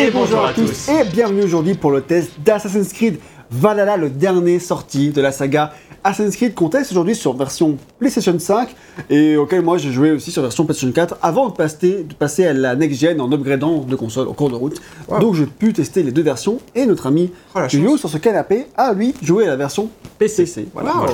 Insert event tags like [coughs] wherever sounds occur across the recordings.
Et bonjour à tous et bienvenue aujourd'hui pour le test d'Assassin's Creed Valhalla, le dernier sorti de la saga Assassin's Creed qu'on teste aujourd'hui sur version PlayStation 5 et auquel moi j'ai joué aussi sur version PlayStation 4 avant de passer, de passer à la next gen en upgradant de console au cours de route. Donc j'ai pu tester les deux versions et notre ami Oh, Julio sur ce canapé a lui joué à la version PC. Voilà. Wow.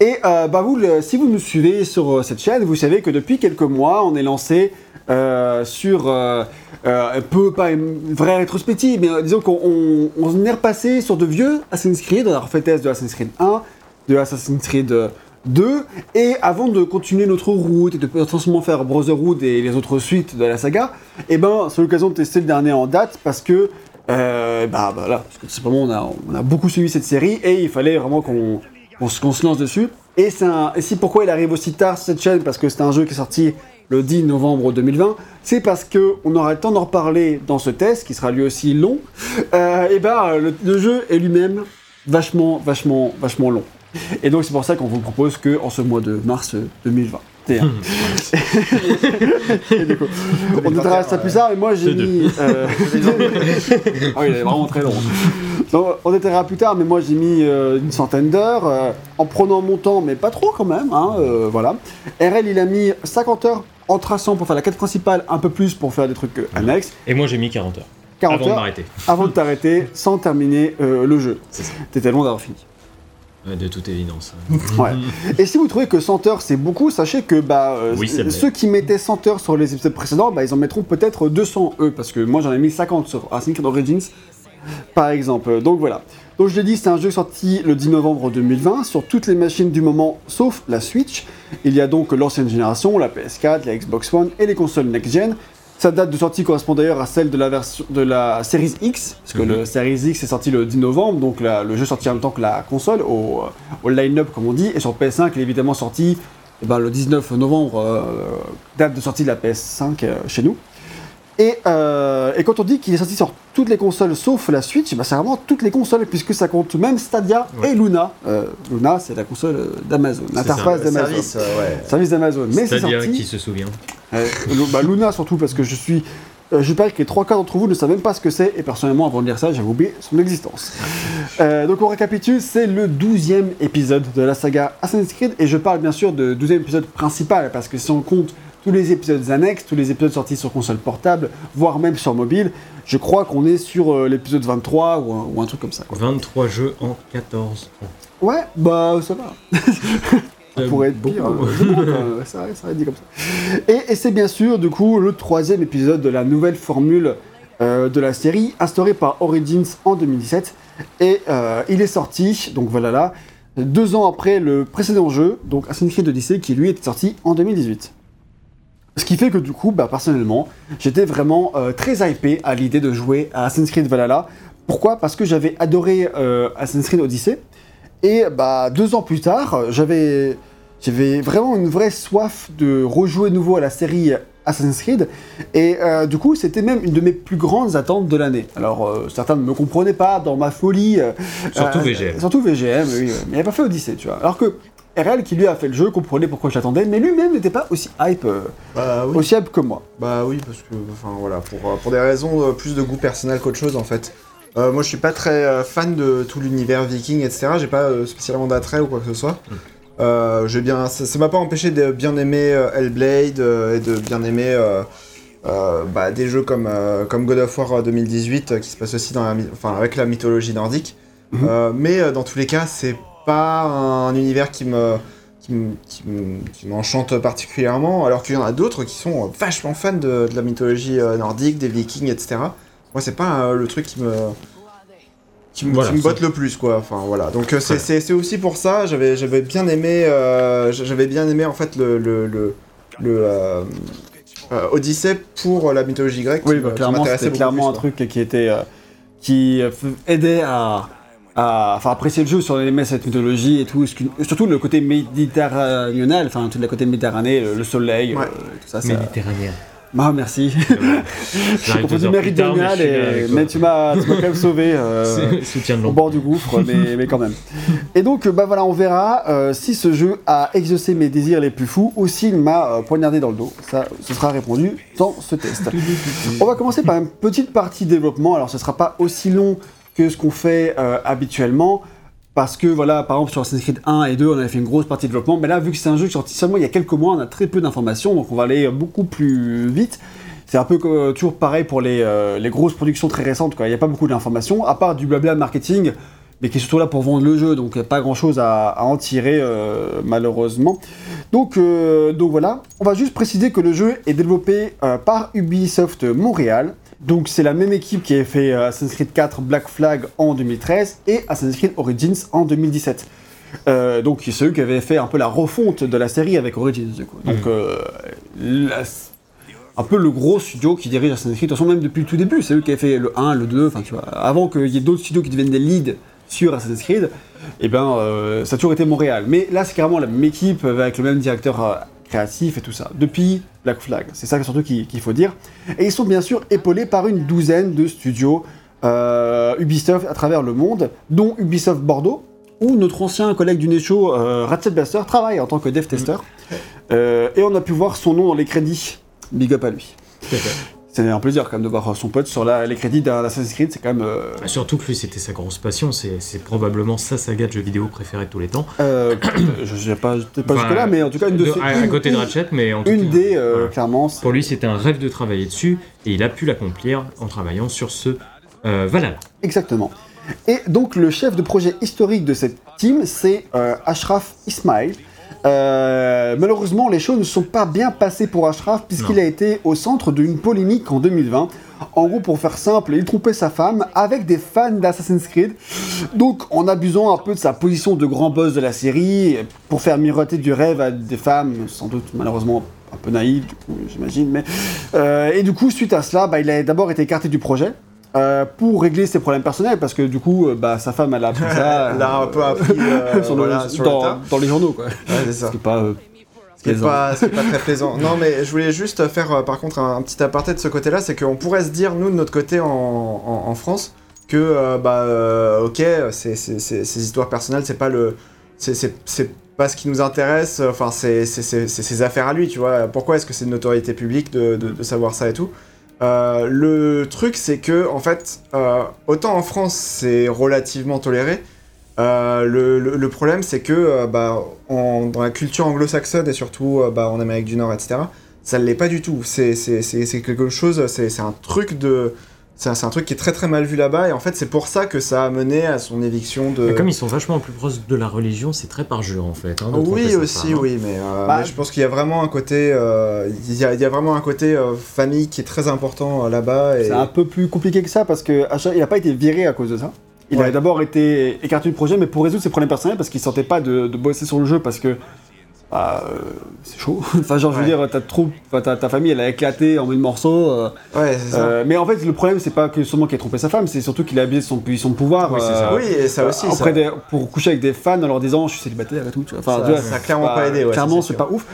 Et euh, bah vous, le- si vous nous suivez sur euh, cette chaîne, vous savez que depuis quelques mois, on est lancé euh, sur euh, euh, un pas une vraie rétrospective, mais euh, disons qu'on on, on est repassé sur de vieux Assassin's Creed, on a refait test de Assassin's Creed 1, de Assassin's Creed euh, 2, et avant de continuer notre route et de potentiellement faire Brotherhood et les autres suites de la saga, et ben c'est l'occasion de tester le dernier en date parce que euh, bah voilà, parce que simplement on a, beaucoup suivi cette série et il fallait vraiment qu'on se- lance dessus. Et, c'est pourquoi il arrive aussi tard sur cette chaîne, parce que c'est un jeu qui est sorti le 10 novembre 2020, c'est parce que on aura le temps d'en reparler dans ce test, qui sera lui aussi long. Euh, et ben le, le jeu est lui-même vachement, vachement, vachement long. Et donc c'est pour ça qu'on vous propose que en ce mois de mars 2020. Et du coup, on détaillera ça plus tard, mais moi j'ai mis. euh, [laughs] ah oui, il est vraiment très long. Donc, on détaillera plus tard, mais moi j'ai mis euh, une centaine d'heures, euh, en prenant mon temps, mais pas trop quand même, hein, euh, voilà. RL il a mis 50 heures en traçant pour faire la quête principale, un peu plus pour faire des trucs euh, annexes. Et moi j'ai mis 40 heures. 40 avant de m'arrêter. avant de t'arrêter sans terminer euh, le jeu. C'est ça. T'étais loin d'avoir fini. Ouais, de toute évidence. [laughs] Ouais. Et si vous trouvez que 100 heures c'est beaucoup, sachez que bah, euh, Oui, ceux qui mettaient 100 heures sur les épisodes précédents, bah, ils en mettront peut-être 200 eux, parce que moi j'en ai mis 50 sur Assassin's Creed Origins, par exemple. Donc voilà. Donc je l'ai dit, c'est un jeu sorti le 10 novembre 2020 sur toutes les machines du moment, sauf la Switch. Il y a donc l'ancienne génération, la PS4, la Xbox One et les consoles next-gen. Sa date de sortie correspond d'ailleurs à celle de la version de la Series X, parce que Mhm. le Series X est sorti le 10 novembre, donc la- le jeu sorti en même temps que la console, au, au line-up comme on dit, et sur PS5 il est évidemment sorti eh ben, le 19 novembre, euh, date de sortie de la PS5 euh, chez nous. Et, euh, et quand on dit qu'il est sorti sur toutes les consoles sauf la Switch, bah, c'est vraiment toutes les consoles, puisque ça compte même Stadia Ouais. et Luna. Euh, Luna, c'est la console d'Amazon, l'interface d'Amazon. service, ouais. Service d'Amazon. Mais c'est sorti. qui se souvient. Euh, bah, Luna surtout parce que je suis. euh, je parie que les trois quarts d'entre vous ne savent même pas ce que c'est, et personnellement, avant de lire ça, j'avais oublié son existence. Euh, donc on récapitule, c'est le 12e épisode de la saga Assassin's Creed, et je parle bien sûr de 12e épisode principal, parce que si on compte tous les épisodes annexes, tous les épisodes sortis sur console portable, voire même sur mobile, je crois qu'on est sur euh, l'épisode 23 ou un, ou un truc comme ça. quoi. 23 jeux en 14 ans. Ouais, bah ça va. [laughs] Euh, pourrait être pire. euh, euh, ça, ça va être dit comme ça. Et, et c'est bien sûr, du coup, le troisième épisode de la nouvelle formule euh, de la série, instaurée par Origins en 2017. Et euh, il est sorti, donc voilà là, deux ans après le précédent jeu, donc Assassin's Creed Odyssey, qui lui était sorti en 2018. Ce qui fait que du coup, bah, personnellement, j'étais vraiment euh, très hypé à l'idée de jouer à Assassin's Creed Valhalla. Pourquoi? Parce que j'avais adoré euh, Assassin's Creed Odyssey. Et bah, deux ans plus tard, j'avais, j'avais vraiment une vraie soif de rejouer nouveau à la série Assassin's Creed. Et euh, du coup, c'était même une de mes plus grandes attentes de l'année. Alors, euh, certains ne me comprenaient pas dans ma folie. euh, Surtout VGM. Surtout VGM, oui. Mais il n'a pas fait Odyssey, tu vois. Alors que RL, qui lui a fait le jeu, comprenait pourquoi je l'attendais, mais lui-même n'était pas aussi hype, euh, Bah oui. aussi hype que moi. Bah oui, parce que, enfin voilà, pour, euh, pour des raisons euh, plus de goût personnel qu'autre chose en fait. Euh, moi je suis pas très euh, fan de tout l'univers viking, etc. J'ai pas euh, spécialement d'attrait ou quoi que ce soit. Euh, j'ai bien, ça m'a pas empêché de bien aimer euh, Hellblade euh, et de bien aimer euh, euh, bah, des jeux comme, euh, comme God of War 2018 euh, qui se passe aussi dans la, enfin, avec la mythologie nordique. Mhm. Euh, mais euh, dans tous les cas, c'est pas un univers qui me qui me- qui me- qui m'enchante particulièrement, alors qu'il y en a d'autres qui sont vachement fans de, de la mythologie euh, nordique, des vikings, etc. Moi, c'est pas euh, le truc qui me qui me, Voilà, qui me c'est- botte le plus, quoi. Enfin, voilà. Donc, euh, c'est- Ouais. aussi pour ça, j'avais j'avais bien aimé, euh, j'avais bien aimé en fait le le le, le, euh, Odyssey pour la mythologie grecque. Oui, bah, clairement, c'était clairement un truc qui était. qui aidait à. À enfin, apprécier le jeu sur aimer cette mythologie et tout, ce qui- surtout le côté méditerranéen, enfin tout le côté méditerranéen, le, le soleil, Ouais. euh, tout ça. ça- Méditerranéen. Ah, merci. J'ai confondu méridional, et... mais tu m'as quand même sauvé. euh, C'est- [laughs] Soutien de au bord du gouffre, mais, [laughs] mais quand même. Et donc, bah voilà, on verra euh, si ce jeu a exaucé mes désirs les plus fous ou s'il m'a euh, poignardé dans le dos. Ça, ce sera répondu dans ce test. On va commencer par une petite partie développement. Alors, ce sera pas aussi long que ce qu'on fait euh, habituellement. Parce que voilà, par exemple sur Assassin's Creed 1 et 2, on avait fait une grosse partie de développement, mais là, vu que c'est un jeu qui est sorti seulement il y a quelques mois, on a très peu d'informations, donc on va aller beaucoup plus vite. C'est un peu euh, toujours pareil pour les, euh, les grosses productions très récentes. Il n'y a pas beaucoup d'informations, à part du blabla marketing, mais qui est surtout là pour vendre le jeu, donc pas grand chose à, à en tirer, malheureusement. Donc, donc voilà, on va juste préciser que le jeu est développé par Ubisoft Montréal. Donc c'est la même équipe qui a fait euh, Assassin's Creed 4 Black Flag en 2013 et Assassin's Creed Origins en 2017. Euh, donc c'est eux qui avaient fait un peu la refonte de la série avec Origins du coup. Donc euh, la- un peu le gros studio qui dirige Assassin's Creed, de toute façon même depuis le tout début, c'est eux qui avaient fait le 1, le 2, enfin tu vois, avant qu'il y ait d'autres studios qui deviennent des leads sur Assassin's Creed, et ben euh, ça a toujours été Montréal. Mais là c'est carrément la même équipe euh, avec le même directeur euh, créatif et tout ça, depuis Black Flag, c'est ça surtout qu'il qu'il faut dire. Et ils sont bien sûr épaulés par une douzaine de studios euh, Ubisoft à travers le monde, dont Ubisoft Bordeaux, où notre ancien collègue du Necho, euh, Ratchet Blaster, travaille en tant que dev tester. Euh, et on a pu voir son nom dans les crédits. Big up à lui. C'est un plaisir quand même de voir son pote sur la- les crédits d'un Assassin's Creed, c'est quand même... euh, Ah, Surtout que lui, c'était sa grosse passion. C'est probablement sa saga de jeux vidéo préférée de tous les temps. euh, [coughs] je n'ai pas, pas Enfin, jusque-là, mais en tout cas une de, de- ses- à, une- côté de Ratchet, mais en tout Une cas, des, euh, clairement. Pour lui, c'était un rêve de travailler dessus et il a pu l'accomplir en travaillant sur ce euh, Valhalla. Exactement. Et donc le chef de projet historique de cette team, c'est Ashraf Ismail. Euh, malheureusement, les choses ne sont pas bien passées pour Ashraf puisqu'il a été au centre d'une polémique en 2020. En gros, pour faire simple, il trompait sa femme avec des fans d'Assassin's Creed. Donc, en abusant un peu de sa position de grand boss de la série, pour faire miroiter du rêve à des femmes, sans doute malheureusement un peu naïves, j'imagine. Mais euh, et du coup, suite à cela, bah, il a d'abord été écarté du projet. Euh, pour régler ses problèmes personnels, parce que du coup, euh, bah, sa femme, elle a appris ça. [laughs] Elle a un peu appris euh, [laughs] le- sur dans, les journaux, quoi. Ouais, c'est pas. Ce qui est plaisant. pas, pas très plaisant. Non, mais je voulais juste faire par contre un, un petit aparté de ce côté-là, c'est qu'on pourrait se dire, nous, de notre côté en, en- en France, que, euh, bah, euh, ok, c'est- c'est- c'est- ces histoires personnelles, c'est pas le. c'est- C'est c'est pas ce qui nous intéresse, enfin, c'est c'est- c'est- c'est ses affaires à lui, tu vois. Pourquoi est-ce que c'est une notoriété publique de, de- de savoir ça et tout? Euh, Le truc, c'est que, en fait, euh, autant en France, c'est relativement toléré. Euh, le, problème, c'est que bah, dans la culture anglo-saxonne et surtout bah, en Amérique du Nord, etc., ça ne l'est pas du tout. C'est quelque chose, c'est un truc de. C'est un, truc qui est très très mal vu là-bas, et en fait, c'est pour ça que ça a mené à son éviction de. Mais Comme ils sont vachement plus proches de la religion, c'est très parjure en fait. hein, Oui aussi, hein. oui, mais, euh, Bah, mais je pense qu'il y a vraiment un côté, euh, il y, a, il y a vraiment un côté euh, famille qui est très important euh, là-bas. Et... C'est un peu plus compliqué que ça parce que il n'a pas été viré à cause de ça. Il Ouais. a d'abord été écarté du projet, mais pour résoudre ses problèmes personnels parce qu'il ne sentait pas de, de bosser sur le jeu parce que bah, euh, c'est chaud. [laughs] enfin, genre, je veux Ouais. dire, ta troupe, ta, ta famille, elle a éclaté en mille morceaux. euh, Ouais, c'est ça. euh, mais en fait, le problème, c'est pas que seulement qu'il a trompé sa femme, c'est surtout qu'il a abusé de son de pouvoir. Oui, c'est ça. oui, et ça aussi. auprès ça- des- pour coucher avec des fans en leur disant je suis célibataire et tout. tu vois. Enfin, Ça- tu vois, ça a clairement pas aidé, ouais, clairement, c'est pas ouf.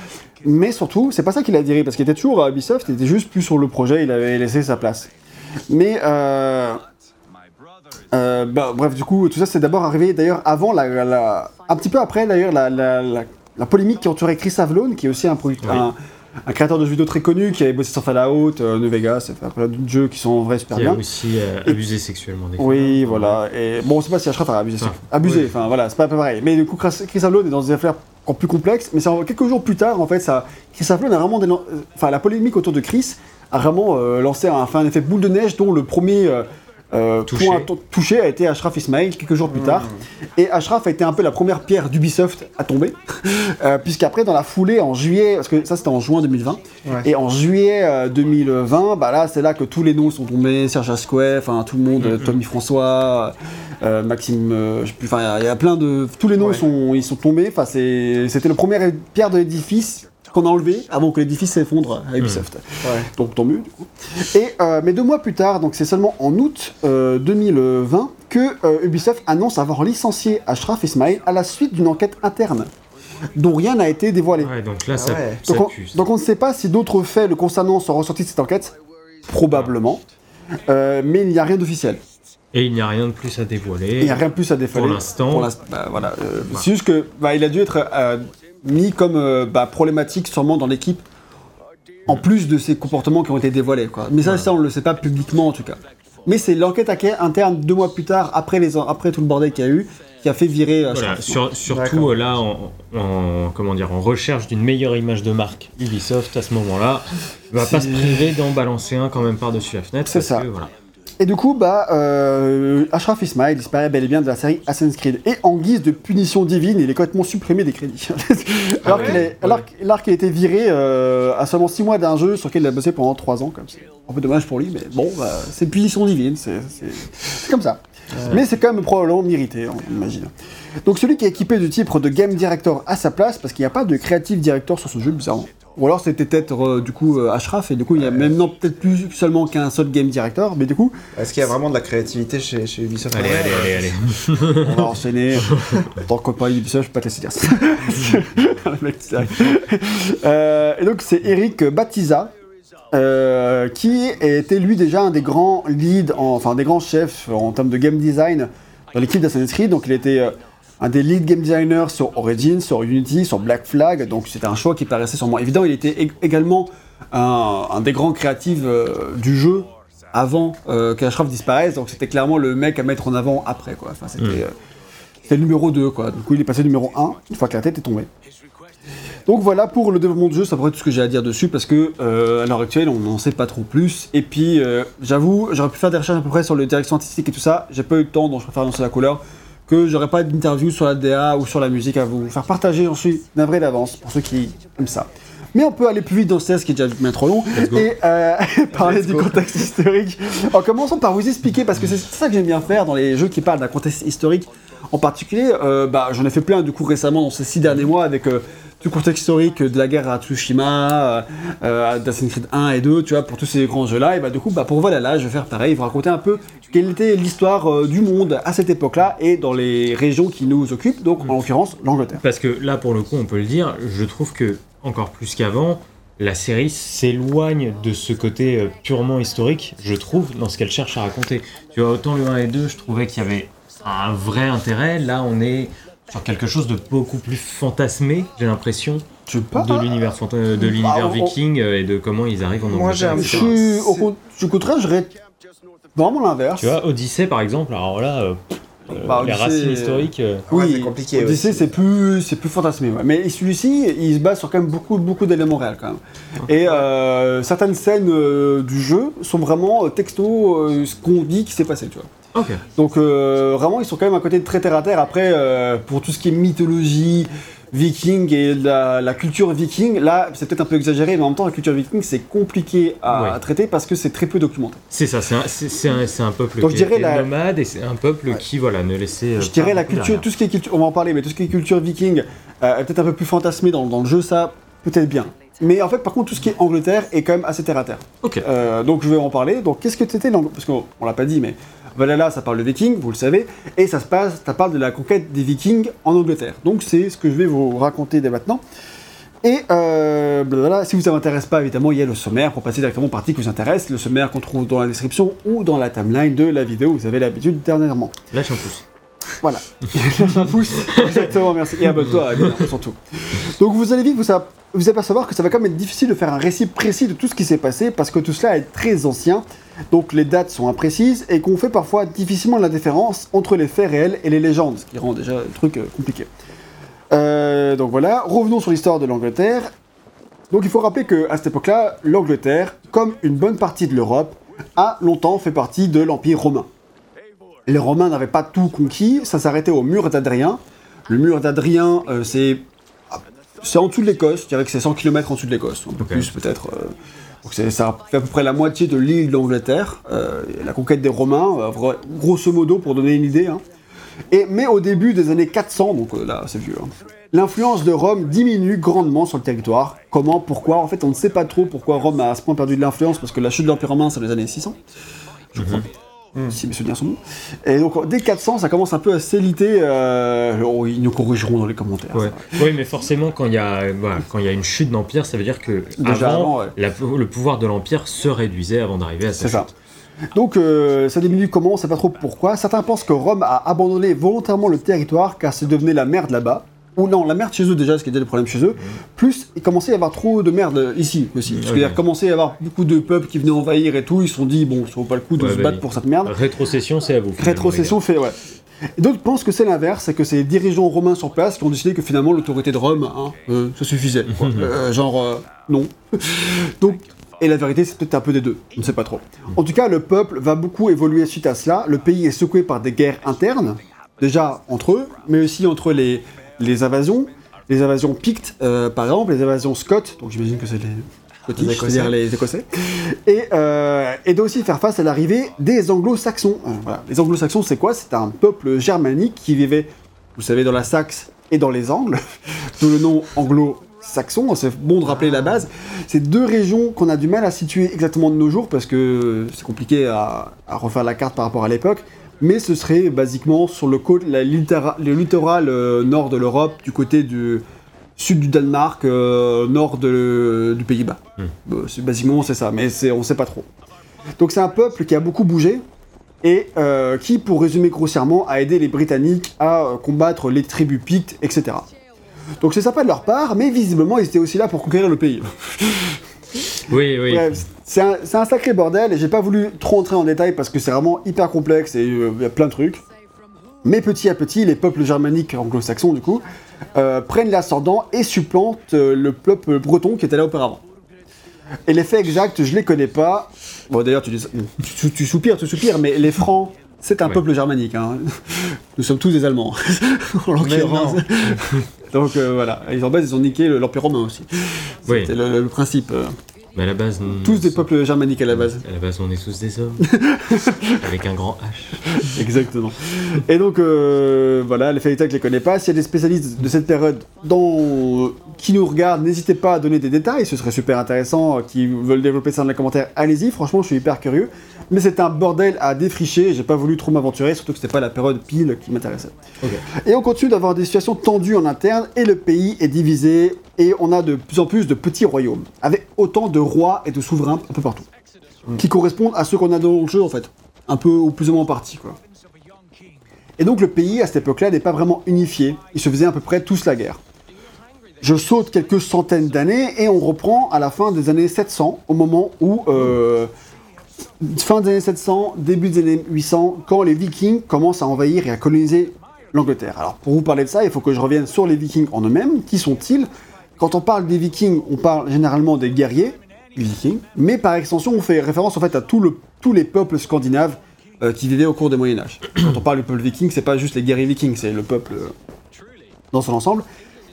Mais surtout, c'est pas ça qu'il a viré parce qu'il était toujours à Ubisoft, il était juste plus sur le projet, il avait laissé sa place. Mais euh, bah, bref, du coup, tout ça c'est d'abord arrivé d'ailleurs avant la, la- un petit peu après d'ailleurs la, la, la- la polémique qui entourait Chris Avlone, qui est aussi un, producteur, Oui. un, un créateur de jeux vidéo très connu, qui avait bossé sur Fallout, euh, New Vegas, enfin, plein d'autres jeux qui sont en vrai super Qui a bien. aussi euh, abusé sexuellement des Oui, femmes. voilà. Et bon, on sait pas si Ashraf a abusé. Ah, abusé, oui. enfin voilà, c'est pas peu pareil. Mais du coup, Chris Avlone est dans des affaires encore plus complexes. Mais c'est quelques jours plus tard, en fait, ça, Chris Avlone a vraiment. euh, Enfin, la polémique autour de Chris a vraiment euh, lancé un, effet boule de neige dont le premier. Euh, euh, Touché. point to- touché a été Ashraf Ismail quelques jours plus tard. Mmh. Et Ashraf a été un peu la première pierre d'Ubisoft à tomber. [laughs] Euh, Puisqu'après, dans la foulée, en juillet, parce que ça c'était en juin 2020, Ouais. et en juillet euh, 2020, bah là c'est là que tous les noms sont tombés, Serge Asquet, enfin tout le monde, Mhm. euh, Tommy François, euh, Maxime, euh, je sais plus, enfin il y a- il y, a plein de, tous les noms Ouais. sont, ils sont tombés. Enfin c'était le premier pierre de l'édifice qu'on a enlevé avant que l'édifice s'effondre à Ubisoft. Ouais. Donc tant mieux du coup. Et euh, mais deux mois plus tard, donc c'est seulement en août euh, 2020 que euh, Ubisoft annonce avoir licencié Ashraf Ismail à la suite d'une enquête interne. dont rien n'a été dévoilé. Ouais, donc là, ça, ouais. ça Donc on, pue. donc on ne sait pas si d'autres faits le concernant sont ressortis de cette enquête, probablement, Euh, mais il n'y a rien d'officiel. Et il n'y a rien de plus à dévoiler. Il n'y a rien de plus à dévoiler. Pour l'instant. Bah, voilà. euh, C'est juste que bah, il a dû être euh, mis comme euh, bah, problématique sûrement dans l'équipe, en plus de ses comportements qui ont été dévoilés. Quoi. Mais ça, ça, on ne le sait pas publiquement en tout cas. Mais c'est l'enquête à- interne deux mois plus tard, après, les, après tout le bordel qu'il y a eu, qui a fait virer. euh, Voilà, sur- surtout euh, là, en, en- comment dire, en recherche d'une meilleure image de marque, Ubisoft à ce moment-là va pas se priver d'en balancer un quand même par-dessus la fenêtre. C'est ça. que, voilà. Et du coup, bah, euh, Ashraf Ismail disparaît bel et bien de la série Assassin's Creed. Et en guise de punition divine, il est complètement supprimé des crédits. [laughs] alors Ah ouais qu'il alors qu'- a été viré euh, à seulement 6 mois d'un jeu sur lequel il a bossé pendant 3 ans. Comme c'est un peu dommage pour lui, mais bon, bah, c'est punition divine, c'est comme ça. Mais c'est quand même probablement mérité, on imagine. Donc celui qui est équipé du titre de Game Director à sa place, parce qu'il n'y a pas de Creative Director sur ce jeu, bizarrement. Ou alors c'était peut-être euh, du coup euh, Ashraf, et du coup il y a maintenant peut-être plus seulement qu'un seul Game Director, mais du coup Est-ce qu'il y a vraiment de la créativité chez, chez Ubisoft Allez, allez, allez, allez. on va enchaîner. En tant que copain Ubisoft, je peux pas te laisser dire ça. [laughs] Le mec, c'est vrai. Euh, et donc, c'est Eric Batiza, euh, qui était lui déjà un des grands leads, en- enfin des grands chefs en termes de game design dans l'équipe d'Assassin's Creed. Donc, il était euh, un des lead game designers sur Origins, sur Unity, sur Black Flag. Donc, c'était un choix qui paraissait sûrement évident. Il était ég- également un, un des grands créatifs euh, du jeu avant euh, qu'Ashraf disparaisse. Donc, c'était clairement le mec à mettre en avant après. Quoi. Enfin, c'était. Mm. euh, numéro 2, quoi. Du coup, il est passé numéro 1, une fois que la tête est tombée. Donc voilà pour le développement du jeu, ça pourrait être tout ce que j'ai à dire dessus, parce que euh, à l'heure actuelle, on n'en sait pas trop plus. Et puis, euh, j'avoue, j'aurais pu faire des recherches à peu près sur les directions artistiques et tout ça, j'ai pas eu le temps, donc je préfère lancer la couleur, que j'aurais pas d'interview sur la DA ou sur la musique à vous faire partager, j'en suis navré d'avance, pour ceux qui aiment ça. Mais on peut aller plus vite dans ce test qui est déjà bien trop long et euh, [laughs] parler Let's du go. contexte historique. En commençant par vous expliquer, parce que c'est ça que j'aime bien faire dans les jeux qui parlent d'un contexte historique. En particulier, euh, bah, j'en ai fait plein du coup récemment dans ces six derniers mois avec euh, du contexte historique de la guerre à Tsushima, euh, euh, d'Assassin's Creed 1 et 2, tu vois, pour tous ces grands jeux-là. Et bah du coup, bah, pour Valhalla, je vais faire pareil, vous raconter un peu quelle était l'histoire euh, du monde à cette époque-là et dans les régions qui nous occupent, donc en l'occurrence l'Angleterre. Parce que là, pour le coup, on peut le dire, je trouve que, encore plus qu'avant, la série s'éloigne de ce côté euh, purement historique, je trouve, dans ce qu'elle cherche à raconter. Tu vois, autant le 1 et 2, je trouvais qu'il y avait un vrai intérêt. Là, on est sur quelque chose de beaucoup plus fantasmé, j'ai l'impression, Tu pas de l'univers fanta- de l'univers Bah, viking euh, et de comment ils arrivent en Moi, j'ai Angleterre, un Je etc. suis au, contraire, je dirais vraiment l'inverse. Tu vois, Odyssey, par exemple, alors là, euh, Bah, les Odyssey, racines euh, historiques... euh, Oui, c'est compliqué Odyssey, c'est plus, c'est plus fantasmé. ouais. Mais celui-ci, il se base sur quand même beaucoup, beaucoup d'éléments réels quand même. Et euh, certaines scènes euh, du jeu sont vraiment euh, texto euh, ce qu'on dit qui s'est passé, tu vois. Ok. Donc euh, vraiment, ils sont quand même à côté de très terre à terre. Après, euh, pour tout ce qui est mythologie, viking et la, la culture viking, là, c'est peut-être un peu exagéré, mais en même temps, la culture viking, c'est compliqué à, Ouais. à traiter parce que c'est très peu documenté. C'est ça, c'est un, peuple Donc, qui la- nomade et c'est un peuple Ouais. qui, voilà, ne laissait... euh, Je dirais la culture, tout ce qui est culture, on va en parler, mais tout ce qui est culture viking euh, est peut-être un peu plus fantasmé dans, dans le jeu, ça peut-être bien. Mais en fait, par contre, tout ce qui est Angleterre est quand même assez terre à terre. Ok. Euh, donc je vais en parler. Donc qu'est-ce que c'était l'Angleterre Parce qu'on on l'a pas dit, mais Valhalla, ça parle de Vikings, vous le savez, et ça se passe, ça parle de la conquête des Vikings en Angleterre. Donc c'est ce que je vais vous raconter dès maintenant. Et euh, si vous ne intéresse pas, évidemment, il y a le sommaire pour passer directement aux parties qui vous intéressent. Le sommaire qu'on trouve dans la description ou dans la timeline de la vidéo, vous avez l'habitude dernièrement. Lâche un pouce. Voilà. [laughs] Un pouce. Exactement, merci. Et abonne-toi, surtout. Donc vous allez vite vous, apercevoir que ça va quand même être difficile de faire un récit précis de tout ce qui s'est passé parce que tout cela est très ancien. Donc les dates sont imprécises et qu'on fait parfois difficilement la différence entre les faits réels et les légendes, ce qui rend déjà le truc euh, compliqué. Euh, donc voilà, revenons sur l'histoire de l'Angleterre. Donc il faut rappeler que à cette époque-là, l'Angleterre, comme une bonne partie de l'Europe, a longtemps fait partie de l'Empire romain. Les Romains n'avaient pas tout conquis, ça s'arrêtait au mur d'Adrien. Le mur d'Adrien, euh, c'est c'est en dessous de l'Écosse, je dirais que c'est 100 km en dessous de l'Écosse, un peu plus peut-être. euh. donc ça fait à peu près la moitié de l'île d'Angleterre, euh, la conquête des Romains, euh, grosso modo pour donner une idée. hein. Et, mais au début des années 400, donc là c'est vieux, hein, l'influence de Rome diminue grandement sur le territoire. Comment Pourquoi? En fait on ne sait pas trop pourquoi Rome a à ce point perdu de l'influence, parce que la chute de l'Empire romain c'est les années 600, je crois. Hmm. Si mes souvenirs sont bons. Et donc dès 400, ça commence un peu à s'éliter. euh, oh, ils nous corrigeront dans les commentaires. Ouais. Oui, mais forcément, quand il y, a, quand y a une chute d'empire, ça veut dire que Déjà avant, avant, ouais. la- le pouvoir de l'empire se réduisait avant d'arriver à sa ça. chute. Donc euh, ça diminue comment, on sait pas trop pourquoi. Certains pensent que Rome a abandonné volontairement le territoire car c'est devenu la merde là-bas. Ou non, la merde chez eux déjà, ce qui était le problème chez eux. Plus, il commençait à y avoir trop de merde ici aussi. Parce qu'il commencé à y avoir beaucoup de peuples qui venaient envahir et tout. Ils se sont dit, bon, ça vaut pas le coup de Ouais, se bah battre oui. pour cette merde. Rétrocession, c'est à vous. Rétrocession fait, ouais. Et d'autres pensent que c'est l'inverse, c'est que c'est les dirigeants romains sur place qui ont décidé que finalement l'autorité de Rome, hein, euh, ça suffisait. quoi. [laughs] Euh, genre, euh, non. [laughs] Donc, et la vérité, c'est peut-être un peu des deux, on ne sait pas trop. En tout cas, le peuple va beaucoup évoluer suite à cela. Le pays est secoué par des guerres internes, déjà entre eux, mais aussi entre les, les invasions. Les invasions pictes, euh, par exemple, les invasions Scott, donc j'imagine que c'est les Scottish, Les Écossais. c'est-à-dire les Écossais. Et, euh, et doit aussi faire face à l'arrivée des anglo-saxons. Euh, voilà. Les anglo-saxons, c'est quoi? C'est un peuple germanique qui vivait, vous savez, dans la Saxe et dans les Angles, [laughs] d'où le nom anglo-saxon. C'est bon de rappeler la base. C'est deux régions qu'on a du mal à situer exactement de nos jours parce que c'est compliqué à, à refaire la carte par rapport à l'époque. Mais ce serait basiquement sur le, côte, la littéra- le littoral euh, nord de l'Europe, du côté du sud du Danemark, euh, nord de- du Pays-Bas. C'est- basiquement, c'est ça, mais on sait pas trop. Donc c'est un peuple qui a beaucoup bougé et euh, qui, pour résumer grossièrement, a aidé les Britanniques à combattre les tribus pictes, etc. Donc c'est sympa de leur part, mais visiblement ils étaient aussi là pour conquérir le pays. Oui, oui. Bref, c'est un, sacré bordel et j'ai pas voulu trop entrer en détail parce que c'est vraiment hyper complexe et euh, il y a plein de trucs. Mais petit à petit, les peuples germaniques anglo-saxons, du coup, euh, prennent l'ascendant et supplantent euh, le peuple breton qui était là auparavant. Et les faits exacts, je les connais pas. Bon, d'ailleurs, tu, dis- tu, tu soupires, tu soupires, mais les Francs, c'est un Ouais. peuple germanique. hein. Nous sommes tous des Allemands, [laughs] en l'occurrence. Donc euh, voilà, ils en base, ils ont niqué le- l'Empire romain aussi. Oui. C'était le, le principe. Euh. Mais à la base. nous- Tous des peuples germaniques à la base. À la base, on est tous des hommes. [laughs] avec un grand H. [laughs] Exactement. Et donc, euh, voilà, les faits exacts, je les connais pas. S'il y a des spécialistes de cette période dans, qui nous regardent, n'hésitez pas à donner des détails, ce serait super intéressant. euh, Qui veulent développer ça dans les commentaires, allez-y. Franchement, je suis hyper curieux. Mais c'est un bordel à défricher. J'ai pas voulu trop m'aventurer, surtout que c'était pas la période pile qui m'intéressait. Ok. Et on continue d'avoir des situations tendues en interne, et le pays est divisé, et on a de plus en plus de petits royaumes, avec autant de rois et de souverains un peu partout, qui correspondent à ceux qu'on a dans le jeu en fait, un peu ou plus ou moins en partie quoi. Et donc le pays à cette époque-là n'est pas vraiment unifié, ils se faisaient à peu près tous la guerre. Je saute quelques centaines d'années et on reprend à la fin des années 700, au moment où euh, fin des années 700, début des années 800, quand les Vikings commencent à envahir et à coloniser l'Angleterre. Alors pour vous parler de ça, il faut que je revienne sur les Vikings en eux-mêmes. Qui sont-ils? Quand on parle des Vikings, on parle généralement des guerriers, Vikings, mais par extension, on fait référence en fait à tout le- tous les peuples scandinaves euh, qui vivaient au cours des Moyen Âge. Quand on parle du peuple viking, c'est pas juste les guerriers vikings, c'est le peuple euh, dans son ensemble.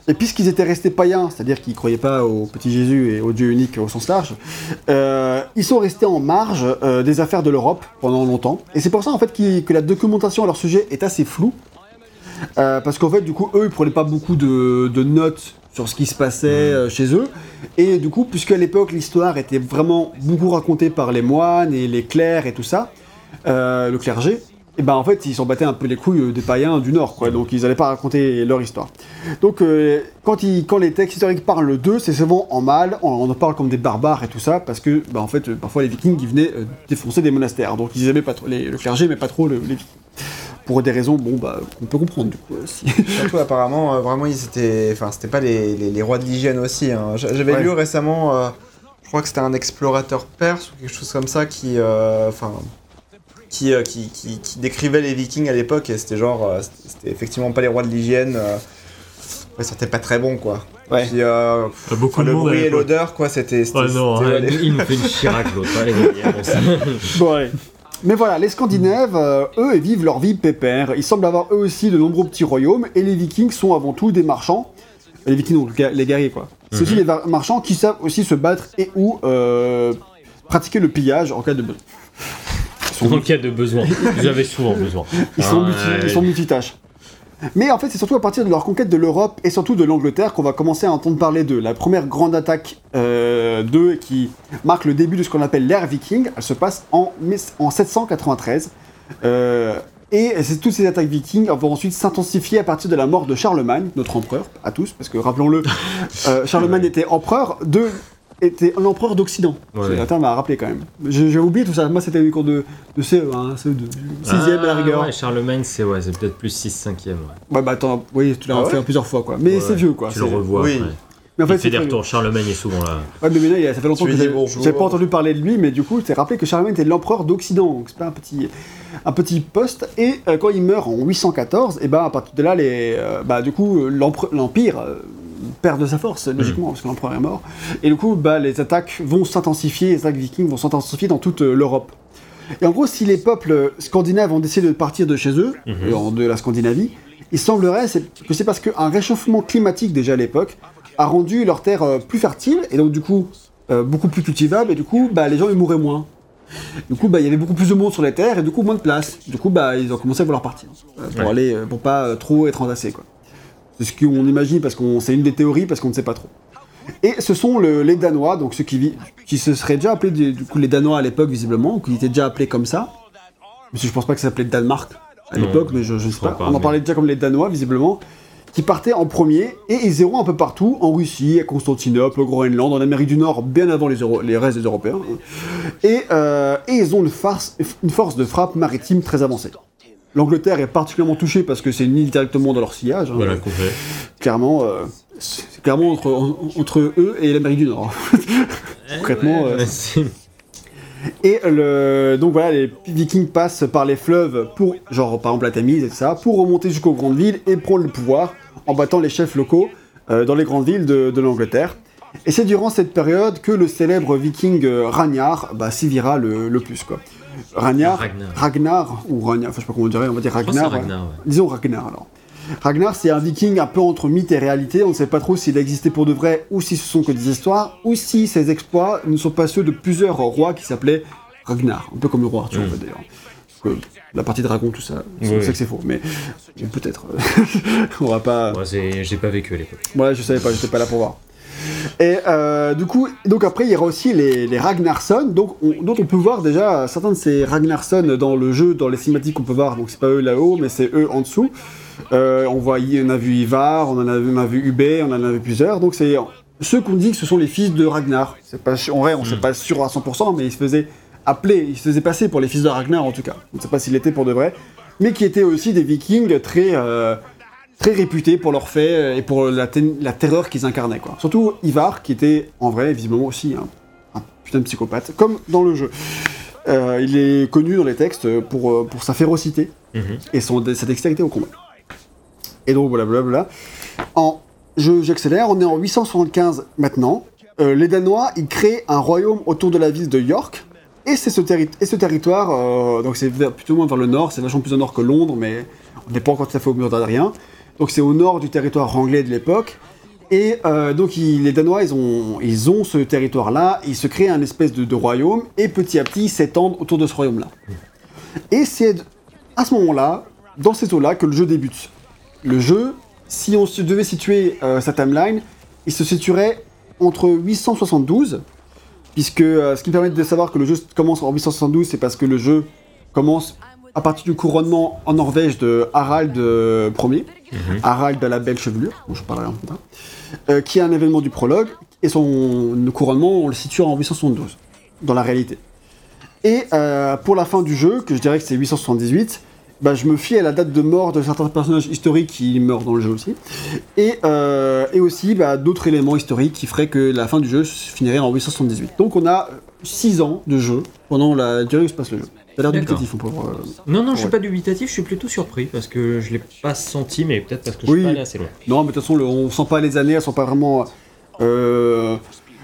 Et puisqu'ils étaient restés païens, c'est-à-dire qu'ils croyaient pas au petit Jésus et au Dieu unique au sens large, euh, ils sont restés en marge des affaires de l'Europe pendant longtemps. Et c'est pour ça en fait que la documentation à leur sujet est assez floue. Parce qu'en fait, du coup, eux, ils prenaient pas beaucoup de notes sur ce qui se passait euh, chez eux. Et du coup, puisque à l'époque, l'histoire était vraiment beaucoup racontée par les moines et les clercs et tout ça, euh, le clergé, et ben en fait, ils s'en battaient un peu les couilles euh, des païens du Nord, quoi. Donc, ils n'allaient pas raconter leur histoire. Donc, euh, quand, ils, quand les textes historiques parlent d'eux, c'est souvent en mal, on, on en parle comme des barbares et tout ça, parce que, ben, en fait, parfois les Vikings, ils venaient défoncer des monastères. Donc, ils aimaient pas trop, les- le clergé, mais pas trop le- les Vikings. Pour des raisons, bon, bah, qu'on peut comprendre, du coup, aussi. Surtout [laughs] apparemment, euh, vraiment, ils étaient, enfin, c'était pas les, les- les rois de l'hygiène aussi. hein. J'a- J'avais Ouais. lu récemment, euh, je crois que c'était un explorateur perse ou quelque chose comme ça qui, euh, enfin, qui, euh, qui, qui- qui décrivait les Vikings à l'époque et c'était genre, euh, c'était effectivement pas les rois de l'hygiène. euh, ouais, c'était pas très bon quoi. Ouais. Puis, euh, beaucoup enfin, de le monde bruit et l'odeur quoi, c'était. non, ouais, ouais, les- il nous fait une Chirac l'autre. [laughs] Bon, ouais. Mais voilà, les Scandinaves, euh, eux, vivent leur vie pépère. Ils semblent avoir eux aussi de nombreux petits royaumes, et les Vikings sont avant tout des marchands. Les Vikings, donc les guerriers, quoi. C'est aussi des var- marchands qui savent aussi se battre et ou euh, pratiquer le pillage en cas de besoin. En cas de besoin. Vous avez souvent besoin. Ils sont, Ah, multi- ils sont multitâches. Mais en fait, c'est surtout à partir de leur conquête de l'Europe et surtout de l'Angleterre qu'on va commencer à entendre parler d'eux. La première grande attaque euh, d'eux qui marque le début de ce qu'on appelle l'ère viking, elle se passe en, en 793. Euh, et toutes ces attaques vikings vont ensuite s'intensifier à partir de la mort de Charlemagne, notre empereur, à tous, parce que rappelons-le, euh, Charlemagne [laughs] était empereur de était un empereur d'Occident. Ouais. C'est un terme à rappeler quand même. J'ai oublié tout ça. Moi, c'était les cours de, de CE1, CE2, 6ème à la rigueur. Ouais, Charlemagne, c'est ouais, c'est peut-être plus 6 5 e ouais. Ouais, bah attends, oui, tu l'as Ah ouais fait plusieurs fois, quoi. Mais Ouais, c'est vieux, quoi. Tu le revois oui. Mais en fait, il fait des retours. Charlemagne est souvent là. Ouais, mais il a- ça fait longtemps Tu que j'ai pas entendu parler de lui, mais du coup, c'est rappelé que Charlemagne était l'empereur d'Occident, donc c'est pas un petit, un petit poste. Et euh, quand il meurt en 814, et ben à partir de là, les, euh, bah, du coup, l'empire euh, perd de sa force, logiquement, parce que l'empereur est mort. Et du coup, bah, les attaques vont s'intensifier, les attaques vikings vont s'intensifier dans toute euh, l'Europe. Et en gros, si les peuples scandinaves ont décidé de partir de chez eux, Mhm. euh, de la Scandinavie, il semblerait que c'est parce qu'un réchauffement climatique déjà à l'époque a rendu leurs terres euh, plus fertiles et donc du coup euh, beaucoup plus cultivables et du coup bah, les gens ils mouraient moins. Du coup bah, il y avait beaucoup plus de monde sur les terres et du coup moins de place. Du coup bah, ils ont commencé à vouloir partir euh, pour Ouais. aller pour pas euh, trop être entassés quoi. C'est ce qu'on imagine parce qu'on c'est une des théories parce qu'on ne sait pas trop. Et ce sont le- les Danois, donc ceux qui, se seraient déjà appelés du du coup, les Danois à l'époque visiblement, ou qui étaient déjà appelés comme ça. Que je pense pas que ça s'appelait Danemark à l'époque, mais je, je sais pas. pas, On en mais- parlait déjà comme les Danois visiblement, qui partaient en premier et ils iront un peu partout, en Russie, à Constantinople, au Groenland, en Amérique du Nord, bien avant les, Euro- les restes des Européens. Et, euh, et ils ont une, farce- une force de frappe maritime très avancée. L'Angleterre est particulièrement touchée parce que c'est une île directement dans leur sillage. hein. Voilà. Clairement, euh, c'est clairement entre, en- entre eux et l'Amérique du Nord. [laughs] Concrètement, euh, Et le, donc voilà, les Vikings passent par les fleuves pour, genre par exemple la Tamise et tout ça, pour remonter jusqu'aux grandes villes et prendre le pouvoir en battant les chefs locaux euh, dans les grandes villes de, de l'Angleterre. Et c'est durant cette période que le célèbre Viking Ragnar bah, sévira le, le plus quoi. Ragnar, Ragnar. Ragnar ou Ragnar, enfin, je sais pas comment on dirait, on va dire Ragnar. Ragnar, ouais. Disons Ragnar alors. Ragnar, c'est un viking un peu entre mythe et réalité. On ne sait pas trop s'il a existé pour de vrai ou si ce sont que des histoires ou si ses exploits ne sont pas ceux de plusieurs rois qui s'appelaient Ragnar. Un peu comme le roi Arthur, en Mm. fait, d'ailleurs. La partie dragon, tout ça, on Oui, sait oui. que c'est faux. Mais peut-être. [laughs] on va pas. Moi, j'ai pas vécu à l'époque. Moi, je savais pas, j'étais pas là pour voir. Et euh, du coup, donc après, il y aura aussi les, les Ragnarsson, donc on- dont on peut voir déjà certains de ces Ragnarsson dans le jeu, dans les cinématiques qu'on peut voir. Donc c'est pas eux là-haut, mais c'est eux en dessous. Euh, on voit, on a vu Ivar, on en a, on a vu Ubé, on en a vu plusieurs. Donc c'est ceux qu'on dit que ce sont les fils de Ragnar. C'est pas, en vrai, on sait Mm. pas sûr à 100%, mais ils se faisaient appeler, ils se faisaient passer pour les fils de Ragnar en tout cas. On ne sait pas s'il était pour de vrai, mais qui étaient aussi des Vikings très euh, très réputés pour leurs faits euh, et pour la, terreur qu'ils incarnaient. Quoi. Surtout Ivar, qui était en vrai, visiblement aussi un, un putain de psychopathe, comme dans le jeu. Euh, il est connu dans les textes pour, euh, pour sa férocité Mhm. et son, sa dextérité au combat. Et donc voilà, blablabla. En, j'accélère, on est en 875 maintenant. Euh, les Danois, ils créent un royaume autour de la ville de York. Et, c'est ce, terri- et ce territoire, euh, donc c'est plutôt moins vers le nord, c'est vachement plus au nord que Londres, mais on n'est pas encore tout à fait au mur d'Adrien. Donc c'est au nord du territoire anglais de l'époque. Et euh, donc les Danois, ils ont, ils ont ce territoire-là, ils se créent un espèce de, royaume, et petit à petit ils s'étendent autour de ce royaume-là. Et c'est à ce moment-là, dans ces eaux-là, que le jeu débute. Le jeu, si on devait situer euh, sa timeline, il se situerait entre 872, puisque euh, ce qui permet de savoir que le jeu commence en 872, c'est parce que le jeu commence à partir du couronnement en Norvège de Harald euh, Ier, Mhm. Harald à la belle chevelure, dont je parlerai tard, euh, qui est un événement du prologue, et son couronnement, on le situe en 872, dans la réalité. Et euh, pour la fin du jeu, que je dirais que c'est 878, bah, je me fie à la date de mort de certains personnages historiques qui meurent dans le jeu aussi, et, euh, et aussi bah, d'autres éléments historiques qui feraient que la fin du jeu se finirait en 878. Donc on a 6 ans de jeu pendant la durée où se passe le jeu. Ça a l'air dubitatif, voir, euh, Non, non, je suis Ouais. pas dubitatif, je suis plutôt surpris parce que je l'ai pas senti, mais peut-être parce que je Oui. suis pas allé assez loin. Non, mais de toute façon, le- on sent pas les années, elles sont pas vraiment. euh,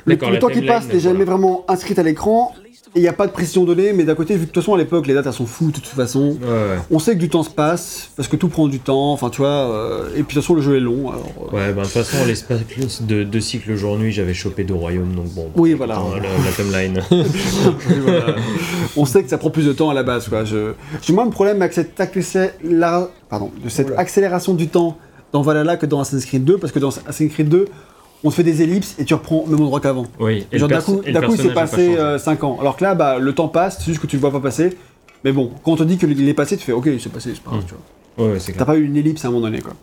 le, temps qui passe n'est jamais vraiment inscrit à l'écran, il n'y a pas de précision donnée, mais d'un côté, vu que de toute façon, à l'époque, les dates elles sont fous de toute façon. Ouais, ouais. On sait que du temps se passe, parce que tout prend du temps, enfin tu vois, euh, et puis de toute façon, le jeu est long, alors. euh, Ouais, ben de toute façon, l'espace de, de cycle jour-nuit, j'avais chopé deux royaumes, donc bon. Oui, voilà. La, la timeline. [laughs] [laughs] Voilà. on sait que ça prend plus de temps à la base, quoi. Je... J'ai moins de problème avec cette, accéléra- Pardon, de cette accélération du temps dans Valhalla que dans Assassin's Creed 2, parce que dans Assassin's Creed 2, on te fait des ellipses et tu reprends au même endroit qu'avant. oui, et Genre le d'un coup, le coup il s'est pas passé changé. 5 ans. Alors que là, bah, le temps passe, c'est juste que tu le vois pas passer. Mais bon, quand on te dit que il est passé, tu fais ok, c'est passé, c'est pas grave, Mm. tu vois. Ouais, T'as pas eu une ellipse à un moment donné, quoi.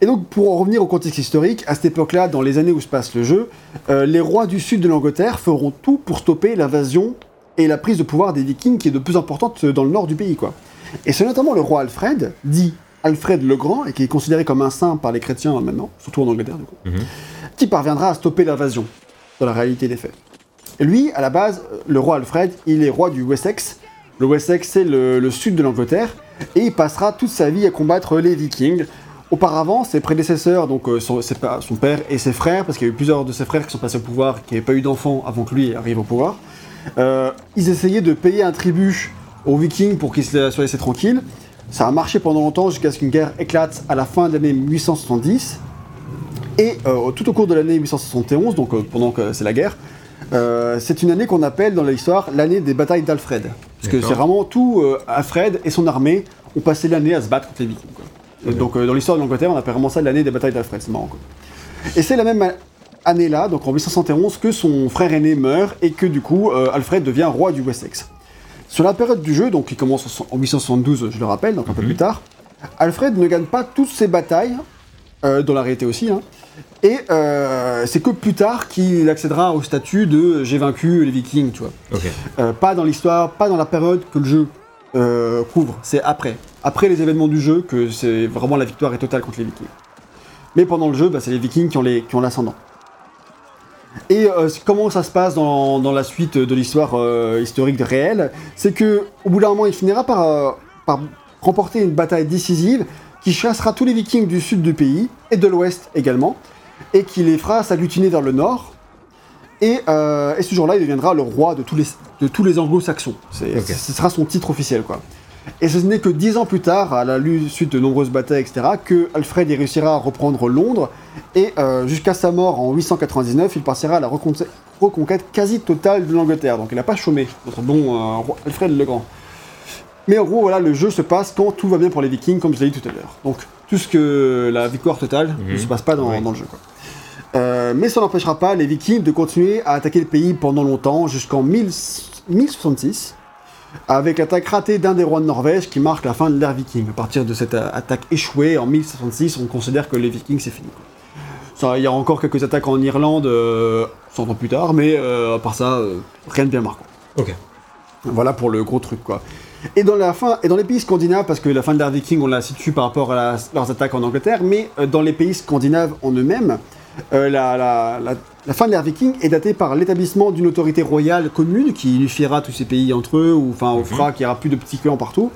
Et donc, pour en revenir au contexte historique, à cette époque-là, dans les années où se passe le jeu, euh, les rois du sud de l'Angleterre feront tout pour stopper l'invasion et la prise de pouvoir des Vikings qui est de plus importante dans le nord du pays, quoi. Et c'est notamment le roi Alfred, dit Alfred le Grand, et qui est considéré comme un saint par les chrétiens maintenant, surtout en Angleterre, du coup, Mhm. qui parviendra à stopper l'invasion, dans la réalité des faits. Et lui, à la base, le roi Alfred, il est roi du Wessex. Le Wessex, c'est le, le sud de l'Angleterre, et il passera toute sa vie à combattre les Vikings. Auparavant, ses prédécesseurs, donc euh, son, ses pa- son père et ses frères, parce qu'il y a eu plusieurs de ses frères qui sont passés au pouvoir, qui n'avaient pas eu d'enfants avant que lui arrive au pouvoir, euh, ils essayaient de payer un tribut aux Vikings pour qu'ils se soient laissés tranquilles. Ça a marché pendant longtemps jusqu'à ce qu'une guerre éclate à la fin de l'année 870. Et euh, tout au cours de l'année 871, donc euh, pendant que c'est la guerre, euh, c'est une année qu'on appelle dans l'histoire l'année des batailles d'Alfred. Parce que c'est vraiment tout Alfred et son armée ont passé l'année à se battre contre les Vikings. quoi. Donc dans l'histoire de l'Angleterre, on appelle vraiment ça l'année des batailles d'Alfred, c'est marrant. Quoi. Et c'est la même année-là, donc en 871, que son frère aîné meurt et que du coup Alfred devient roi du Wessex. Sur la période du jeu, donc qui commence en 872, je le rappelle, donc un peu Mhm. plus tard, Alfred ne gagne pas toutes ses batailles, euh, dans la réalité aussi, hein, et euh, c'est que plus tard qu'il accédera au statut de j'ai vaincu les Vikings, tu vois. Euh, pas dans l'histoire, pas dans la période que le jeu couvre, c'est après. Après les événements du jeu que c'est vraiment la victoire est totale contre les Vikings. Mais pendant le jeu, bah, c'est les Vikings qui ont les- qui ont l'ascendant. Et euh, comment ça se passe dans, dans la suite de l'histoire euh, historique de réelle C'est que au bout d'un moment, il finira par, euh, par remporter une bataille décisive qui chassera tous les Vikings du sud du pays et de l'ouest également, et qui les fera s'agglutiner vers le nord. Et, et ce jour-là, il deviendra le roi de tous les, de tous les anglo-saxons. Ce sera son titre officiel, quoi. Et ce n'est que dix ans plus tard, à la suite de nombreuses batailles, etc., que Alfred y réussira à reprendre Londres, et euh, jusqu'à sa mort en 899, il passera à la reconquête, reconquête quasi totale de l'Angleterre. Donc il n'a pas chômé, notre bon euh, Alfred le Grand. Mais en gros, voilà, le jeu se passe quand tout va bien pour les Vikings, comme je l'ai dit tout à l'heure. Donc tout ce que la victoire totale ne Mhm. se passe pas dans, Oui. dans le jeu, quoi. Euh, mais ça n'empêchera pas les Vikings de continuer à attaquer le pays pendant longtemps, jusqu'en 1000 1066, avec l'attaque ratée d'un des rois de Norvège qui marque la fin de l'ère viking. À partir de cette euh, attaque échouée en 1066, on considère que les Vikings c'est fini. Il y a encore quelques attaques en Irlande, euh, 100 ans plus tard, mais euh, à part ça, euh, rien de bien marquant. Ok. Voilà pour le gros truc quoi. Et dans la fin, et dans les pays scandinaves, parce que la fin de l'ère viking, on la situe par rapport à la- leurs attaques en Angleterre, mais euh, dans les pays scandinaves en eux-mêmes, euh, la, la- la- la fin de l'ère viking est datée par l'établissement d'une autorité royale commune qui unifiera tous ces pays entre eux, ou enfin, on Mhm. fera qu'il n'y aura plus de petits clans partout,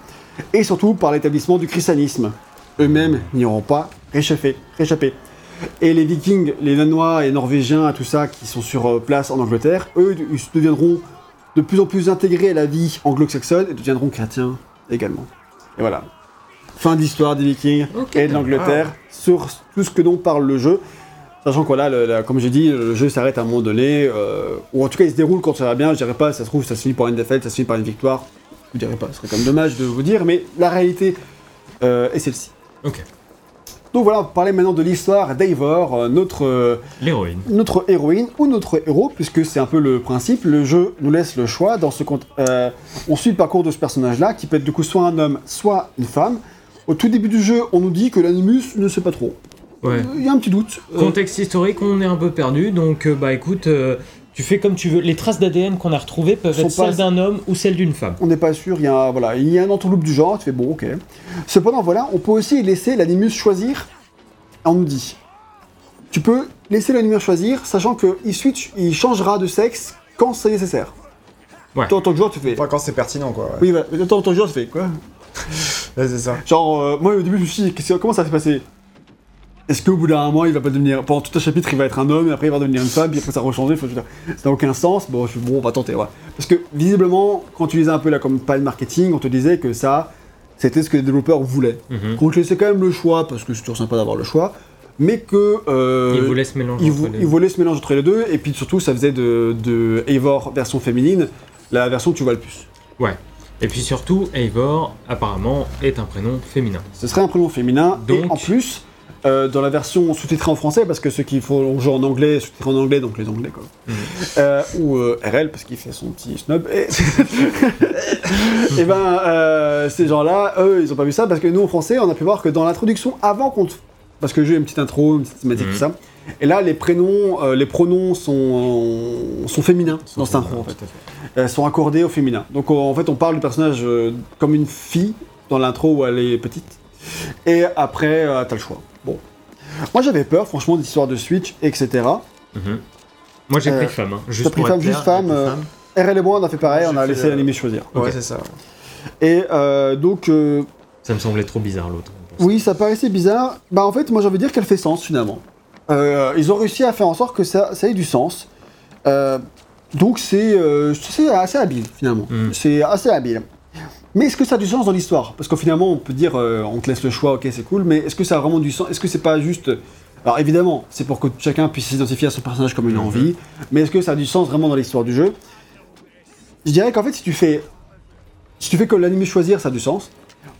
et surtout par l'établissement du christianisme. Eux-mêmes n'y auront pas réchappé. réchappé. Et les vikings, les danois et norvégiens, tout ça, qui sont sur euh, place en Angleterre, eux, ils deviendront de plus en plus intégrés à la vie anglo-saxonne et deviendront chrétiens également. Et voilà. Fin d'histoire des vikings et de l'Angleterre sur tout ce que dont parle le jeu. Sachant que le- la- comme j'ai dit, le jeu s'arrête à un moment donné, euh, ou en tout cas il se déroule quand ça va bien, je dirais pas, ça se trouve, ça se finit par une défaite, ça se finit par une victoire, je dirais pas, ce serait quand même dommage de vous dire, mais la réalité euh, est celle-ci. Ok. Donc voilà, on va parler maintenant de l'histoire d'Eivor, euh, notre, euh, L'héroïne. notre héroïne ou notre héros, puisque c'est un peu le principe. Le jeu nous laisse le choix. Dans ce compte, on suit le parcours de ce personnage-là, qui peut être du coup soit un homme, soit une femme. Au tout début du jeu, on nous dit que l'animus ne sait pas trop. Ouais. Il y a un petit doute. Euh, Contexte historique, on est un peu perdu, donc euh, bah écoute, euh, tu fais comme tu veux. Les traces d'ADN qu'on a retrouvées peuvent Sont être pas- celles d'un homme ou celles d'une femme. on n'est pas sûr, il y a, voilà, il y a un entourloupe du genre, tu fais bon, ok. Cependant, voilà, on peut aussi laisser l'animus choisir. On nous dit, tu peux laisser l'animus choisir, sachant qu'il switch, il changera de sexe quand c'est nécessaire. Ouais. Toi, en tant que joueur, tu fais. Enfin, quand c'est pertinent, quoi. ouais. Oui, voilà. Mais toi, en tant que joueur, tu fais quoi? Ouais, c'est ça. Genre, euh, moi au début, je me suis dit, comment ça s'est passé? Est-ce qu'au bout d'un moment, il va pas devenir. Pendant tout un chapitre, il va être un homme, et après, il va devenir une femme, puis après, ça va rechanger faut- Ça n'a aucun sens. Bon, je- bon, on va tenter, ouais. Parce que, visiblement, quand tu lisais un peu la campagne marketing, on te disait que ça, c'était ce que les développeurs voulaient. Mhm. Qu'on te laissait quand même le choix, parce que c'est toujours sympa d'avoir le choix, mais que. euh, Il vous laisse mélanger il, entre les deux. voulait ce mélange entre les deux, et puis surtout, ça faisait de, de Eivor version féminine la version que tu vois le plus. Ouais. Et puis surtout, Eivor, apparemment, est un prénom féminin. Ce serait un prénom féminin, et Donc- en plus, euh, dans la version sous-titrée en français, parce que ceux qui font jouer en anglais, sous-titré en anglais, donc les anglais quoi. Mhm. Euh, ou euh, RL, parce qu'il fait son petit snob. Et, [laughs] et ben, ces gens-là, eux, ils ont pas vu ça, parce que nous, en français, on a pu voir que dans l'introduction, avant qu'on. Parce que j'ai une petite intro, une petite thématique, Mhm. tout ça. Et là, les prénoms, euh, les pronoms sont, sont féminins dans cette intro, en fait. Elles sont accordées au féminin. Donc on- en fait, on parle du personnage euh, comme une fille dans l'intro où elle est petite. Et après, t'as le choix. Bon. Moi j'avais peur, franchement, des histoires de Switch, etc. Mhm. Moi j'ai Euh, pris femme. Hein. Juste pris pour femme, être juste femme. euh, RL et moi, on a fait pareil, on a laissé le- l'animé choisir. Ouais, Ok. c'est ça. Et euh, donc, euh, Ça me semblait trop bizarre l'autre. oui, ça paraissait bizarre. Bah en fait, moi j'ai envie de dire qu'elle fait sens finalement. Euh, ils ont réussi à faire en sorte que ça, ça ait du sens. Euh, donc c'est euh, c'est assez habile finalement. Mm. C'est assez habile. Mais est-ce que ça a du sens dans l'histoire? Parce qu'au finalement, on peut dire, euh, on te laisse le choix, ok, c'est cool, mais est-ce que ça a vraiment du sens? Est-ce que c'est pas juste. Alors évidemment, c'est pour que chacun puisse s'identifier à son personnage comme il a Mhm. envie, mais est-ce que ça a du sens vraiment dans l'histoire du jeu? Je dirais qu'en fait, si tu fais. Si tu fais comme l'anime choisir, ça a du sens.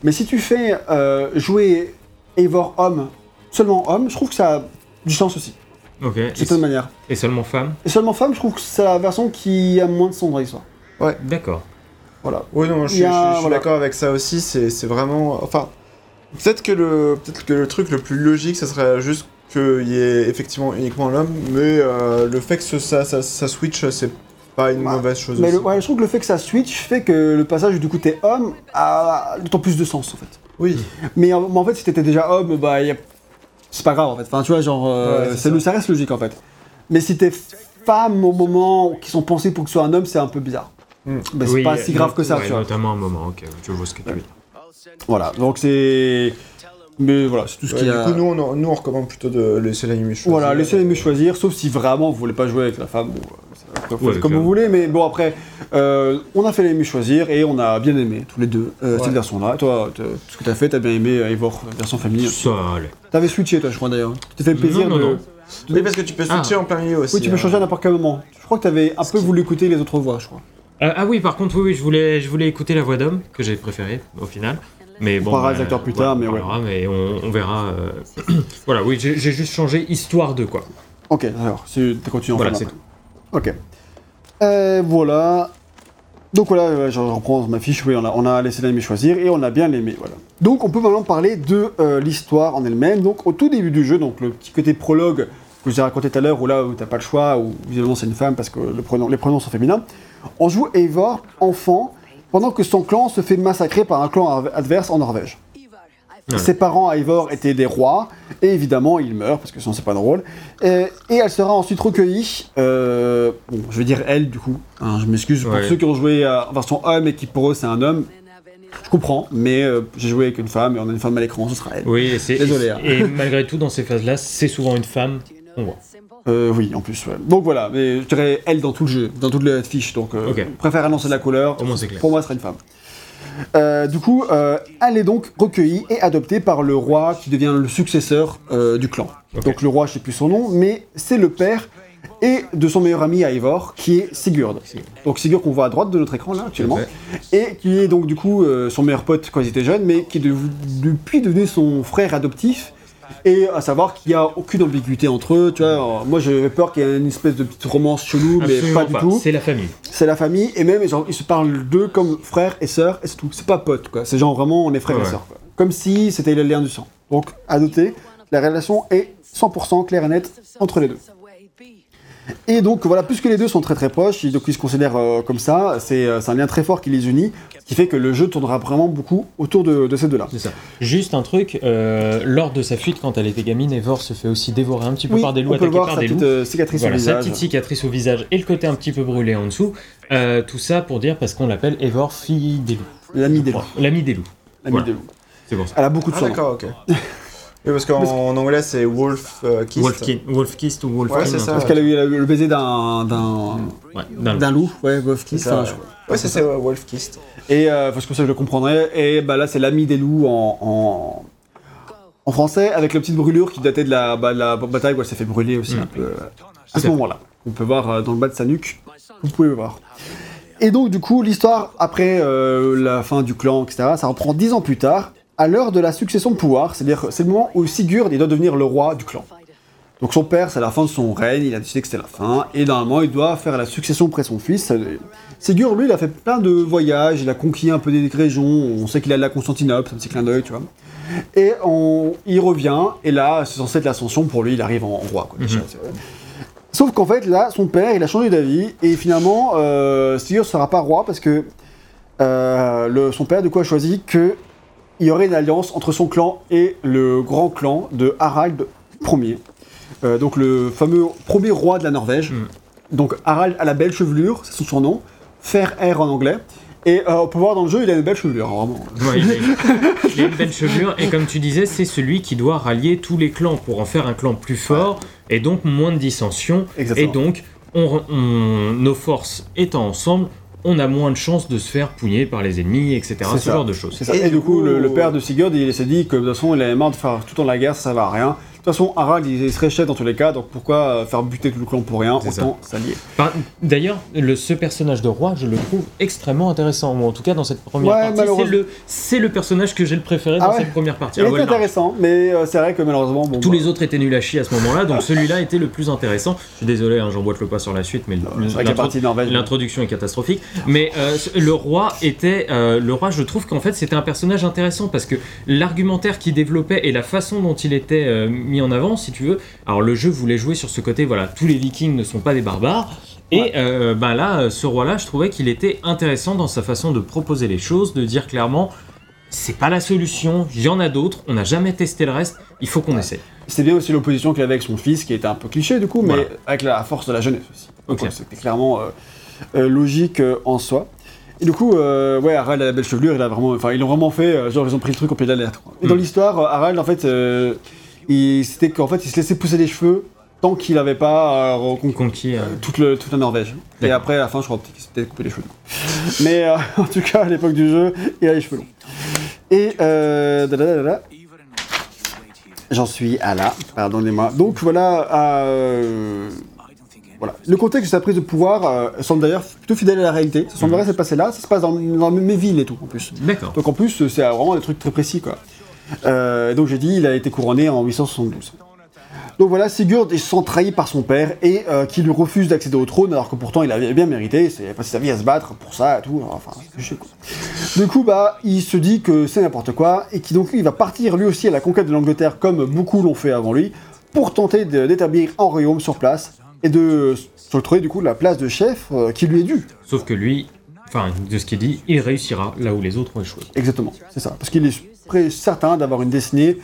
Mais si tu fais euh, jouer Eivor homme, seulement homme, je trouve que ça a du sens aussi, Ok. de Et, certaine manière. et seulement femme? Et seulement femme, je trouve que c'est la version qui a moins de sens dans l'histoire. D'accord. Voilà. Oui, non, je, suis- voilà. d'accord avec ça aussi. C'est vraiment. Enfin, peut-être que, le, peut que le truc le plus logique, ça serait juste qu'il y ait effectivement uniquement l'homme, mais euh, le fait que ce- ça, ça, ça switch, c'est pas une mauvaise chose. Mais le, aussi. ouais, je trouve que le fait que ça switch fait que le passage du t'es homme a d'autant plus de sens en fait. Oui, Mais en, mais en fait, si t'étais déjà homme, bah a- c'est pas grave en fait. Enfin, tu vois, genre, euh, Ouais, ça. reste logique en fait. Mais si t'es femme au moment qui sont pensés pour que ce soit un homme, c'est un peu bizarre. C'est Oui, pas si grave que ça, ouais, tu vois. Notamment un moment, ok, je vois ce que tu veux dire. Voilà, donc c'est. Mais voilà, c'est tout ce Ouais, qu'il y du a. coup, nous on, nous, on recommande plutôt de laisser l'anime choisir. Voilà, laissez-les me choisir, sauf si vraiment vous voulez pas jouer avec la femme, bon, faites Ouais, comme vous voulez, mais bon après, euh, on a fait les me choisir et on a bien aimé tous les deux euh, Ouais. cette version-là. Toi, ce que t'as fait, t'as bien aimé euh, Eivor euh, version famille. Ça allait. T'avais switché toi, je crois d'ailleurs. Tu t'es fait le plaisir Non, non, de. non. Oui, parce que tu peux switcher Ah. en plein milieu aussi. Oui, tu peux hein. changer à n'importe quel moment. Je crois que t'avais un peu voulu écouter les autres voix, je crois. Euh, ah oui, par contre, oui, oui, je voulais, je voulais écouter la voix d'homme que j'ai préférée au final. Mais bon, parlera bah, des acteurs plus tard, mais on ouais. verra, mais on, on verra. euh, [clears throat] voilà, oui, j'ai juste changé histoire de quoi. Ok, alors, c'est- en Voilà, c'est après. Ok. Euh, voilà. Donc voilà, je reprends ma fiche, oui, on a, on a laissé l'anime choisir et on a bien aimé, voilà. Donc on peut maintenant parler de euh, l'histoire en elle-même. Donc au tout début du jeu, donc le petit côté prologue que je vous ai raconté tout à l'heure, où là où t'as pas le choix, où visiblement c'est une femme parce que le les pronoms sont féminins, on joue Eivor, enfant, pendant que son clan se fait massacrer par un clan ad- adverse en Norvège. Ses parents, Eivor, étaient des rois, et évidemment, il meurt, parce que sinon c'est pas drôle. Et, et elle sera ensuite recueillie, euh, bon, je vais dire elle, du coup, hein, je m'excuse pour Ouais. ceux qui ont joué euh, en version homme et qui pour eux c'est un homme, je comprends, mais euh, j'ai joué avec une femme, et on a une femme à l'écran, ce sera elle. Oui, et. Désolé, hein. Et malgré tout, dans ces phases-là, c'est souvent une femme qu'on voit. Euh, oui, en plus, ouais. Donc voilà, mais je dirais elle dans tout le jeu, dans toute la fiche, donc euh, préfère annoncer la couleur, Au moins, c'est clair. pour moi ce sera une femme. Euh, du coup, euh, elle est donc recueillie et adoptée par le roi qui devient le successeur du clan. Donc le roi, je sais plus son nom, mais c'est le père et de son meilleur ami Eivor, qui est Sigurd. Donc Sigurd qu'on voit à droite de notre écran là actuellement, et qui est donc du coup son meilleur pote quand ils étaient jeunes, mais qui est de- depuis devenu son frère adoptif. Et à savoir qu'il n'y a aucune ambiguïté entre eux, tu vois. Alors, moi j'avais peur qu'il y ait une espèce de petite romance chelou, mais Absolument pas du tout. C'est la famille. C'est la famille, et même genre, ils se parlent d'eux comme frères et sœurs, et c'est tout. C'est pas potes, quoi. C'est genre vraiment on est frères et sœurs, quoi. Comme si c'était le lien du sang. Donc, à noter, la relation est 100% claire et nette entre les deux. Et donc voilà, puisque les deux sont très très proches, donc ils se considèrent euh, comme ça, c'est euh, c'est un lien très fort qui les unit, qui fait que le jeu tournera vraiment beaucoup autour de, de ces deux-là. C'est ça. Juste un truc, euh, lors de sa fuite, quand elle était gamine, Evor se fait aussi dévorer un petit peu Oui, par des loups, on peut le attaqué voir, par sa des petite loups. euh, cicatrice Voilà, au sa visage. petite cicatrice au visage et le côté un petit peu brûlé en dessous. Euh, tout ça pour dire parce qu'on l'appelle Evor, fille des loups. L'ami des loups. L'ami des loups. L'ami Voilà. des loups. C'est pour ça. Elle a beaucoup de Ah sang. d'accord, ok. [laughs] oui, parce qu'en Parce anglais c'est Wolf euh, Kissed. Wolfkin, Wolfkist ou Wolfkin. Ouais, c'est un ça. Parce qu'elle a eu le baiser d'un d'un Ouais, d'un loup. loup, ouais, Wolf ça, enfin, je- Ouais, c'est ça, ouais, Wolf Kissed. Et euh, parce que ça je le comprendrais. Et bah là c'est l'ami des loups en, en, en français avec la petite brûlure qui datait de la, bah, de la bataille où elle s'est fait brûler aussi Mm. un peu euh, à ce moment-là. On peut voir euh, dans le bas de sa nuque. Vous pouvez voir. Et donc du coup l'histoire après euh, la fin du clan etc. Ça reprend dix ans plus tard à l'heure de la succession de pouvoir, c'est-à-dire c'est le moment où Sigurd il doit devenir le roi du clan. Donc son père, c'est la fin de son règne, il a décidé que c'était la fin, et normalement il doit faire la succession après son fils. Sigurd, lui, il a fait plein de voyages, il a conquis un peu des régions, on sait qu'il a de la Constantinople, c'est un petit clin d'œil, tu vois. Et on, il revient, et là, c'est censé être l'ascension, pour lui, il arrive en, en roi. Quoi, c'est- Sauf qu'en fait, là, son père, il a changé d'avis, et finalement, euh, Sigurd ne sera pas roi parce que euh, le, son père, du coup, a choisi que il y aurait une alliance entre son clan et le grand clan de Harald Ier. Euh, donc le fameux premier roi de la Norvège. Mm. Donc Harald a la belle chevelure, c'est son surnom. Fer R en anglais. Et euh, on peut voir dans le jeu, il a une belle chevelure, hein, vraiment. Ouais, il, a, [laughs] il a une belle chevelure et comme tu disais, c'est celui qui doit rallier tous les clans pour en faire un clan plus fort et donc moins de dissensions. Et donc, on- on- nos forces étant ensemble, on a moins de chances de se faire pouiller par les ennemis, etc. Ce ça. genre de choses. Et Et, du coup, coup, le, le père de Sigurd, il s'est dit que de toute façon, il avait marre de faire tout le temps la guerre, ça va à rien. De toute façon, Harald, il serait chef dans tous les cas, donc pourquoi euh, faire buter tout le clan pour rien? Autant s'allier. D'ailleurs, le- ce personnage de roi, je le trouve extrêmement intéressant. Ou en tout cas, dans cette première Ouais, partie, c'est le, personnage que j'ai le préféré dans Ah ouais cette première partie. Il Ah était ouais, non. intéressant, mais euh, c'est vrai que malheureusement, bon. Tous bah, les autres étaient nuls à chier à ce moment-là, donc celui-là était le plus intéressant. Je suis désolé, hein, j'emboîte le pas sur la suite, mais Norvège. L'introduction est catastrophique, mais euh, le roi était, euh, le roi, je trouve qu'en fait c'était un personnage intéressant parce que l'argumentaire qu'il développait et la façon dont il était euh, mis en avant, si tu veux. Alors le jeu voulait jouer sur ce côté, voilà, tous les Vikings ne sont pas des barbares. Et Ouais. euh, ben là, euh, ce roi-là, je trouvais qu'il était intéressant dans sa façon de proposer les choses, de dire clairement, c'est pas la solution, il y en a d'autres, on n'a jamais testé le reste, il faut qu'on essaie. C'est bien aussi l'opposition qu'il avait avec son fils, qui était un peu cliché du coup, mais Voilà. avec la force de la jeunesse aussi. Donc, Ok. ouais, C'était clairement euh, euh, logique euh, en soi. Et du coup, euh, ouais, Harald a la belle chevelure, il a vraiment, enfin, ils l'ont vraiment fait, genre ils ont pris le truc au pied de la lettre. quoi. Et dans Mm. l'histoire, Harald, en fait, c'était qu'en fait, il se laissait pousser les cheveux tant qu'il n'avait pas euh, Conquis. euh, toute, le- toute la Norvège. Et après, à la fin, je crois qu'il s'était coupé les cheveux. [laughs] Mais euh, en tout cas, à l'époque du jeu, il a les cheveux longs. Et euh. J'en suis à là, pardonnez-moi. Donc voilà, euh, voilà. Le contexte de sa prise de pouvoir euh, semble d'ailleurs plutôt fidèle à la réalité. Ça semblerait se passer là, ça se passe dans, dans mes villes et tout en plus. D'accord. Donc en plus, c'est vraiment des trucs très précis quoi. Euh, donc j'ai dit, il a été couronné en 872. Donc voilà, Sigurd est sans trahi par son père et euh, qui lui refuse d'accéder au trône alors que pourtant il avait bien mérité, c'est- il a passé sa vie à se battre pour ça et tout, enfin chier, quoi. Du coup bah il se dit que c'est n'importe quoi et qui donc il va partir lui aussi à la conquête de l'Angleterre comme beaucoup l'ont fait avant lui pour tenter d'établir un royaume sur place et de se retrouver du coup la place de chef euh, qui lui est due. Sauf que lui, enfin, de ce qu'il dit, il réussira là où les autres ont échoué. Exactement, c'est ça. Parce qu'il est certain d'avoir une destinée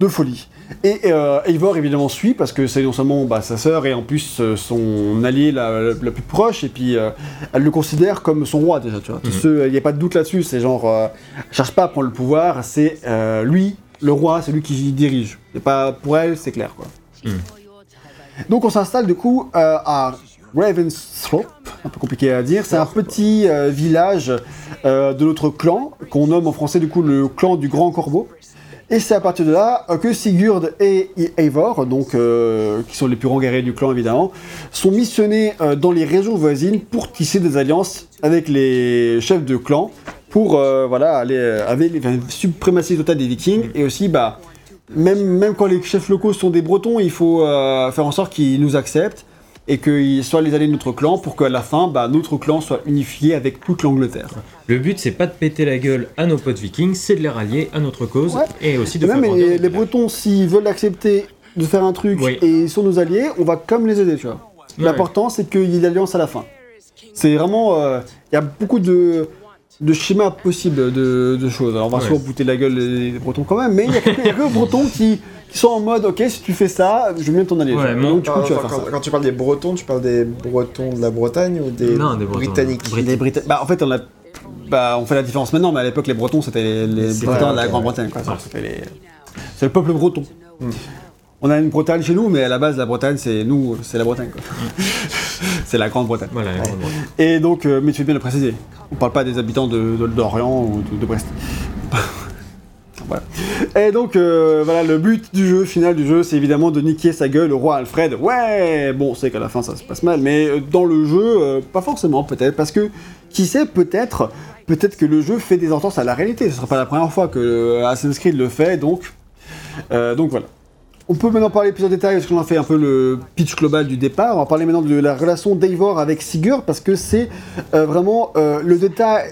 de folie. Et euh, Eivor évidemment suit parce que c'est non seulement bah, sa sœur et en plus euh, son allié la, la- la plus proche et puis euh, elle le considère comme son roi déjà. Tu vois, Mhm. il n'y a pas de doute là-dessus. C'est genre, euh, cherche pas à prendre le pouvoir. C'est lui, le roi, c'est lui qui dirige. Et pas pour elle, c'est clair quoi. Mhm. Donc on s'installe du coup à Ravensthorpe, un peu compliqué à dire. C'est un petit euh, village euh, de notre clan qu'on nomme en français du coup le clan du Grand Corbeau. Et c'est à partir de là euh, que Sigurd et Eivor, donc euh, qui sont les plus grands guerriers du clan évidemment, sont missionnés dans les régions voisines pour tisser des alliances avec les chefs de clan pour voilà aller avec enfin, suprématie totale des Vikings et aussi bah même même quand les chefs locaux sont des Bretons, il faut faire en sorte qu'ils nous acceptent et qu'ils soient les alliés de notre clan pour qu'à la fin bah, notre clan soit unifié avec toute l'Angleterre. Le but, c'est pas de péter la gueule à nos potes vikings, c'est de les rallier à notre cause Ouais. et aussi de Et faire même les, les. Bretons, s'ils veulent accepter de faire un truc Oui. et ils sont nos alliés, on va comme les aider, tu vois. Ouais. L'important, c'est qu'il y ait l'alliance à la fin. C'est vraiment... euh, Il y a beaucoup de, de schémas possibles de, de choses. Alors, on va Ouais. souvent bouter la gueule les, les Bretons quand même, mais il y a quelques, Bretons qui, qui sont en mode, ok, si tu fais ça, je Ouais, vois. mon- Donc, du coup, tu vas Enfin, faire quand, ça. quand tu parles des Bretons, tu parles des Bretons de la Bretagne ou des, Non, des. Britanniques? Brit- Brita- bah, en fait, on a... Bah, on fait la différence maintenant, mais à l'époque, les Bretons, c'était les, les C'est Bretons vrai, de la Grande-Bretagne. C'était les- C'est le peuple breton. Hmm. On a une Bretagne chez nous, mais à la base, la Bretagne, c'est nous, c'est la Bretagne. [laughs] c'est la Grande-Bretagne. Voilà, Bretagne. Et donc, euh, mais tu fais bien le préciser. On parle pas des habitants de, d'Orient ou de, de Brest. [laughs] voilà. Et donc, euh, voilà, le but du jeu, final du jeu, c'est évidemment de niquer sa gueule au roi Alfred. Ouais, bon, c'est qu'à la fin ça se passe mal, mais euh, dans le jeu, euh, pas forcément peut-être, parce que qui sait, peut-être peut-être que le jeu fait des entorses à la réalité. Ce ne sera pas la première fois que Assassin's Creed le fait, donc, donc voilà. On peut maintenant parler plus en détail, parce qu'on a fait un peu le pitch global du départ. On va parler maintenant de la relation d'Eivor avec Sigurd, parce que c'est euh, vraiment euh, le détail,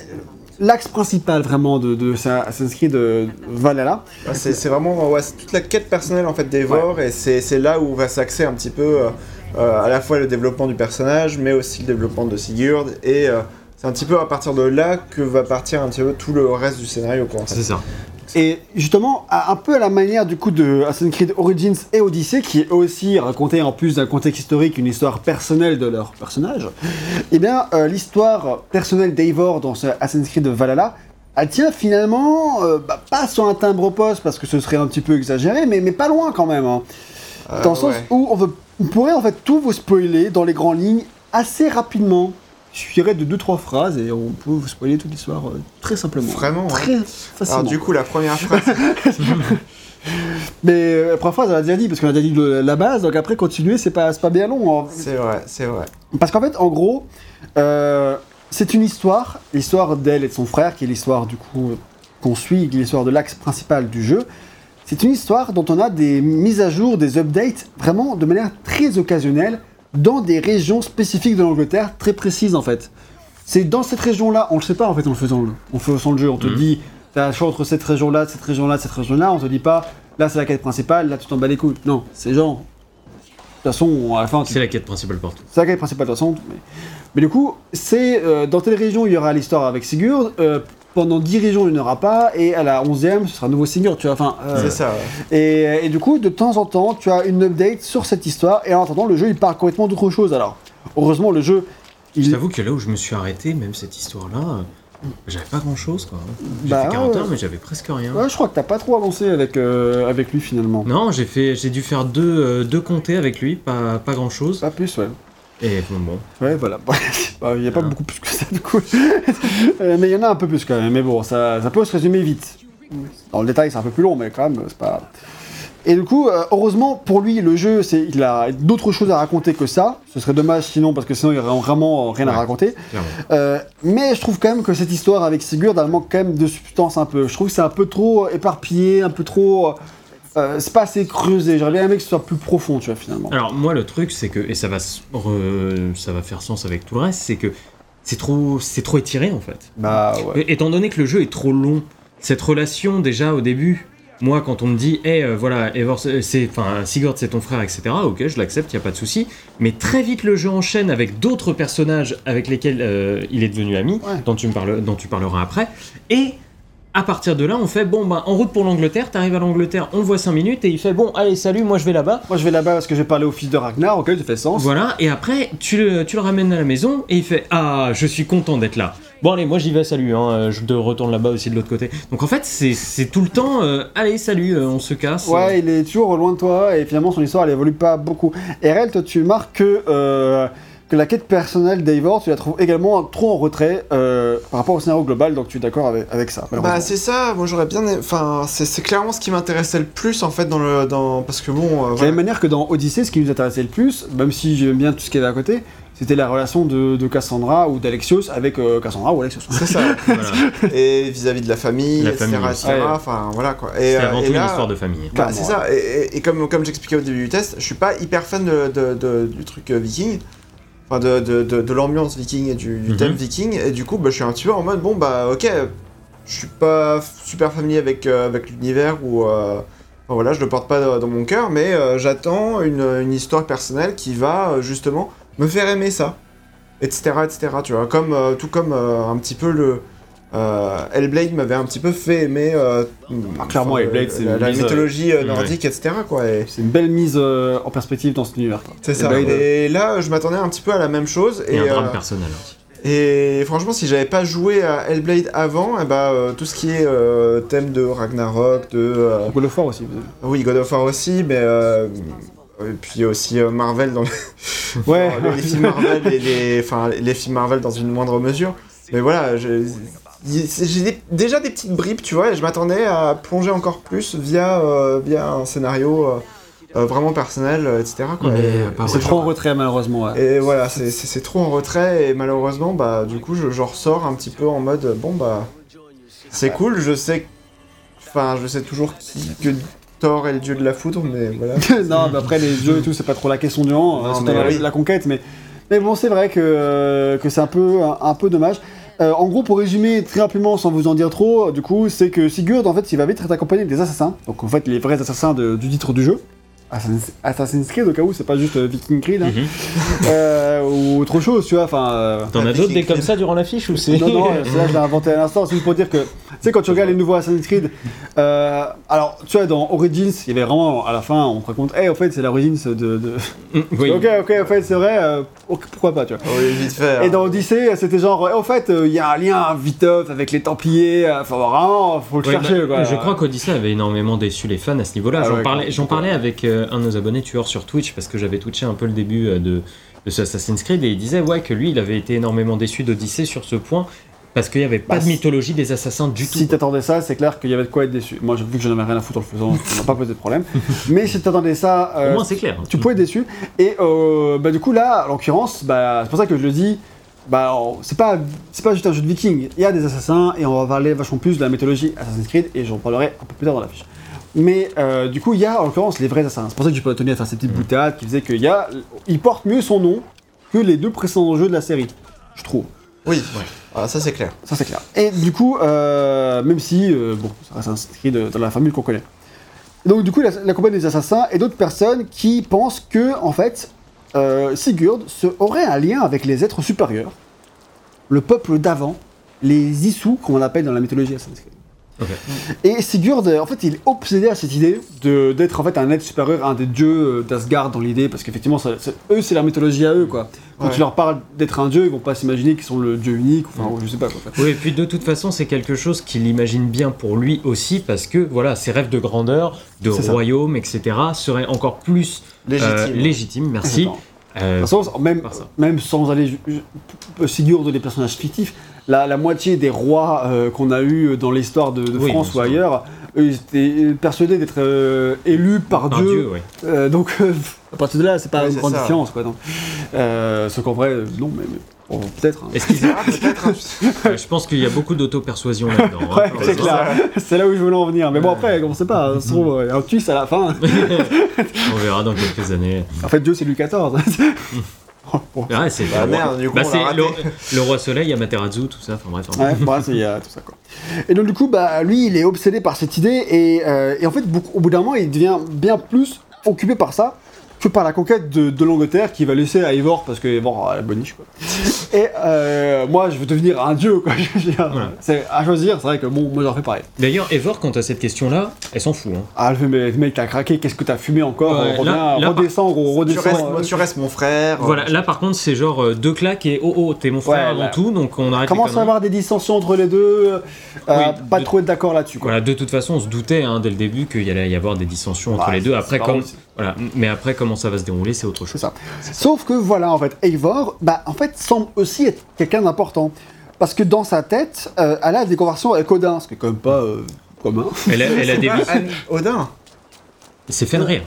l'axe principal vraiment de, de sa- Assassin's Creed euh, Valhalla. Ah, c'est c'est vraiment ouais, c'est toute la quête personnelle en fait d'Eivor et c'est c'est là où va s'axer un petit peu euh, euh, à la fois le développement du personnage mais aussi le développement de Sigurd et euh, c'est un petit peu à partir de là que va partir un petit peu tout le reste du scénario quoi. en fait. C'est ça. Et justement, un peu à la manière du coup de Assassin's Creed Origins et Odyssey, qui est aussi raconté en plus d'un contexte historique, une histoire personnelle de leur personnage, eh bien, euh, l'histoire personnelle d'Eivor dans ce Assassin's Creed Valhalla, elle tient finalement, euh, bah, pas sur un timbre poste parce que ce serait un petit peu exagéré, mais, mais pas loin quand même. hein. Euh, dans le sens ouais. où on, veut- on pourrait en fait tout vous spoiler dans les grandes lignes assez rapidement. Il suffirait de 2-3 phrases et on peut vous spoiler toute l'histoire euh, très simplement. Vraiment, ouais. Très facilement. Alors du coup la première phrase [laughs] Mais euh, la première phrase, elle a déjà dit, parce qu'on a déjà dit le- la base, donc après continuer, c'est pas, pas bien long. hein. c'est vrai c'est vrai. Parce qu'en fait, en gros, euh, c'est une histoire, l'histoire d'elle et de son frère, qui est l'histoire du coup qu'on suit, qui est l'histoire de l'axe principal du jeu. C'est une histoire dont on a des mises à jour, des updates, vraiment de manière très occasionnelle, dans des régions spécifiques de l'Angleterre, très précises en fait. C'est dans cette région-là, on le sait pas en fait en le faisant, le- en faisant le jeu, on te Mhm. dit, t'as le choix entre cette région-là, cette région-là, cette région-là, on te dit pas, là c'est la quête principale, là tu t'en bats les couilles. Non, c'est genre. De toute façon, à la fin, C'est la quête principale pour tout. c'est la quête principale de toute façon. Mais, mais du coup, c'est euh, dans telle région il y aura l'histoire avec Sigurd. euh, pendant 10 régions il n'y en aura pas. Et à la 11e, ce sera un nouveau Sigurd. Tu vois, enfin. euh, C'est ça. ouais. et, et du coup, de temps en temps, tu as une update sur cette histoire. Et en attendant, le jeu il parle complètement d'autre chose. Alors, heureusement, le jeu. Je t'avoue que là où je me suis arrêté, même cette histoire-là, j'avais pas grand-chose quoi. J'ai Bah, fait 40 ouais. heures, mais j'avais presque rien. Ouais, je crois que t'as pas trop avancé avec, euh, avec lui finalement. Non, j'ai fait, j'ai dû faire deux, euh, deux comtés avec lui, pas, pas grand-chose. Pas plus, ouais. Et bon. Ouais, voilà. [laughs] Bah, Il n'y a pas beaucoup plus que ça, du coup. [laughs] Euh, mais il y en a un peu plus quand même. Mais bon, ça, ça peut se résumer vite. Dans le détail, c'est un peu plus long, mais quand même, c'est pas. Et du coup, euh, heureusement pour lui, le jeu, c'est, il a d'autres choses à raconter que ça. Ce serait dommage sinon, parce que sinon, il n'y aurait vraiment rien à raconter. Euh, mais je trouve quand même que cette histoire avec Sigurd, elle manque quand même de substance un peu. Je trouve que c'est un peu trop éparpillé, un peu trop. Euh, euh, c'est pas assez creusé. J'aurais bien aimé que ce soit plus profond, tu vois, finalement. Alors moi le truc c'est que et ça va re- ça va faire sens avec tout le reste, c'est que c'est trop c'est trop étiré en fait. Bah ouais. Étant donné que le jeu est trop long, cette relation déjà au début, moi quand on me dit hé voilà Eivor, c'est c'est- enfin Sigurd c'est ton frère etc. Ok je l'accepte y a pas de souci. Mais très vite le jeu enchaîne avec d'autres personnages avec lesquels euh, il est devenu ami, Ouais. dont tu me parles dont tu parleras après et à partir de là, on fait bon, bah, en route pour l'Angleterre, t'arrives à l'Angleterre, on le voit 5 minutes et il fait bon, allez, salut, moi je vais là-bas. Moi, je vais là-bas parce que j'ai parlé au fils de Ragnar, ok, ça fait sens. Voilà, et après, tu le, tu le ramènes à la maison et il fait Ah, je suis content d'être là. Bon, allez, moi j'y vais, salut, hein, euh, je te retourne là-bas aussi de l'autre côté. Donc en fait, c'est c'est tout le temps euh, Allez, salut, euh, on se casse. Ouais, il est toujours loin de toi et finalement son histoire elle évolue pas beaucoup. Et RL, toi tu marques que, euh, que la quête personnelle d'Eivor, tu la trouves également trop en retrait euh, par rapport au scénario global, donc tu es d'accord avec, avec ça. Bah c'est ça, moi j'aurais bien... Enfin, c'est clairement ce qui m'intéressait le plus en fait dans le... Dans... Parce que bon... euh, De la même manière que dans Odyssey, ce qui nous intéressait le plus, même si j'aime bien tout ce qu'il y avait à côté, c'était la relation de, de Cassandra ou d'Alexios avec euh, Cassandra ou Alexios. C'est ça. [laughs] Voilà. [laughs] et vis-à-vis de la famille, La etc. famille etc. Ouais. Enfin voilà quoi. Et, C'est avant et tout là- une histoire de famille. Bah, c'est ça, et, et- et comme, comme j'expliquais au début du test, je suis pas hyper fan de, de- de- du truc euh, viking, enfin de, de, de- de l'ambiance viking et du, du Mhm. thème viking, et du coup bah, je suis un petit peu en mode bon bah ok, je suis pas super familier avec, euh, avec l'univers ou euh, enfin, voilà, je le porte pas dans, dans mon cœur, mais euh, j'attends une, une histoire personnelle qui va justement me faire aimer ça, etc. etc. tu vois, comme, tout comme un petit peu le. Euh, Hellblade m'avait un petit peu fait aimer euh, Ah, clairement, enfin, Hellblade, la- c'est la, une la mise, euh, mythologie euh, nordique, etc. Quoi, et- C'est une belle mise euh, en perspective dans cet univers. c'est ça. Hellblade, Et là, je m'attendais un petit peu à la même chose. Et, Et, un drame euh, personnel aussi. et franchement, si j'avais pas joué à Hellblade avant, eh ben, euh, tout ce qui est euh, thème de Ragnarok, de. euh, God of War aussi. oui, God of War aussi, mais. euh, et puis aussi euh, Marvel dans les, [laughs] Ouais, [laughs] les, films Marvel et les, enfin, les films Marvel dans une moindre mesure. Mais voilà, je- j'ai déjà des petites bribes, tu vois, et je m'attendais à plonger encore plus via, euh, via un scénario euh, euh, vraiment personnel, etc. C'est trop en retrait, malheureusement. ouais. Et voilà, c'est- trop en retrait et malheureusement, bah du coup, je, je ressors un petit peu en mode bon bah c'est cool, je sais, enfin je sais toujours qui, que Thor est le dieu de la foudre, mais voilà. [laughs] non, mais après, les jeux et tout, c'est pas trop la question du euh, c'est la, conquête, mais, mais bon, c'est vrai que, que c'est un peu, un, un peu dommage. Euh, en gros, pour résumer très rapidement, sans vous en dire trop, du coup, c'est que Sigurd, en fait, il va vite être accompagné des assassins. Donc, en fait, les vrais assassins de- du titre du jeu. Assassin's- Assassin's Creed, au cas où, c'est pas juste euh, Viking Creed, hein. Mhm. [laughs] Euh, ou autre chose, tu vois. Enfin, euh, T'en as d'autres des comme ça durant l'affiche ou c'est non, non, c'est là je l'ai inventé à l'instant, c'est juste pour dire que, sais, quand tu regardes les nouveaux Assassin's Creed, euh, alors, tu vois, dans Origins, il y avait vraiment, à la fin, on te raconte, hey, en fait, c'est l'Origins de... de... [laughs] oui. Ok, ok, en fait, c'est vrai, euh, pourquoi pas, tu vois. Oui, vite fait. hein. Et dans Odyssey, c'était genre, en fait, euh, il y a un lien viteuf avec les Templiers, euh, enfin, vraiment, faut le chercher, bah, quoi. Je crois qu'Odyssey avait énormément déçu les fans à ce niveau-là. Ah J'en ouais, parlais, quand- j'en parlais avec euh, un de nos abonnés tueurs sur Twitch parce que j'avais twitché un peu le début euh, de, de ce Assassin's Creed et il disait ouais que lui il avait été énormément déçu d'Odyssey sur ce point parce qu'il n'y avait pas Bah, de mythologie des assassins du Si tout. t'attendais ça, c'est clair qu'il y avait de quoi être déçu. Moi, vu que j'en avais rien à foutre en le faisant, [laughs] ça m'a pas posé de problème. Mais si t'attendais ça, euh, Au moins c'est clair. tu pouvais être déçu. Et euh, bah, du coup, là, en l'occurrence, bah, c'est pour ça que je le dis, bah, c'est pas, juste un jeu de viking. Il y a des assassins et on va parler vachement plus de la mythologie Assassin's Creed et j'en parlerai un peu plus tard dans la fiche. Mais euh, du coup, il y a en l'occurrence les vrais assassins. C'est pour ça que j'ai pas tenu à faire ces petites boutades qui faisaient qu'il y a. Il porte mieux son nom que les deux précédents jeux de la série, je trouve. Oui, Ah, ça c'est clair. Ça c'est clair. Et du coup, euh, même si, euh, bon, ça reste inscrit de- dans la famille qu'on connaît. Donc du coup, la, la compagnie des assassins et d'autres personnes qui pensent que, en fait, euh, Sigurd se, aurait un lien avec les êtres supérieurs, le peuple d'avant, les Issus, comme on l'appelle dans la mythologie Assassin's Creed. Et Sigurd, en fait, il est obsédé à cette idée de- d'être en fait un être supérieur, un des dieux euh, d'Asgard dans l'idée, parce qu'effectivement, ça- c'est- eux, c'est leur mythologie à eux, quoi. Quand Ouais. tu leur parles d'être un dieu, ils vont pas s'imaginer qu'ils sont le dieu unique, enfin, je sais pas quoi. Oui, et puis de toute façon, c'est quelque chose qu'il imagine bien pour lui aussi, parce que voilà, ses rêves de grandeur, de C'est ça. royaume, etc., seraient encore plus euh, Légitime. légitimes. Merci. Exactement. Euh, De toute façon, même, même sans aller Sigurd des personnages fictifs, la, la moitié des rois euh, qu'on a eu dans l'histoire de, de Oui, France ou ailleurs, eux, ils étaient persuadés d'être euh, élus par, par Dieu. Dieu, ouais. Euh, donc, euh, à partir de là, c'est pas Oui, une grande ça. différence. Quoi, donc. Euh, sauf qu'en vrai, euh, non, mais, mais bon, peut-être. hein. Est-ce qu'ils- Ah, peut-être. hein. [laughs] Je pense qu'il y a beaucoup d'auto-persuasion là-dedans. hein. C'est Ouais, clair. [laughs] C'est là où je voulais en venir. Mais bon, après, on sait pas. Ça se trouve, euh, un twist à la fin. [laughs] On verra dans quelques années. En fait, Dieu, c'est Louis XIV. Bon. Ouais, c'est Bah, le roi- merde, du coup, Bah, on le, le roi soleil, Amaterasu, tout ça. Enfin bref. hein. Ouais, bon, il y a tout ça quoi. Et donc du coup, bah lui, il est obsédé par cette idée et, euh, et en fait, beaucoup- au bout d'un moment, il devient bien plus occupé par ça que par la conquête de, de l'Angleterre qu'il va laisser à Ivor parce que Ivor a la boniche quoi. [laughs] Et euh, moi, je veux devenir un dieu quoi. [laughs] C'est à choisir. C'est vrai que bon, moi j'en fais pareil. D'ailleurs, Evor, quant à cette question-là, elle s'en fout. hein. Ah, le mec, mec, t'as craqué. Qu'est-ce que t'as fumé encore? Ouais, Reviens, là- là, redescends, gros, Tu redescends. restes, euh, tu restes mon frère. Voilà, là par contre, c'est genre euh, deux claques et oh oh, t'es mon frère Ouais, avant là. tout, donc on arrête Commence à avoir des dissensions entre les deux. euh, Oui, pas de- trop être d'accord là-dessus quoi. Voilà, de toute façon, on se doutait hein, dès le début qu'il y allait y avoir des dissensions entre Ouais, les deux. Après, comme, voilà, mais après, comment ça va se dérouler, c'est autre C'est chose. ça. Sauf que voilà, en fait, Eivor, bah, en fait, semble aussi être quelqu'un d'important. Parce que dans sa tête, euh, elle a des conversations avec Odin, ce qui est quand même pas euh, commun. Elle a, elle a C'est des pas vies. Anne- Odin. C'est Fenrir.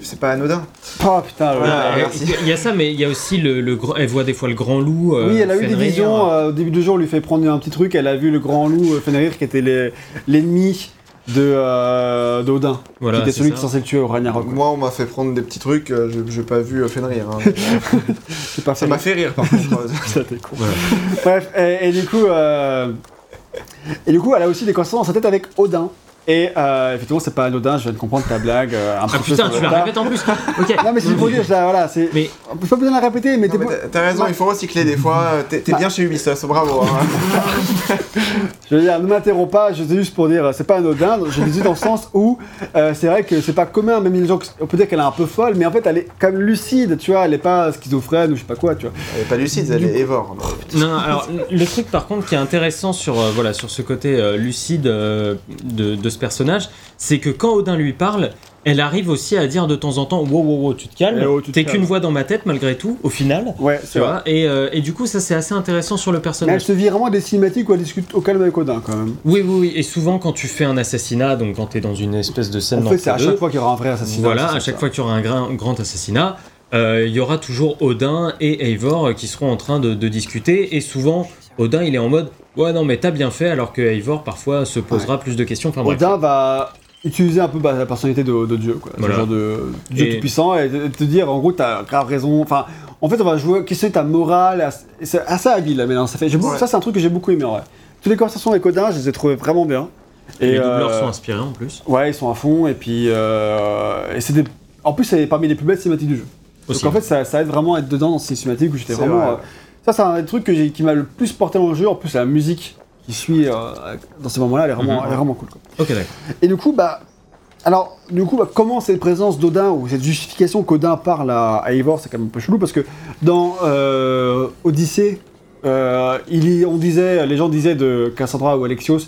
C'est pas anodin. Oh putain. Voilà. Merci. Il y a ça, mais il y a aussi le, le grand- Elle voit des fois le grand loup. euh, oui, elle a eu des Fenrir. visions. euh, au début du jour, on lui fait prendre un petit truc. Elle a vu le grand loup euh, Fenrir, qui était les- l'ennemi de euh, d'Odin. Voilà, qui était celui ça. qui est censé le tuer au Ragnarok. Moi, on m'a fait prendre des petits trucs, euh, je j'ai pas vu euh, Fenrir. hein. [laughs] Pas Ça m'a fait rire par contre. [laughs] Ça, t'es con. Voilà. Bref, et, et du coup, euh, et du coup, elle a aussi des conversations dans sa tête avec Odin. Et euh, effectivement, c'est pas anodin. Je viens de comprendre ta blague. euh, un Ah putain, tu la répètes en plus. [laughs] Ok. Non, mais c'est pour dire, là, voilà, c'est. Mais Je pas besoin de la répéter, mais t'es beau- t'as- raison, il faut recycler des fois. [laughs] T'es Bah. bien chez Ubisoft, bravo. hein. [laughs] Je veux dire, ne m'interromps pas, je dis juste pour dire, c'est pas anodin, je le dis dans le sens où euh, c'est vrai que c'est pas commun, même les gens, on peut dire qu'elle est un peu folle, mais en fait elle est quand même lucide, tu vois, elle est pas schizophrène ou je sais pas quoi, tu vois. Elle est pas lucide, elle est Evor. Non, non, alors le truc par contre qui est intéressant sur, euh, voilà, sur ce côté euh, lucide euh, de, de ce personnage, c'est que quand Odin lui parle, elle arrive aussi à dire de temps en temps wow wow wow tu te calmes Eh oh, t'es qu'une voix dans ma tête malgré tout au final Ouais, tu c'est vrai. vois et, euh, et du coup ça c'est assez intéressant sur le Mais elle personnage se vit vraiment des cinématiques où elle discute au calme avec Odin quand même. oui oui oui et souvent quand tu fais un assassinat donc quand t'es dans une espèce de scène En fait, c'est à chaque fois qu'il y aura un vrai assassinat. Voilà, à ça. chaque fois qu'il y aura un grand, grand assassinat, euh, il y aura toujours Odin et Eivor qui seront en train de, de discuter. Et souvent, Odin, il est en mode Ouais, non, mais t'as bien fait, alors que Eivor, parfois, se posera plus de questions. Enfin bref. Odin va utiliser un peu bah, la personnalité de, de Dieu, quoi. Voilà. genre de Dieu Et- tout puissant et te, dire en gros t'as grave raison. Enfin, en fait on va jouer questionner ta morale. C'est assez habile là maintenant. Ça fait. beaucoup- Ouais. Ça c'est un truc que j'ai beaucoup aimé en vrai. Toutes les conversations avec Odin, je les ai trouvées vraiment bien. Et les euh, doubleurs sont inspirés en plus. Ouais, ils sont à fond et puis euh, et c'est des- en plus c'est parmi les plus belles cinématiques du jeu. Aussi. Donc en fait ça, ça aide vraiment à être dedans dans ces cinématiques où j'étais vraiment. vrai, euh. Ça c'est un des trucs que qui m'a le plus porté dans le jeu. En plus la musique qui suit euh, dans ces moments-là, elle est vraiment, Mhm. elle est vraiment cool. Quoi. Ok, d'accord. Et du coup, bah. Alors, du coup, bah, comment cette présence d'Odin ou cette justification qu'Odin parle à, à Eivor, c'est quand même un peu chelou parce que dans euh, Odyssée, euh, il y- on disait, les gens disaient de Cassandra ou Alexios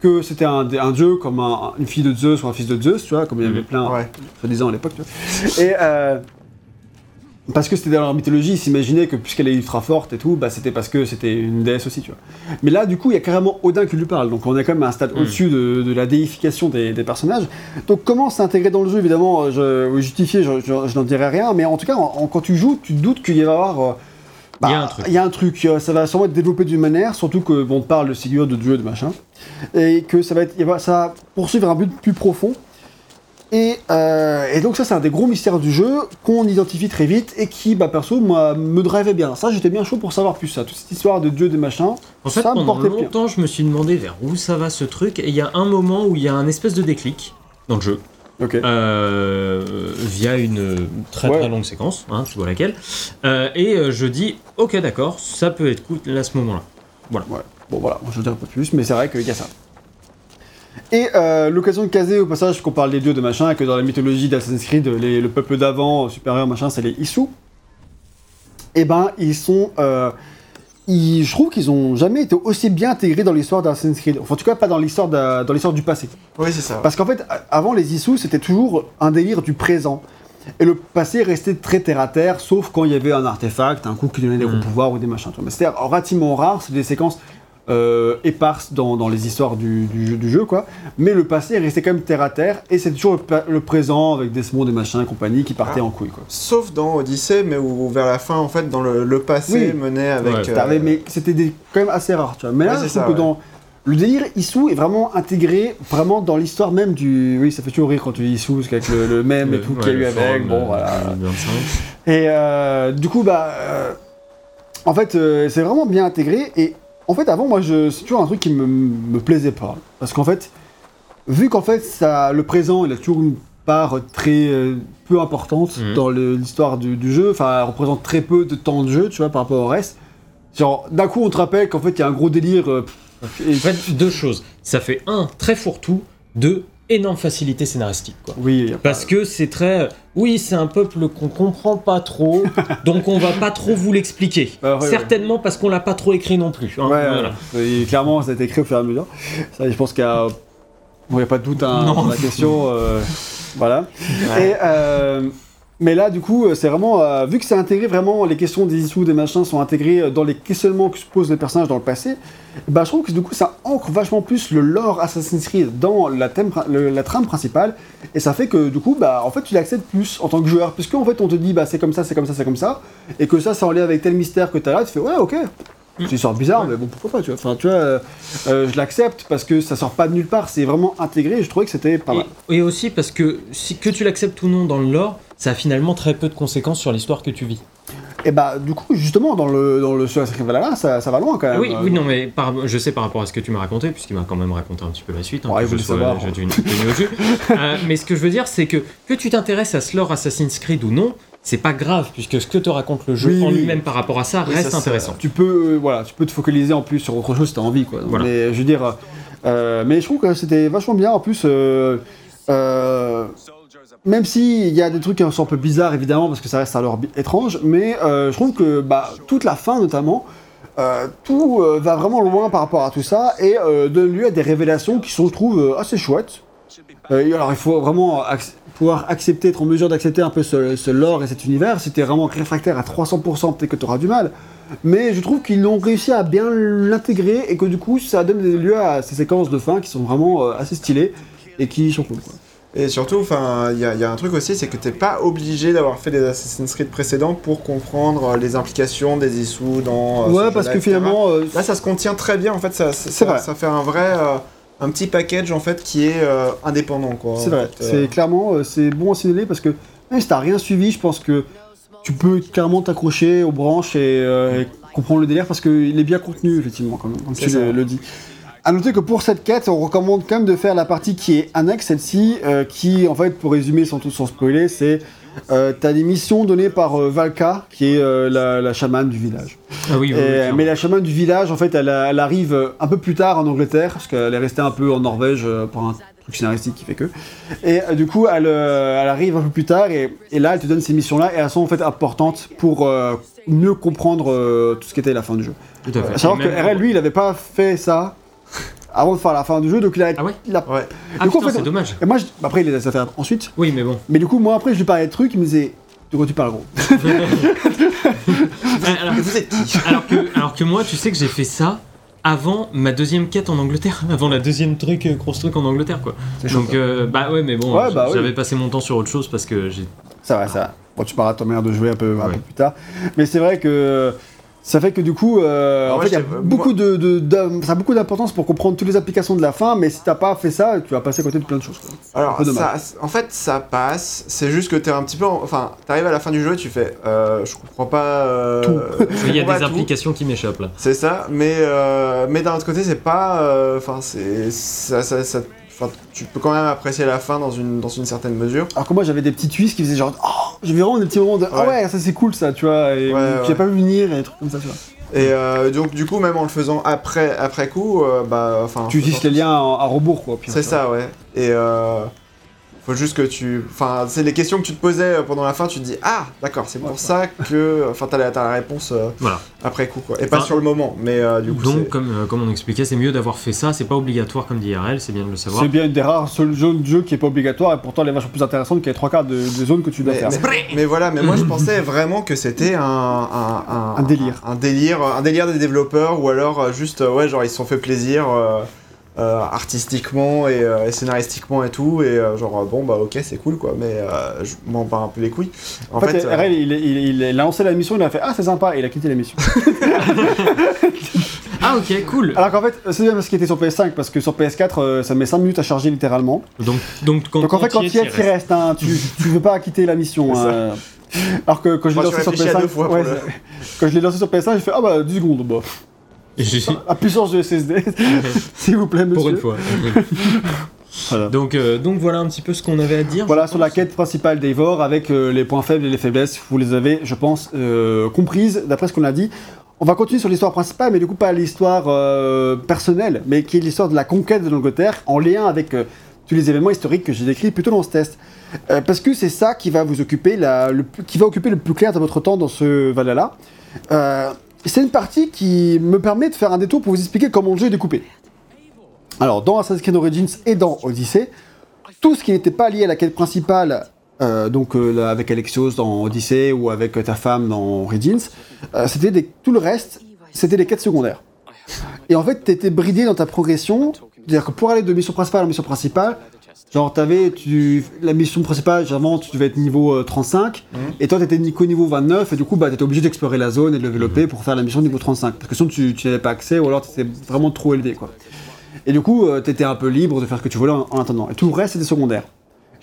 que c'était un, un dieu comme un- une fille de Zeus ou un fils de Zeus, tu vois, comme il y avait Mhm. plein, Ouais. soi-disant à l'époque, tu vois. Et parce que c'était dans leur mythologie, ils s'imaginaient que puisqu'elle est ultra forte et tout, bah c'était parce que c'était une déesse aussi, tu vois. Mais là, du coup, il y a carrément Odin qui lui parle, donc on est quand même à un stade Mm. au-dessus de, de la déification des, des personnages. Donc comment s'intégrer dans le jeu, évidemment, euh, je, justifier, je, je- je n'en dirai rien, mais en tout cas, en- en- quand tu joues, tu te doutes qu'il va y avoir... euh, bah, Il y a un truc. Il y a un truc, euh, ça va sûrement être développé d'une manière, surtout que bon, on te parle de figure de dieu, de machin, et que ça va, être, il va- ça va poursuivre un but plus profond. Et, euh, et donc ça c'est un des gros mystères du jeu qu'on identifie très vite et qui, bah perso, moi, me drivait bien. Ça j'étais bien chaud pour savoir plus ça. Toute cette histoire de dieu, des machins, En fait, ça me pendant portait bien. longtemps, je me suis demandé vers où ça va ce truc. Et il y a un moment où il y a un espèce de déclic dans le jeu. Ok. euh, via une très Ouais. très longue séquence, hein, tu vois laquelle. Euh, et je dis, ok d'accord, ça peut être cool à ce moment-là. Ouais. Bon voilà, je ne dirai pas plus, mais c'est vrai qu'il y a ça. Et euh, l'occasion de caser au passage qu'on parle des dieux de machin, et que dans la mythologie d'Assassin's Creed, les- le peuple d'avant, supérieur machin, c'est les Issus. Et ben ils sont... euh, ils- je trouve qu'ils ont jamais été aussi bien intégrés dans l'histoire d'Assassin's Creed. Enfin, en tout cas, pas dans l'histoire dans l'histoire du passé. Oui, c'est ça. Parce qu'en fait, avant les Issus, c'était toujours un délire du présent. Et le passé restait très terre à terre, sauf quand il y avait un artefact, un coup qui donnait des gros Mm. pouvoirs ou des machins. Mais c'était relativement rare, c'est des séquences euh, éparses dans, dans les histoires du, du jeu- du jeu, quoi. Mais le passé restait quand même terre à terre, et c'est toujours le, présent avec Desmond, des machins et compagnie qui partaient Ah. en couille, quoi. Sauf dans Odyssey, mais où, vers la fin, en fait, dans le, le passé Oui. mené avec. Ouais. euh, mais c'était quand même assez rare, tu vois. Mais là, Ouais, je c'est trouve ça, que ouais. dans le délire Issou est vraiment intégré vraiment dans l'histoire même du. Oui, ça fait toujours rire quand tu dis Issou, parce qu'avec le, le même et tout qu'il y a eu avec. Bon, voilà. 2025. Et euh, du coup, bah, euh, en fait, euh, c'est vraiment bien intégré. Et en fait, avant, moi, je, c'est toujours un truc qui me, me plaisait pas, parce qu'en fait, vu qu'en fait, ça, le présent, il a toujours une part très euh, peu importante Mhm. dans l'histoire du, du jeu. Enfin, elle représente très peu de temps de jeu, tu vois, par rapport au reste. Genre, d'un coup, on te rappelle qu'en fait, il y a un gros délire. euh, et- En fait, deux choses. Ça fait un, très fourre-tout. Deux, énorme facilité scénaristique. Quoi. oui, pas- Parce que c'est très. Oui, c'est un peuple qu'on comprend pas trop, [laughs] donc on va pas trop vous l'expliquer. Ah, ouais, ouais. Certainement parce qu'on l'a pas trop écrit non plus. hein. Ouais, Voilà. ouais. Et clairement, ça a été écrit au fur et à mesure. Ça, je pense qu'il y a. Bon, il n'y a pas de doute hein, dans la question. euh, voilà. Ouais. Et, euh, mais là, du coup, euh, c'est vraiment. euh, vu que c'est intégré vraiment, les questions des issues, des machins sont intégrées euh, dans les questionnements que se posent les personnages dans le passé, bah, je trouve que du coup, ça ancre vachement plus le lore Assassin's Creed dans la, thème, prin- le- la trame principale. Et ça fait que du coup, bah, en fait, tu l'acceptes plus en tant que joueur. Puisque en fait, on te dit, bah, c'est comme ça, c'est comme ça, c'est comme ça. Et que ça, c'est en lien avec tel mystère que tu as là, tu fais, ouais, ok. C'est une histoire bizarre, mais bon, pourquoi pas, tu vois. Enfin, tu vois, euh, euh, je l'accepte parce que ça sort pas de nulle part, c'est vraiment intégré et je trouvais que c'était pas mal. Et, et aussi parce que si, que tu l'acceptes ou non dans le lore, ça a finalement très peu de conséquences sur l'histoire que tu vis. Et bah, du coup, justement, dans le, dans le Assassin's Creed Valhalla, ça, ça va loin quand même. oui, oui, non, mais par- je sais par rapport à ce que tu m'as raconté, puisqu'il m'a quand même raconté un petit peu la suite. hein, Ouais, que je je sois- savoir. j'ai dû une au jus. [laughs] Euh, mais ce que je veux dire, c'est que que tu t'intéresses à ce lore Assassin's Creed ou non, c'est pas grave, puisque ce que te raconte le jeu Oui, en oui. lui-même par rapport à ça reste ça, intéressant. Tu peux, euh, voilà, tu peux te focaliser en plus sur autre chose si t'as envie, quoi. Voilà. Mais je veux dire, euh, mais je trouve que c'était vachement bien. En plus, euh, même si il y a des trucs qui sont un peu bizarres évidemment parce que ça reste bi- étrange, mais euh, je trouve que bah, toute la fin notamment. euh, tout euh, va vraiment loin par rapport à tout ça et euh, donne lieu à des révélations qui sont, je trouve, euh, assez chouettes. Et alors, il faut vraiment pouvoir accepter, être en mesure d'accepter un peu ce, ce lore et cet univers. Si t'es vraiment réfractaire à 300%, peut-être que t'auras du mal. Mais je trouve qu'ils ont réussi à bien l'intégrer et que du coup, ça donne lieu à ces séquences de fin qui sont vraiment assez stylées et qui sont cool. Quoi. Et surtout, enfin, il y, a- il y a un truc aussi, c'est que t'es pas obligé d'avoir fait les Assassin's Creed précédents pour comprendre euh, les implications des issues dans. euh, ouais, ce parce que finalement, euh, Là, ça se contient très bien, en fait, ça, ça, C'est ça- vrai. ça fait un vrai. euh, un petit package, en fait, qui est indépendant, quoi. c'est vrai. C'est clairement, c'est bon à signaler parce que même si t'as rien suivi, je pense que tu peux clairement t'accrocher aux branches et, et comprendre le délire parce qu'il est bien contenu, effectivement, comme, comme tu le, le dis. À noter que pour cette quête, on recommande quand même de faire la partie qui est annexe, celle-ci, euh, qui, en fait, pour résumer sans tout sans spoiler, c'est euh, t'as des missions données par euh, Valka, qui est euh, la, la chamane du village. Ah oui, oui, Et- mais la chamane du village, en fait, elle, elle arrive un peu plus tard en Angleterre, parce qu'elle est restée un peu en Norvège pour un truc scénaristique qui fait que. Et du coup, elle, elle arrive un peu plus tard, et, et là, elle te donne ces missions-là, et elles sont en fait importantes pour mieux comprendre tout ce qui était la fin du jeu. Tout à fait. Savoir que RL, lui, il avait pas fait ça avant de faire la fin du jeu, donc il a. Ah ouais il a- Ouais. Ah en putain, fait, c'est dommage. Et moi, je- après, il les a fait ensuite, Oui, mais bon. mais du coup, moi, après, je lui parlais de trucs, il me disait. De quoi tu parles, gros [laughs] alors, Vous êtes qui? Alors que, alors que moi, tu sais que j'ai fait ça avant ma deuxième quête en Angleterre, [laughs] avant la deuxième truc, euh, gros truc en Angleterre, quoi. Donc, euh, bah ouais, mais bon, Ouais, bah oui. j'avais passé mon temps sur autre chose parce que j'ai. Ça va, ça va. Bon, tu parleras de ta manière de jouer un peu, un Ouais. peu plus tard. Mais c'est vrai que ça fait que du coup, euh, Ah en ouais, fait, il y a j'ai- beaucoup de, ça a beaucoup d'importance pour comprendre toutes les applications de la fin. Mais si t'as pas fait ça, tu vas passer à côté de plein de choses. quoi. Alors, ça, en fait, ça passe. C'est juste que t'es un petit peu. en- Enfin, t'arrives à la fin du jeu et tu fais. Euh, je comprends pas. euh, Il y a des tout. applications qui m'échappent là. C'est ça, mais, euh, mais d'un autre côté, c'est pas. euh, Enfin, c'est. Ça, ça, ça- enfin, tu peux quand même apprécier la fin dans une, dans une certaine mesure. Alors que moi, j'avais des petits twists qui faisaient genre, oh, j'ai vu vraiment des petits moments de, ah Ouais. ouais, ça c'est cool ça, tu vois, et Ouais, j'ai pas vu venir et des trucs comme ça, tu vois. Et euh, donc, du coup, même en le faisant après, après coup, euh, bah. Enfin. tu utilises les liens à, à rebours, quoi. C'est ça, ouais. Et euh, faut juste que tu. Enfin, c'est les questions que tu te posais pendant la fin, tu te dis Ah, d'accord, c'est pour Ouais, ça que. Enfin, t'as la, réponse euh, Voilà. après coup, quoi. Et pas Enfin, sur le moment, mais euh, du coup, Donc, comme, euh, comme on expliquait, c'est mieux d'avoir fait ça. C'est pas obligatoire comme dit IRL, c'est bien de le savoir. C'est bien une des rares seuls jeux de jeu qui est pas obligatoire et pourtant elle est vachement plus intéressante que les trois quarts de- des zones que tu dois Mais, faire. mais- mais voilà, mais moi je [laughs] pensais vraiment que c'était un, un, Un délire. Un, délire, un délire des développeurs, ou alors euh, juste, euh, ouais, genre ils se sont fait plaisir euh, artistiquement et, euh, et scénaristiquement et tout, et euh, genre, bon bah ok, c'est cool quoi, mais euh, je m'en bats un peu les couilles. En, En fait, euh, RL, il, il- il- il a lancé la mission, il a fait Ah, c'est sympa, et il a quitté la mission. [laughs] Ah, ok, cool. Alors qu'en fait, c'est bien parce qu'il était sur PS5, parce que sur PS4, euh, ça met 5 minutes à charger littéralement. Donc, donc, quand, Donc en fait, quand tu tu y es, tu y restes. restes, hein, tu, tu veux pas quitter la mission. Hein. Alors que quand je l'ai lancé sur réfléchis à PS5, deux fois pour ouais, le- c'est- quand je l'ai lancé sur PS5, j'ai fait Ah bah 10 secondes, bah. [laughs] À puissance de SSD, [laughs] s'il vous plaît, monsieur. Pour une fois. [laughs] Voilà. donc, euh, donc voilà un petit peu ce qu'on avait à dire. Voilà sur la quête principale d'Eivor avec euh, les points faibles et les faiblesses, vous les avez, je pense, euh, comprises d'après ce qu'on a dit. On va continuer sur l'histoire principale, mais du coup pas l'histoire personnelle, mais qui est l'histoire de la conquête de l'Angleterre en lien avec tous les événements historiques que j'ai décrits plutôt dans ce test. Parce que c'est ça qui va vous occuper, la- le, qui va occuper le plus clair de votre temps dans ce Valhalla. C'est une partie qui me permet de faire un détour pour vous expliquer comment le jeu est découpé. Alors, dans Assassin's Creed Origins et dans Odyssey, tout ce qui n'était pas lié à la quête principale, euh, donc euh, avec Alexios dans Odyssey ou avec euh, ta femme dans Origins, c'était tout le reste, c'était des quêtes secondaires. Et en fait, t'étais bridé dans ta progression, c'est-à-dire que pour aller de mission principale en mission principale, genre t'avais tu, la mission principale, généralement tu devais être niveau euh, 35, Mhm. et toi t'étais qu'au niveau 29, et du coup bah t'étais obligé d'explorer la zone et de le développer pour faire la mission niveau 35, parce que sinon tu, tu n'avais pas accès, ou alors t'étais vraiment trop élevé quoi. Et du coup, euh, t'étais un peu libre de faire ce que tu voulais en, en attendant. Et tout le reste, c'était secondaire.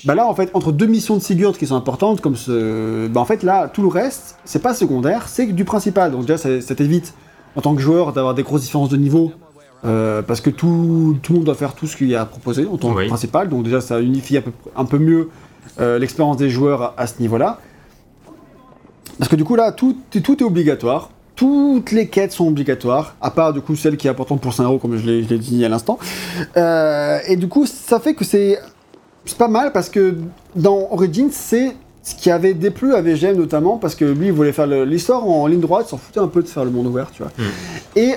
Bah là, en fait, entre deux missions de Sigurd qui sont importantes, comme ce. Bah en fait, là, tout le reste, c'est pas secondaire, c'est du principal. Donc déjà, ça, ça t'évite, en tant que joueur, d'avoir des grosses différences de niveau. Euh, parce que tout, tout le monde doit faire tout ce qu'il y a à proposer en tant que Oui. principal. Donc déjà, ça unifie un peu, un peu mieux euh, l'expérience des joueurs à, à ce niveau-là. Parce que du coup, là, tout, est- tout est obligatoire. Toutes les quêtes sont obligatoires, à part du coup celle qui est importante pour 5 euros, comme je l'ai dit à l'instant. Euh, et du coup, ça fait que c'est pas mal parce que dans Origins, c'est ce qui avait déplu à VGM notamment, parce que lui, il voulait faire l'histoire en ligne droite, s'en foutait un peu de faire le monde ouvert, tu vois. Mm. Et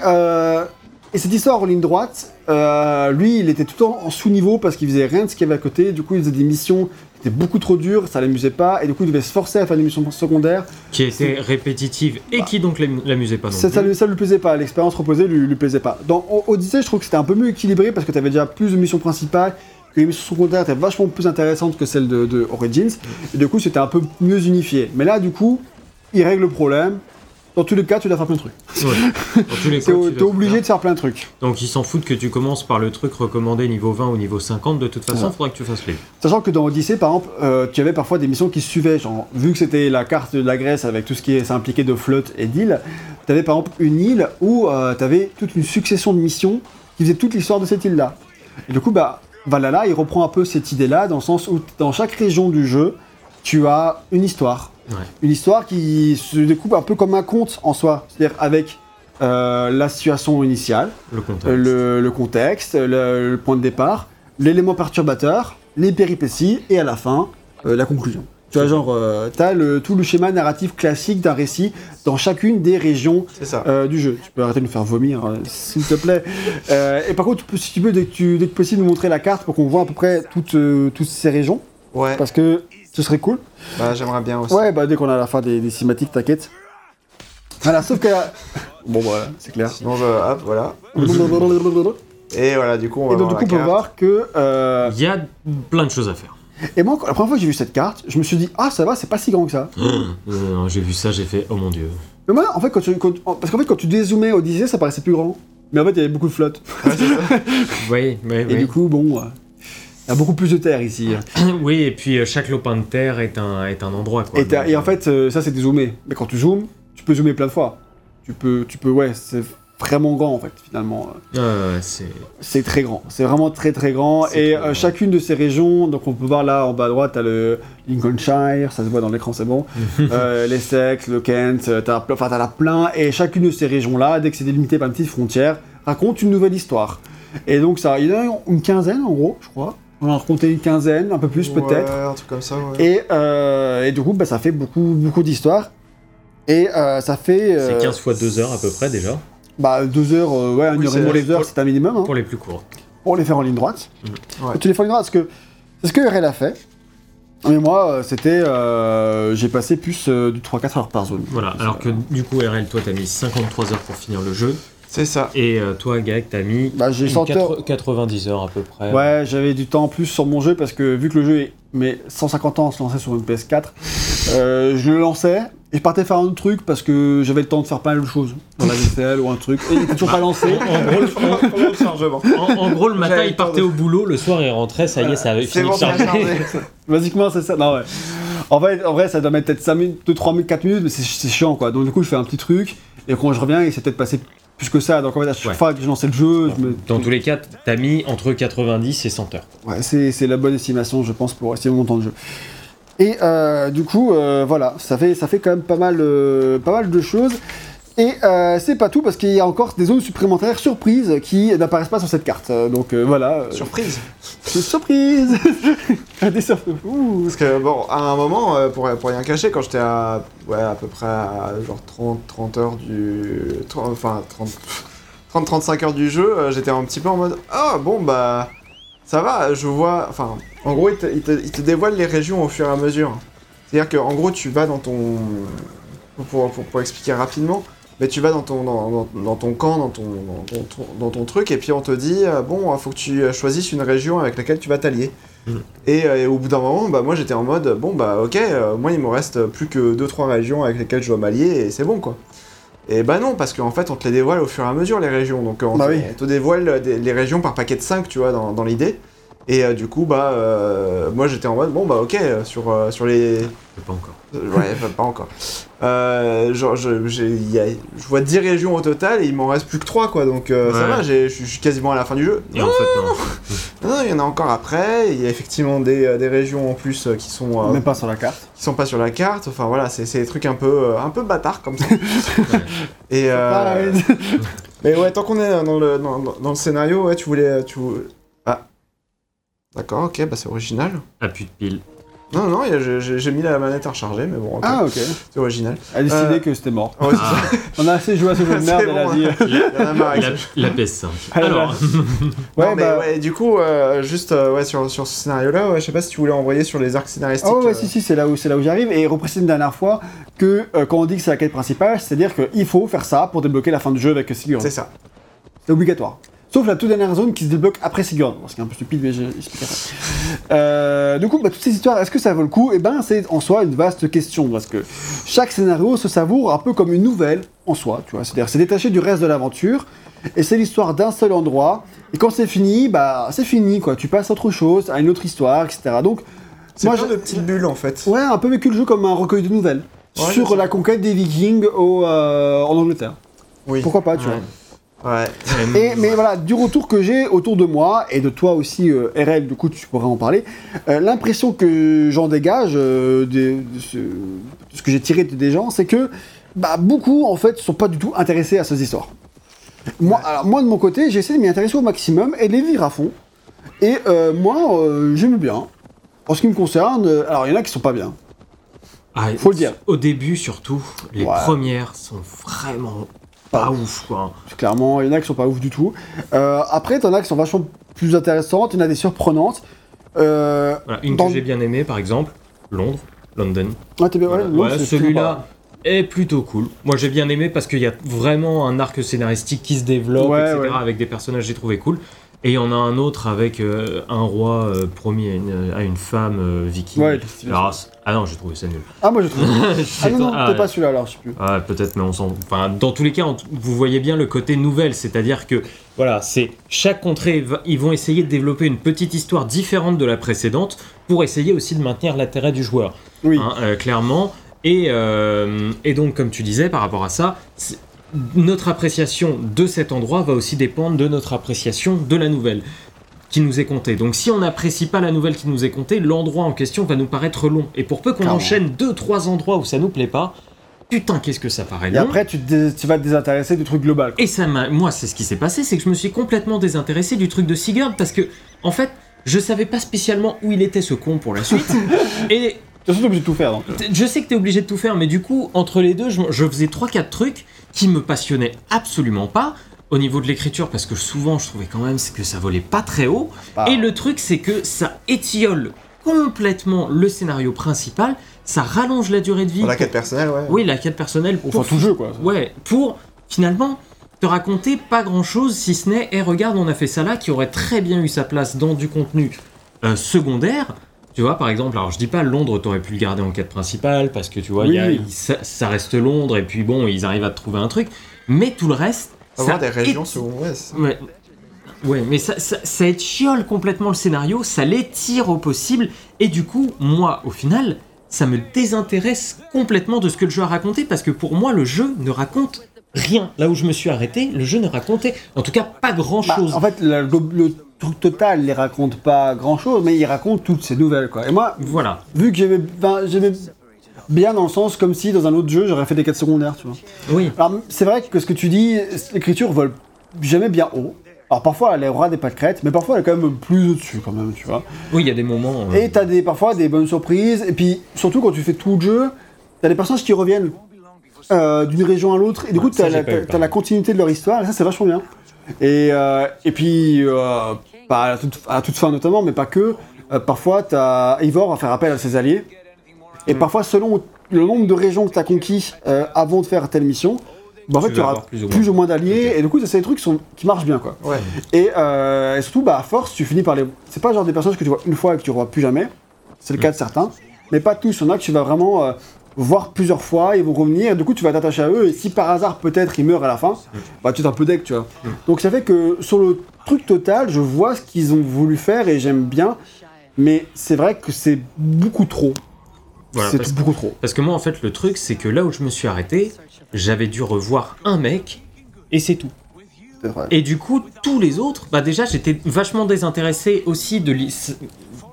Et cette histoire en ligne droite, euh, lui, il était tout le temps en sous-niveau parce qu'il faisait rien de ce qu'il y avait à côté. Du coup, il faisait des missions qui étaient beaucoup trop dures, ça l'amusait pas. Et du coup, il devait se forcer à faire des missions secondaires. Qui était répétitive et qui donc l'am- l'amusait pas non Ça, plus. ça, lui, ça lui plaisait pas, l'expérience reposée lui, lui plaisait pas. Dans Odyssey, je trouve que c'était un peu mieux équilibré parce que tu avais déjà plus de missions principales, que les missions secondaires étaient vachement plus intéressantes que celles de, de Origins, et du coup c'était un peu mieux unifié. Mais là, du coup, il règle le problème. Dans tous les cas, tu dois faire plein de trucs. Ouais. Dans tous les [laughs] cas, tu t'es obligé faire. de faire plein de trucs. Donc ils s'en foutent que tu commences par le truc recommandé niveau 20 ou niveau 50. De toute façon, il faudra que tu fasses les. Sachant que dans Odyssey, par exemple, euh, tu avais parfois des missions qui suivaient. Genre, vu que c'était la carte de la Grèce avec tout ce qui est- s'impliquait de flotte et d'îles, tu avais par exemple une île où tu avais toute une succession de missions qui faisaient toute l'histoire de cette île-là. Et du coup, bah, Valhalla, il reprend un peu cette idée-là, dans le sens où dans chaque région du jeu, tu as une histoire. Ouais. Une histoire qui se découpe un peu comme un conte en soi. C'est-à-dire avec euh, la situation initiale, Le contexte. euh, le, le contexte, le, le point de départ, l'élément perturbateur, les péripéties et à la fin, euh, la conclusion. Tu vois, genre, euh, t'as le, tout le schéma narratif classique d'un récit dans chacune des régions euh, du jeu. Tu peux arrêter de nous faire vomir, euh, s'il te plaît. [laughs] Euh, et par contre, peux- si tu veux, dès que, tu, dès que possible, nous montrer la carte pour qu'on voit à peu près toutes, euh, toutes ces régions, Ouais, parce que ce serait cool. bah j'aimerais bien aussi. Ouais, bah dès qu'on a la fin des, des cinématiques, t'inquiète. Voilà, sauf que... [laughs] Bon, voilà, c'est clair. Sinon, je... hop, voilà. Et [laughs] Et voilà, du coup, on va donc, du voir coup, on peut voir que... euh, Il y a plein de choses à faire. Et moi, la première fois que j'ai vu cette carte, je me suis dit, ah, ça va, c'est pas si grand que ça. [gasps] Euh, non, j'ai vu ça, j'ai fait oh mon dieu. Mais moi, en fait, quand tu, quand- parce qu'en fait, quand tu dézoomais au Odyssey, ça paraissait plus grand. Mais en fait, il y avait beaucoup de flotte. [laughs] Oui, oui, Et oui. du coup, bon, euh, il y a beaucoup plus de terre ici. [coughs] oui, et puis euh, chaque lopin de terre est un, est un endroit quoi. Et, t'as- Donc, et en fait, euh, ça, c'est dézoomé. Mais quand tu zoomes, tu peux zoomer plein de fois. Tu peux, tu peux, ouais, c'est vraiment grand, en fait, finalement. euh, c'est très grand. C'est vraiment très, très grand. Et euh, chacune de ces régions, donc on peut voir là, en bas à droite, t'as le Lincolnshire, ça se voit dans l'écran, c'est bon. [laughs] euh, l'Essex, le Kent, t'as enfin, as plein, et chacune de ces régions-là, dès que c'est délimité par une petite frontière, raconte une nouvelle histoire. Et donc ça, il y en a une quinzaine en gros, je crois. On en a raconté une quinzaine, un peu plus peut-être. Ouais, un truc comme ça, ouais. Et, euh, et du coup, bah, ça fait beaucoup, beaucoup d'histoires. Et euh, ça fait... c'est euh, 15 fois 2 heures à peu près déjà, Bah, deux heures, euh, ouais, une Oui, heure et demie, c'est- les heures, c'est un minimum. hein, pour les plus courts. pour les faire en ligne droite. Ouais. Tu les fais en ligne droite parce que c'est ce que RL a fait. Mais moi, c'était... euh, J'ai passé plus euh, du 3-4 heures par zone. Voilà, alors que du coup RL, toi t'as mis 53 heures pour finir le jeu, C'est ça. et euh, toi Gag t'as mis Bah, j'ai une 100 heures. 90 à peu près. Ouais, j'avais du temps en plus sur mon jeu parce que vu que le jeu est mais 150 ans à se lancer sur une PS4, euh, je le lançais et je partais faire un autre truc parce que j'avais le temps de faire pas mal de choses dans la vaisselle ou un truc et il était toujours pas lancé. En [laughs] en- en gros, le matin il partait de- au boulot, le soir il rentrait, ça y est, ça avait C'est fini bon, de charger. [laughs] Basiquement, c'est ça. Non, ouais. En fait, en vrai, ça doit mettre peut-être 5 minutes, 2, 3 minutes, 4 minutes, mais c'est c'est chiant quoi. Donc, du coup, je fais un petit truc et quand je reviens, il s'est peut-être passé plus que ça. Donc, en fait, à chaque Ouais. fois que je lançais le jeu, je me. Dans tous les cas, t'as mis entre 90 et 100 heures. Ouais, c'est c'est la bonne estimation, je pense, pour estimer mon temps de jeu. Et euh, du coup, euh, voilà, ça fait, ça fait quand même pas mal, euh, pas mal de choses. Et euh, c'est pas tout, parce qu'il y a encore des zones supplémentaires surprises qui n'apparaissent pas sur cette carte. Euh, Donc euh, voilà, euh, Surprise. c'est surprise [laughs] Des surprises. Parce que bon, à un moment, euh, pour, pour rien cacher, quand j'étais à, ouais, à peu près à genre 30, 30 heures du. 30, enfin, 30, 30, 35 heures du jeu, euh, j'étais un petit peu en mode Ah bon, bah. Ça va, je vois. Enfin, en gros, il te, il te- il te dévoile les régions au fur et à mesure. C'est-à-dire qu'en gros, tu vas dans ton. Pour, pour, pour expliquer rapidement, mais tu vas dans ton, dans, dans- dans ton camp, dans ton, dans, ton, dans ton truc, et puis on te dit euh, Bon, il faut que tu choisisses une région avec laquelle tu vas t'allier. Et, euh, et au bout d'un moment, bah, moi j'étais en mode, bon bah ok, euh, moi il me reste plus que 2-3 régions avec lesquelles je dois m'allier et c'est bon quoi. Et bah non, parce qu'en fait on te les dévoile au fur et à mesure les régions. Donc on, Bah te, oui. on te dévoile euh, des- les régions par paquet de 5, tu vois, dans, dans l'idée. Et euh, du coup, bah euh, moi j'étais en mode, bon bah ok, euh, sur, euh, sur les. Pas encore. Ouais, pas, encore. Euh, genre, je, y a- je vois 10 régions au total et il m'en reste plus que 3 quoi, donc euh, ça Ouais. va, j'ai- je suis- quasiment à la fin du jeu. Et en fait, non. Non, il y en a encore après, il y a effectivement des, des régions en plus qui sont, euh, Même pas sur la carte. qui sont pas sur la carte, enfin voilà, c'est c'est des trucs un peu, un peu bâtards comme ça. [laughs] Et euh, Pareil. [laughs] mais ouais, tant qu'on est dans le, dans, dans- dans le scénario, ouais, tu voulais... Tu... D'accord, ok, bah c'est original. Appui de pile. Non, non, j'ai- mis la manette à recharger, mais bon, Ah, ok. c'est original. Elle a décidé Euh, que c'était mort. Ouais, Ah, [laughs] On a assez joué à ce jeu de merde, bon, elle a dit. hein. Il y en a marre avec la, ça. la PS5. Ah, là, Alors, là. Ouais, mais bah. ouais, du coup, euh, juste euh, ouais, sur, sur ce scénario-là, ouais, je sais pas si tu voulais envoyer sur les arcs scénaristiques. Ah ouais, ouais, euh, si, si, c'est là où, c'est là où j'arrive. Et reprécise une dernière fois que euh, quand on dit que c'est la quête principale, c'est-à-dire qu'il faut faire ça pour débloquer la fin du jeu avec Sigurd. C'est ça. C'est obligatoire. Sauf la toute dernière zone qui se débloque après Sigurd. Bon, c'est un peu stupide, mais je expliquerai après. Euh, du coup, bah, toutes ces histoires, est-ce que ça vaut le coup? Eh ben, c'est en soi une vaste question, parce que chaque scénario se savoure un peu comme une nouvelle en soi, tu vois. C'est-à-dire, c'est détaché du reste de l'aventure, et c'est l'histoire d'un seul endroit. Et quand c'est fini, bah, c'est fini, quoi. Tu passes à autre chose, à une autre histoire, etc. Donc, C'est Moi, plein de petites bulles en fait. ouais, un peu vécu le jeu comme un recueil de nouvelles. Ouais, sur la conquête des Vikings au, euh, en Angleterre. Oui. Pourquoi pas, tu Ouais. vois. Ouais. Et, mais voilà, du retour que j'ai autour de moi, et de toi aussi, euh, RL, du coup, tu pourrais en parler, euh, l'impression que j'en dégage, euh, de, ce, de ce que j'ai tiré des gens, c'est que bah, beaucoup, en fait, sont pas du tout intéressés à ces histoires. Moi, alors, moi de mon côté, j'ai essayé de m'y intéresser au maximum et de les vivre à fond. Et euh, moi, euh, j'aime bien. En ce qui me concerne, euh, alors il y en a qui sont pas bien. Ah, Faut le dire. Au début, surtout, les Ouais. premières sont vraiment pas ouf, quoi. Clairement, il y en a qui sont pas ouf du tout. Euh, après, t'en as qui sont vachement plus intéressantes, il y en a des surprenantes. Euh, Voilà, une Dans- que j'ai bien aimée, par exemple, Londres, London. ah, t'es bien, ouais, Voilà, voilà, celui-là est plutôt cool. Moi, j'ai bien aimé parce qu'il y a vraiment un arc scénaristique qui se développe, Ouais, etc., ouais. avec des personnages que j'ai trouvé cool. Et il y en a un autre avec euh, un roi euh, promis à une, à une femme euh, viking. Ouais. Alors, c'est- ah non, j'ai trouvé ça nul. Ah, moi [laughs] je trouve. ah non, non, Ah, t'es pas celui-là alors, je sais plus. Ah, peut-être, mais on s'en. Enfin, dans tous les cas, on- vous voyez bien le côté nouvelle, c'est-à-dire que, voilà, c'est chaque contrée, va- ils vont essayer de développer une petite histoire différente de la précédente pour essayer aussi de maintenir l'intérêt du joueur, Oui. hein, euh, clairement. Et, euh, et donc, comme tu disais, par rapport à ça, c'est- notre appréciation de cet endroit va aussi dépendre de notre appréciation de la nouvelle qui nous est contée. Donc si on n'apprécie pas la nouvelle qui nous est contée, l'endroit en question va nous paraître long. Et pour peu qu'on Clairement. enchaîne deux, trois endroits où ça nous plaît pas, putain, qu'est-ce que ça paraît Et long. après, tu, te dés- tu vas te désintéresser du truc global. quoi. Et ça m'a, moi, c'est ce qui s'est passé, c'est que je me suis complètement désintéressé du truc de Sigurd parce que, en fait, je savais pas spécialement où il était ce con pour la suite. [laughs] et T'es obligé de tout faire. Donc. je sais que t'es obligé de tout faire, mais du coup, entre les deux, je, je faisais 3-4 trucs qui me passionnaient absolument pas. Au niveau de l'écriture, parce que souvent je trouvais quand même que ça volait pas très haut. Et le truc, c'est que ça étiole complètement le scénario principal, ça rallonge la durée de vie. Pour la quête personnelle, ouais. Oui, la quête personnelle pour Enfin, tout jeu, quoi. Ouais, pour finalement te raconter pas grand chose si ce n'est, et regarde, on a fait ça là, qui aurait très bien eu sa place dans du contenu euh, secondaire. Tu vois, par exemple, alors je dis pas Londres, t'aurais pu le garder en quête principale parce que tu vois, il y a- ça, ça reste Londres et puis bon, ils arrivent à te trouver un truc, mais tout le reste. Avoir ça des régions éti- secondaires. c'est- Ouais. Ouais, mais ça, ça, ça étiole complètement le scénario, ça l'étire au possible, et du coup, moi, au final, ça me désintéresse complètement de ce que le jeu a raconté, parce que pour moi, le jeu ne raconte rien. Là où je me suis arrêté, le jeu ne racontait, en tout cas, pas grand Bah, chose. en fait, le, le- le total, il raconte pas grand chose, mais il raconte toutes ces nouvelles, quoi. Et moi, Voilà. vu que j'aimais j'aimais bien dans le sens comme si dans un autre jeu, j'aurais fait des quêtes secondaires, tu vois. Oui. Alors, c'est vrai que ce que tu dis, l'écriture vole jamais bien haut. Alors, parfois, elle aura des pâquerettes, mais parfois, elle est quand même plus au-dessus, quand même, tu vois. Oui, il y a des moments. euh, Et t'as des, parfois des bonnes surprises, et puis surtout quand tu fais tout le jeu, t'as des personnages qui reviennent euh, d'une région à l'autre, et du coup t'as la, pas continuité de leur histoire, et ça c'est vachement bien. Et, euh, et puis, euh, pas à, la toute, à la toute fin notamment, mais pas que, euh, parfois t'as Eivor à faire appel à ses alliés, et Mm. parfois selon le nombre de régions que t'as conquis euh, avant de faire telle mission, bah, en Tu fait tu auras plus ou moins. d'alliés, et du coup ça, c'est des trucs qui, sont- qui marchent bien quoi. Ouais. Et, euh, et surtout, bah, à force, tu finis par les. C'est pas genre des personnages que tu vois une fois et que tu revois plus jamais. C'est le cas de certains. Mais pas tous. Il y en a que tu vas vraiment voir plusieurs fois, ils vont revenir. Et du coup, tu vas t'attacher à eux. Et si par hasard, peut-être, ils meurent à la fin, bah, tu es un peu deck, tu vois. Donc ça fait que sur le truc total, je vois ce qu'ils ont voulu faire et j'aime bien. Mais c'est vrai que c'est beaucoup trop. Voilà, c'est beaucoup trop. Parce que moi, en fait, le truc, c'est que là où je me suis arrêté, j'avais dû revoir un mec, et c'est tout. Et du coup, tous les autres, bah déjà, j'étais vachement désintéressé aussi de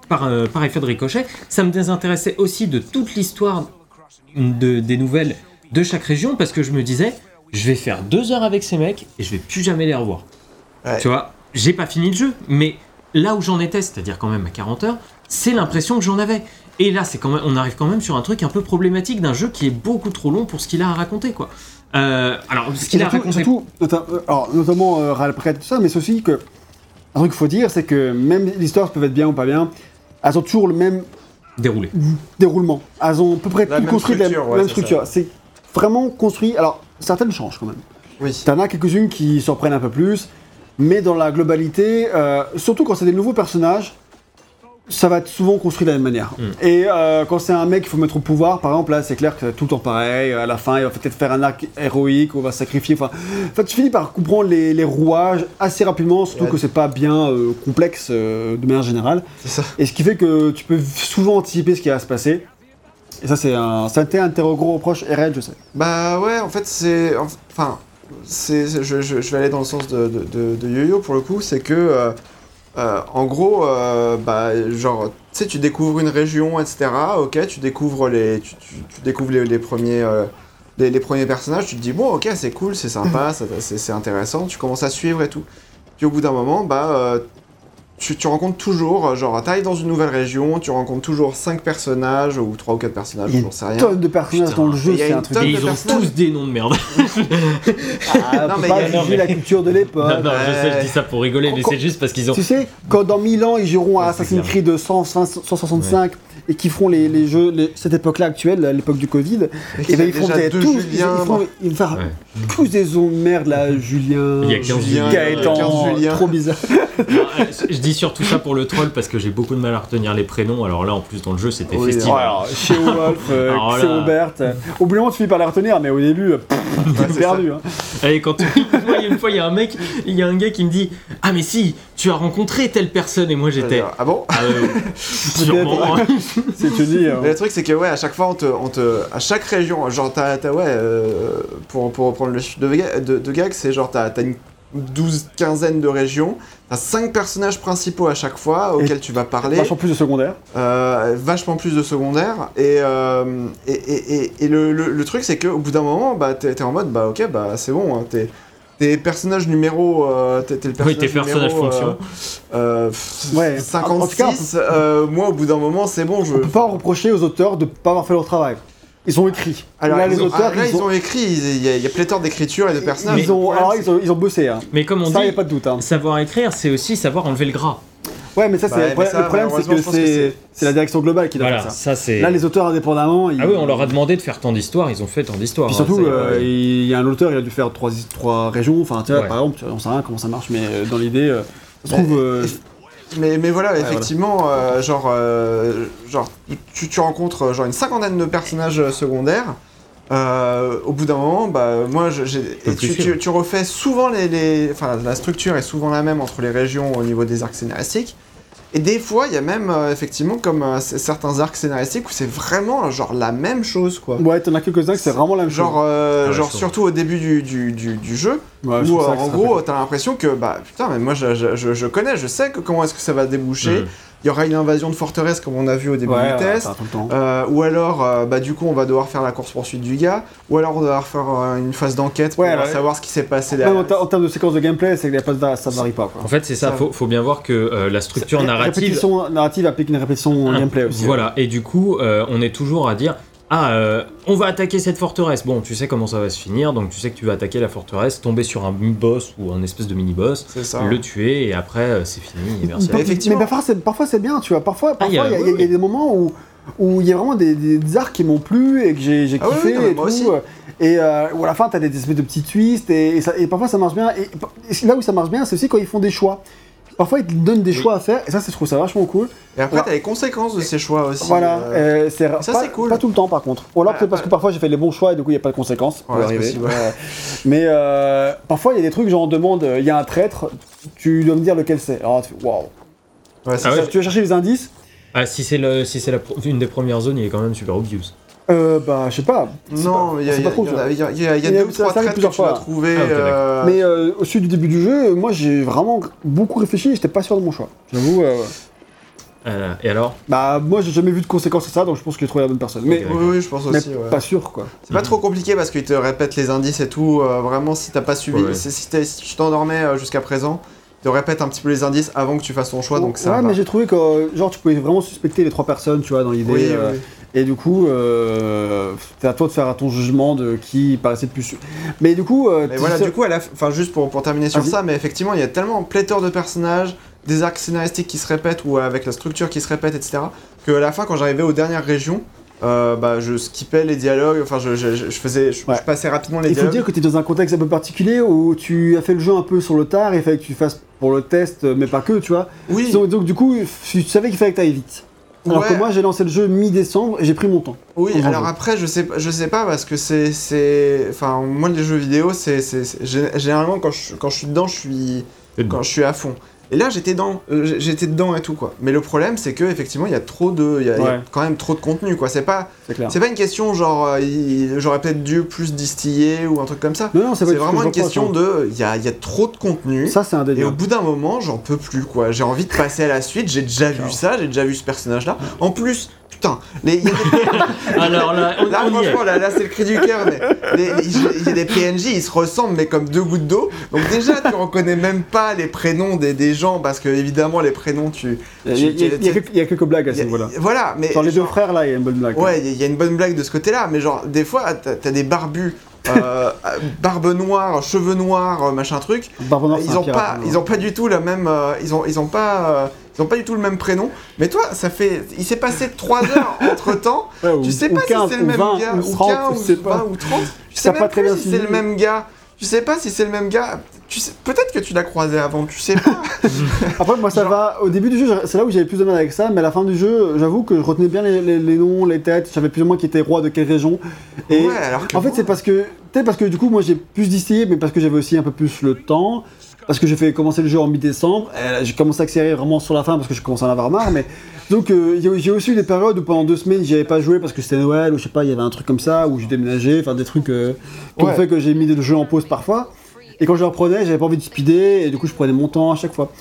par, euh, par effet de ricochet, ça me désintéressait aussi de toute l'histoire de, des nouvelles de chaque région parce que je me disais, je vais faire deux heures avec ces mecs et je vais plus jamais les revoir. Ouais. Tu vois, j'ai pas fini le jeu, mais là où j'en étais, c'est-à-dire quand même à 40 heures, c'est l'impression que j'en avais. Et là, c'est quand même, on arrive quand même sur un truc un peu problématique d'un jeu qui est beaucoup trop long pour ce qu'il a à raconter, quoi. Euh, alors, ce qu'il a surtout, raconté. surtout, euh, alors, notamment euh, tout ça, mais c'est aussi que. Un truc qu'il faut dire, c'est que même les histoires peuvent être bien ou pas bien, elles ont toujours le même Déroulé. déroulement. Elles ont à peu près La tout construit de la ouais, même c'est structure. C'est vraiment construit. Alors, certaines changent quand même. Oui. T'en as quelques-unes qui s'en prennent un peu plus, mais dans la globalité, euh, surtout quand c'est des nouveaux personnages, ça va être souvent construit de la même manière. Mm. Et euh, quand c'est un mec qu'il faut mettre au pouvoir, par exemple, là, c'est clair que c'est tout le temps pareil. À la fin, il va peut-être faire un arc héroïque, on va sacrifier. Enfin, en fait, tu finis par comprendre les, les rouages assez rapidement, surtout Ouais. que c'est pas bien euh, complexe euh, de manière générale. C'est ça. Et ce qui fait que tu peux souvent anticiper ce qui va se passer. Et ça, c'est un, ça a été un de tes gros reproches, Red, je sais. Bah ouais, en fait, c'est. Enfin, c'est, c'est- je, je- je vais aller dans le sens de, de, de- de Yo-Yo pour le coup, c'est que. Euh, en gros, euh, bah, genre, tu sais, tu découvres une région, etc. Ok, tu découvres les, tu, tu- tu découvres les, les premiers, euh, les, les premiers personnages. Tu te dis bon, ok, c'est cool, c'est sympa, [laughs] c'est, intéressant. Tu commences à suivre et tout. Puis au bout d'un moment, bah, tu, tu rencontres toujours, euh, genre, t'arrives dans une nouvelle région, tu rencontres toujours 5 personnages ou 3 ou 4 personnages, Il y a j'en sais rien. Tonne de personnages Putain, dans le jeu, il y a c'est une un truc. de ils ont tous des noms de merde. [laughs] Ah, Non, mais pas il y a- mais- la culture de l'époque. non, non, je sais, je ouais. dis ça pour rigoler, mais Quand- c'est juste parce qu'ils ont. Tu sais, quand dans 1000 ans ils joueront à Ouais, Assassin's. Creed 100, 165 et qu'ils feront les, les jeux, les- cette époque-là actuelle, l'époque du Covid, et ben ils deux tous, ils, Julien, ils font, ils faire Ouais. tous des ondes de merde là, Julien, Il y a 15 Julien, Gaëtan, 15 Julien. trop bizarre. Non, euh, je dis surtout ça pour le troll parce que j'ai beaucoup de mal à retenir les prénoms. Alors là, en plus, dans le jeu, c'était Oui, festif. Alors, chez Wolf, euh, [laughs] Alors c'est là- Robert. euh, Au bout d'un moment, tu finis par les retenir, mais au début, euh, pff, [laughs] t'es c'est perdu. Hein. Et quand tu... Moi, il y a une fois, il y a un mec, il y a un gars qui me dit Ah, mais si, tu as rencontré telle personne. Et moi, j'étais. Ah bon Ah, [laughs] euh, sûrement. C'est te dis. euh, Mais le truc c'est que ouais à chaque fois on te, on te à chaque région genre t'as t'as- ouais euh, pour, pour reprendre le chiffre de, de, de gag c'est genre t'as t'as une douze quinzaine de régions t'as cinq personnages principaux à chaque fois auxquels tu vas parler vachement plus de secondaire. euh, vachement plus de secondaires et euh, et, et, et, et le, le, le truc c'est que au bout d'un moment bah t'es en mode bah ok bah c'est bon hein, t'es Tes personnages numéro. Euh, t'es le Oui, personnage tes personnages numéro, euh, fonction. euh, Ouais. 56. En tout cas, euh, moi, au bout d'un moment, c'est bon. Je... On peut pas en reprocher aux auteurs de pas avoir fait leur travail. Ils ont écrit. Alors, là, ils les ont, auteurs, ah, là, ils, ont, écrit. Il y, a, il y a pléthore d'écriture et de personnages. ils ont, alors, ils ont, ils ont bossé. Hein. Mais comme on Ça, y a dit, pas de doute. Hein. savoir écrire, c'est aussi savoir enlever le gras. Ouais, mais ça, c'est Bah, le mais problème, ça, le problème, c'est que c'est la direction globale qui doit Voilà, faire ça. Là, les auteurs indépendamment, ils... Ah oui, on leur a demandé de faire tant d'histoires, ils ont fait tant d'histoires. Puis hein, surtout, euh, il y a un auteur, il a dû faire trois, trois régions. Enfin, tu vois, Ouais. par exemple, on sait rien comment ça marche, mais euh, dans l'idée, euh, ça se trouve. euh, Mais, mais voilà, effectivement, euh, genre, euh, genre tu, tu rencontres euh, genre une cinquantaine de personnages secondaires. Euh, au bout d'un moment, bah, moi, j'ai, tu, tu, tu refais souvent les, les- enfin, la structure est souvent la même entre les régions au niveau des arcs scénaristiques. Et des fois, il y a même euh, effectivement comme euh, certains arcs scénaristiques où c'est vraiment euh, genre la même chose, quoi. Ouais, t'en as quelques-uns que c'est vraiment la même Genre, chose. euh, ouais, genre surtout au début du, du, du, du jeu, Ouais, où euh, en gros, t'as l'impression que, bah putain, mais moi je, je, je- connais, je sais que comment est-ce que ça va déboucher. Mhm. Il y aura une invasion de forteresse comme on a vu au début Ouais, du ouais, test. Euh, ou alors, euh, bah du coup, on va devoir faire la course-poursuite du gars. Ou alors, on va devoir faire euh, une phase d'enquête pour Ouais, pouvoir ouais. savoir ce qui s'est passé en, derrière. en termes de séquence de gameplay, c'est que la ça varie pas. Quoi. En fait, c'est ça, Ça- faut, faut bien voir que euh, la structure narrative. Répétition narrative applique une répétition Ah, gameplay aussi. Voilà, et du coup, euh, on est toujours à dire Ah, euh, on va attaquer cette forteresse. Bon, tu sais comment ça va se finir, donc tu sais que tu vas attaquer la forteresse, tomber sur un boss ou un espèce de mini-boss, le tuer, et après, euh, c'est fini. Mais, effectivement. mais parfois, c'est, parfois c'est bien, tu vois. Parfois, Ah, il y parfois a- il y, a- oui, il y a des moments où où il y a vraiment des, des, des arcs qui m'ont plu et que j'ai, j'ai Ah oui, kiffé oui, non, et moi tout. aussi. Et euh, où à la fin, t'as des espèces de petits twists et, et ça- et parfois ça marche bien. Et, et là où ça marche bien, c'est aussi quand ils font des choix. Parfois, ils te donnent des Oui. choix à faire et ça, c'est- je trouve ça vachement cool. Et après, Voilà. t'as les conséquences de ces choix aussi. Voilà, euh, euh, c'est ça, pas, c'est cool. pas tout le temps par contre. Ou alors peut-être parce que parfois j'ai fait les bons choix et du coup il n'y a pas de conséquences. Ouais, arriver. [laughs] Mais euh, parfois il y a des trucs, genre on demande, il y a un traître, tu dois me dire lequel c'est. Alors tu fais, waouh. Ouais, Ah ouais. Tu vas chercher les indices Ah, si c'est le, si c'est la une des premières zones, il est quand même super obvious. Euh, Bah je sais pas. Non, pas- il y a, deux ou trois traits que plusieurs tu vas trouver. Ah, euh, Mais euh, au sud du début du jeu, moi j'ai vraiment beaucoup réfléchi et j'étais pas sûr de mon choix. J'avoue. euh, Euh, et alors? Bah moi j'ai jamais vu de conséquences à ça donc je pense que j'ai trouvé la bonne personne. Mais. Oui, oui, je pense mais aussi. ouais. pas sûr quoi. C'est pas trop compliqué parce qu'ils te répètent les indices et tout. euh, vraiment, si t'as pas suivi, Ouais, si, tu t'endormais euh, jusqu'à présent, te répète un petit peu les indices avant que tu fasses ton choix, donc ça ouais, va. mais j'ai trouvé que euh, genre tu pouvais vraiment suspecter les trois personnes, tu vois, dans l'idée. Oui, euh, oui. Et du coup, euh, c'est à toi de faire ton jugement de qui paraissait le plus. sûr. Mais du coup, euh, Mais voilà, du coup, à la f- enfin, juste pour, pour terminer sur ça, mais effectivement, il y a tellement pléthore de personnages, des arcs scénaristiques qui se répètent ou avec la structure qui se répète, etc., que à la fin, quand j'arrivais aux dernières régions, euh, bah, je skippais les dialogues, enfin, je, je, faisais, je, Ouais. je passais rapidement les il faut dialogues. dire que tu es dans un contexte un peu particulier où tu as fait le jeu un peu sur le tard il fallait que tu fasses pour le test, mais pas que, tu vois. Oui, Donc, donc, du coup, tu savais qu'il fallait que tu ailles vite. Alors Ouais. que moi, j'ai lancé le jeu mi-décembre et j'ai pris mon temps. oui. Alors après, je sais, pas- je sais pas parce que c'est, c'est, enfin, moi, les jeux vidéo, c'est, c'est, c'est- gé- généralement quand je, quand je suis dedans, je suis, quand je suis à fond. Et là, j'étais dans, euh, j'étais dedans et tout quoi. Mais le problème, c'est que effectivement, il y a trop de, il y, y a quand même trop de contenu quoi. C'est pas, C'est pas une question genre euh, j'aurais peut-être dû plus distiller ou un truc comme ça. Non, non, c'est vraiment une question hein. de il y a, il y a trop de contenu. Ça, c'est un et au délire. bout d'un moment, j'en peux plus quoi. J'ai envie de passer à la suite. J'ai déjà vu ça, j'ai déjà vu ce personnage là. En plus, putain, les, il y a des- [laughs] Alors là, on, là franchement là, là c'est le cri du cœur. Mais il y a des PNJ, ils se ressemblent mais comme deux gouttes d'eau. Donc déjà, tu reconnais même pas les prénoms des, des gens parce que évidemment les prénoms tu. Il y, a- y y quelques- il y a quelques blagues à ce niveau-là. Voilà, mais Dans les deux frères, là, il y a une bonne blague. Ouais, il y, a- il y a une bonne blague de ce côté-là, mais genre, des fois, t'as t'as des barbus, euh, barbe noire, cheveux noirs, euh, machin truc. Barbe Noire, ils ont pirate, pas, ils ont pas du tout la même, euh, ils ont, ils ont pas, euh, ils ont pas du tout le même prénom. Mais toi, ça fait, il s'est passé 3 heures [laughs] entre temps. Ouais, ou- Tu sais pas 15, si c'est le même 20, gars, ou ou 30, 15, je sais ou pas. 20 ou 30. Tu sais pas même très plus bien si c'est le même gars. Tu sais pas si c'est le même gars. Tu sais, peut-être que tu l'as croisé avant. Tu sais pas. [laughs] Après, moi, ça Genre- va. Au début du jeu, c'est là où j'avais plus de mal avec ça, mais à la fin du jeu, j'avoue que je retenais bien les, les- les noms, les têtes. Je savais plus ou moins qui était roi de quelle région. Et ouais, alors que en fait, c'est parce que. Peut-être parce que du coup, moi, j'ai plus distillé, mais parce que j'avais aussi un peu plus le temps. Parce que j'ai fait commencer le jeu en mi-décembre. J'ai commencé à accélérer vraiment sur la fin parce que je commençais à en avoir marre. Mais donc, euh, j'ai aussi eu des périodes où pendant deux semaines, j'y avais pas joué parce que c'était Noël ou je sais pas, il y avait un truc comme ça où j'ai déménagé, enfin des trucs euh, qui ont Ouais. fait que j'ai mis le jeu en pause parfois. Et quand je le reprenais, j'avais pas envie de speeder et du coup, je prenais mon temps à chaque fois.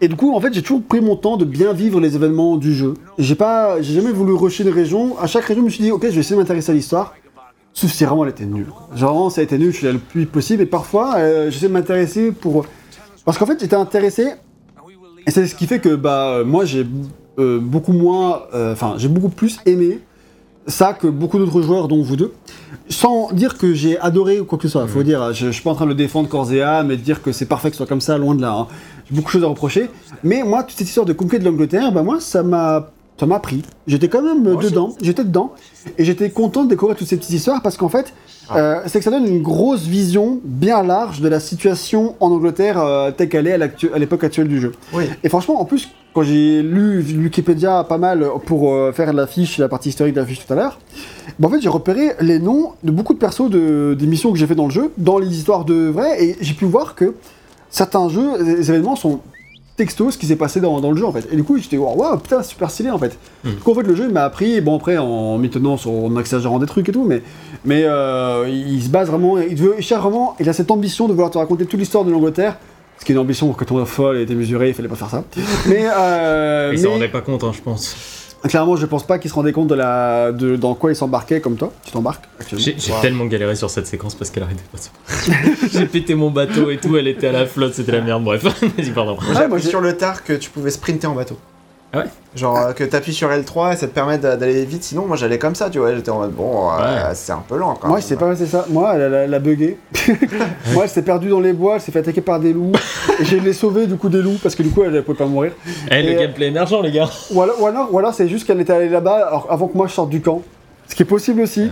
Et du coup, en fait, j'ai toujours pris mon temps de bien vivre les événements du jeu. J'ai pas, j'ai jamais voulu rusher une région. À chaque région, je me suis dit, ok, je vais essayer de m'intéresser à l'histoire. Sauf si vraiment elle était nulle. Genre, ça a été nul, je suis allé le plus possible. Et parfois, euh, j'essaie de m'intéresser pour. Parce qu'en fait, j'étais intéressé. Et c'est ce qui fait que, bah, moi, j'ai euh, beaucoup moins. euh, Enfin, j'ai beaucoup plus aimé ça que beaucoup d'autres joueurs, dont vous deux. Sans dire que j'ai adoré ou quoi que ce soit. Faut dire, je, je suis pas en train de le défendre corps et âme et de dire que c'est parfait que ce soit comme ça, loin de là. hein. J'ai beaucoup de choses à reprocher. Mais moi, toute cette histoire de conquête de l'Angleterre, bah, moi, ça m'a. Ça m'a pris. J'étais quand même euh, Moi dedans. J'étais dedans. Et j'étais content de découvrir toutes ces petites histoires parce qu'en fait, euh, c'est que ça donne une grosse vision bien large de la situation en Angleterre euh, telle qu'elle est à l'époque actuelle du jeu. oui. Et franchement, en plus, quand j'ai lu Wikipédia pas mal pour euh, faire la fiche, la partie historique de la fiche tout à l'heure, bah, en fait, j'ai repéré les noms de beaucoup de persos de, des missions que j'ai fait dans le jeu, dans les histoires de vrai, et j'ai pu voir que certains jeux, les événements sont textos ce qui s'est passé dans, dans le jeu en fait. Et du coup, j'étais waouh, wow, putain, super stylé en fait. Mm. Du coup, en fait, le jeu il m'a appris, bon après, en maintenant sur, en exagérant des trucs et tout, mais, mais euh, il se base vraiment, il, veut, il cherche vraiment, il a cette ambition de vouloir te raconter toute l'histoire de l'Angleterre. Ce qui est une ambition quand on est folle et démesurée, il fallait pas faire ça. Mais, euh, Il mais s'en rendait pas compte, hein, je pense. Clairement, je pense pas qu'il se rendait compte de la, de, dans quoi il s'embarquait comme toi. Tu t'embarques actuellement. J'ai Wow. tellement galéré sur cette séquence parce qu'elle arrêtait pas de [laughs] J'ai pété mon bateau et tout, elle était à la flotte, c'était la merde, bref. [laughs] Vas-y, pardon. Ah, moi, sur le tard que tu pouvais sprinter en bateau. Ah ouais Genre euh, que t'appuies sur L3 et ça te permet d'a- d'aller vite. Sinon, moi j'allais comme ça, tu vois. J'étais en mode bon, euh, Ouais. c'est un peu lent quand Moi, même. c'est pas passé ça. Moi, elle, elle, elle a bugué. [laughs] Moi, elle s'est perdue dans les bois, elle s'est fait attaquer par des loups. et j'ai les sauvé du coup des loups parce que du coup, elle, elle pouvait pas mourir. Eh, le Et- gameplay émergent, les gars. Ou alors, ou alors, ou alors c'est juste qu'elle était allée là-bas alors, avant que moi je sorte du camp. Ce qui est possible aussi.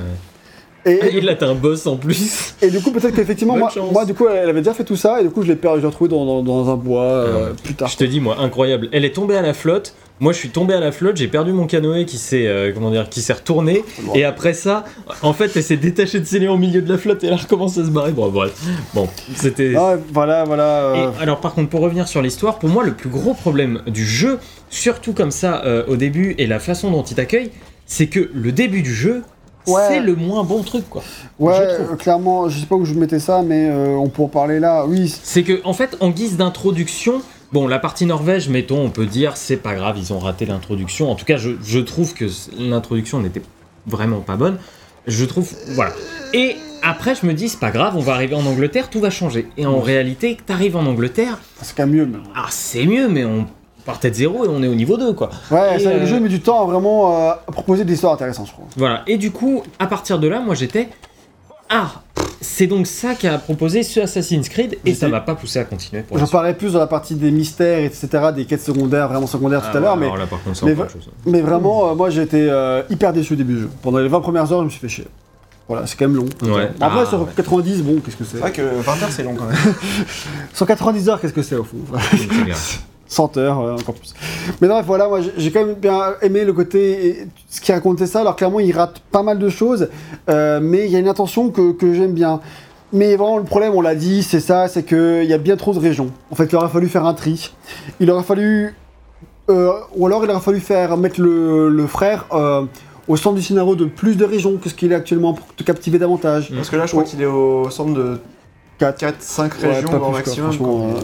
Et, Et là, t'as un boss en plus. et du coup, peut-être qu'effectivement, moi, moi, du coup, elle avait déjà fait tout ça et du coup, je l'ai perdu, je l'ai retrouvé dans, dans, dans un bois euh, plus tard. Je te dis, moi, incroyable. Elle est tombée à la flotte. Moi, je suis tombé à la flotte. J'ai perdu mon canoë qui s'est, euh, comment dire, qui s'est retourné. Bon. Et après ça, en fait, elle s'est détachée de ses liens au milieu de la flotte et elle a recommencé à se barrer. Bon, bref. Bon, c'était. Ah, voilà, voilà. euh, Et alors par contre pour revenir sur l'histoire, pour moi le plus gros problème du jeu, surtout comme ça euh, au début et la façon dont il t'accueille, c'est que le début du jeu, Ouais. c'est le moins bon truc quoi. ouais, je clairement, je sais pas où je mettais ça, mais euh, on peut en parler là. Oui, C'est que en fait en guise d'introduction, bon la partie Norvège, mettons, on peut dire c'est pas grave, ils ont raté l'introduction. En tout cas je, je trouve que l'introduction n'était vraiment pas bonne. Je trouve voilà. Et après, je me dis, c'est pas grave, on va arriver en Angleterre, tout va changer. Et en réalité, t'arrives en Angleterre, C'est quand même mieux. mais- ah, c'est mieux, mais on partait de zéro et on est au niveau 2, quoi. Ouais, ça, euh, le jeu met du temps à vraiment euh, à proposer des histoires intéressantes, je crois. Voilà. Et du coup, à partir de là, moi j'étais. Ah C'est donc ça qu'a proposé ce Assassin's Creed et ça J'étais- m'a pas poussé à continuer J'en parlerai plus dans la partie des mystères, etc., des quêtes secondaires, vraiment secondaires tout Ah à l'heure, ouais, mais, alors là, par contre, c'est mais chose. vraiment, euh, moi j'ai été euh, hyper déçu au début du jeu. Pendant les 20 premières heures, je me suis fait chier. Voilà, c'est quand même long. Ouais. Après, Ah, sur ouais. 90, bon, qu'est-ce que c'est C'est vrai que 20 heures c'est long quand même. [laughs] Sur 90 heures, qu'est-ce que c'est au fond? [laughs] C'est bien. 100 heures, euh, encore plus. Mais bref, voilà, moi j'ai- quand même bien aimé le côté, et- ce qui racontait ça. Alors clairement, il rate pas mal de choses, euh, mais il y a une intention que, que j'aime bien. Mais vraiment, le problème, on l'a dit, c'est ça, c'est qu'il y a bien trop de régions. En fait, il aurait fallu faire un tri. Il aurait fallu. euh, ou alors, il aurait fallu faire mettre le, le frère euh, au centre du scénario de plus de régions que ce qu'il est actuellement pour te captiver davantage. Parce que là, je crois Oh. qu'il est au centre de 4, 4-5 Ouais, régions quoi, maximum. quoi.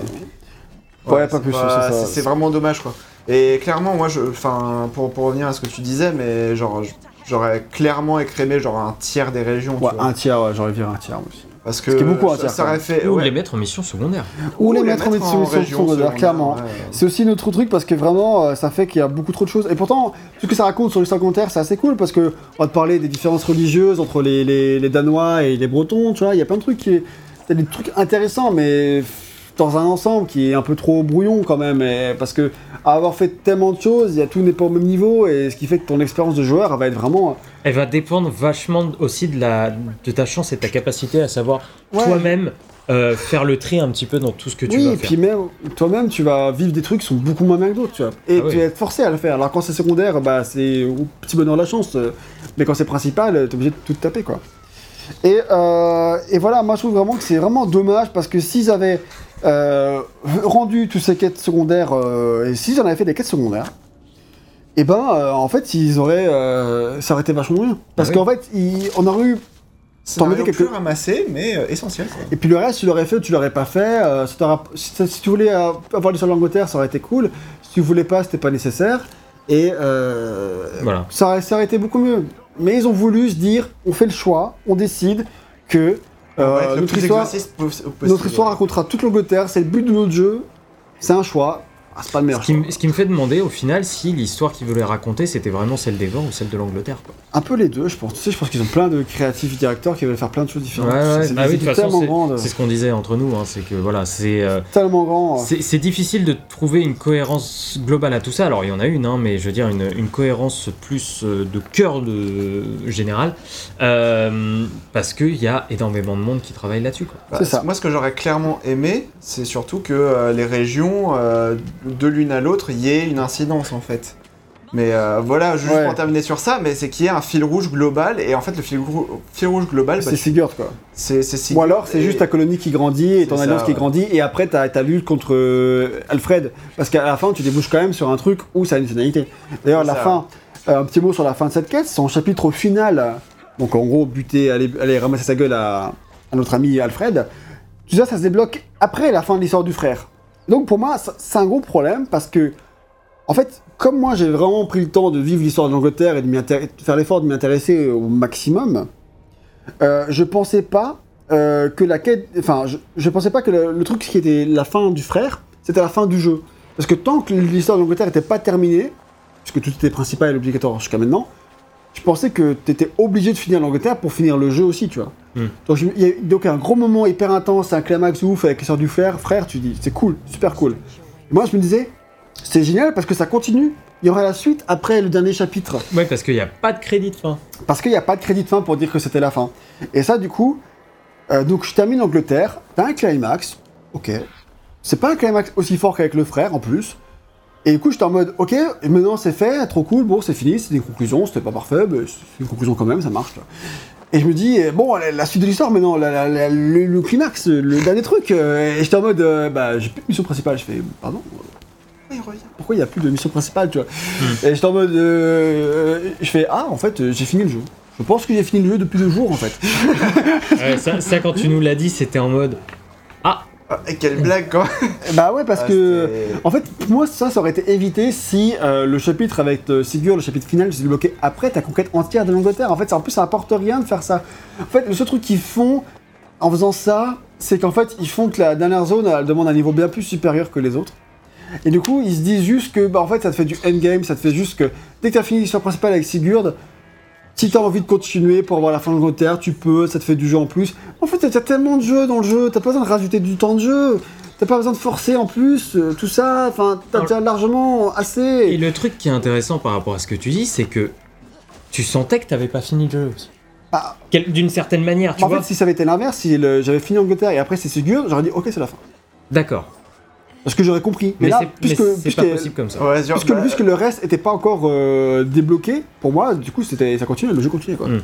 Ouais, pas plus, c'est ça. C'est c'est vraiment dommage quoi. Et clairement, moi, je, enfin, pour, pour revenir à ce que tu disais, mais genre, j'aurais clairement écrémé genre un tiers des régions. tu Ouais, vois. un tiers, ouais, j'aurais viré un tiers moi aussi. Parce que ce qui est beaucoup, un ça, tiers, ça aurait fait. Ou ouais. les mettre en mission secondaire. Ou les mettre en mission secondaire, clairement. ouais. C'est aussi notre truc parce que vraiment, euh, ça fait qu'il y a beaucoup trop de choses. Et pourtant, tout ce que ça raconte sur l'histoire secondaire, c'est assez cool parce que on va te parler des différences religieuses entre les, les- les Danois et les Bretons, tu vois. Il y a plein de trucs qui. T'as des trucs intéressants, mais dans un ensemble qui est un peu trop brouillon quand même. et- parce que à avoir fait tellement de choses, il y a tout n'est pas au même niveau et ce qui fait que ton expérience de joueur elle va être vraiment. Elle va dépendre vachement aussi de, la, de ta chance et de ta capacité à savoir Ouais. toi-même euh, faire le tri un petit peu dans tout ce que tu oui, vas et faire. puis même toi-même, tu vas vivre des trucs qui sont beaucoup moins bien que d'autres, tu vois. Et Ah oui. tu vas être forcé à le faire. Alors quand c'est secondaire, bah c'est au petit bonheur de la chance. euh, Mais quand c'est principal, t'es obligé de tout taper, quoi. Et, euh, et voilà, moi je trouve vraiment que c'est vraiment dommage parce que s'ils avaient euh, rendu toutes ces quêtes secondaires, euh, et s'ils en avaient fait des quêtes secondaires, et ben euh, en fait ils auraient, ça aurait été vachement mieux. Parce Ah oui. qu'en fait, ils- on aurait eu T'en mettais quelques- plus ramassé, mais euh, essentiel. Quoi. et puis le reste, tu l'aurais fait ou tu l'aurais pas fait. euh, ça t'aura- si, si tu voulais euh, avoir l'histoire de l'Angleterre, ça aurait été cool. Si tu voulais pas, c'était pas nécessaire. Et euh, Voilà. ça, aurait, ça aurait été beaucoup mieux. Mais ils ont voulu se dire, on fait le choix, on décide que euh, notre, histoire, notre histoire racontera toute l'Angleterre. C'est le but de notre jeu. C'est un choix. Ah, c'est pas le meilleur Ce qui, me- ce qui me fait demander au final si l'histoire qu'ils voulaient raconter c'était vraiment celle des Vents ou celle de l'Angleterre. quoi. Un peu les deux, je pense. Tu sais, je pense qu'ils ont plein de créatifs directeurs qui veulent faire plein de choses différentes. C'est Bah oui, tellement c'est- c'est ce qu'on disait entre nous, hein, c'est que voilà, c'est euh, Tellement grand. c'est c'est difficile de trouver une cohérence globale à tout ça. Alors il y en a une, hein, mais je veux dire une, une cohérence plus euh, de cœur de général, euh, parce qu'il y a énormément de monde qui travaille là-dessus. quoi. Bah, C'est ça. Moi, ce que j'aurais clairement aimé, c'est surtout que euh, les régions, euh, de l'une à l'autre, il y ait une incidence en fait. Mais euh, voilà, juste Ouais. pour terminer sur ça, mais c'est qu'il y ait un fil rouge global, et en fait, le fil, rouge global, bah, C'est Sigurd, quoi. c'est Sigurd Ou alors c'est juste ta colonie qui grandit et ton alliance qui grandit et après t'as ta lutte contre euh, Alfred parce qu'à la fin tu débouches quand même sur un truc où ça a une finalité. D'ailleurs la ça. fin, euh, un petit mot sur la fin de cette quête, son chapitre final, donc en gros buter, aller, aller ramasser sa gueule à, à notre ami Alfred, tout ça ça se débloque après la fin de l'histoire du frère. Donc pour moi c'est un gros problème parce que en fait comme moi j'ai vraiment pris le temps de vivre l'histoire de l'Angleterre et de, faire l'effort de m'y intéresser au maximum, euh, je pensais pas euh, que la quête. Enfin, je, je pensais pas que le, le truc qui était la fin du frère, c'était la fin du jeu. Parce que tant que l'histoire de l'Angleterre n'était pas terminée, puisque tout était principal et obligatoire jusqu'à maintenant, je pensais que tu étais obligé de finir l'Angleterre pour finir le jeu aussi, tu vois. Hmm. Donc, il y a donc un gros moment hyper intense, un climax ouf avec l'histoire du frère, frère, tu dis, c'est cool, super cool. Et moi, je me disais, c'est génial parce que ça continue. Il y aura la suite après le dernier chapitre. Ouais, parce qu'il n'y a pas de crédit de fin. Parce qu'il n'y a pas de crédit de fin pour dire que c'était la fin. Et ça, du coup, euh, donc je termine l'Angleterre, t'as un climax, ok. C'est pas un climax aussi fort qu'avec le frère en plus. Et du coup, j'étais en mode, ok, maintenant c'est fait, trop cool, bon, c'est fini, c'est des conclusions, c'était pas parfait, mais c'est une conclusion quand même, ça marche. Et je me dis, euh, bon, la, la suite de l'histoire maintenant, la- la- la- le, le climax, le dernier truc. euh, et j'étais en mode, euh, bah, j'ai plus de mission principale. Je fais, pardon Il revient. pourquoi il n'y a plus de mission principale, tu vois? Et j'étais en mode, euh, je fais, ah, en fait, j'ai fini le jeu. Je pense que j'ai fini le jeu depuis deux jours, en fait. Ouais, ça, ça, quand tu nous l'as dit, c'était en mode Ah, et quelle blague, quoi [laughs] Bah ouais, parce Ah, que. En fait, pour moi, ça, ça aurait été évité si euh, le chapitre avec euh, Sigurd, le chapitre final, je bloqué après ta conquête entière de l'Angleterre. En fait, ça, en plus, ça apporte rien de faire ça. En fait, le seul truc qu'ils font en faisant ça, c'est qu'en fait, ils font que la dernière zone, elle demande un niveau bien plus supérieur que les autres. Et du coup, ils se disent juste que, bah, en fait, ça te fait du endgame, ça te fait juste que dès que tu as fini l'histoire principale avec Sigurd, si tu as envie de continuer pour avoir la fin de l'Angleterre, tu peux, ça te fait du jeu en plus. En fait, t'as tellement de jeux dans le jeu, t'as pas besoin de rajouter du temps de jeu, t'as pas besoin de forcer en plus, euh, tout ça, enfin, t'as déjà largement Et assez. le truc qui est intéressant par rapport à ce que tu dis, c'est que tu sentais que t'avais pas fini le jeu aussi. Ah. Quel- D'une certaine manière, tu en vois. fait, si ça avait été l'inverse, si j'avais fini l'Angleterre et après c'est Sigurd, j'aurais dit ok, c'est la fin. D'accord. Parce que j'aurais compris. Mais, Mais, là, mais puisque, puisque, pas possible comme ça. Ouais, puisque, bah, puisque le reste était pas encore euh, débloqué, pour moi, du coup, c'était, ça continuait, le jeu continuait quoi. Mm.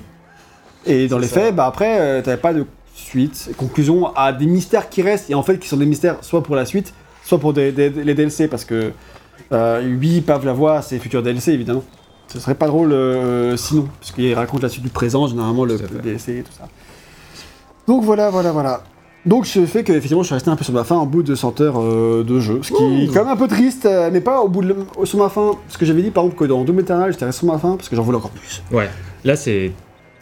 Et dans les ça. faits, bah après, euh, t'avais pas de suite, conclusion à des mystères qui restent et en fait qui sont des mystères soit pour la suite, soit pour des, des- les DLC parce que euh, oui, Pave la voix, c'est futur DLC évidemment. Ce serait pas drôle euh, sinon, parce qu'il raconte la suite du présent, généralement le DLC et tout ça. Donc voilà, voilà, voilà. Donc je fais que effectivement je suis resté un peu sur ma fin au bout de 100 heures euh, de jeu, ce qui est quand même un peu triste, euh, mais pas au bout de le- sur ma fin, parce que j'avais dit par exemple que dans Doom Eternal j'étais resté sur ma fin parce que j'en voulais encore plus. Ouais. Là, c'est.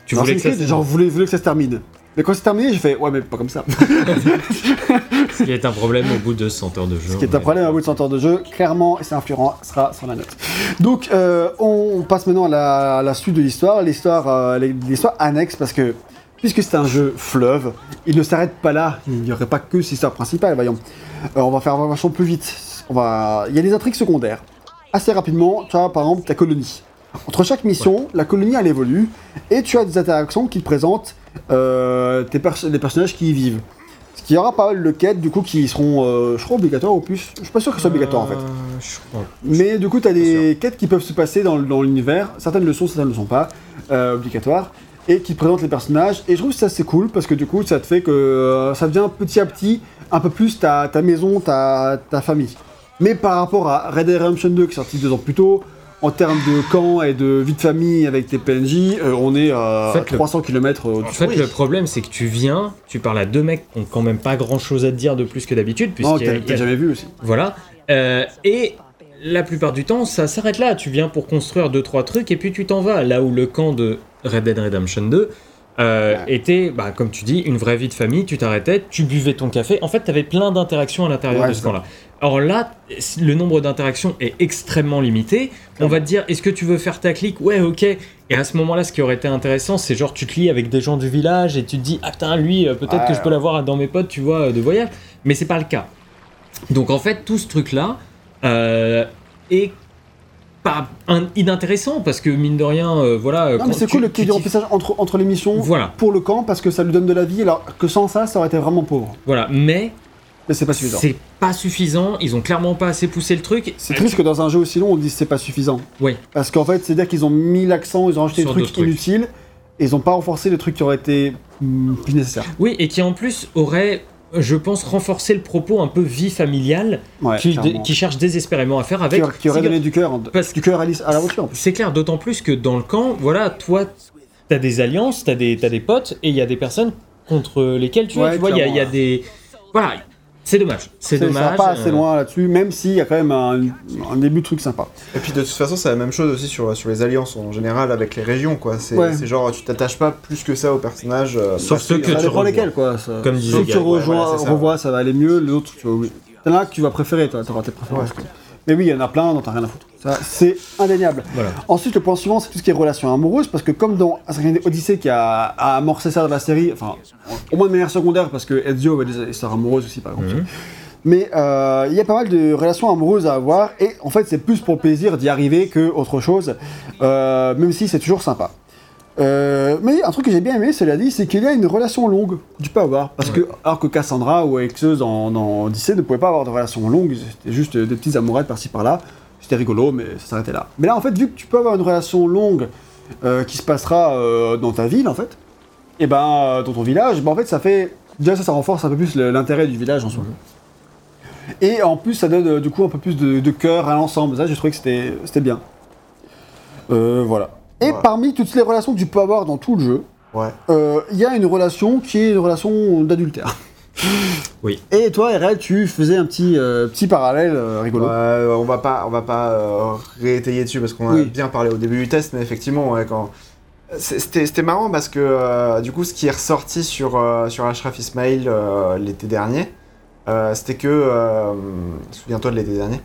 Tu Dans voulais que ça. Creed, j'en voulais, voulais que ça se termine. Mais quand c'est terminé, j'ai fait ouais mais pas comme ça. [laughs] Ce qui est un problème au bout de 100 heures de jeu. Ce qui est un problème à bout de 100 heures de jeu, clairement, et c'est influent, sera sur la note. Donc, euh, on passe maintenant à la, à la suite de l'histoire, l'histoire euh, l'histoire annexe, parce que, puisque c'est un jeu fleuve, il ne s'arrête pas là, il n'y aurait pas que cette histoire principale, voyons. Euh, on va faire vachement plus vite. On va... Il y a des intrigues secondaires. Assez rapidement, tu as par exemple ta colonie. Entre chaque mission, la colonie elle évolue, et tu as des interactions qui te présentent euh, tes les personnages qui y vivent. Ce qui aura pas mal de quêtes du coup qui seront, euh, je crois, obligatoires au plus. Je suis pas sûr que ce soit obligatoire en fait. Euh. Mais du coup, tu as des quêtes qui peuvent se passer dans, dans l'univers. Certaines le sont, certaines ne le sont pas obligatoires. Et qui te présentent les personnages. Et je trouve que ça c'est cool parce que du coup, ça te fait que euh, ça devient petit à petit un peu plus ta, ta maison, ta, ta famille. Mais par rapport à Red Dead Redemption 2 qui est sorti deux ans plus tôt, en termes de camp et de vie de famille avec tes PNJ, euh, on est à En fait, le- 300 km En au-dessus. fait, le problème, c'est que tu viens, tu parles à deux mecs qui ont quand même pas grand chose à te dire de plus que d'habitude, Non, a- t'as jamais vu aussi. Voilà. Euh, et la plupart du temps, ça s'arrête là. Tu viens pour construire deux trois trucs et puis tu t'en vas. Là où le camp de Red Dead Redemption 2 euh, Ouais. était, bah, comme tu dis, une vraie vie de famille. Tu t'arrêtais, tu buvais ton café. En fait, tu avais plein d'interactions à l'intérieur Ouais, de ce camp-là. Alors là, le nombre d'interactions est extrêmement limité. On va te dire, est-ce que tu veux faire ta clique? Ouais, ok. Et à ce moment-là, ce qui aurait été intéressant, c'est genre tu te lies avec des gens du village et tu te dis, ah putain, lui, euh, peut-être Ouais, que je peux l'avoir dans mes potes, tu vois, euh, de voyage. Mais c'est pas le cas. Donc en fait, tout ce truc-là euh, est pas un- inintéressant parce que mine de rien, euh, voilà. Non, mais c'est cool qu'il y ait du remplissage entre, entre les missions Voilà, pour le camp parce que ça lui donne de la vie, alors que sans ça, ça aurait été vraiment pauvre. voilà. Mais Mais c'est pas suffisant. c'est pas suffisant. Ils ont clairement pas assez poussé le truc. C'est triste que dans un jeu aussi long, on dise c'est pas suffisant. Oui. Parce qu'en fait, c'est-à-dire qu'ils ont mis l'accent, ils ont rajouté des trucs trucs. inutiles, et ils ont pas renforcé les trucs qui auraient été hmm, plus nécessaires. Oui, et qui en plus aurait, je pense, renforcé le propos un peu vie familiale Ouais, qui, qui cherche désespérément à faire Qui avec. aurait- qui aurait donné du cœur, du cœur à en plus. C'est clair, d'autant plus que dans le camp, voilà, toi, t'as des alliances, t'as des, t'as des potes, et il y a des personnes contre lesquelles tu, vois, Ouais, tu vois, il y y a des. Voilà, c'est dommage. C'est Ça dommage. va pas assez euh, loin là-dessus, même s'il y a quand même un, un début de truc sympa. Et puis de toute façon, c'est la même chose aussi sur, sur les alliances en général avec les régions, quoi. C'est Ouais. genre, tu t'attaches pas plus que ça aux personnages. euh, Sauf ceux que a Ça tu revois. lesquels quoi. Ça. Comme disait Ceux que tu Gary, ouais, rejoins, voilà, ça. revois, ça va aller mieux, l'autre, tu vas. T'en as que tu vas préférer, toi, t'auras tes préférences. Ouais. Mais oui, il y en a plein dont t'as rien à foutre. C'est indéniable. Voilà. Ensuite, le point suivant, c'est tout ce qui est relations amoureuses, parce que comme dans Assassin's Creed Odyssey qui a, a amorcé ça dans la série, enfin, au moins de manière secondaire, parce que Ezio avait des histoires amoureuses aussi, par exemple. Mhm. Mais euh, il y a pas mal de relations amoureuses à avoir, et en fait, c'est plus pour le plaisir d'y arriver que autre chose, euh, même si c'est toujours sympa. Euh, mais un truc que j'ai bien aimé, cela dit, c'est qu'il y a une relation longue que tu peux avoir. Parce que, alors que Cassandra ou Exeus dans, dans Odyssey ne pouvaient pas avoir de relation longue, c'était juste des petites amourettes par-ci par-là. C'était rigolo, mais ça s'arrêtait là. Mais là, en fait, vu que tu peux avoir une relation longue euh, qui se passera euh, dans ta ville, en fait, et ben euh, dans ton village, ben, en fait, ça fait. Déjà, ça, ça renforce un peu plus l'intérêt du village en soi. Et en plus, ça donne du coup un peu plus de, de cœur à l'ensemble. Ça, j'ai trouvé que c'était bien. Euh, voilà. Et parmi toutes les relations que tu peux avoir dans tout le jeu, Ouais. il y a une relation qui est une relation d'adultère. [gasps] Et toi, RL, tu faisais un petit, euh, petit parallèle euh, rigolo. On va pas, on va pas euh, réétayer dessus parce qu'on a Oui. bien parlé au début du test, mais effectivement, ouais, quand c'était marrant parce que du coup, ce qui est ressorti sur sur Ashraf Ismail l'été dernier, c'était que souviens-toi de l'été dernier.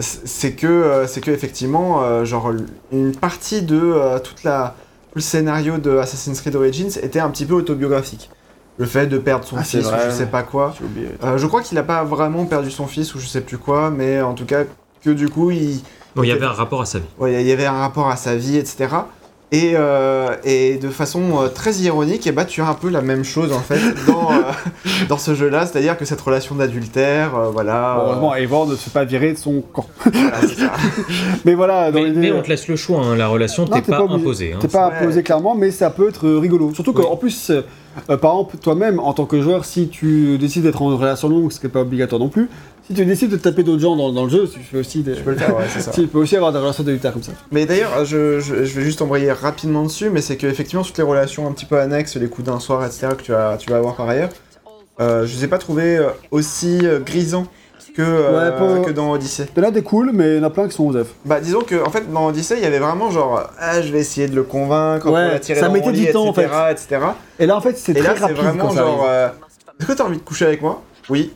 c'est que c'est que effectivement genre une partie de toute la tout le scénario de Assassin's Creed Origins était un petit peu autobiographique. Le fait de perdre son Ah, fils ou je sais pas quoi. Euh, je crois qu'il a pas vraiment perdu son fils ou je sais plus quoi, mais en tout cas que du coup il, Bon, il y avait un rapport à sa vie. ouais, il y avait un rapport à sa vie, etc. Et, euh, et de façon euh, très ironique, et bah, tu as un peu la même chose en fait [laughs] dans, euh, dans ce jeu-là, c'est-à-dire que cette relation d'adultère, euh, voilà. Bon, heureusement, Eivor ne se fait pas virer de son camp. voilà, c'est ça. [laughs] Mais voilà, dans Mais, on te laisse le choix, hein, la relation t'es pas, pas imposée. hein. T'es pas Ouais. imposé clairement, mais ça peut être rigolo. Surtout Oui. qu'en plus, par exemple, toi-même, en tant que joueur, si tu décides d'être en relation longue, ce qui n'est pas obligatoire non plus, si tu décides de taper d'autres gens dans, dans le jeu, tu fais aussi des... Tu peux le faire, ouais, c'est [laughs] ça. Tu peux aussi avoir des relations d'adultère comme ça. Mais d'ailleurs, je, je, je vais juste embrayer rapidement dessus, mais c'est que effectivement toutes les relations un petit peu annexes, les coups d'un soir, etc., que tu vas, tu vas avoir par ailleurs, euh, je les ai pas trouvés euh, aussi euh, grisants que, euh, Ouais, pour- que dans Odyssey. En a des cool, mais il y en a plein qui sont aux F. Bah disons que en fait dans Odyssey il y avait vraiment genre ah je vais essayer de le convaincre, Ouais, l'attirer ça dans mettait mon du temps, en etc., etc. Et là, en fait, c'est très là rapide vraiment quand ça genre euh, est-ce que t'as envie de coucher avec moi? Oui.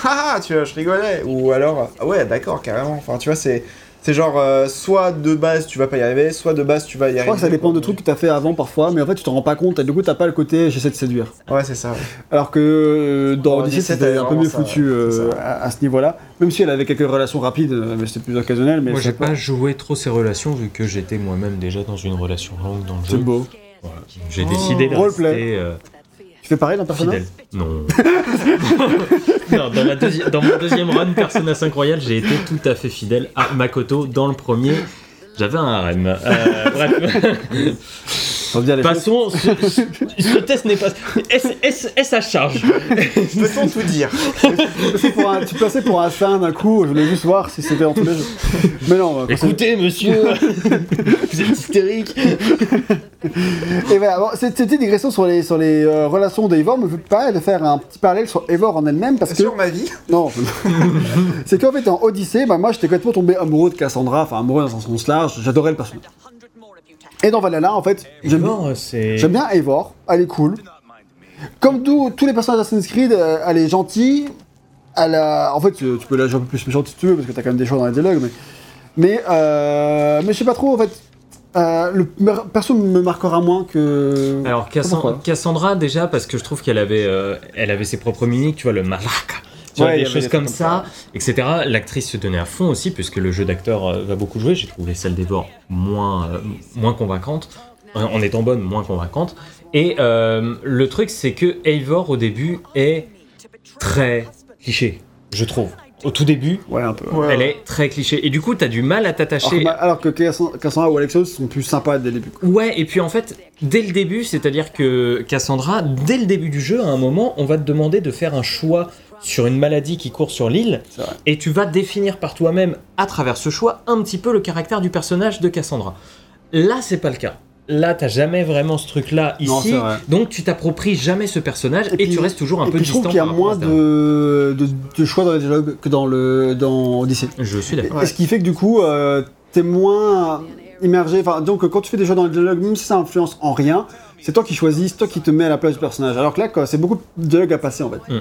[laughs] Haha tu vois je rigolais ou alors ah ouais d'accord carrément. Enfin tu vois c'est c'est genre euh, soit de base tu vas pas y arriver, soit de base tu vas y Je arriver. crois que ça dépend de trucs que tu as fait avant parfois, mais en fait, tu t'en rends pas compte, et du coup, t'as pas le côté j'essaie de séduire. Ouais c'est ça. ouais. Alors que euh, dans Dans Odyssey, c'était un peu mieux ça, foutu ouais, euh, c'est à, à ce niveau-là. Même si elle avait quelques relations rapides, mais c'était plus occasionnel. Mais Moi, c'est j'ai pas joué trop ces relations vu que j'étais moi-même déjà dans une relation longue dans le C'est jeu. beau. Voilà. J'ai décidé de Roleplay. rester euh, fais pareil dans Persona. Non. [laughs] dans, mon deuxième run Persona 5 Royal, j'ai été tout à fait fidèle à Makoto. Dans le premier, j'avais un harem. Euh. Passons, ce, ce- ce test n'est pas. Est-ce à charge? Peut-on tout dire? C'est pour un- tu passais pour un fan d'un coup, je voulais juste voir si c'était dans tous les jeux. Mais non, Écoutez, monsieur, vous êtes hystérique. Et voilà, bon, cette cette petite digression sur les, sur les euh, relations d'Eivor me permet de faire un petit parallèle sur Eivor en elle-même parce que. Sur ma vie? Non, c'est qu'en fait en Odyssée, bah, moi j'étais complètement tombé amoureux de Cassandra, enfin amoureux dans un sens large, j'adorais le personnage. Et dans Valhalla, en fait, j'aime bien, j'aime bien Eivor, elle est cool. Comme tous les personnages d'Assassin's Creed, euh, elle est gentille. Elle a... En fait, tu peux la jouer un peu plus méchante si tu veux, parce que t'as quand même des choix dans les dialogues, mais. Mais, euh... mais je sais pas trop, en fait. Euh, le perso me marquera moins que. Alors Cassandra déjà parce que je trouve qu'elle avait, euh, elle avait ses propres mimiques, tu vois le malaka, tu vois, Ouais, il y des choses comme ça, etc. L'actrice se donnait à fond aussi puisque le jeu d'acteur euh, va beaucoup jouer. J'ai trouvé celle d'Evor moins, euh, moins convaincante, en étant bonne moins convaincante. Et euh, le truc c'est que Eivor au début est très cliché, je trouve. Au tout début, Ouais, un peu. Ouais, elle ouais. est très cliché et du coup t'as du mal à Alors t'attacher. que, alors que Cassan- Cassandra ou Alexos sont plus sympas dès le début. Ouais, et puis en fait, dès le début, c'est-à-dire que Cassandra, dès le début du jeu, à un moment, on va te demander de faire un choix sur une maladie qui court sur l'île, et tu vas définir par toi-même, à travers ce choix, un petit peu le caractère du personnage de Cassandra. Là, c'est pas le cas. Là, t'as jamais vraiment ce truc-là ici, donc tu t'appropries jamais ce personnage et, Et puis- tu restes toujours un Et peu puis je trouve distant. qu'il y a moins de, de, de choix dans les dialogues que dans, le, dans Odyssey. Je suis d'accord. Ouais. Ce qui fait que du coup, euh, t'es moins immergé. Enfin, donc quand tu fais des choix dans les dialogues, même si ça influence en rien, c'est toi qui choisis, c'est toi qui te mets à la place du personnage. Alors que là, c'est beaucoup de dialogues à passer en fait. Mm.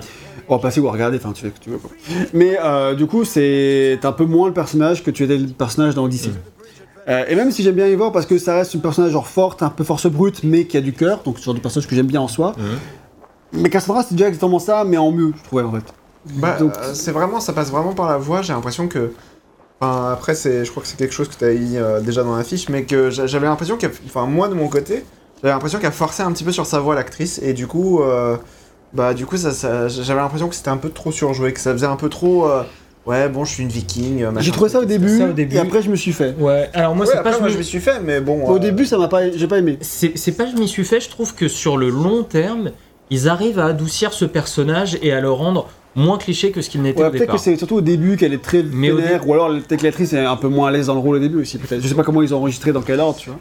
Ou à passer ou à regarder, enfin tu fais ce que tu veux. Quoi. Mais euh, du coup, c'est un peu moins le personnage que tu étais le personnage dans Odyssey. Euh, et même si j'aime bien y voir parce que ça reste une personnage genre forte, un peu force brute, mais qui a du cœur, donc ce genre de personnage que j'aime bien en soi. Mhm. Mais Cassandra, c'est déjà exactement ça, mais en mieux, je trouvais en fait. Bah, Donc- euh, c'est vraiment, ça passe vraiment par la voix. J'ai l'impression que, enfin, après, c'est, je crois que c'est quelque chose que tu as euh, déjà dans la fiche, mais que j'a- j'avais l'impression qu'elle, enfin, moi de mon côté, j'avais l'impression qu'elle forçait un petit peu sur sa voix l'actrice, et du coup, euh, bah, du coup, ça, ça- j'avais l'impression que c'était un peu trop surjoué, que ça faisait un peu trop, euh, ouais, bon, je suis une viking. euh, machin, J'ai trouvé ça au début, ça au début. et après je me suis fait. Ouais, alors moi, Ouais, c'est pas moi, je je me- suis fait, mais bon. Au euh, début, ça m'a pas, j'ai pas aimé. C'est c'est pas je m'y suis fait, je trouve que sur le long terme, ils arrivent à adoucir ce personnage et à le rendre moins cliché que ce qu'il n'était Ouais, au peut-être que c'est surtout au début qu'elle est très Mais vénère, ou alors peut-être que l'actrice est un peu moins à l'aise dans le rôle au début aussi, peut-être. Je sais pas comment ils ont enregistré, dans quel ordre, tu vois.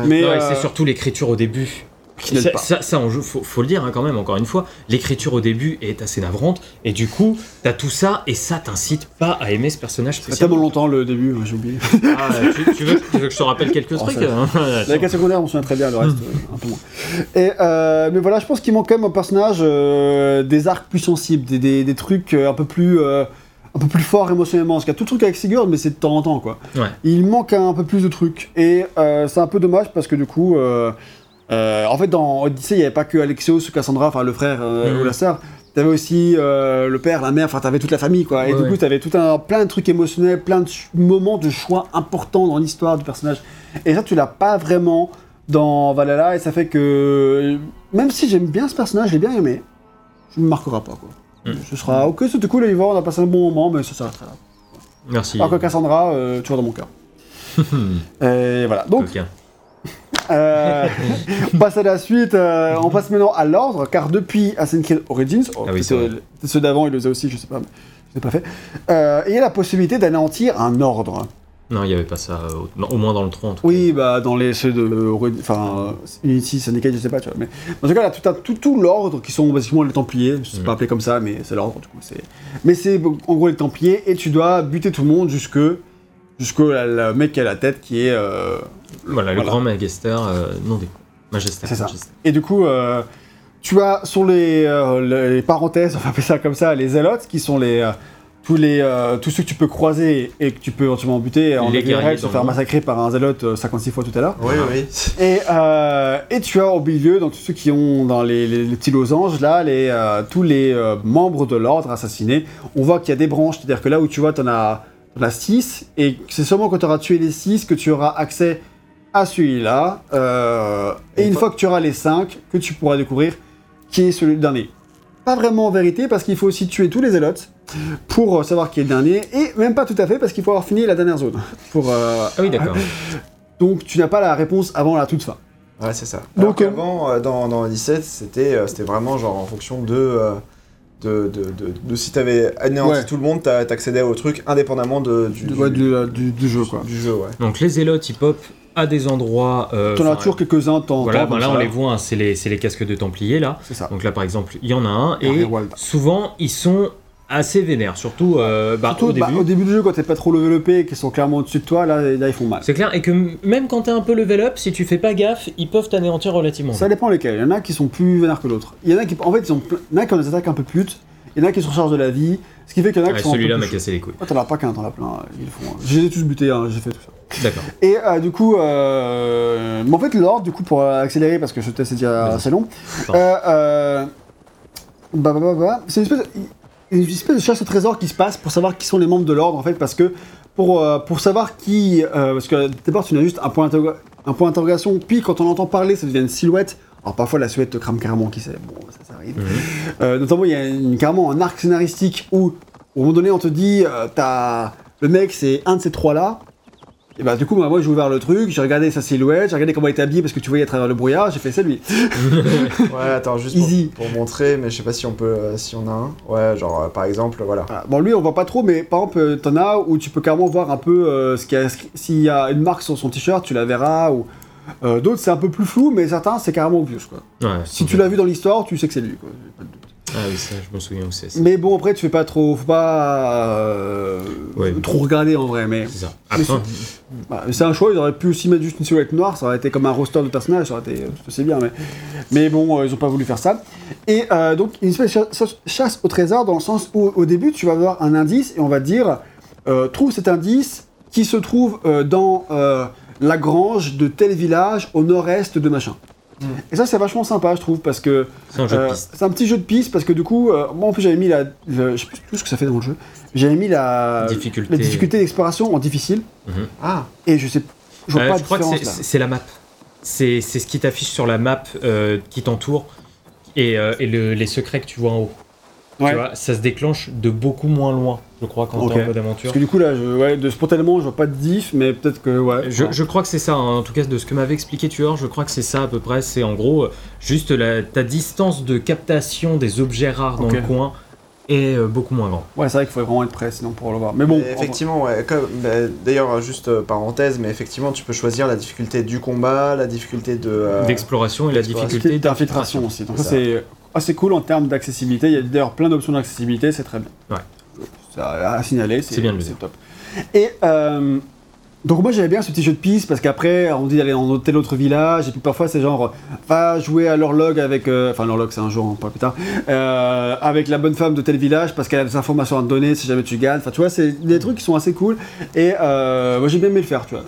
ouais. Mais euh, c'est surtout l'écriture au début. Qui n'aide Ça, pas. ça, ça, faut, faut le dire hein, quand même, encore une fois, l'écriture au début est assez navrante, et du coup, t'as tout ça, et ça t'incite pas à aimer ce personnage Ça fait spécialement. tellement longtemps le début, j'ai oublié. Ah, tu, tu veux, tu veux que je te rappelle quelques Oh, trucs ça- hein La quête secondaire, on se souvient très bien, le reste, euh, un peu moins. Et, euh, mais voilà, je pense qu'il manque quand même au personnage euh, des arcs plus sensibles, des, des- des trucs un peu plus. euh, un peu plus forts émotionnellement, parce qu'il y a tout le truc avec Sigurd, mais c'est de temps en temps, quoi. Ouais. Il manque un peu plus de trucs, et euh, c'est un peu dommage, parce que du coup, euh, euh, en fait, dans Odyssey, il n'y avait pas que Alexios ou Cassandra, enfin le frère euh, Mhm. ou la sœur, t'avais aussi euh, le père, la mère, enfin t'avais toute la famille, quoi. Et Ouais, du coup, t'avais tout un plein de trucs émotionnels, plein de moments de choix importants dans l'histoire du personnage. Et ça, tu l'as pas vraiment dans Valhalla, et ça fait que même si j'aime bien ce personnage, je l'ai bien aimé, je ne me marquera pas, quoi. Mm. Ce sera ok, c'était cool, Eivor, on a passé un bon moment, mais ça s'arrêtera là. Merci. Alors que Cassandra, toujours dans mon cœur. [laughs] et voilà. Donc. Euh, [laughs] on passe à la suite. euh, on passe maintenant à l'ordre, car depuis Assassin's Creed Origins, oh, Ah oui, ceux d'avant, ils le faisaient aussi, je sais pas, je l'ai pas fait. Euh, il y a la possibilité d'anéantir un ordre. Non, il n'y avait pas ça, au, moins dans le 3 en tout Oui, bah dans les ceux de enfin Unity, Syndicate, je sais pas, tu vois. Mais dans ce cas, là, tout, tout, tout l'ordre qui sont basiquement les Templiers. Je sais Mhm. pas appelé comme ça, mais c'est l'ordre du coup. Mais c'est en gros les Templiers et tu dois buter tout le monde jusque jusqu'au mec qui a la tête qui est. euh, Voilà, le Voilà. grand Magister, euh, non des Magester. C'est ça. Magister. Et du coup, euh, tu as sur les, euh, les parenthèses, [laughs] on va appeler ça comme ça, les zélotes, qui sont les, euh, tous, les, euh, tous ceux que tu peux croiser et que tu peux éventuellement buter. En guerriers se faire massacrer par un zélote euh, 56 fois tout à l'heure. Oui, oui. Et, euh, et tu as au milieu, donc tous ceux qui ont dans les, les- les petits losanges, là, les, euh, tous les euh, membres de l'ordre assassinés. On voit qu'il y a des branches, c'est-à-dire que là où tu vois, tu en as, 6, et c'est seulement quand tu auras tué les 6 que tu auras accès à celui-là. euh, et Et une fois que tu auras les 5, que tu pourras découvrir qui est celui le dernier. Pas vraiment en vérité, parce qu'il faut aussi tuer tous les zélotes pour euh, savoir qui est le dernier, et même pas tout à fait, parce qu'il faut avoir fini la dernière zone. [laughs] Pour, euh, Ah oui, d'accord. [laughs] donc tu n'as pas la réponse avant la toute fin. Ouais, c'est ça. Donc, Donc euh, avant, dans, dans 17, c'était c'était vraiment genre en fonction de, euh, de, de, de, de si t'avais anéanti Ouais. tout le monde, t'a- t'accédais au truc indépendamment de, du, Du, ouais, du, euh, du- du jeu, quoi. du jeu, ouais. Donc les zélotes, ils pop à des endroits. euh, T'en as toujours quelques-uns Voilà, ben là on les voit, hein, c'est les, c'est les casques de Templiers là. C'est ça. Donc là par exemple, il y en a un, et souvent ils sont assez vénères, surtout, euh, bah, Surtout au bah, début. au début du jeu, quand t'es pas trop level up et qu'ils sont clairement au-dessus de toi, là, là ils font mal. C'est clair, et que même quand t'es un peu level up, si tu fais pas gaffe, ils peuvent t'anéantir relativement. Ça dépend lesquels. Il y en a qui sont plus vénères que d'autres. Il y en a qui, en fait, ils ont plein- il y en a qui ont des attaques un peu putes. Il y en a qui se rechargent de la vie. Ce qui fait qu'il y en a Ouais, qui sont un peu Celui-là plus m'a cassé les couilles. Oh, t'en as pas qu'un, t'en as plein. Ils le font. hein. Je les ai tous butés, hein, j'ai fait tout ça. D'accord. [laughs] Et euh, du coup, euh... mais en fait, l'ordre, du coup, pour euh, accélérer, parce que ce test est déjà assez long, euh, euh, bah, bah, bah, bah, c'est une espèce, de, une espèce de chasse au trésor qui se passe pour savoir qui sont les membres de l'ordre, en fait, parce que pour, euh, pour savoir qui. euh, parce que d'abord, tu n'as juste un point, d'interro- un point d'interrogation, puis quand on entend parler, ça devient une silhouette. Alors parfois, la silhouette te crame carrément, qui sait. Bon, ça, ça arrive. Mhm. Euh, notamment, il y a une- carrément un arc scénaristique où, au moment donné, on te dit, t'as le mec, c'est un de ces trois-là. Et bah, du coup, bah, moi, j'ai ouvert le truc, j'ai regardé sa silhouette, j'ai regardé comment il était habillé parce que tu voyais à travers le brouillard, j'ai fait c'est lui. [laughs] Ouais, attends, juste pour, Easy. pour montrer, mais je sais pas si on peut, euh, si on a un. Ouais, genre euh, par exemple, voilà. Voilà. Bon, lui, on voit pas trop, mais par exemple, euh, t'en as où tu peux carrément voir un peu euh, ce qu'il y a. S'il y a une marque sur son t-shirt, tu la verras. Ou euh, d'autres, c'est un peu plus flou, mais certains, c'est carrément obvious. Quoi. Ouais, Si tu l'as vu dans l'histoire, tu sais que c'est lui. Quoi. Ah oui, ça, je me souviens c'est. ça. Mais bon, après, tu fais pas trop. Faut pas euh, Ouais. trop regarder en vrai, mais. C'est ça. Mais Après, Bah, c'est un choix, ils auraient pu aussi mettre juste une silhouette noire, ça aurait été comme un roster de personnages, ça aurait été euh, aussi bien, mais, mais bon, euh, ils ont pas voulu faire ça. Et euh, donc, une espèce de chasse, au trésor dans le sens où au début, tu vas avoir un indice et on va te dire, trouve cet indice qui se trouve dans la grange de tel village au nord-est de machin. Mm. Et ça, c'est vachement sympa, je trouve, parce que c'est un jeu de euh, piste. c'est un petit jeu de piste, parce que du coup, euh, moi en plus, j'avais mis la. le- je sais plus tout ce que ça fait dans le jeu, j'avais mis la. Difficulté. La difficulté d'exploration en difficile. Ah, Et je sais, je vois Euh, pas je de crois que différence c'est- là. c'est c'est la map. C'est c'est ce qui t'affiche sur la map euh, qui t'entoure et, euh, et le- les secrets que tu vois en haut. Ouais. Tu vois, ça se déclenche de beaucoup moins loin, je crois, quand Ok. t'es en mode aventure. Parce que du coup là, je, ouais, de spontanément, je vois pas de diff, mais peut-être que ouais. Je, je crois que c'est ça, hein. en tout cas de ce que m'avait expliqué Tuor, je crois que c'est ça à peu près. C'est en gros juste la, ta distance de captation des objets rares dans le coin est euh, beaucoup moins grand. Ouais, c'est vrai qu'il faudrait vraiment être prêt sinon pour le voir. Mais bon, effectivement, ouais, comme- bah, d'ailleurs, juste euh, parenthèse, mais effectivement, tu peux choisir la difficulté du combat, la difficulté de. euh, D'exploration et la difficulté d'infiltration d'infiltration. aussi. Donc C'est ça, c'est assez cool en termes d'accessibilité. Il y a d'ailleurs plein d'options d'accessibilité, c'est très bien. Ouais. C'est à, signaler, c'est bien c'est top. Et euh, donc moi j'aimais bien ce petit jeu de piste parce qu'après on dit d'aller dans tel autre village et puis parfois c'est genre va jouer à l'horloge avec euh, enfin l'horloge c'est un jour hein, pas plus tard euh, avec la bonne femme de tel village parce qu'elle a des informations à te donner si jamais tu gagnes enfin tu vois c'est des trucs qui sont assez cool et euh, moi j'ai bien aimé le faire tu vois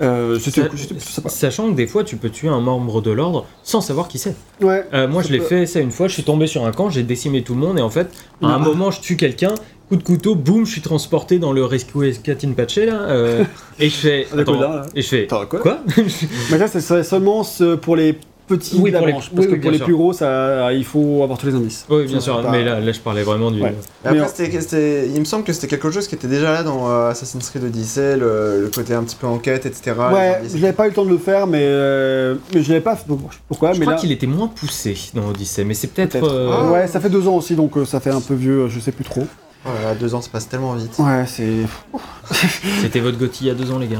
euh, c'était Ça- cool, c'était plutôt sympa. Sachant que des fois, tu peux tuer un membre de l'ordre sans savoir qui c'est. ouais Euh, moi, je l'ai peut- fait ça une fois. Je suis tombé sur un camp, j'ai décimé tout le monde, et en fait, à un moment, je tue quelqu'un, coup de couteau, boum, je suis transporté dans le Rescue Catin Pache là, euh, [laughs] et je fais. Attends, là, là. et je fais. Attends, quoi Quoi? Mais ça, c'est c'est seulement ce- pour les petits Oui, pour les- parce oui, que pour les sûr. plus gros, ça, il faut avoir tous les indices. Oui, bien Ça, sûr, mais là, là, je parlais vraiment du. Ouais. Mais Mais après, c'était- c'était- il me semble que c'était quelque chose qui était déjà là dans euh, Assassin's Creed Odyssey, le, le côté un petit peu enquête, etc. ouais, je n'avais pas eu le temps de le faire, mais, euh, mais je l'avais pas fait. Pourquoi Je mais crois là, qu'il était moins poussé dans Odyssey, mais c'est peut-être. euh, Ah. Ouais, ça fait deux ans aussi, donc euh, ça fait un peu vieux, je sais plus trop. Oh là là, deux ans se passent tellement vite. Ouais, c'est. [laughs] C'était votre Gotti il y a deux ans, les gars.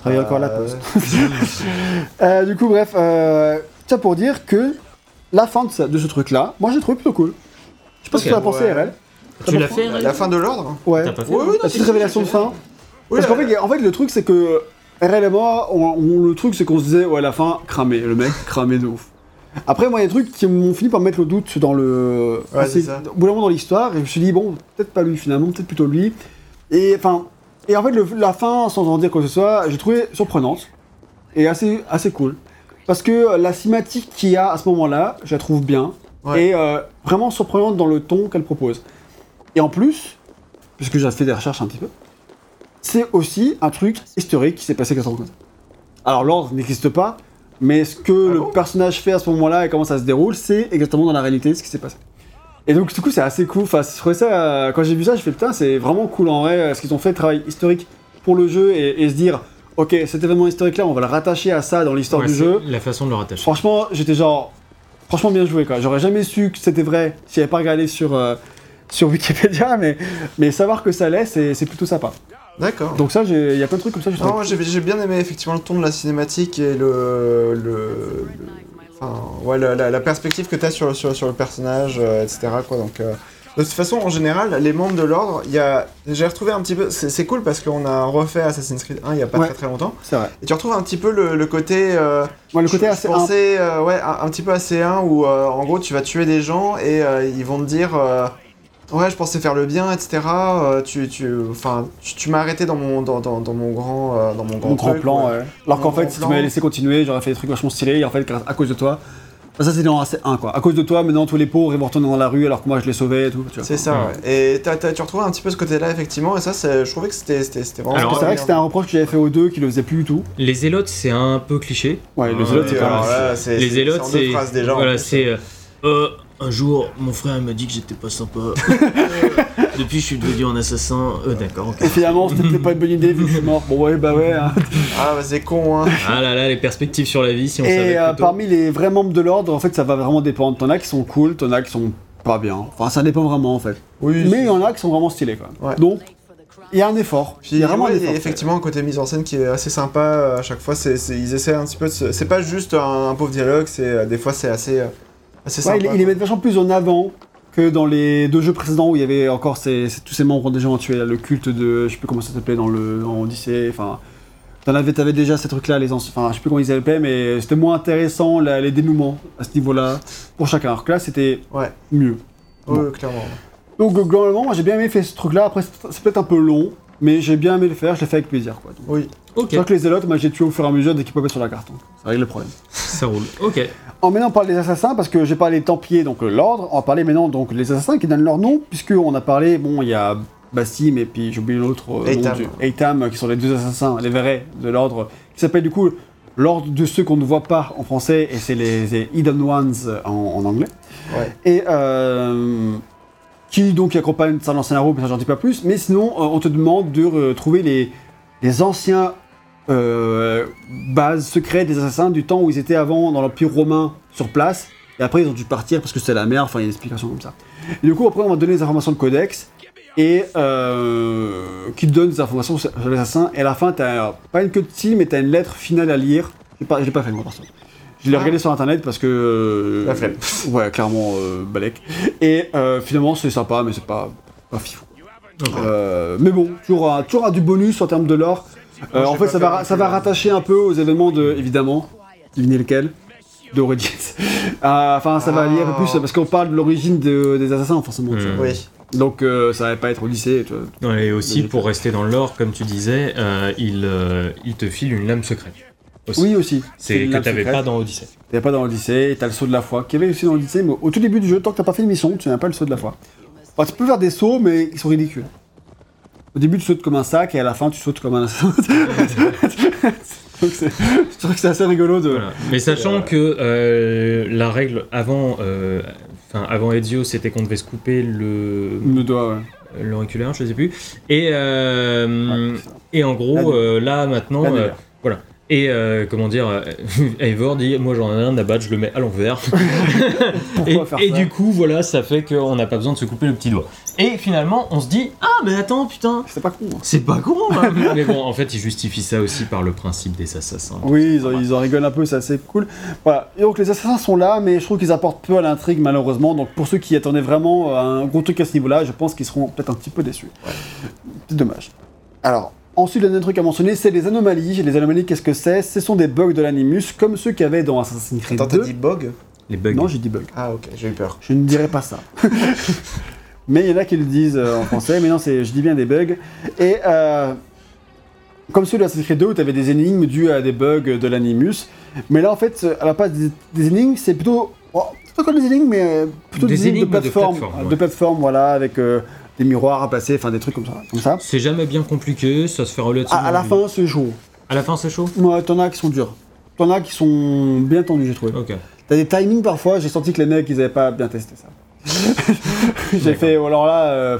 Travailler encore à la poste. [laughs] Euh, du coup, bref, euh, ça pour dire que la fin de, ça- de ce truc-là, moi j'ai trouvé plutôt cool. Je sais pas ce que tu as pensé, Ouais. RL. Tu l'as fait, RL La fin de l'ordre Ouais. T'as pas fait Oui, oui, La petite révélation de fin. Oui, Parce qu'en la- fait, en fait, le truc, c'est que RL et moi, on- on- le truc, c'est qu'on se disait, ouais, la fin, cramé, le mec, cramé de ouf. Après, moi, il y a des trucs qui m'ont fini par mettre le doute dans le. Ouais, c'est ça. Au bout d'un moment dans l'histoire, et je me suis dit, bon, peut-être pas lui finalement, peut-être plutôt lui. Et enfin. Et en fait, le- la fin, sans en dire quoi que ce soit, j'ai trouvé surprenante et assez, assez cool. Parce que la cinématique qu'il y a à ce moment-là, je la trouve bien. Ouais. Et euh, vraiment surprenante dans le ton qu'elle propose. Et en plus, puisque j'ai fait des recherches un petit peu, c'est aussi un truc historique qui s'est passé 4 ans comme ça. Alors l'ordre n'existe pas, mais ce que Ah le bon personnage fait à ce moment-là et comment ça se déroule, c'est exactement dans la réalité ce qui s'est passé. Et donc du coup c'est assez cool, enfin je trouvais ça, euh, quand j'ai vu ça, je fais putain c'est vraiment cool en vrai, euh, ce qu'ils ont fait, travail historique pour le jeu et, et se dire, ok cet événement historique là on va le rattacher à ça dans l'histoire Ouais, du jeu. La façon de le rattacher. Franchement, j'étais genre. Franchement, bien joué quoi. J'aurais jamais su que c'était vrai si j'avais pas regardé sur, euh, sur Wikipédia, [laughs] mais, mais savoir que ça l'est, c'est c'est plutôt sympa. D'accord. Donc, ça, j'ai- il y a plein de trucs comme ça. Non, moi j'ai bien aimé effectivement le ton de la cinématique et le. le, le- enfin, ouais, la, la- la perspective que tu as sur, sur, sur le personnage, euh, etc. Quoi, donc, euh, de toute façon, en général, les membres de l'ordre, il y a. J'ai retrouvé un petit peu. C'est cool parce qu'on a refait Assassin's Creed 1 il y a pas Ouais. très très longtemps. C'est vrai. Et tu retrouves un petit peu le, le côté. euh, Moi, le côté je- assez. Je pensais, euh, ouais, un, un petit peu assez 1 où euh, en gros tu vas tuer des gens et ils vont te dire. Ouais, je pensais faire le bien, etc. tu, tu, enfin, tu, tu m'as arrêté dans mon, dans, dans, dans mon grand, dans mon grand, Mon grand truc, plan, ouais. ouais. Alors qu'en fait, si tu m'avais laissé continuer, j'aurais fait des trucs vachement stylés, et en fait, à cause de toi. Ça, c'était dans AC1, quoi. À cause de toi, maintenant, tous les pauvres, ils vont retourner dans la rue, alors que moi, je les sauvais et tout. C'est ça, ouais. Et t'as- t'as- tu retrouves un petit peu ce côté-là, effectivement, et ça, c'est- je trouvais que c'était c'était- c'était vraiment. Alors, C'est vrai que c'était un reproche que j'avais fait aux deux qui le faisaient plus du tout. Les zélotes, c'est un peu cliché. Ouais, les autres, c'est pas mal. c'est- les c'est- zélotes, c'est c'est. Voilà, c'est. euh, euh, un jour, mon frère m'a dit que j'étais pas sympa. Euh, [laughs] Depuis, je suis devenu un assassin. Euh, d'accord, ok. Et finalement, c'était peut-être pas une bonne idée vu que je suis mort. Bon, ouais, bah ouais. hein. Ah, bah, c'est con, hein. Ah là là, les perspectives sur la vie, si on savait. Et euh, parmi les vrais membres de l'ordre, en fait, ça va vraiment dépendre. T'en as qui sont cool, t'en as qui sont pas bien. Enfin, ça dépend vraiment, en fait. Oui. Mais il y en a qui sont vraiment stylés, quoi. Ouais. Donc, il y a un effort. Puis, il y a vraiment ouais, un effort. effectivement un côté mise en scène qui est assez sympa euh, à chaque fois. C'est, c'est- ils essaient un petit peu de se- C'est pas juste un, un pauvre dialogue, c'est, euh, des fois c'est assez, euh, Ouais, sympa. ils, ils les mettent vachement plus en avant que dans les deux jeux précédents où il y avait encore ces, ces- tous ces membres des gens tués, là, le culte de, je sais plus comment ça s'appelait dans le dans Odyssey, enfin, t'en avais, t'avais déjà ces trucs-là, les anciens, enfin, je sais plus comment ils s'appelaient, mais c'était moins intéressant la- les dénouements à ce niveau-là pour chacun. Alors que là, c'était Ouais. mieux. Ouais, Bon. clairement. Donc globalement, moi j'ai bien aimé faire ce truc-là. Après, c'est c'est peut-être un peu long, mais j'ai bien aimé le faire. Je l'ai fait avec plaisir, quoi. Donc, Oui. Ok, C'est vrai que les zélotes, moi j'ai tué au fur et à mesure dès qu'ils pouvaient sur la carte. Ça règle le problème. ça roule. Ok. En maintenant, on parle des assassins parce que j'ai parlé des Templiers, donc euh, l'ordre. On va parler maintenant donc des assassins qui donnent leur nom, puisque on a parlé, bon, il y a Bassim et puis j'ai oublié l'autre euh, Eitam. euh, qui sont les deux assassins, les vrais de l'ordre, qui s'appelle du coup l'ordre de ceux qu'on ne voit pas en français, et c'est les, les Hidden Ones en, en anglais. Ouais. Et euh, qui donc accompagnent ça l'ancien héros, mais ça j'en dis pas plus. Mais sinon, euh, on te demande de retrouver les, les anciens euh, bases secrètes des assassins du temps où ils étaient avant dans l'Empire romain sur place. Et après, ils ont dû partir parce que c'était la merde. Enfin, il y a une explication comme ça. Et du coup, après, on va donner les informations de codex et euh, qui te donne des informations sur sur l'assassin. Et à la fin, t'as pas une cutscene, mais t'as une lettre finale à lire. Je l'ai pas, l'ai pas fait moi, perso. Je l'ai Ah. regardé sur internet parce que. euh, La flemme. [laughs] Ouais, clairement, euh, balèque. Et euh, finalement, c'est sympa, mais c'est pas, pas fifou. Mais bon, toujours, un- toujours un du bonus en termes de lore. Euh, en fait, ça va, ça rattacher un peu aux événements de, évidemment, devinez lequel de Origins. [laughs] Euh, Enfin, ça va lier un peu plus parce qu'on parle de l'origine de- des assassins, forcément. tu Hmm. vois. Oui. Donc, euh, ça va pas être. Tu vois. Ouais, Et aussi, pour rester dans le lore, comme tu disais, euh, il, euh, il te file une lame secrète. Aussi. Oui, aussi. C'est que t'avais pas dans Odyssey. T'avais pas dans l'Odyssée, et t'as le saut de la foi, qui avait aussi dans l'Odyssée, mais au tout début du jeu, tant que t'as pas fait une mission, tu n'as pas le saut de la foi. Enfin, tu peux faire des sauts, mais ils sont ridicules. Au début, tu sautes comme un sac, et à la fin, tu sautes comme un. [laughs] [laughs] Donc, je trouve que c'est assez rigolo de. Voilà. Mais sachant que euh, la règle avant, euh, avant Ezio, c'était qu'on devait se couper le Le doigt, ouais. l'auriculaire, je sais plus. Et euh, Ouais, et en gros, euh, là maintenant, euh, voilà. Et euh, comment dire, euh, [laughs] Eivor dit, moi j'en ai rien à battre, je le mets à l'envers. [laughs] et Pourquoi faire et du coup, voilà, ça fait qu'on n'a pas besoin de se couper le petit doigt. Et finalement, on se dit, ah mais attends, putain, C'est pas con. hein. c'est pas con. hein. [laughs] mais bon, en fait, ils justifient ça aussi par le principe des assassins. Oui, ils en, ils en rigolent un peu, c'est assez cool. Voilà. Et donc les assassins sont là, mais je trouve qu'ils apportent peu à l'intrigue malheureusement. Donc pour ceux qui attendaient vraiment un gros truc à ce niveau-là, je pense qu'ils seront peut-être un petit peu déçus. C'est dommage. Alors, ensuite, le dernier truc à mentionner, c'est les anomalies. Les anomalies, qu'est-ce que c'est? Ce sont des bugs de l'animus, comme ceux qu'il y avait dans Assassin's Creed Attends, t'as 2. dit bug? Les bugs. Non, j'ai dit bug. Ah, ok, j'ai eu peur. Je ne dirais pas ça. [laughs] mais il y en a qui le disent euh, en français, mais non, c'est, je dis bien des bugs. Et euh, comme celui de Assassin's Creed 2 où tu avais des énigmes dues à des bugs de l'animus, mais là en fait, à la place des, des énigmes, c'est plutôt. oh, c'est pas comme des énigmes, mais euh, plutôt Des des, énigmes, énigmes de de plateforme. de plateforme, voilà, avec euh, des miroirs à passer, enfin des trucs comme ça. Comme ça. C'est jamais bien compliqué, ça se fait relativement. À, à la fin, c'est chaud. À la fin, c'est chaud? Ouais, t'en as qui sont durs. T'en as qui sont bien tendus, j'ai trouvé. Ok. T'as des timings parfois, j'ai senti que les mecs, ils avaient pas bien testé ça. [laughs] j'ai fait, alors là, euh,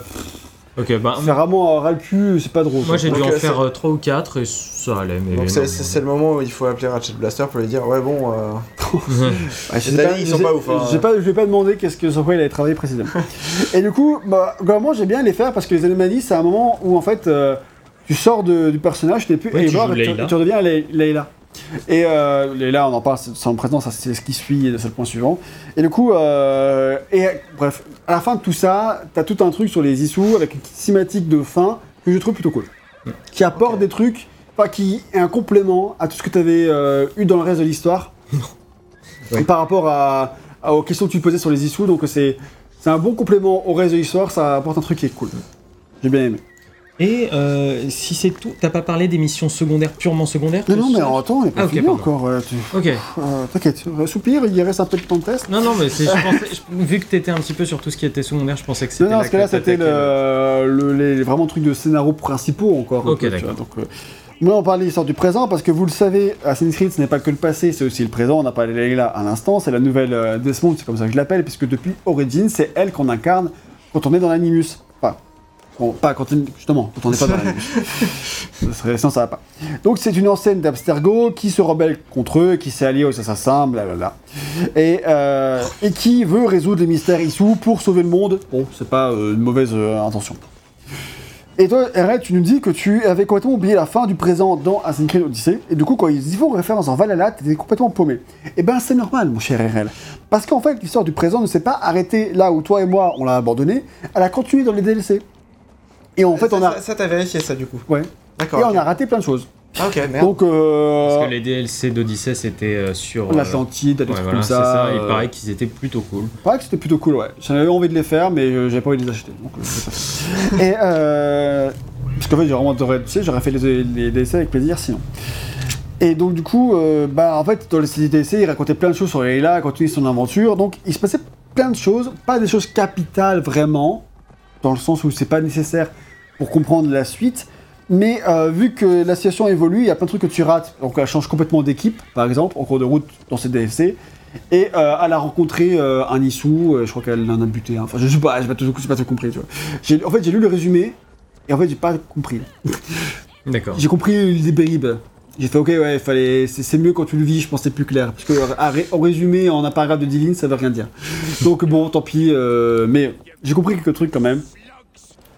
Ok, bah. C'est vraiment un ras le cul, c'est pas drôle. Moi j'ai dû en euh, faire 3 ou 4 et ça allait. Mais Donc non, c'est non. c'est- c'est le moment où il faut appeler Ratchet Blaster pour lui dire ouais bon euh, [laughs] amis, ils sont pas ouf, hein. j'ai pas- Je vais pas demander qu'est-ce que sur quoi il avait travaillé précisément. [laughs] et du coup, bah, globalement, j'aime bien les faire parce que les anomalies, c'est un moment où en fait, euh, tu sors de- du personnage, tu n'es plus Ouais, tu Eivor joues et tu, Layla. tu redeviens Lay- Layla. Et euh, Layla, on en parle sans présent, ça c'est ce qui suit, c'est le point suivant. Et du coup, euh, et bref, à la fin de tout ça, t'as tout un truc sur les issues avec une cinématique de fin que je trouve plutôt cool. Qui apporte des trucs, enfin qui est un complément à tout ce que tu avais eu dans le reste de l'histoire. Ouais. Par rapport à, à- aux questions que tu posais sur les issues, donc c'est un bon complément au reste de l'histoire, ça apporte un truc qui est cool. J'ai bien aimé. Et euh, si c'est tout, t'as pas parlé des missions secondaires, purement secondaires Non, non, mais attends, on n'est pas Ah, ok, fini encore. euh, tu- Ok. euh, T'inquiète, euh, soupir, il reste un peu de temps de test. Non, non, mais c'est- je pensais, je- vu que t'étais un petit peu sur tout ce qui était secondaire, je pensais que c'était. Non, non, parce que là, c'était le, le- les vraiment trucs de scénario principaux encore. Ok, d'accord. Donc, euh, moi, on parle de l'histoire du présent parce que vous le savez, Assassin's Creed, ce n'est pas que le passé, c'est aussi le présent. On a parlé de Layla à l'instant, c'est la nouvelle Desmond, c'est comme ça que je l'appelle, puisque depuis Origins, c'est elle qu'on incarne quand on est dans l'Animus. Enfin, bon, pas quand on, justement, quand on n'est pas dans l'Animus. [laughs] Ça serait, sinon, ça va pas. Donc, c'est une ancienne d'Abstergo qui se rebelle contre eux, qui s'est alliée aux assassins, blablabla. Et, euh, et qui veut résoudre les mystères issus pour sauver le monde. Bon, c'est pas euh, une mauvaise euh, intention. Et toi, RL, tu nous dis que tu avais complètement oublié la fin du présent dans Assassin's Creed Odyssey, et du coup, quand ils y font référence en Valhalla, t'étais complètement paumé. Et ben, c'est normal, mon cher RL. Parce qu'en fait, l'histoire du présent ne s'est pas arrêtée là où toi et moi, on l'a abandonné, elle a continué dans les DLC. Et en fait, ça, on a... ça, t'as vérifié ça du coup. Ouais. D'accord. Et on a raté plein de choses. Ah ok merde. Donc, euh... Parce que les DLC d'Odyssey c'était euh, sur. euh, l'Atlantide, des ouais, trucs voilà, comme c'est ça. ça. Il paraît qu'ils étaient plutôt cool. paraît que c'était plutôt cool, ouais. J'avais envie de les faire, mais j'avais pas envie de les acheter. Donc, pas. [laughs] Et euh, parce qu'en fait, j'ai vraiment adoré, tu sais, j'aurais fait les, les DLC avec plaisir sinon. Et donc, du coup, euh, bah, en fait, dans les DLC, il racontait plein de choses sur Leila, il continuait son aventure. Donc, il se passait plein de choses, pas des choses capitales vraiment, dans le sens où c'est pas nécessaire pour comprendre la suite. Mais euh, vu que la situation évolue, il y a plein de trucs que tu rates. Donc, elle change complètement d'équipe, par exemple, en cours de route dans ces DLC. Et euh, elle a rencontré euh, un issou, je crois qu'elle en a buté. Enfin, je sais pas, j'ai pas pas tout compris, tu vois. J'ai- En fait, j'ai lu le résumé, et en fait, j'ai pas compris. [laughs] D'accord. J'ai compris les bribes. J'ai fait ok, ouais, fallait, c'est mieux quand tu le vis, je c'est plus clair. Parce que en résumé, en un paragraphe de 10 lignes, ça veut rien dire. Donc bon, tant pis, mais j'ai compris quelques trucs quand même.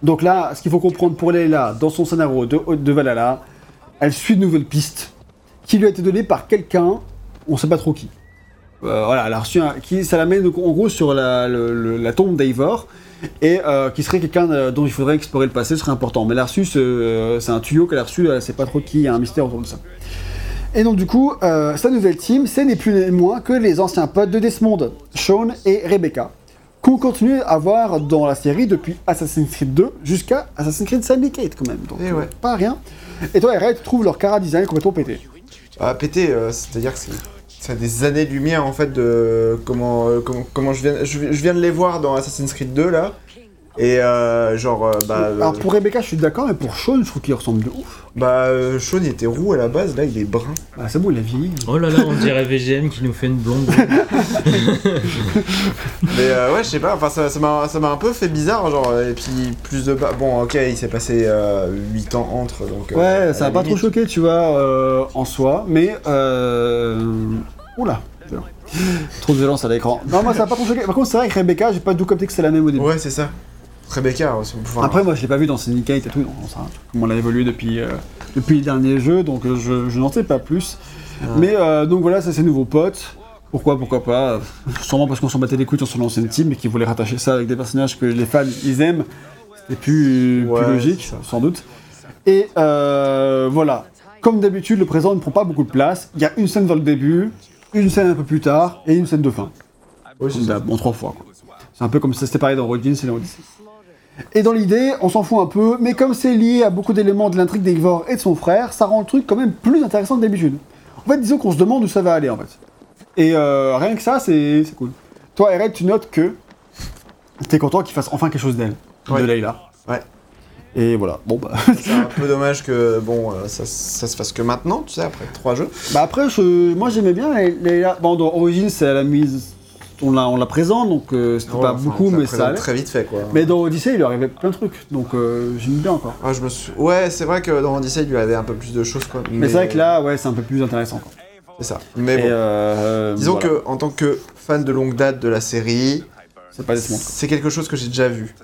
Donc là, ce qu'il faut comprendre pour Leila, dans son scénario de, Valhalla, elle suit de nouvelles pistes qui lui a été données par quelqu'un, on sait pas trop qui. Euh, voilà, elle a reçu un, qui, ça l'amène donc, en gros sur la, la tombe d'Eivor, et euh, qui serait quelqu'un euh, dont il faudrait explorer le passé, ce serait important. Mais elle a reçu, ce- c'est un tuyau qu'elle a reçu, elle sait pas trop qui, il y a un mystère autour de ça. Et donc du coup, sa nouvelle team, c'est ni plus ni moins que les anciens potes de Desmond, Sean et Rebecca, qu'on continue à voir dans la série depuis Assassin's Creed 2 jusqu'à Assassin's Creed Syndicate quand même. Donc Eh ouais. pas rien. Et toi, RL, tu trouves leur cara design complètement pété. Ah, pété, euh, c'est-à-dire que c'est ça a des années-lumière en fait de comment, euh, comment, comment je, viens, je, je viens de les voir dans Assassin's Creed 2 là. Et euh, genre, euh, bah, Alors euh, pour Rebecca, je suis d'accord, mais pour Sean, je trouve qu'il ressemble de ouf. bah euh, Sean il était roux à la base, là il est brun. Bah, c'est bon, il a vieilli. Oh là là, on dirait VGM qui nous fait une blonde. [laughs] [laughs] Mais euh, ouais, je sais pas, enfin ça ça m'a ça m'a un peu fait bizarre, genre, et puis plus de. ba- Bon, ok, il s'est passé euh, 8 ans entre, donc. euh, Ouais, ça la va pas trop limite. choqué, tu vois, euh, en soi, mais euh... Oula, trop de violence à l'écran. Non, moi ça va pas trop choqué. Par contre, c'est vrai que Rebecca, j'ai pas du tout capté que c'est la même au début. Ouais, c'est ça. Rebecca, aussi, enfin, Après, moi je l'ai pas vu dans Syndicate et tout, non, ça, comment on a évolué depuis, euh, depuis les derniers jeux, donc euh, je, je n'en sais pas plus. Mais euh, donc voilà, c'est ses nouveaux potes. Pourquoi, pourquoi pas? Sûrement parce qu'on s'en battait les couilles sur son ancienne team et qu'ils voulaient rattacher ça avec des personnages que les fans ils aiment. C'était plus, Ouais, plus logique, sans doute. Et euh, voilà. Comme d'habitude, le présent ne prend pas beaucoup de place. Il y a une scène dans le début, une scène un peu plus tard et une scène de fin. ouais, c'est en trois fois. quoi. C'est un peu comme ça c'était pareil dans Origins et dans Odyssey. Et dans l'idée, on s'en fout un peu, mais comme c'est lié à beaucoup d'éléments de l'intrigue d'Eivor et de son frère, ça rend le truc quand même plus intéressant que d'habitude. En fait, disons qu'on se demande où ça va aller en fait. Et euh, rien que ça, c'est c'est cool. Toi, RL, tu notes que t'es content qu'il fasse enfin quelque chose d'elle, Ouais. de Layla. Ouais. Et voilà, bon bah. C'est un peu dommage que bon, euh, ça, ça se fasse que maintenant, tu sais, après trois jeux. bah après, je- moi j'aimais bien Layla. Bon, dans Origins, c'est à la mise. On la, on la présente, donc euh, c'était Ouais, pas enfin, beaucoup, mais ça allait. très vite fait quoi. Mais dans Odyssey, il lui arrivait plein de trucs, donc euh, j'aime bien encore. Ah, je me suis... Ouais, c'est vrai que dans Odyssey, il lui avait un peu plus de choses quoi. Mais, c'est vrai que là, ouais, c'est un peu plus intéressant. Quoi. C'est ça. Mais bon. euh, Disons voilà. que en tant que fan de longue date de la série, c'est pas Desmond. c'est quelque chose que j'ai déjà vu.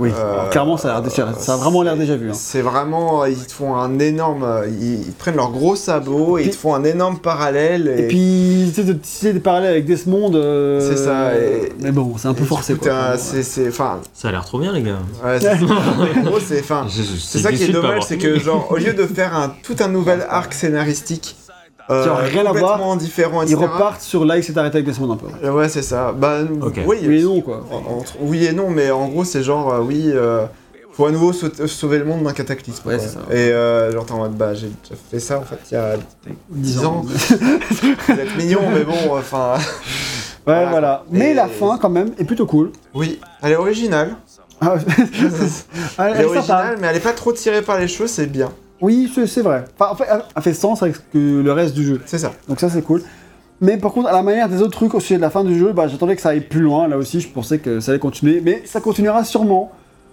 Oui, Euh, clairement, ça a, l'air déjà- ça a vraiment l'air déjà vu. hein. C'est vraiment, ils te font un énorme, ils, ils prennent leurs gros sabots et ils te font un énorme parallèle. Et, Et puis, tu sais, de tisser des parallèles avec Desmond. euh, C'est ça, et- Mais bon, c'est un peu forcé. coup, quoi. Ça a l'air trop bien, les gars. ouais, c'est, [laughs] en gros, c'est, enfin, Je- je- c'est ça qui est dommage, c'est que genre, au lieu de faire un tout un nouvel arc scénaristique, euh, Qui a rien à voir, complètement différent, Ils etc. repartent sur là, il s'est arrêté avec Desmond un peu. Euh, Ouais, c'est ça. Bah, oui, Oui et non, quoi. entre- oui et non, mais en gros, c'est genre, euh, oui, euh, faut à nouveau sau- sauver le monde d'un cataclysme. Ouais, quoi. c'est ça. Et euh, genre, t'es en mode, bah, j'ai déjà fait ça en fait il y a 10 ans. Vous êtes mignon, mais bon, enfin. [laughs] Ouais, Voilà. voilà. Mais Et- la fin, quand même, est plutôt cool. Oui, elle est originale. Ah, [laughs] elle, est elle est sympa. originale, mais elle est pas trop tirée par les cheveux, c'est bien. Oui, c'est vrai. Enfin, en fait, elle a fait sens avec le reste du jeu. C'est ça. Donc ça c'est cool. Mais par contre, à la manière des autres trucs au sujet de la fin du jeu, bah, j'attendais que ça aille plus loin. Là aussi, je pensais que ça allait continuer. Mais ça continuera sûrement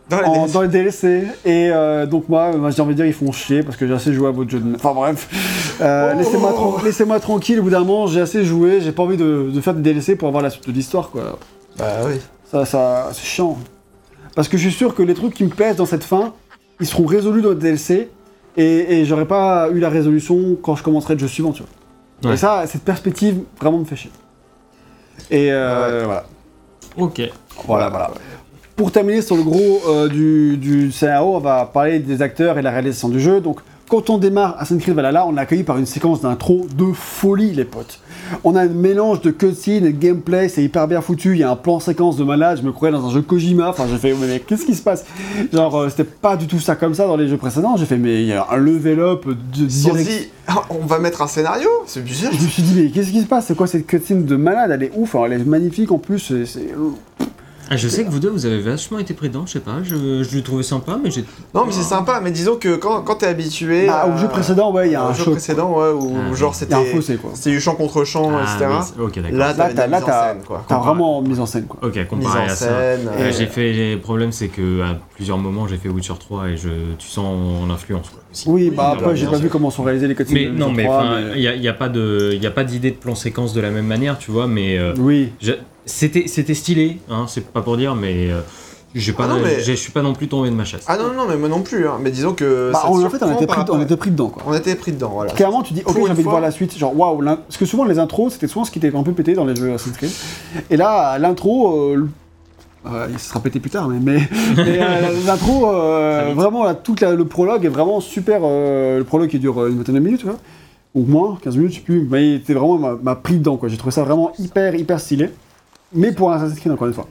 Dans les en- DLC. dans les DLC. Et euh, donc moi, moi, j'ai envie de dire, ils font chier parce que j'ai assez joué à votre jeu de... Enfin bref. Euh, Oh. Laissez-moi tran- laissez-moi tranquille. Au bout d'un moment, j'ai assez joué. J'ai pas envie de, de faire des DLC pour avoir la suite de l'histoire. quoi. Bah oui. Ça, ça, c'est chiant. Parce que je suis sûr que les trucs qui me plaisent dans cette fin, ils seront résolus dans le DLC. Et, et j'aurais pas eu la résolution quand je commencerai le jeu suivant, tu vois. Ouais. Et ça, cette perspective vraiment me fait chier. Et euh, voilà. Ok. Voilà, voilà. Pour terminer sur le gros euh, du, du scénario, on va parler des acteurs et la réalisation du jeu. Donc, quand on démarre Assassin's Creed Valhalla, on est accueilli par une séquence d'intro de folie, les potes. On a un mélange de cutscene et de gameplay, c'est hyper bien foutu. Il y a un plan séquence de malade, je me croyais dans un jeu Kojima. Enfin, j'ai fait, mais qu'est-ce qui se passe? Genre, euh, c'était pas du tout ça comme ça dans les jeux précédents. J'ai fait, mais il y a un level up de direct- dit, Ah, on va mettre un scénario? C'est bizarre. Je me suis dit, mais qu'est-ce qui se passe? C'est quoi cette cutscene de malade? Elle est ouf, alors elle est magnifique en plus. c'est- c'est- Ah, je sais que vous deux, vous avez vachement été pris dedans, je sais pas, je, je l'ai trouvé sympa, mais j'ai. Non, mais c'est sympa, mais disons que quand, quand t'es habitué. Ah, au jeu précédent, ouais, il y a au un jeu choc. précédent, ouais, où Ah, genre a un c'était. fossé, quoi. C'était du champ contre champ, Ah, etc. oui, c'est- ok, d'accord. Là, t'as là, mise en t'as- scène, quoi. t'as vraiment mise en scène, quoi. Ok, Mise comparé en à ça. scène. Euh, et- j'ai fait. Le problème, c'est que à plusieurs moments, j'ai fait Witcher 3 et je, tu sens mon influence. Quoi. Aussi. Oui, bah après, j'ai pas vu comment sont réalisés les cutscenes. Mais de non, mais 3, enfin, il n'y a, y a pas de, il y a pas d'idée de plan séquence de la même manière, tu vois. Mais euh, Oui. c'était, c'était stylé, hein, c'est pas pour dire, mais euh, j'ai pas, Ah non, mais- j'ai- je suis pas non plus tombé de ma chasse. Ah non, non, mais moi non plus. Hein. Mais disons que. Bah, ça on, en fait, on était, pris, rapport- on était pris dedans, quoi. on était pris dedans, voilà. Clairement, tu dis, ok, j'ai envie de voir la suite. Genre, waouh, l'in- parce que souvent les intros, c'était souvent ce qui était un peu pété dans les jeux Assassin's Creed. Et là, l'intro, euh, euh, il sera pété plus tard, mais, mais, [laughs] mais, euh, l'intro, euh, vite. vraiment, là, tout le prologue est vraiment super. euh, le prologue qui dure euh, une vingtaine de minutes, ou moins, 15 minutes, je sais plus, mais il était vraiment m'a- m'a pris dedans, quoi. J'ai trouvé ça vraiment hyper, hyper stylé. Mais pour un Assassin's Creed, encore une fois.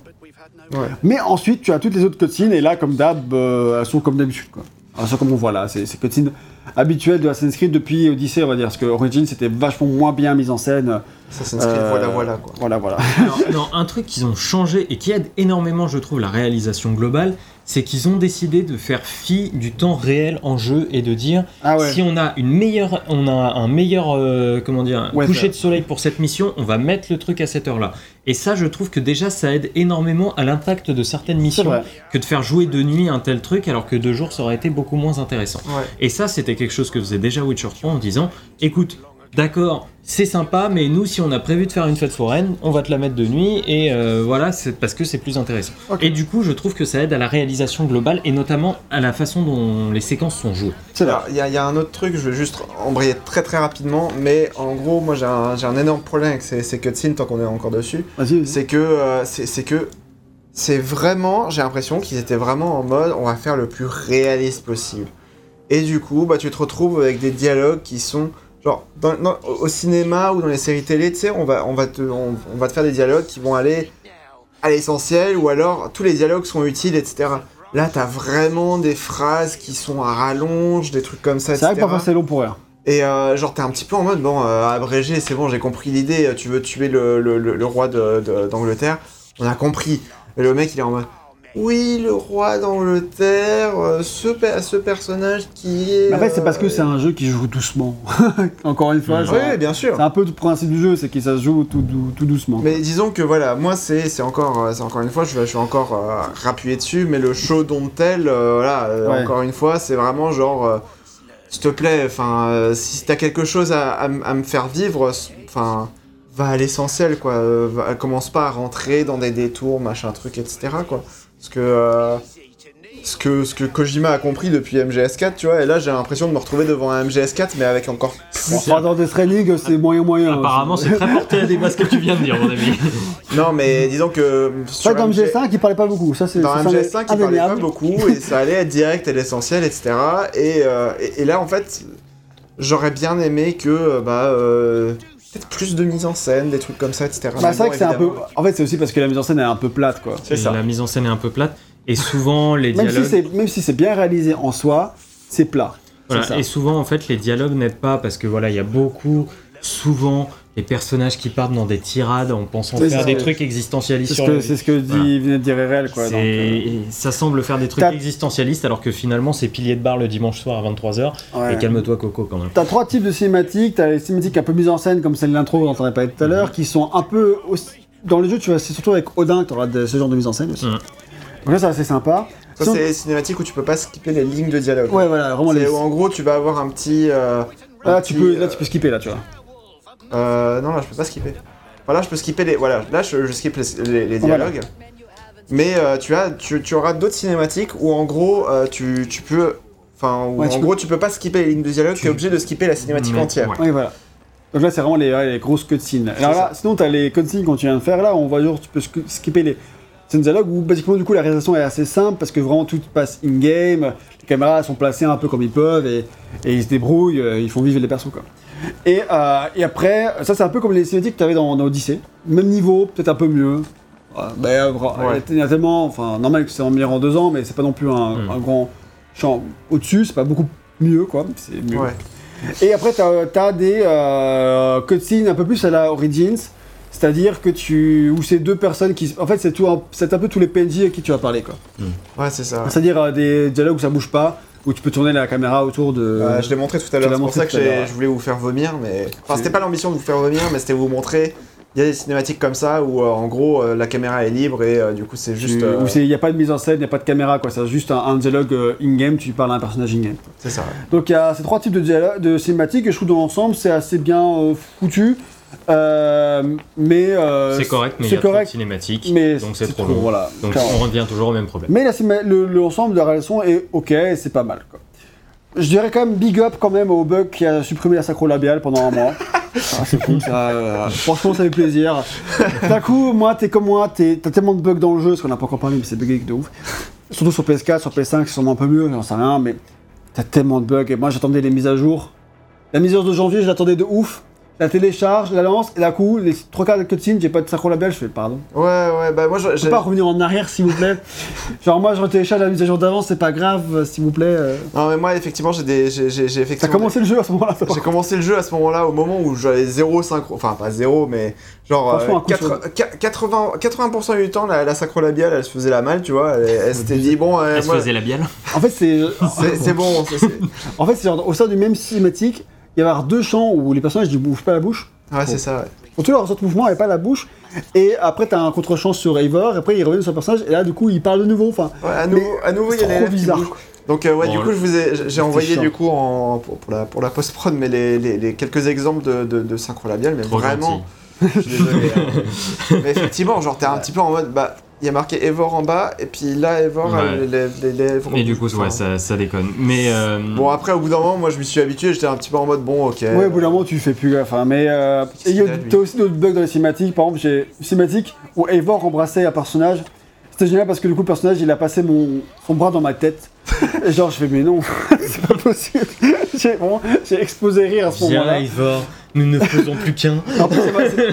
Ouais. Mais ensuite, tu as toutes les autres cutscenes, et là, comme d'hab, euh, elles sont comme d'habitude, quoi. Elles sont comme on voit là, c'est c'est cutscenes habituelles de Assassin's Creed depuis Odyssey, on va dire, parce que Origins c'était vachement moins bien mis en scène. Assassin's Creed, Euh, voilà, voilà, quoi. Voilà, voilà. [laughs] Alors, non, un truc qu'ils ont changé et qui aide énormément, je trouve, la réalisation globale, c'est qu'ils ont décidé de faire fi du temps réel en jeu et de dire Ah ouais. si on a une meilleure, on a un meilleur, euh, comment dire, Ouais, coucher ça- de soleil pour cette mission, on va mettre le truc à cette heure-là. Et ça, je trouve que déjà, ça aide énormément à l'impact de certaines missions que de faire jouer de nuit un tel truc, alors que de jour, ça aurait été beaucoup moins intéressant. Ouais. Et ça, c'était quelque chose que faisait déjà Witcher 3 en disant écoute, d'accord, c'est sympa, mais nous, si on a prévu de faire une fête foraine, on va te la mettre de nuit, et euh, voilà, c'est parce que c'est plus intéressant. Et du coup, je trouve que ça aide à la réalisation globale, et notamment à la façon dont les séquences sont jouées. C'est. Alors, il y, a- il y a un autre truc, je vais juste embrayer très très rapidement, mais en gros, moi j'ai un, j'ai un énorme problème avec ces, ces cutscenes tant qu'on est encore dessus. Vas-y, vas-y. C'est que euh, c'est c'est que c'est vraiment, j'ai l'impression qu'ils étaient vraiment en mode on va faire le plus réaliste possible. Et du coup, bah tu te retrouves avec des dialogues qui sont genre dans, dans- au cinéma ou dans les séries télé, tu sais, on va on va te on, on va te faire des dialogues qui vont aller à l'essentiel ou alors tous les dialogues sont utiles, etc. Là, t'as vraiment des phrases qui sont à rallonge, des trucs comme ça, C'est vrai que parfois c'est long pour rien. Et euh, genre, t'es un petit peu en mode, bon, euh, abrégé, c'est bon, j'ai compris l'idée, tu veux tuer le, le- le- le roi d'Angleterre, on a compris. Et le mec, il est en mode, oui, le roi d'Angleterre, euh, ce, pe- ce personnage qui est... Mais après, c'est parce que euh, c'est un jeu qui joue doucement. [laughs] Encore une fois, genre, Oui, bien sûr. c'est un peu le principe du jeu, c'est que ça se joue tout, dou- tout doucement. Mais disons que voilà, moi c'est encore euh, c'est encore une fois je vais je vais encore euh, dessus mais le show don't tell euh, voilà euh, Ouais. encore une fois c'est vraiment genre euh, s'il te plaît enfin euh, si t'as quelque chose à, à m- à me faire vivre enfin va à l'essentiel quoi euh, va- commence pas à rentrer dans des détours machin truc etc quoi parce que euh, ce que ce que Kojima a compris depuis MGS4 tu vois et là j'ai l'impression de me retrouver devant un MGS4 mais avec encore Bon, enfin, dans Death Stranding, c'est moyen moyen. Apparemment, c'est très porté à débat ce que tu viens de dire, mon ami. [laughs] non mais disons que que dans MG MGS5, il parlait pas beaucoup. Ça, c'est Dans c'est MGS5, il parlait pas beaucoup et ça allait être direct et l'essentiel, etc. Et, euh, et, et là, en fait, j'aurais bien aimé que, euh, bah, euh, peut-être plus de mise en scène, des trucs comme ça, etc. Bah, c'est vrai que c'est un peu. En fait, c'est aussi parce que la mise en scène est un peu plate, quoi. C'est ça. La mise en scène est un peu plate, et [laughs] souvent, les Même dialogues. si c'est même si c'est bien réalisé en soi, c'est plat. Voilà, C'est ça. et souvent, en fait, les dialogues n'aident pas parce que voilà, il y a beaucoup, souvent, les personnages qui partent dans des tirades en pensant faire c'est des ça. trucs existentialistes C'est ce c'est ce que dit Voilà. venait de dire RL, quoi. C'est- donc, euh, et ça semble faire des trucs existentialistes alors que finalement c'est pilier de bar le dimanche soir à 23h. ouais. Et calme-toi Coco quand même. T'as trois types de cinématiques. T'as les cinématiques un peu mises en scène, comme celle de l'intro dont on a parlé tout à l'heure, qui sont un peu aussi... dans le jeu. Tu vois, c'est surtout avec Odin que t'auras ce genre de mise en scène aussi. Mhm. Donc là, c'est assez sympa. Ça, c'est les cinématiques où tu peux pas skipper les lignes de dialogue. Ouais, voilà, vraiment C'est les. où, en gros, tu vas avoir un petit. euh, un Là, tu peux, euh, là, tu peux skipper là, tu vois. Euh, non, là, je peux pas skipper. Voilà, je peux skipper les. Voilà, là, je, je skip les, les- les dialogues. Mais euh, tu, as, tu, tu auras d'autres cinématiques où, en gros, euh, tu, tu peux. Enfin, où, Ouais, en tu gros, tu peux pas skipper les lignes de dialogue, tu es obligé de skipper la cinématique Mais- entière. ouais. Oui, voilà. Donc là, c'est vraiment les, ouais, les grosses cutscenes. Alors là, sinon, t'as les cutscenes quand tu viens de faire là, on voit genre, tu peux sk- skipper les scènes de dialogue où, basiquement, du coup, la réalisation est assez simple parce que vraiment tout passe in-game, les caméras sont placées un peu comme ils peuvent et, et ils se débrouillent, euh, ils font vivre les persos, quoi. Et, euh, et après, ça, c'est un peu comme les cinématiques que t'avais dans, dans Odyssey. Même niveau, peut-être un peu mieux. Ben, euh, Ouais. il y a tellement, enfin, normal que c'est en meilleur en deux ans, mais c'est pas non plus un, Mm. un grand champ au-dessus, c'est pas beaucoup mieux, quoi. C'est mieux. Ouais. Et après, tu as, des euh, cutscenes un peu plus à la Origins, c'est-à-dire que tu. où c'est deux personnes qui. En fait, c'est un, un peu tous les PNJ à qui tu vas parler, quoi. Ouais, c'est ça. C'est-à-dire des dialogues où ça bouge pas, où tu peux tourner la caméra autour de. Euh, je l'ai montré tout à l'heure, c'est pour ça que je voulais vous faire vomir, mais... Enfin, c'était pas l'ambition de vous faire vomir, mais c'était vous montrer il y a des cinématiques comme ça où euh, en gros euh, la caméra est libre et du coup c'est juste. Où il n'y a pas de mise en scène, il n'y a pas de caméra, quoi. C'est juste un, un dialogue in-game, tu parles à un personnage in-game. c'est ça. ouais. Donc il y a ces trois types de, de cinématiques et je trouve dans l'ensemble c'est assez bien foutu. Euh, mais euh, C'est correct, mais il y c'est a trop de correct, cinématiques, mais donc c'est trop long. Voilà. Donc Clairement. on revient toujours au même problème. Mais le- l'ensemble de la relation est ok, et c'est pas mal. Quoi. Je dirais quand même big up quand même au bug qui a supprimé la sacro-labiale pendant un mois. [laughs] Ah, c'est cool, ça, euh, franchement ça fait plaisir. D'un coup, moi t'es comme moi, t'as tellement de bugs dans le jeu, parce qu'on n'a pas encore parlé, mais c'est bugué de ouf. Surtout sur PS4, sur PS5, c'est sûrement un peu mieux, j'en sais rien, mais t'as tellement de bugs, et moi j'attendais les mises à jour. La mise à jour de janvier, je l'attendais de ouf. La télécharge, la lance, et d'un coup, les trois quarts de cutscene, j'ai pas de sacro-labiale, je fais pardon. Ouais, ouais, bah moi je- Je peux pas revenir en arrière, s'il vous plaît. [laughs] Genre, moi, je télécharge la mise à jour d'avant, c'est pas grave, euh, s'il vous plaît. euh. Non, mais moi effectivement j'ai des. j'ai- j'ai j'ai T'as effectivement. commencé le jeu à ce moment-là. J'ai commencé le jeu à ce moment-là, au moment où j'avais zéro synchro, enfin pas zéro, mais genre euh, Franchement, un coup quatre- qua- 80, 80% du temps, la, la sacro-labiale, elle se faisait la malle, tu vois. Elle, elle [laughs] s'était dit, bon, euh, Elle se moi, faisait la bielle En fait, c'est. c'est c'est [laughs] bon. c'est- En fait, c'est genre, au sein du même cinématique, il y va y avoir deux champs où les personnages ne bougent pas la bouche. Ouais, c'est ça, ouais. Tous leurs autres mouvements, et pas la bouche. Et après, t'as un contre-champ sur Eivor, et après, ils reviennent sur le personnage, et là, du coup, ils parlent de nouveau. Enfin, Ouais, à, nouveau, Mais à nouveau, il y a c'est les bizarre. Donc euh, ouais, Bon, du coup, je vous ai, j'ai envoyé chiant. du coup en, pour, pour la, pour la post-prod, mais les, les, les quelques exemples de, de, de synchro-labial, mais Trop vraiment, je suis désolé. hein. [laughs] mais effectivement, genre t'es un petit peu en mode, bah, il y a marqué Evor en bas, et puis là, Evor, Ouais. elle, les, les lèvres. Mais du coup, ouais, ça, ça déconne. Mais euh, Bon après au bout d'un moment moi je m'y suis habitué j'étais un petit peu en mode bon ok ouais, au bout d'un moment, tu fais plus gaffe. hein. Mais euh, et il y a- a, t'as aussi d'autres bugs dans les cinématiques. Par exemple, j'ai une cinématique où Eivor embrassait un personnage. C'était génial parce que du coup, le personnage, il a passé mon, son bras dans ma tête. Et genre, je fais, mais non, [laughs] c'est pas possible. [laughs] J'ai j'ai explosé rire à ce viens, moment-là. Ivor, nous ne faisons plus qu'un.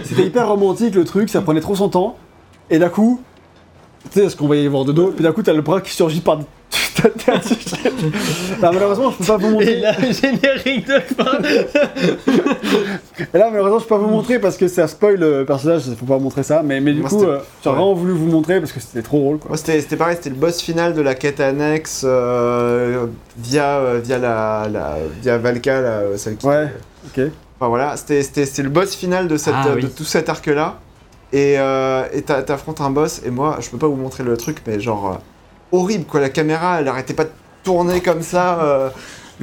C'était hyper romantique le truc, ça prenait trop son temps. Et d'un coup, tu sais, ce qu'on voyait voir de dos, puis d'un coup, t'as le bras qui surgit par ta tête. Bah, malheureusement, je peux pas vous montrer. Et là, générique de fin. Et là, malheureusement, je peux pas vous montrer parce que ça spoil le personnage, faut pas montrer ça. Mais, mais du Moi, coup, c'était- euh, ouais. vraiment voulu vous montrer parce que c'était trop drôle. Quoi. Moi c'était c'était pareil c'était le boss final de la quête annexe euh, via euh, via la, la via Valka là, euh, celle qui Ouais, ok. enfin voilà c'était c'était c'était le boss final de cette Ah, euh, oui. de tout cet arc là et euh, t'affrontes un boss et moi je peux pas vous montrer le truc mais genre euh, horrible quoi. La caméra elle arrêtait pas de tourner comme ça euh,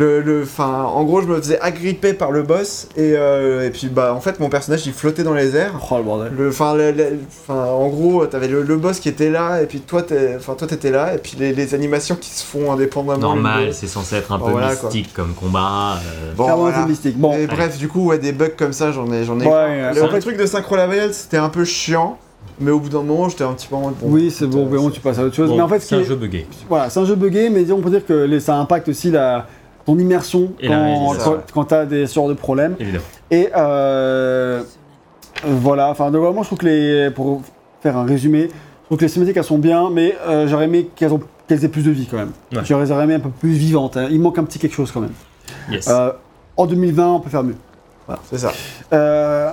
le, le, fin, en gros, je me faisais agripper par le boss et, euh, et puis bah en fait mon personnage il flottait dans les airs. Oh le bordel. Le, fin, le- le- fin, en gros, t'avais le, le boss qui était là, et puis toi, enfin, toi, t'étais là, et puis les, les animations qui se font indépendamment. Normal, c'est censé être un Bon, peu voilà, quoi. mystique comme combat. euh, Bon, voilà. c'est mystique. Bon, Et bref, du coup, ouais, des bugs comme ça, j'en ai, j'en ai. Ouais, le truc de synchro labial, c'était un peu chiant, mais au bout d'un moment, j'étais un petit peu en mode. bon, oui, c'est bon, vraiment, euh, tu passes à autre chose. bon, mais en fait, ce c'est un est- jeu buggé. Voilà, c'est un jeu buggé, mais on peut dire que les- ça impacte aussi la, ton immersion Et la quand, quand, quand t'as des sortes de problèmes. Évidemment. Et euh, voilà, enfin, donc vraiment, je trouve que les. Pour faire un résumé, je trouve que les cinématiques elles sont bien, mais euh, j'aurais aimé qu'elles, ont- qu'elles aient plus de vie quand même. Ouais. J'aurais aimé un peu plus vivantes. hein. Il manque un petit quelque chose quand même. Yes. Euh, en 2020, on peut faire mieux. C'est ça. Euh,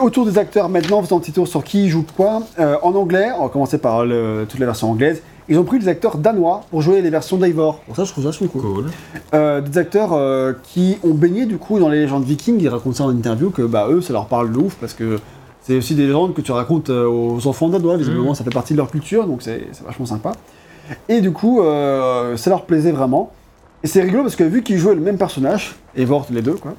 autour des acteurs maintenant, faisant un petit tour sur qui joue quoi. Euh, en anglais, on va commencer par le- toutes les versions anglaises. Ils ont pris des acteurs danois pour jouer les versions d'Eivor. Pour ça, je trouve ça cool. cool. Euh, des acteurs euh, qui ont baigné du coup dans les légendes vikings. Ils racontent ça en interview que bah eux, ça leur parle de ouf parce que c'est aussi des légendes que tu racontes euh, aux enfants danois. Visiblement, Mhm. ça fait partie de leur culture, donc c'est vachement sympa. Et du coup, euh, ça leur plaisait vraiment. Et c'est rigolo parce que vu qu'ils jouaient le même personnage, Eivor les deux quoi,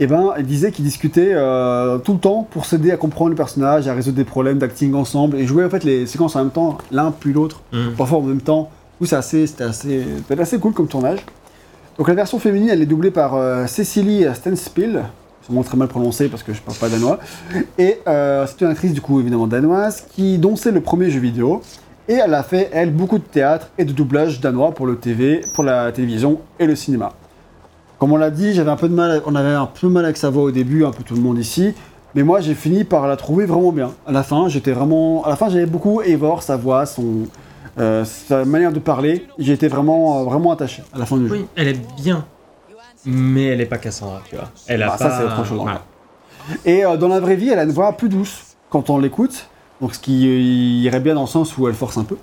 et ben ils disaient qu'ils discutaient euh, tout le temps pour s'aider à comprendre le personnage, à résoudre des problèmes d'acting ensemble et jouer en fait les séquences en même temps, l'un puis l'autre Mm. parfois en même temps. Coup, c'est assez, c'était assez, assez cool comme tournage. Donc la version féminine, elle est doublée par euh, Cecily Stenspiel, sûrement très mal prononcé parce que je parle pas danois. Et euh, c'est une actrice du coup évidemment danoise qui dont c'est le premier jeu vidéo. Et elle a fait elle beaucoup de théâtre et de doublage danois pour le TV, pour la télévision et le cinéma. Comme on l'a dit, j'avais un peu de mal, on avait un peu mal avec sa voix au début, un peu tout le monde ici. Mais moi, j'ai fini par la trouver vraiment bien. À la fin, j'étais vraiment, à la fin, j'avais beaucoup Eivor, sa voix, son, euh, sa manière de parler, j'ai été vraiment, euh, vraiment attaché à la fin du jeu. Oui, elle est bien. Mais elle est pas Cassandra, tu vois. Elle a Bah, ça, pas... c'est autre chose, Voilà. Et euh, dans la vraie vie, elle a une voix plus douce quand on l'écoute. Donc ce qui irait bien dans le sens où elle force un peu.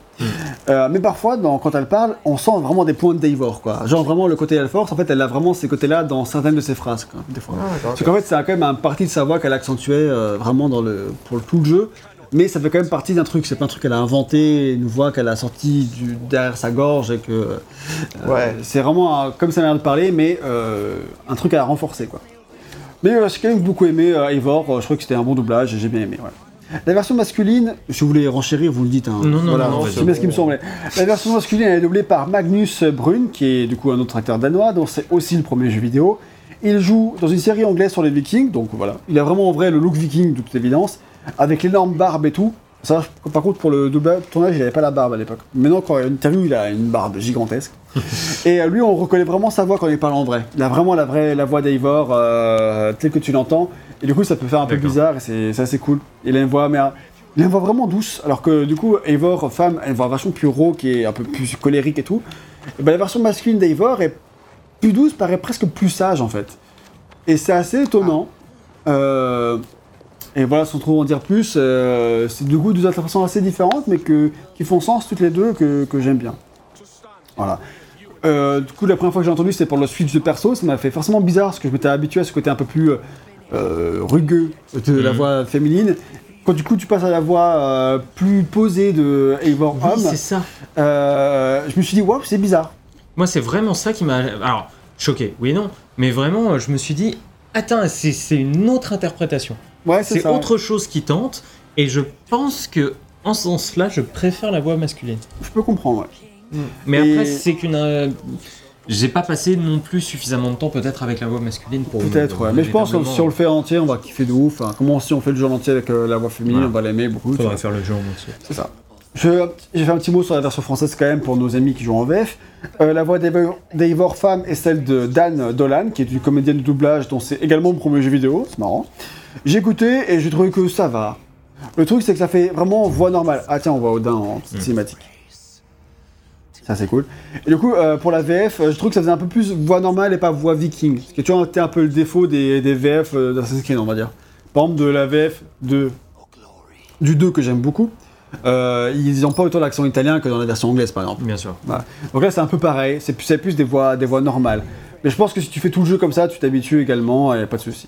Euh, mais parfois, dans- quand elle parle, on sent vraiment des points d'Eivor, quoi. Genre vraiment le côté elle force, en fait, elle a vraiment ces côtés-là dans certaines de ses phrases, quoi, des fois. Ah, Parce qu'en fait, c'est quand même un partie de sa voix qu'elle accentuait euh, vraiment dans le, pour le, tout le jeu. Mais ça fait quand même partie d'un truc, c'est pas un truc qu'elle a inventé, une voix qu'elle a sortie du, derrière sa gorge et que. euh, Ouais. C'est vraiment un- comme sa manière de parler, mais euh, un truc à renforcer, quoi. Mais euh, j'ai quand même beaucoup aimé euh, Eivor, euh, je crois que c'était un bon doublage et j'ai bien aimé. La version masculine, si vous voulez renchérir, vous le dites. Hein. Non, non, Voilà, non, c'est bien ce qui me semblait. La version masculine, elle est doublée par Magnus Brun, qui est du coup un autre acteur danois, dont c'est aussi le premier jeu vidéo. Il joue dans une série anglaise sur les Vikings, donc voilà. Il a vraiment en vrai le look viking de toute évidence, avec l'énorme barbe et tout. Ça, par contre, pour le tournage, il avait pas la barbe à l'époque. Maintenant, quand il a une interview, il a une barbe gigantesque. [laughs] et euh, lui, on reconnaît vraiment sa voix quand il parle en vrai. Il a vraiment la vraie la voix d'Eivor, euh, telle que tu l'entends. Et du coup, ça peut faire un peu bizarre et c'est assez cool. Il a une voix, mais il a une voix vraiment douce. Alors que du coup, Eivor, femme, a une voix vachement plus rauque et un peu plus colérique et tout. Et ben, la version masculine d'Eivor est plus douce, paraît presque plus sage en fait. Et c'est assez étonnant. Euh, et voilà, sans trop en dire plus, euh, c'est du coup deux interprétations assez différentes, mais que, qui font sens toutes les deux, que, que j'aime bien. Voilà. Euh, du coup, la première fois que j'ai entendu, c'était pour le switch de perso. Ça m'a fait forcément bizarre, parce que je m'étais habitué à ce côté un peu plus rugueux de la Mhm. voix féminine. Quand du coup tu passes à la voix euh, plus posée de Eivor Oui, Homme, c'est ça. euh, je me suis dit, waouh, c'est bizarre. Moi, c'est vraiment ça qui m'a. Alors, choqué, oui et non. Mais vraiment, euh, je me suis dit, attends, c'est c'est une autre interprétation. Ouais, c'est C'est ça. autre chose qui tente. Et je pense que, en ce sens-là, je préfère la voix masculine. Je peux comprendre, ouais. Mais Et- après, c'est qu'une. euh, J'ai pas passé non plus suffisamment de temps peut-être avec la voix masculine pour. Peut-être, ouais. Mais je pense que si on le fait entier, on va kiffer de ouf. Enfin, comment si on fait le jeu en entier avec euh, la voix féminine, on va l'aimer beaucoup. Faudrait faire le jeu en entier. C'est ça. J'ai fait un petit mot sur la version française quand même pour nos amis qui jouent en VF. Euh, la voix d'Eivor- Femme est celle de Dan Dolan, qui est une comédienne de doublage dont c'est également mon premier jeu vidéo, c'est marrant. J'ai écouté et j'ai trouvé que ça va. Le truc c'est que ça fait vraiment voix normale. Ah tiens, on voit Odin en petite Mm. cinématique. Ça c'est cool. Et du coup, euh, pour la VF, euh, je trouve que ça faisait un peu plus voix normale et pas voix viking. Ce qui a toujours été un peu le défaut des, des VF euh, d'Assassin's Creed, on va dire. Par exemple, de la VF de, du 2 que j'aime beaucoup. Euh, ils n'ont pas autant l'accent italien que dans la version anglaise, par exemple. Bien sûr. Donc là, c'est un peu pareil. C'est plus, des voix, des voix normales. Mais je pense que si tu fais tout le jeu comme ça, tu t'habitues également, il n'y a pas de souci.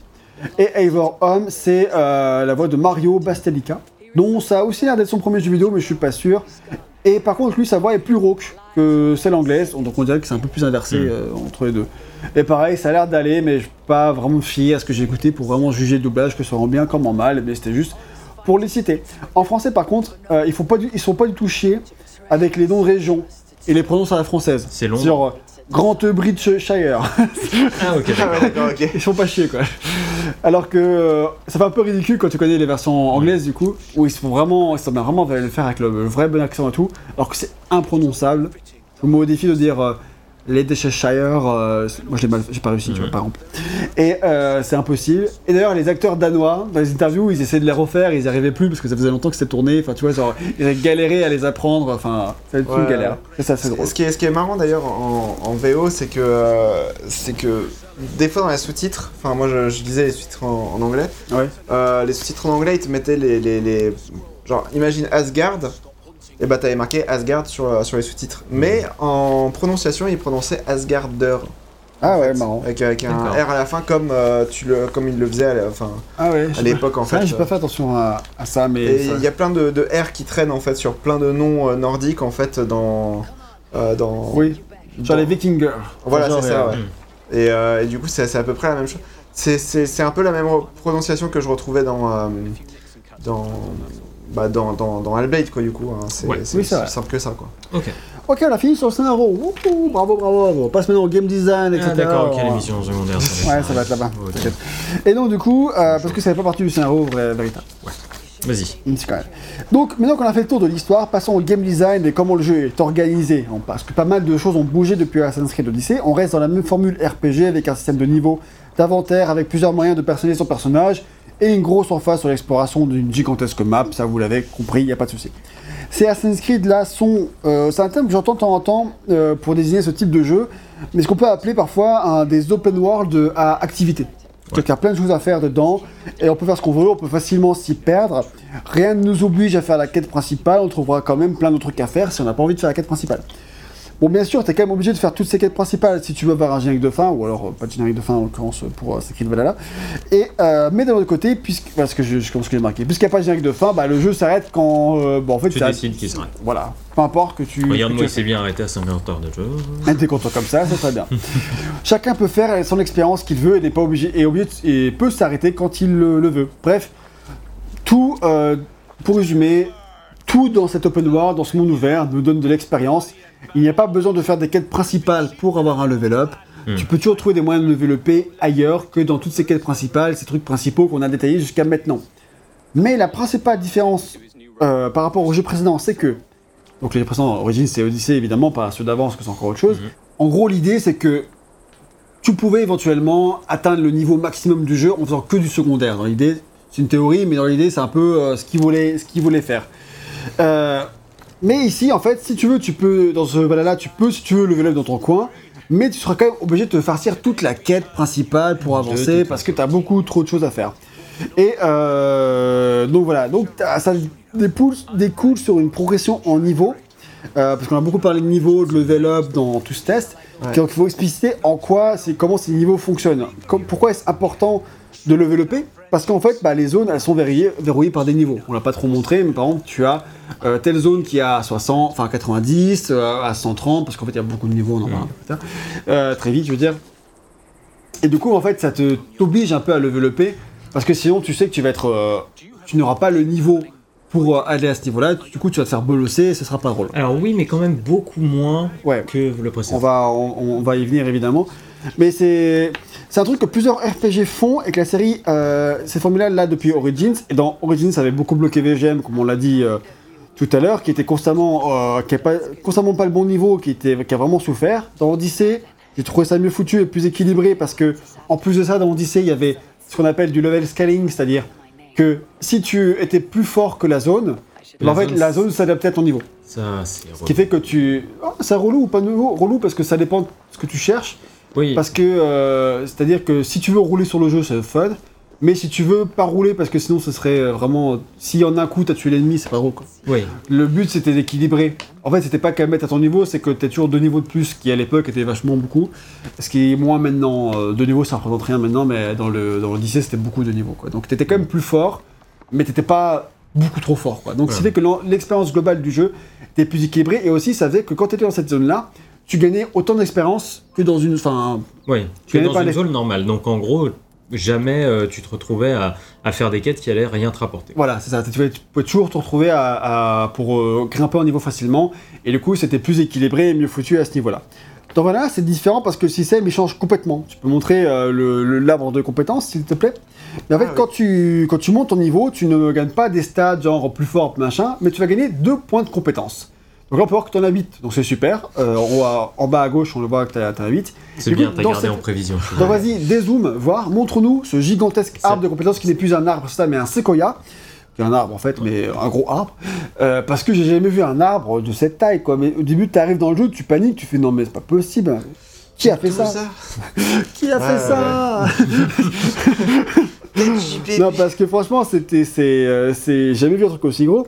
Et Eivor Homme, c'est euh, la voix de Mario Bastelica, dont ça a aussi l'air d'être son premier jeu vidéo, mais je suis pas sûr. Et par contre, lui, sa voix est plus rauque que celle anglaise, donc on dirait que c'est un peu plus inversé Mm. euh, entre les deux. Et pareil, ça a l'air d'aller, mais je suis pas vraiment fier à ce que j'ai écouté pour vraiment juger le doublage, que ce soit en bien comme en mal, mais c'était juste pour les citer. En français, par contre, euh, ils, font pas du, ils sont pas du tout chiés avec les noms de régions et les pronoms à la française. C'est long. Genre, Grand Bridgeshire. [laughs] Ah, ok, Ah ouais. Ils font pas chier, quoi. Alors que euh, ça fait un peu ridicule quand tu connais les versions anglaises, du coup, où ils se font vraiment, ils se vraiment le faire avec le, le vrai bon accent et tout, alors que c'est imprononçable. Je me modifie de dire euh, Leicestershire, euh, moi je l'ai mal, j'ai pas réussi, tu vois, Mhm. par exemple. Et euh, c'est impossible. Et d'ailleurs, les acteurs danois, dans les interviews, ils essaient de les refaire, ils n'y arrivaient plus parce que ça faisait longtemps que c'était tourné. Enfin, tu vois, genre, ils avaient galéré à les apprendre. Enfin, été une Ouais. galère. Et ça, c'est drôle. Ce qui est, ce qui est marrant d'ailleurs en, en VO, c'est que, euh, c'est que des fois dans les sous-titres, enfin moi je, je lisais les sous-titres en, en anglais, Ouais. euh, les sous-titres en anglais ils te mettaient les, les, les- genre imagine Asgard, et bah t'avais marqué Asgard sur, euh, sur les sous-titres, mais en prononciation ils prononçaient Asgarder, Ah ouais, marrant. avec, avec un. R à la fin comme, euh, tu le, comme il le faisait à enfin, Ah ouais. l'époque en fait. j'ai pas fait attention à, à ça, mais. Ça- il y a plein de, de R qui traînent en fait sur plein de noms euh, nordiques en fait dans... euh, dans Oui, sur dans- les Vikingers. Voilà, Genre, c'est ça, ouais. Et, euh, et du coup, c'est c'est à peu près la même chose. C'est- C'est c'est un peu la même prononciation que je retrouvais dans. euh, dans. Bah, dans, dans, dans Hellblade, quoi, du coup. hein. C'est Ouais. c'est Oui, simple que ça, quoi. Ok. Ok, on a fini sur le scénario. Wouhou, bravo, bravo. On passe maintenant au game design, etc. Ah, d'accord, ok, On- l'émission secondaire. ça va Ouais, ça va être là-bas. Et donc, du coup, euh, parce que ça fait pas partie du scénario vrai, véritable. Vas-y. C'est quand même. Donc, maintenant qu'on a fait le tour de l'histoire, passons au game design et comment le jeu est organisé. On- Parce que pas mal de choses ont bougé depuis Assassin's Creed Odyssey. On reste dans la même formule RPG avec un système de niveau d'inventaire avec plusieurs moyens de personnaliser son personnage et une grosse emphase sur l'exploration d'une gigantesque map. Ça, vous l'avez compris, il n'y a pas de souci. Ces Assassin's Creed là sont. euh, c'est un terme que j'entends de temps en temps euh, pour désigner ce type de jeu, mais ce qu'on peut appeler parfois un des open world à activité. Donc il y a plein de choses à faire dedans, et on peut faire ce qu'on veut, on peut facilement s'y perdre. Rien ne nous oblige à faire la quête principale, on trouvera quand même plein d'autres trucs à faire si on n'a pas envie de faire la quête principale. Bon, bien sûr, tu es quand même obligé de faire toutes ces quêtes principales si tu veux avoir un générique de fin, ou alors euh, pas de générique de fin en l'occurrence euh, pour euh, Secret Valhalla. Et, mais d'un autre côté, puisque, parce que je, je commence ce que j'ai marqué, puisqu'il n'y a pas de générique de fin, bah, le jeu s'arrête quand. bon, en fait, Tu ça- décides qu'il s'arrête. Voilà, peu importe que tu. Regarde-moi, il s'est bien arrêté à 50 heures de jeu. Ah, T'es content comme ça, c'est très bien. [laughs] Chacun peut faire son expérience qu'il veut et n'est pas obligé et, obligé de- et peut s'arrêter quand il le, le veut. Bref, tout, euh, pour résumer, tout dans cet open world, dans ce monde ouvert, nous donne de l'expérience. Il n'y a pas besoin de faire des quêtes principales pour avoir un level up. Hmm. Tu peux toujours trouver des moyens de level up ailleurs que dans toutes ces quêtes principales, ces trucs principaux qu'on a détaillés jusqu'à maintenant. Mais la principale différence euh, par rapport au jeu précédent, c'est que donc les précédents, Origins c'est Odyssey évidemment, pas ceux d'avance que c'est encore autre chose. Mhm. En gros, l'idée c'est que tu pouvais éventuellement atteindre le niveau maximum du jeu en faisant que du secondaire. Dans l'idée, c'est une théorie, mais dans l'idée c'est un peu euh, ce qu'ils voulaient, ce qu'ils voulaient faire. Euh, mais ici, en fait, si tu veux, tu peux dans ce là tu peux, si tu veux, level up dans ton coin. Mais tu seras quand même obligé de te farcir toute la quête principale pour avancer parce que tu as beaucoup trop de choses à faire. Et euh, donc voilà, donc t'as- ça découle sur une progression en niveau. euh, parce qu'on a beaucoup parlé de niveau, de level up dans tout ce test. Ouais. Donc il faut expliciter en quoi, c'est comment ces niveaux fonctionnent. Comme- pourquoi est-ce important de level up Parce qu'en fait, bah, les zones, elles sont verrouillées, verrouillées par des niveaux. On l'a pas trop montré, mais par exemple, tu as euh, telle zone qui a 60, enfin 90, euh, à 130, parce qu'en fait, il y a beaucoup de niveaux, on en parlera plus tard. Euh, très vite, je veux dire. Et du coup, en fait, ça te t'oblige un peu à level up, parce que sinon, tu sais que tu vas être, euh, tu n'auras pas le niveau pour euh, aller à ce niveau-là. Du coup, tu vas te faire bolosser, et ce sera pas drôle. Alors oui, mais quand même beaucoup moins Ouais. que le On précédent. va, on, on va y venir évidemment. Mais c'est c'est un truc que plusieurs RPG font et que la série euh, s'est formulée là depuis Origins. Et dans Origins, ça avait beaucoup bloqué VGM, comme on l'a dit euh, tout à l'heure, qui était constamment, euh, qui a pas, constamment pas le bon niveau, qui, était, qui a vraiment souffert. Dans Odyssey, j'ai trouvé ça mieux foutu et plus équilibré parce que, en plus de ça, dans Odyssey, il y avait ce qu'on appelle du level scaling, c'est-à-dire que si tu étais plus fort que la zone, La en fait, zone, la zone s'adaptait à ton niveau. Ça, c'est Ce qui fait que tu. Oh, c'est relou ou pas nouveau Relou parce que ça dépend de ce que tu cherches. Oui, Parce que. euh, C'est-à-dire que si tu veux rouler sur le jeu, c'est fun. Mais si tu veux pas rouler parce que sinon ce serait euh, vraiment. S'il y en a un coup, t'as tué l'ennemi, c'est pas drôle quoi. oui. Le but c'était d'équilibrer. En fait, c'était pas qu'à mettre à ton niveau, c'est que t'as toujours deux niveaux de plus qui à l'époque étaient vachement beaucoup. Ce qui est moins maintenant. euh, deux niveaux ça représente rien maintenant, mais dans le dans l'Odyssée c'était beaucoup de niveaux quoi. Donc t'étais quand même plus fort, mais t'étais pas beaucoup trop fort quoi. Donc Voilà. fait que l'expérience globale du jeu était plus équilibrée et aussi ça faisait que quand t'étais dans cette zone là, tu gagnais autant d'expérience que dans une. Enfin, Oui, Tu avais dans pas une les- zone normale. Donc en gros, jamais euh, tu te retrouvais à, à faire des quêtes qui allaient rien te rapporter. Voilà, c'est ça. Tu pouvais, tu pouvais toujours te retrouver à, à- pour euh, grimper en niveau facilement. Et du coup, c'était plus équilibré et mieux foutu à ce niveau-là. Donc voilà, c'est différent parce que le système il change complètement. Tu peux montrer euh, le le- l'arbre de compétences, s'il te plaît. Mais en fait, Ah oui. quand, tu, quand tu montes ton niveau, tu ne gagnes pas des stats genre plus fort, machin, mais tu vas gagner deux points de compétences. Donc là, on peut voir que tu en as 8, donc c'est super. Euh, à- en bas à gauche, on le voit que tu as, 8. C'est bien, t'as gardé cette- en prévision. Donc vas-y, dézoom, voir, montre-nous ce gigantesque arbre de compétences qui n'est plus un arbre, ça, mais un séquoia. Un arbre en fait, mais un gros arbre. Euh, parce que j'ai jamais vu un arbre de cette taille, quoi. Mais au début, tu arrives dans le jeu, tu paniques, tu fais non, mais c'est pas possible. Qui a fait ça, [laughs] Qui a Ouais, fait ouais, ça? [laughs] Non, parce que franchement, c'était, c'est, euh, c'est, j'ai jamais vu un truc aussi gros.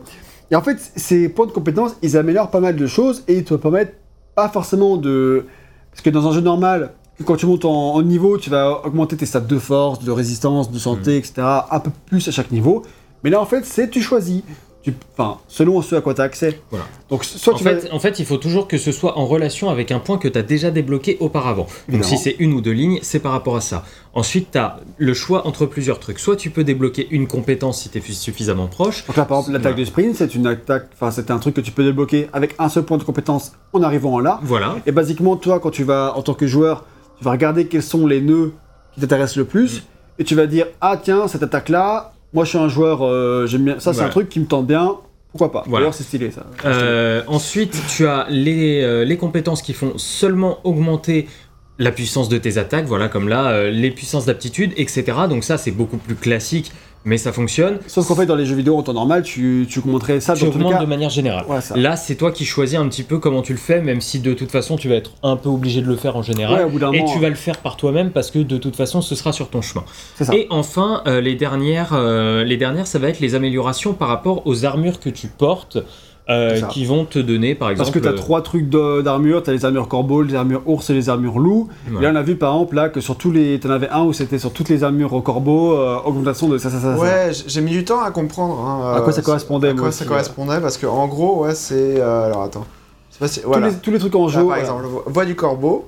Et en fait, ces points de compétences, ils améliorent pas mal de choses et ils te permettent pas forcément de. Parce que dans un jeu normal, quand tu montes en, en niveau, tu vas augmenter tes stats de force, de résistance, de santé, etc. Un peu plus à chaque niveau. Mais là, en fait, c'est tu choisis. Tu, enfin, selon ce à quoi tu as accès. Voilà. Donc, soit En tu vas. fait, en fait, il faut toujours que ce soit en relation avec un point que tu as déjà débloqué auparavant. Donc si c'est une ou deux lignes, c'est par rapport à ça. Ensuite, tu as le choix entre plusieurs trucs. Soit tu peux débloquer une compétence si tu es suffisamment proche. Donc là, par exemple, l'attaque Voilà. de sprint, c'est une attaque. Enfin, c'était un truc que tu peux débloquer avec un seul point de compétence en arrivant en là. Voilà. Et basiquement, toi, quand tu vas, en tant que joueur, tu vas regarder quels sont les nœuds qui t'intéressent le plus, et tu vas dire, ah tiens, cette attaque-là, moi je suis un joueur, euh, j'aime bien, ça c'est Voilà. un truc qui me tente bien, pourquoi pas? Voilà. D'ailleurs, c'est stylé ça. Euh, ensuite, tu as les, euh, les compétences qui font seulement augmenter la puissance de tes attaques, voilà, comme là, les puissances d'aptitude, etc. Donc ça, c'est beaucoup plus classique mais ça fonctionne. Sauf qu'en fait, dans les jeux vidéo en temps normal, tu, tu montrais ça Tu dans augmentes cas. de manière générale. Ouais. Là, c'est toi qui choisis un petit peu comment tu le fais, même si de toute façon, tu vas être un peu obligé de le faire en général. et moment, tu vas le faire par toi-même parce que de toute façon, ce sera sur ton chemin. ça. Et enfin, euh, les, dernières, euh, les dernières, ça va être les améliorations par rapport aux armures que tu portes, euh, qui vont te donner, par Parce exemple. que tu as euh, trois trucs d'armure, tu as les armures corbeau, les armures ours et les armures loup. ouais. Et là, on a vu par exemple là que sur tous les. Tu en avais un où c'était sur toutes les armures au corbeau, euh, augmentation de ça, ça, ça. Ouais, j'ai mis du temps à comprendre. hein, À quoi ça euh, correspondait, À moi quoi aussi, ça ouais. correspondait Parce que en gros, ouais, c'est. euh, alors attends. C'est pas si- Tous, les, tous les trucs en Là, jeu. par voilà. exemple, vo- voix du corbeau.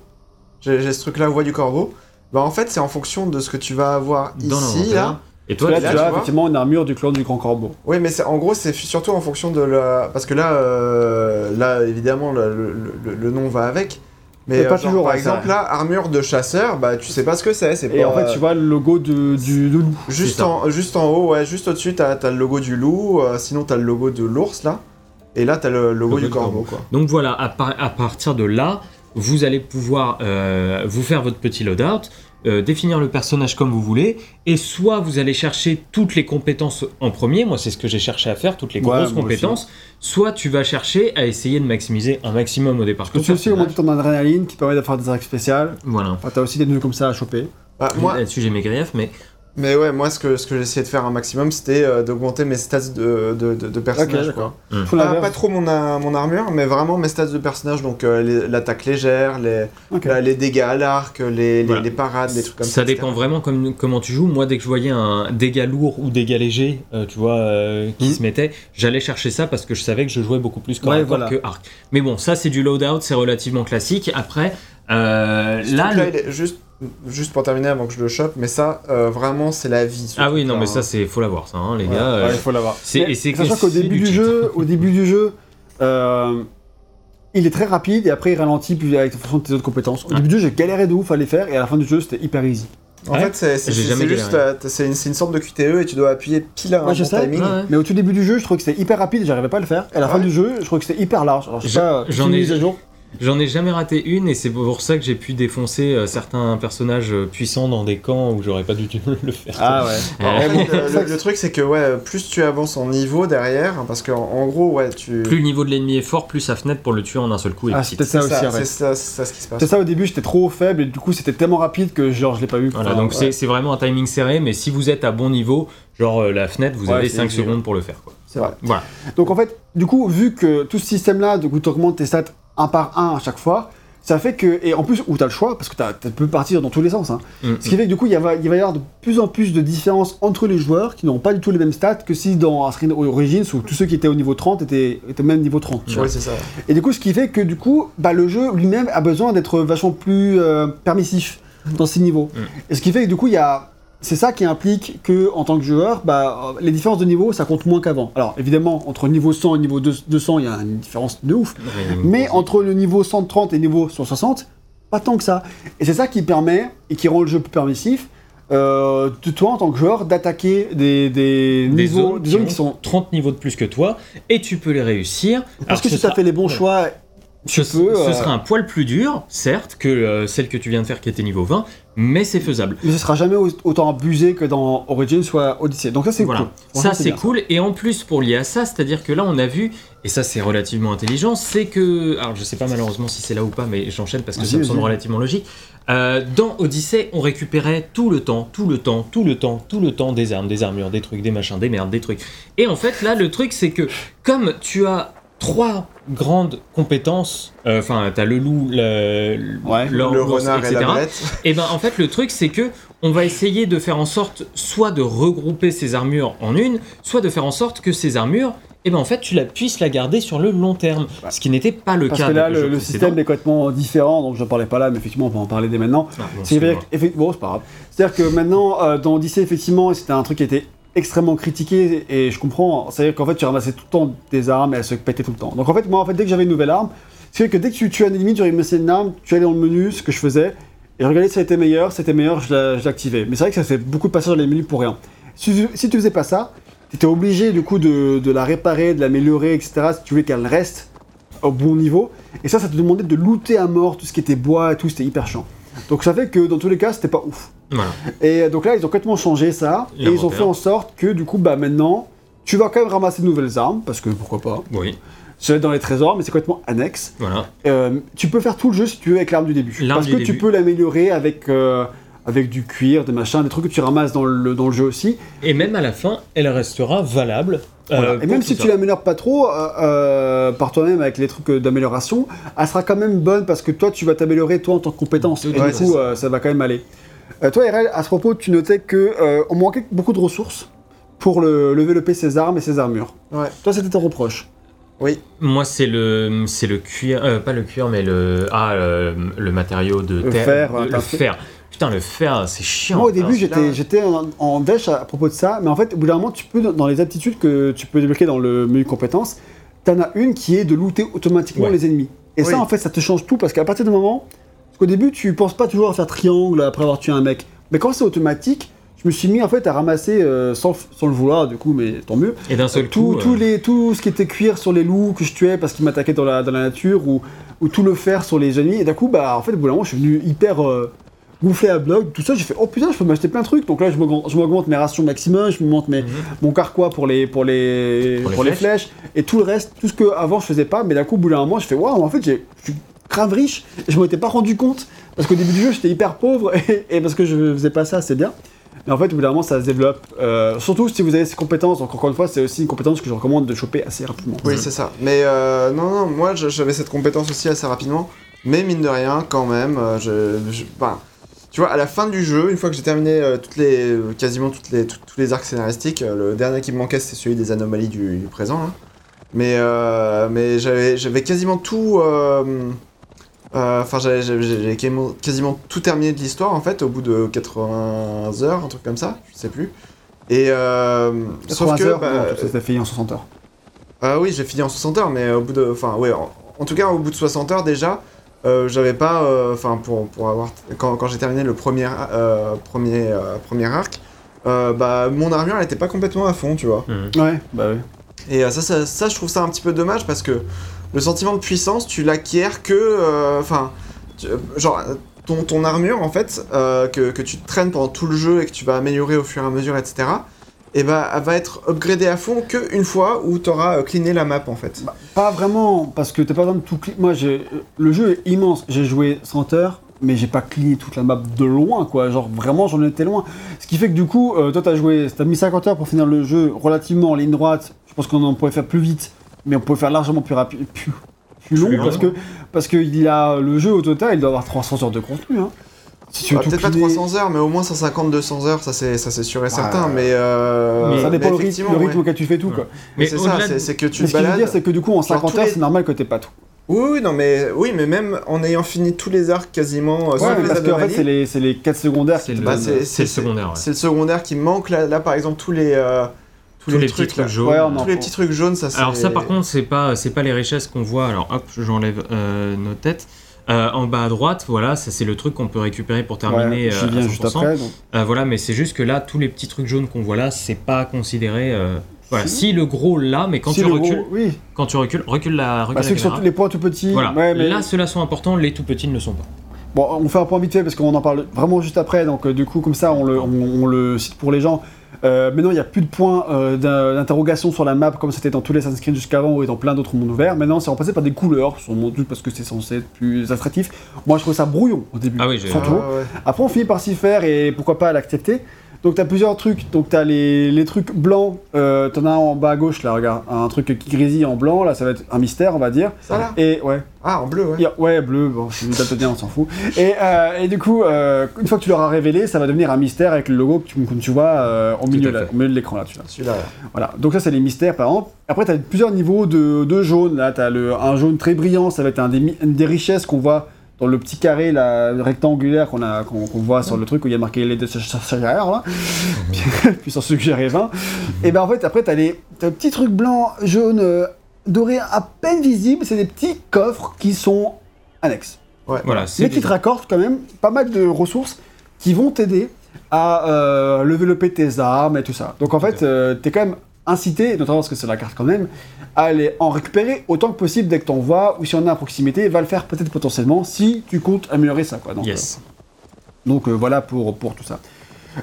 J'ai j'ai ce truc-là, voix du corbeau. Bah en fait, c'est en fonction de ce que tu vas avoir Dans ici, là. Et toi, là, là, tu tu as vois. effectivement une armure du clan du grand corbeau. Oui, mais c'est en gros, c'est surtout en fonction de la. Parce que là, euh, là évidemment, le, le- le- le nom va avec. Mais, pas genre, toujours, par ouais, exemple, là, armure de chasseur, bah tu sais pas ce que c'est. C'est Et pas, en fait, tu vois le logo de, du, de loup. Juste en, juste en haut, ouais, juste au-dessus, t'as as le logo du loup, euh, sinon t'as le logo de l'ours là, et là t'as le logo Logo du du corbeau quoi. Donc voilà, à, par- à partir de là, vous allez pouvoir euh, vous faire votre petit loadout, euh, définir le personnage comme vous voulez, et soit vous allez chercher toutes les compétences en premier, moi c'est ce que j'ai cherché à faire, toutes les Ouais, grosses compétences, soit tu vas chercher à essayer de maximiser un maximum au départ. Tu ton peux aussi augmenter ton adrénaline qui permet de faire des attaques spéciales. Voilà. Enfin, t'as aussi des nœuds comme ça à choper. Bah, moi, Là-dessus j'ai mes griefs, mais mais ouais, moi ce que, ce que j'ai essayé de faire un maximum, c'était euh, d'augmenter mes stats de, de, de, de personnage quoi. Hmm. Faut Pas, trop mon, a- mon armure, mais vraiment mes stats de personnage, donc euh, l'attaque légère, les, Ok. la- les dégâts à l'arc, les, les, Voilà. les parades, les trucs comme ça. ça etc. dépend vraiment comme, comment tu joues. Moi, dès que je voyais un dégât lourd ou dégât léger, euh, tu vois, euh, qui Mhm. se mettait, j'allais chercher ça parce que je savais que je jouais beaucoup plus corps Ouais, à corps voilà. que arc. Mais bon, ça c'est du loadout, c'est relativement classique. Après, euh, là, le- il est juste, juste pour terminer avant que je le chope, mais ça, euh, vraiment, c'est la vie. ce ah oui, non, mais hein. ça c'est faut l'avoir, ça, hein, les Ouais, gars. euh, ouais, il faut l'avoir. c'est- sachant qu'au début du jeu, au début du jeu, euh, il est très rapide et après il ralentit puis avec en fonction de tes autres compétences. Au début du jeu, j'ai galéré de ouf à les faire et à la fin du jeu, c'était hyper easy. En Ouais. fait, c'est juste, c'est une, c'est une sorte de QTE et tu dois appuyer pile à un Ouais, bon sais. timing. Ouais, ouais. Mais au tout début du jeu, je trouvais que c'était hyper rapide et j'arrivais pas à le faire. Et à la fin Ouais. du jeu, je trouvais que c'était hyper large. Alors, je sais J'en- pas, j'en ai- mise à jour. J'en ai jamais raté une et c'est pour ça que j'ai pu défoncer euh, certains personnages euh, puissants dans des camps où j'aurais pas dû [laughs] le faire. Ah ouais. Euh, bon, [laughs] le, truc, c'est que ouais, plus tu avances en niveau derrière, hein, parce qu'en en gros, ouais, tu. Plus le niveau de l'ennemi est fort, plus sa fenêtre pour le tuer en un seul coup est Ah, petite. ça c'est aussi, ça, fait. c'est ça, c'est ça ce qui se passe. C'est ça au début, j'étais trop faible et du coup, c'était tellement rapide que genre, je l'ai pas vu. Voilà, Enfin, donc ouais. c'est- c'est vraiment un timing serré, mais si vous êtes à bon niveau, genre euh, la fenêtre, vous Ouais, avez c'est 5 easy, secondes pour le faire. Quoi. C'est vrai. Voilà. Donc en fait, du coup, vu que tout ce système-là, du coup, tu augmentes tes stats un par un à chaque fois, ça fait que, et en plus, où tu as le choix, parce que t'as- tu peux partir dans tous les sens, hein. Mm, ce qui fait que du coup, il va, il va y avoir de plus en plus de différences entre les joueurs qui n'ont pas du tout les mêmes stats que si dans Ascend Origins, où tous ceux qui étaient au niveau 30 étaient, étaient même niveau 30. tu vois. Oui, c'est ça. Et du coup, ce qui fait que du coup, bah, le jeu lui-même a besoin d'être vachement plus euh, permissif dans ses niveaux. Mm. Et ce qui fait que du coup, il y a... c'est ça qui implique que en tant que joueur, bah, euh, les différences de niveau, ça compte moins qu'avant. Alors évidemment, entre niveau 100 et niveau 200, il y a une différence de ouf. Mais entre le niveau 130 et le niveau 160, pas tant que ça. Et c'est ça qui permet, et qui rend le jeu plus permissif, euh, de toi en tant que joueur, d'attaquer des, des, des niveaux, zones, des zones qui, qui sont... ont 30 niveaux de plus que toi, et tu peux les réussir. Parce Alors, que si tu as sera- fait les bons choix, Ce, peux, ce euh, sera un poil plus dur, certes, que euh, celle que tu viens de faire qui était niveau 20, mais c'est faisable. mais ce sera jamais au- autant abusé que dans Origins ou Odyssey. Donc ça c'est Voilà. cool. Ça c'est cool. Et en plus pour lier à ça, c'est-à-dire que là on a vu, et ça c'est relativement intelligent, c'est que, alors je sais pas malheureusement si c'est là ou pas, mais j'enchaîne parce que ça me semble relativement logique. Euh, dans Odyssey, on récupérait tout le temps, tout le temps, tout le temps, tout le temps des armes, des armures, des trucs, des machins, des merdes, des trucs. Et en fait là le truc c'est que comme tu as trois grandes compétences, euh, enfin t'as le loup, le, Ouais. renard et etc. la belette. Et ben en fait le truc c'est que on va essayer de faire en sorte soit de regrouper ces armures en une, soit de faire en sorte que ces armures, et ben en fait tu la puisses la garder sur le long terme, ce qui n'était pas le Parce cas que là, le, système est complètement différent, donc je ne parlais pas là, mais effectivement, on peut en parler dès maintenant. Ah, C'est bon, c'est pas grave. C'est-à-dire que maintenant, euh, dans Odyssey, effectivement, c'était un truc qui était extrêmement critiqué, et je comprends. C'est-à-dire qu'en fait, tu ramassais tout le temps des armes, et elles se pétaient tout le temps. Donc en fait, moi, en fait, dès que j'avais une nouvelle arme, c'est que dès que tu tuais un ennemi, tu ramassais une arme, tu allais dans le menu, ce que je faisais, et regardais si ça était meilleur, si c'était meilleur, je la- je l'activais. Mais c'est vrai que ça fait beaucoup de passages dans les menus pour rien. Si, si tu faisais pas ça, tu étais obligé du coup de, de la réparer, de l'améliorer, etc. Si tu voulais qu'elle reste au bon niveau. Et ça, ça te demandait de looter à mort tout ce qui était bois et tout, c'était hyper chiant. Donc ça fait que dans tous les cas, c'était pas ouf. Voilà. Et donc là, ils ont complètement changé ça. Et ils ont fait en sorte que du coup, bah maintenant, tu vas quand même ramasser de nouvelles armes, parce que pourquoi pas. Oui, Ça va être dans les trésors, mais c'est complètement annexe. voilà. Euh, tu peux faire tout le jeu si tu veux avec l'arme du début. Parce que tu peux l'améliorer avec, euh, avec du cuir, des machins, des trucs que tu ramasses dans le, dans le jeu aussi. Et même à la fin, elle restera valable. euh, Voilà. Et même si ça. tu l'améliores pas trop euh, euh, par toi-même avec les trucs d'amélioration, elle sera quand même bonne parce que toi tu vas t'améliorer toi en tant que compétence. Et Ouais, du coup ça. euh, ça va quand même aller. Euh, toi RL, à ce propos, tu notais que euh, on manquait beaucoup de ressources pour le, développer ses armes et ses armures. Ouais. Toi c'était ton reproche. Oui. Moi, c'est le, c'est le cuir, euh, pas le cuir, mais le, ah, le, le matériau de Le terre, fer, de- le fer. Putain, le fer, c'est chiant. Moi au début j'étais en, en dèche à, à propos de ça, mais en fait au bout d'un moment tu peux dans les aptitudes que tu peux débloquer dans le menu compétences, t'en as une qui est de looter automatiquement Ouais. les ennemis. Et ça en fait ça te change tout parce qu'à partir du moment, parce qu'au début tu penses pas toujours à faire triangle après avoir tué un mec, mais quand c'est automatique, je me suis mis en fait à ramasser euh, sans, sans le vouloir du coup, mais tant mieux. Et d'un seul Tout, coup, tout euh, les, tout ce qui était cuir sur les loups que je tuais parce qu'ils m'attaquaient dans la, dans la nature ou, ou tout le fer sur les ennemis. Et d'un coup, bah, en fait, au bout d'un moment, je suis venu hyper euh, gonflé à bloc. Tout ça, j'ai fait oh putain, je peux m'acheter plein de trucs. Donc là, je m'augmente je m'augmente mes rations maximum, je m'augmente mes, Mhm. mon carquois pour les, pour, les, Pour les pour les flèches. Et tout le reste, tout ce que avant je faisais pas. Mais d'un coup, au bout d'un moment, je fais waouh, en fait, je suis grave riche. Et je m'en étais pas rendu compte. Parce qu'au début du jeu, j'étais hyper pauvre. [laughs] Et, et parce que je faisais pas ça, c'est bien. Mais en fait, au bout d'un moment, ça se développe. Euh, surtout si vous avez ces compétences. Donc, encore une fois, c'est aussi une compétence que je recommande de choper assez rapidement. Oui, c'est ça. Mais euh, non, non, moi j'avais cette compétence aussi assez rapidement. Mais mine de rien, quand même, euh, je, je- enfin, tu vois, à la fin du jeu, une fois que j'ai terminé euh, toutes les, quasiment toutes les, tout- tous les arcs scénaristiques, euh, le dernier qui me manquait c'était celui des anomalies du, du présent. là. Mais, euh, mais j'avais quasiment tout. Enfin, j'avais- quasiment, quasiment tout terminé de l'histoire en fait, au bout de 80 heures, un truc comme ça, je sais plus. Et sauf 80 que. heures, bah, non, ça fait en 60 heures. oui, j'ai fini en 60 heures, mais au bout de. Enfin, ouais, en, en tout cas, au bout de 60 heures déjà, euh, j'avais pas. euh, Enfin, pour, pour avoir. Quand, quand j'ai terminé le premier, euh, premier, euh, premier arc, euh, bah, mon armure, elle était pas complètement à fond, tu vois. mhm. Ouais, bah oui. Et euh, ça, ça, ça, je trouve ça un petit peu dommage parce que le sentiment de puissance, tu l'acquiers que. Enfin, genre. Ton, ton armure, en fait, euh, que, que tu traînes pendant tout le jeu et que tu vas améliorer au fur et à mesure, etc., et bah, elle va être upgradée à fond que une fois où t'auras euh, cleané la map, en fait. Bah, pas vraiment, parce que t'as pas besoin de tout cliquer. Moi, j'ai- le jeu est immense. J'ai joué 100 heures, mais j'ai pas cligné toute la map de loin, quoi. Genre, vraiment, j'en étais loin. Ce qui fait que du coup, euh, toi, t'as joué, t'as mis 50 heures pour finir le jeu relativement en ligne droite. Je pense qu'on en pourrait faire plus vite, mais on pouvait faire largement plus rapide, plus, plus long, parce que, parce que il a, le jeu au total, il doit avoir 300 heures de contenu, hein. Si tu veux Ah, tout Peut-être pas cleaner- 300 heures, mais au moins 150-200 heures, ça c'est ça c'est sûr et certain. Ouais. Mais, euh, Mais ça dépend le rythme, effectivement, le rythme ouais. auquel tu fais tout, Ouais. quoi. Mais Mais c'est ça, c'est de- c'est que tu Mais te ce que je veux dire, c'est que du coup, en 50 tous heures, les- c'est normal que t'aies pas tout. Oui, oui, non, mais oui, mais même en ayant fini tous les arcs quasiment, euh, sauf Ouais, les parce qu'en fait, c'est les, c'est les quêtes secondaires C'est le, Bah, donnent- c'est- c'est le secondaire. ouais. c'est le secondaire qui me manque. Là, là, par exemple, tous les euh, tous, Tous les, les trucs, petits là. trucs jaunes. Ouais, tous les petits trucs jaunes, ça c'est. Alors ça par contre c'est pas c'est pas les richesses qu'on voit. Alors hop j'enlève euh, nos têtes. Euh, en bas à droite voilà ça c'est le truc qu'on peut récupérer pour terminer Ouais, euh, viens à juste 100%. après. Euh, voilà mais c'est juste que là tous les petits trucs jaunes qu'on voit là c'est pas considéré. euh, Voilà Si. si le gros là mais quand Si tu le recules gros- oui. quand tu recules recule la recule Bah, la ceux qui sont caméra. les points tout petits. Voilà Ouais, mais... là ceux-là sont importants les tout petits ne le sont pas. Bon, on fait un point vite fait parce qu'on en parle vraiment juste après. Donc, du coup, comme ça, on le, on, on le cite pour les gens. Euh, maintenant, il n'y a plus de points euh, d'in- d'interrogation sur la map comme c'était dans tous les Assassin's Creed jusqu'avant et dans plein d'autres mondes ouverts. Maintenant, c'est remplacé par des couleurs, sans doute parce que c'est censé être plus attractif. Moi, je trouve ça brouillon au début. Ah oui, j'ai- Ah, ouais. Après, on finit par s'y faire et pourquoi pas l'accepter. Donc, tu as plusieurs trucs. Donc, tu as les, les trucs blancs. Euh, tu en as un en bas à gauche, là, regarde. Un truc qui grésille en blanc. Là, ça va être un mystère, on va dire. Ça là Et ouais, Ah, en bleu, ouais. ouais, bleu, bon, c'est daltonien, on s'en fout. Et, euh, et du coup, euh, une fois que tu l'auras révélé, ça va devenir un mystère avec le logo que tu, que tu vois euh, au, milieu, à là, fait. au milieu de l'écran là, tu vois. Celui-là. là. Voilà. Donc ça, c'est les mystères, par exemple. Après, tu as plusieurs niveaux de, de jaune. Là, tu as le, un jaune très brillant, ça va être un des, une des richesses qu'on voit dans le petit carré là, rectangulaire qu'on a qu'on qu'on voit sur le truc où il y a marqué les deux là. [laughs] Puis sur suggéré 20. Et ben en fait, après, tu as les t'as des petits trucs blancs, jaunes, euh, dorés à peine visibles. C'est des petits coffres qui sont annexes. Voilà c'est Mais qui te raccordent quand même pas mal de ressources qui vont t'aider à euh, développer tes armes et tout ça. Donc en fait, tu t'es quand même incité, notamment parce que c'est la carte quand même, à aller en récupérer autant que possible dès que t'en vois, ou si on a à proximité, va le faire peut-être potentiellement si tu comptes améliorer ça. Quoi. Donc, yes. Donc euh, voilà pour, pour tout ça.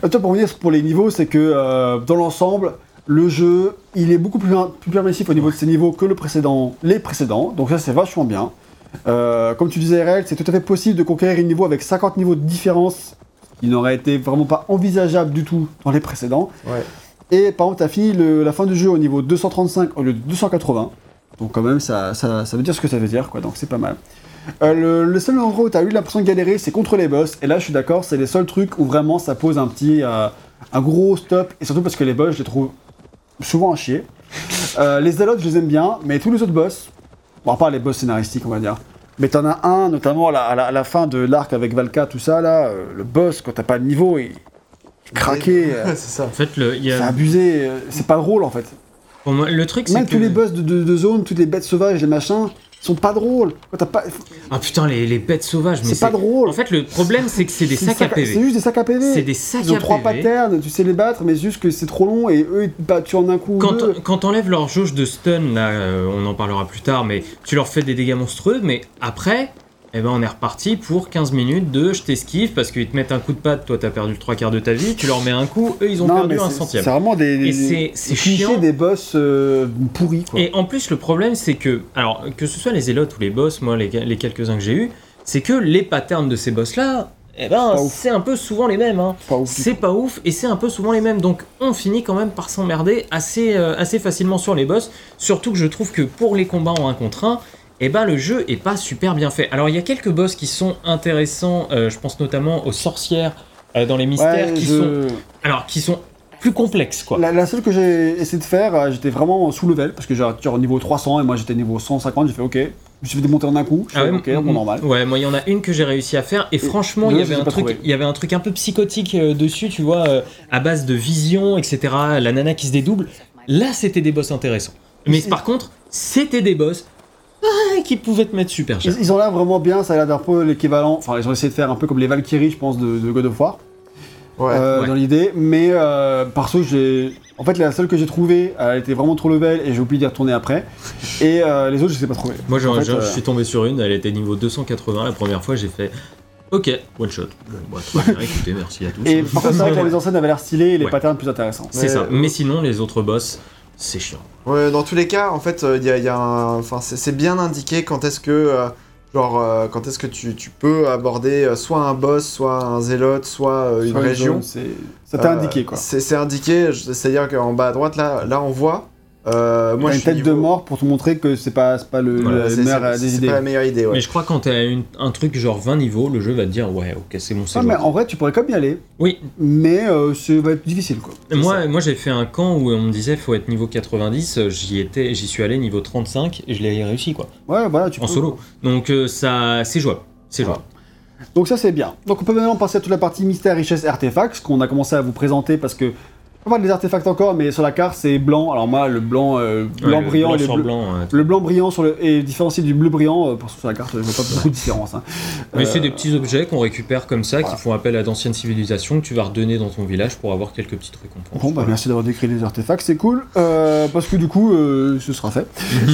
Euh, toi, pour revenir pour les niveaux, c'est que euh, dans l'ensemble, le jeu, il est beaucoup plus, plus permissif au niveau de ses niveaux que le précédent, les précédents. Donc ça, c'est vachement bien. Euh, comme tu disais, RL, c'est tout à fait possible de conquérir un niveau avec 50 niveaux de différence, qui n'aurait été vraiment pas envisageable du tout dans les précédents. Ouais. Et par exemple, tu as fini le- la fin du jeu au niveau 235 au lieu de 280. Donc quand même, ça, ça, ça veut dire ce que ça veut dire, quoi. Donc c'est pas mal. Euh, le, le seul endroit où tu as eu l'impression de galérer, c'est contre les boss. Et là, je suis d'accord, c'est les seuls trucs où vraiment ça pose un petit, euh, un gros stop. Et surtout parce que les boss, je les trouve souvent à chier. Euh, les Zalotes, je les aime bien, mais tous les autres boss, bon, à part les boss scénaristiques, on va dire. Mais t'en as un, notamment à la, à la- fin de l'arc avec Valka, tout ça, là, le boss, quand t'as pas de niveau, il craqué. euh, [laughs] c'est ça. En fait, le, il y c'est a, abusé, euh, c'est pas drôle en fait. pour moi, le truc, c'est Même que... tous les boss de, de, de zone, toutes les bêtes sauvages, les machins, ils sont pas drôles. Quand pas... Ah putain, les, les bêtes sauvages, mais C'est pas drôle. En fait, le problème, c'est que c'est des C'est sacs à C'est PV. juste des sacs à PV. C'est des sacs Ils ont à trois PV. patterns, tu sais les battre, mais juste que c'est trop long et eux ils te battent en un coup ou Quand, deux. quand t'enlèves leur jauge de stun, là, euh, on en parlera plus tard, mais tu leur fais des dégâts monstrueux, mais après, eh ben, on est reparti pour 15 minutes de je t'esquive parce qu'ils te mettent un coup de patte, toi t'as perdu le trois quarts de ta vie, tu leur mets un coup, eux ils ont Non, perdu un centième. C'est vraiment des, Et des- c'est- des c'est chiant. des boss euh, pourris quoi. Et en plus, le problème, c'est que, alors, que ce soit les zélotes ou les boss, moi, les, les quelques-uns que j'ai eu, c'est que les patterns de ces boss-là, eh ben, c'est un peu souvent les mêmes. Hein. Pas ouf du C'est pas ouf et c'est un peu souvent les mêmes. Donc, on finit quand même par s'emmerder assez, euh, assez facilement sur les boss. Surtout que je trouve que pour les combats en 1 contre 1, eh ben, le jeu est pas super bien fait. Alors, il y a quelques boss qui sont intéressants. euh, je pense notamment aux sorcières euh, dans les mystères Ouais, qui je- sont, alors, qui sont plus complexes, quoi. La, la seule que j'ai essayé de faire, euh, j'étais vraiment sous level parce que j'ai genre niveau 300 et moi j'étais niveau 150. J'ai fait ok, je me suis fait démonter en un coup. Je Ah fais, ouais, ok, bon normal. Ouais, moi il y en a une que j'ai réussi à faire et franchement il y avait un truc, il y avait un truc un peu psychotique euh, dessus, tu vois, euh, à base de vision, etc. La nana qui se dédouble. Là c'était des boss intéressants. Mais par contre c'était des boss qui pouvaient te mettre super cher. Ils, ils ont l'air vraiment bien, ça a l'air d'un peu l'équivalent. Enfin, ils ont essayé de faire un peu comme les Valkyries, je pense, de, de God of War. Ouais. euh, ouais. dans l'idée, mais euh, perso, j'ai. En fait, la seule que j'ai trouvée, elle était vraiment trop level et j'ai oublié d'y retourner après. Et euh, les autres, je les ai pas trouvées. Moi En fait, j'en- euh, je suis tombé sur une, elle était niveau 280 la première fois, j'ai fait ok one shot. Bon bah très bien, écoutez merci à tous. Et par contre, c'est vrai que [laughs] la mise en scène avait l'air stylée et les Ouais. patterns plus intéressants. C'est ça. Mais sinon les autres boss c'est chiant. Ouais, dans tous les cas, en fait, il y a, y a un... enfin, c'est c'est bien indiqué quand est-ce que, euh, genre, euh, quand est-ce que tu, tu peux aborder euh, soit un boss, soit un zélote, soit euh, une région. Ça t'a Euh, indiqué quoi. C'est c'est indiqué, c'est-à-dire qu'en bas à droite, là, là on voit. Euh, moi, T'as je une tête de mort pour te montrer que c'est pas, c'est pas le, Voilà, euh, des C'est idées. pas la meilleure idée, ouais. Mais je crois que quand t'as une- un truc genre 20 niveaux, le jeu va te dire ouais ok c'est bon c'est Ah, mais en vrai, tu pourrais quand même y aller, Oui, mais euh, ça va être difficile quoi. Moi, moi j'ai fait un camp où on me disait faut être niveau 90, euh, j'y étais, j'y suis allé niveau 35 et je l'ai réussi quoi, Ouais, voilà, tu en peux. solo. Donc euh, ça, c'est jouable, c'est jouable. Donc ça c'est bien. Donc on peut maintenant passer à toute la partie mystère, richesse, artefacts, qu'on a commencé à vous présenter parce que pas des artefacts encore, mais sur la carte c'est blanc. Alors moi le blanc, euh, blanc Ouais, brillant blanc et le sur bleu, blanc. le blanc brillant sur le est différencié du bleu brillant. euh, Pour sur la carte, je vois pas [laughs] beaucoup de différence. hein. Mais c'est Euh, des petits objets qu'on récupère comme ça, voilà. qui font appel à d'anciennes civilisations que tu vas redonner dans ton village pour avoir quelques petites récompenses. Bon bah merci d'avoir décrit les artefacts, c'est cool. Euh, parce que du coup, ce sera fait. [laughs]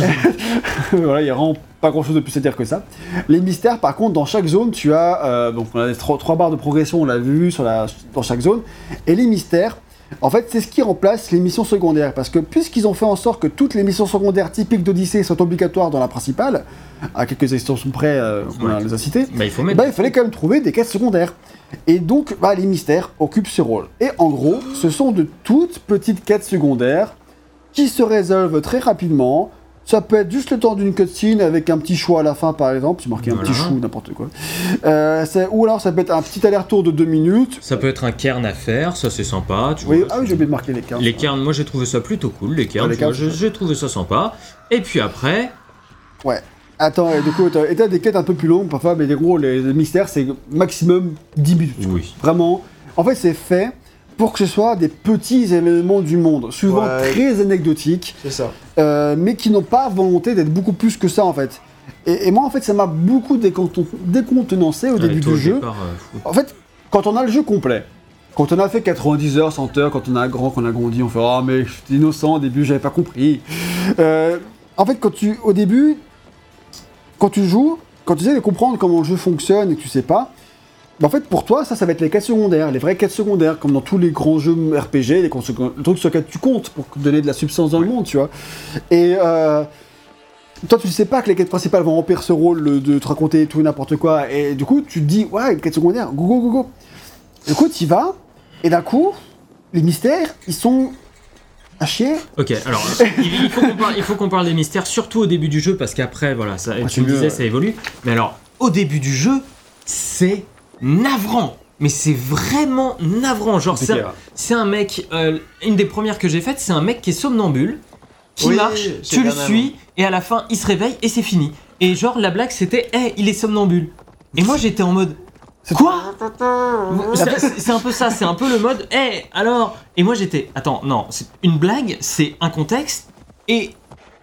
[laughs] voilà, il y a vraiment pas grand chose de plus à dire que ça. Les mystères, par contre, dans chaque zone, tu as euh, donc on a trois barres de progression, on l'a vu sur la, dans chaque zone. Et les mystères, en fait, c'est ce qui remplace les missions secondaires. Parce que puisqu'ils ont fait en sorte que toutes les missions secondaires typiques d'Odyssée soient obligatoires dans la principale, à quelques extensions près, euh, on Ouais. les a citées, Bah il faut mettre. ben, il fallait quand même trouver des quêtes secondaires. Et donc, bah, les mystères occupent ce rôle. Et en gros, ce sont de toutes petites quêtes secondaires qui se résolvent très rapidement. Ça peut être juste le temps d'une cutscene avec un petit choix à la fin, par exemple. C'est marqué un petit chou, n'importe quoi. Euh, ou alors, ça peut être un petit aller-retour de deux minutes. Ça peut être un cairn à faire, ça c'est sympa. Tu Oui, vois, ah oui, j'ai oublié de marquer les cartes. Les cairns, moi j'ai trouvé ça plutôt cool. Les cairns, Ouais, cairns, j'ai trouvé ça sympa. Et puis après, Attends, et du coup, t'as des quêtes un peu plus longues parfois, mais des gros, les, les mystères, c'est maximum 10 minutes. oui. Vraiment. En fait, c'est fait pour que ce soit des petits éléments du monde, souvent Ouais. très anecdotiques, ça. euh, mais qui n'ont pas volonté d'être beaucoup plus que ça en fait. Et, et moi, en fait, ça m'a beaucoup déconten- décontenancé au Ouais, début du jeu. départ, euh. En fait, quand on a le jeu complet, quand on a fait 90 heures, 100 heures, quand on a grand, qu'on a grandi, on fait Ah, mais j'étais innocent au début, j'avais pas compris. Euh, en fait, quand tu, au début, quand tu joues, quand tu essaies de comprendre comment le jeu fonctionne et que tu sais pas, en fait, pour toi, ça, ça va être les quêtes secondaires, les vraies quêtes secondaires, comme dans tous les grands jeux RPG, les, trucs sur lesquels tu comptes pour donner de la substance dans le monde, tu vois. Et euh, toi, tu sais pas que les quêtes principales vont remplir ce rôle de te raconter tout et n'importe quoi, et du coup, tu te dis, ouais, les quêtes secondaires, go go go go. Du coup, tu y vas, et d'un coup, les mystères, ils sont à chier. Ok, alors [laughs] il faut qu'on parle, des mystères, surtout au début du jeu, parce qu'après, voilà, ça, c'est tu me disais, ouais. ça évolue. Mais alors, au début du jeu, c'est navrant. Mais c'est vraiment navrant. Genre, c'est un, c'est un mec, euh, une des premières que j'ai faites, c'est un mec qui est somnambule, qui Oui, marche, c'est tu le suis, et à la fin, il se réveille et c'est fini. Et genre, la blague, c'était, hé, il est somnambule. Et moi, j'étais en mode, quoi? c'est c'est- c'est un peu ça, c'est un peu le mode, hé, alors? Et moi j'étais, attends, non, c'est une blague, c'est un contexte et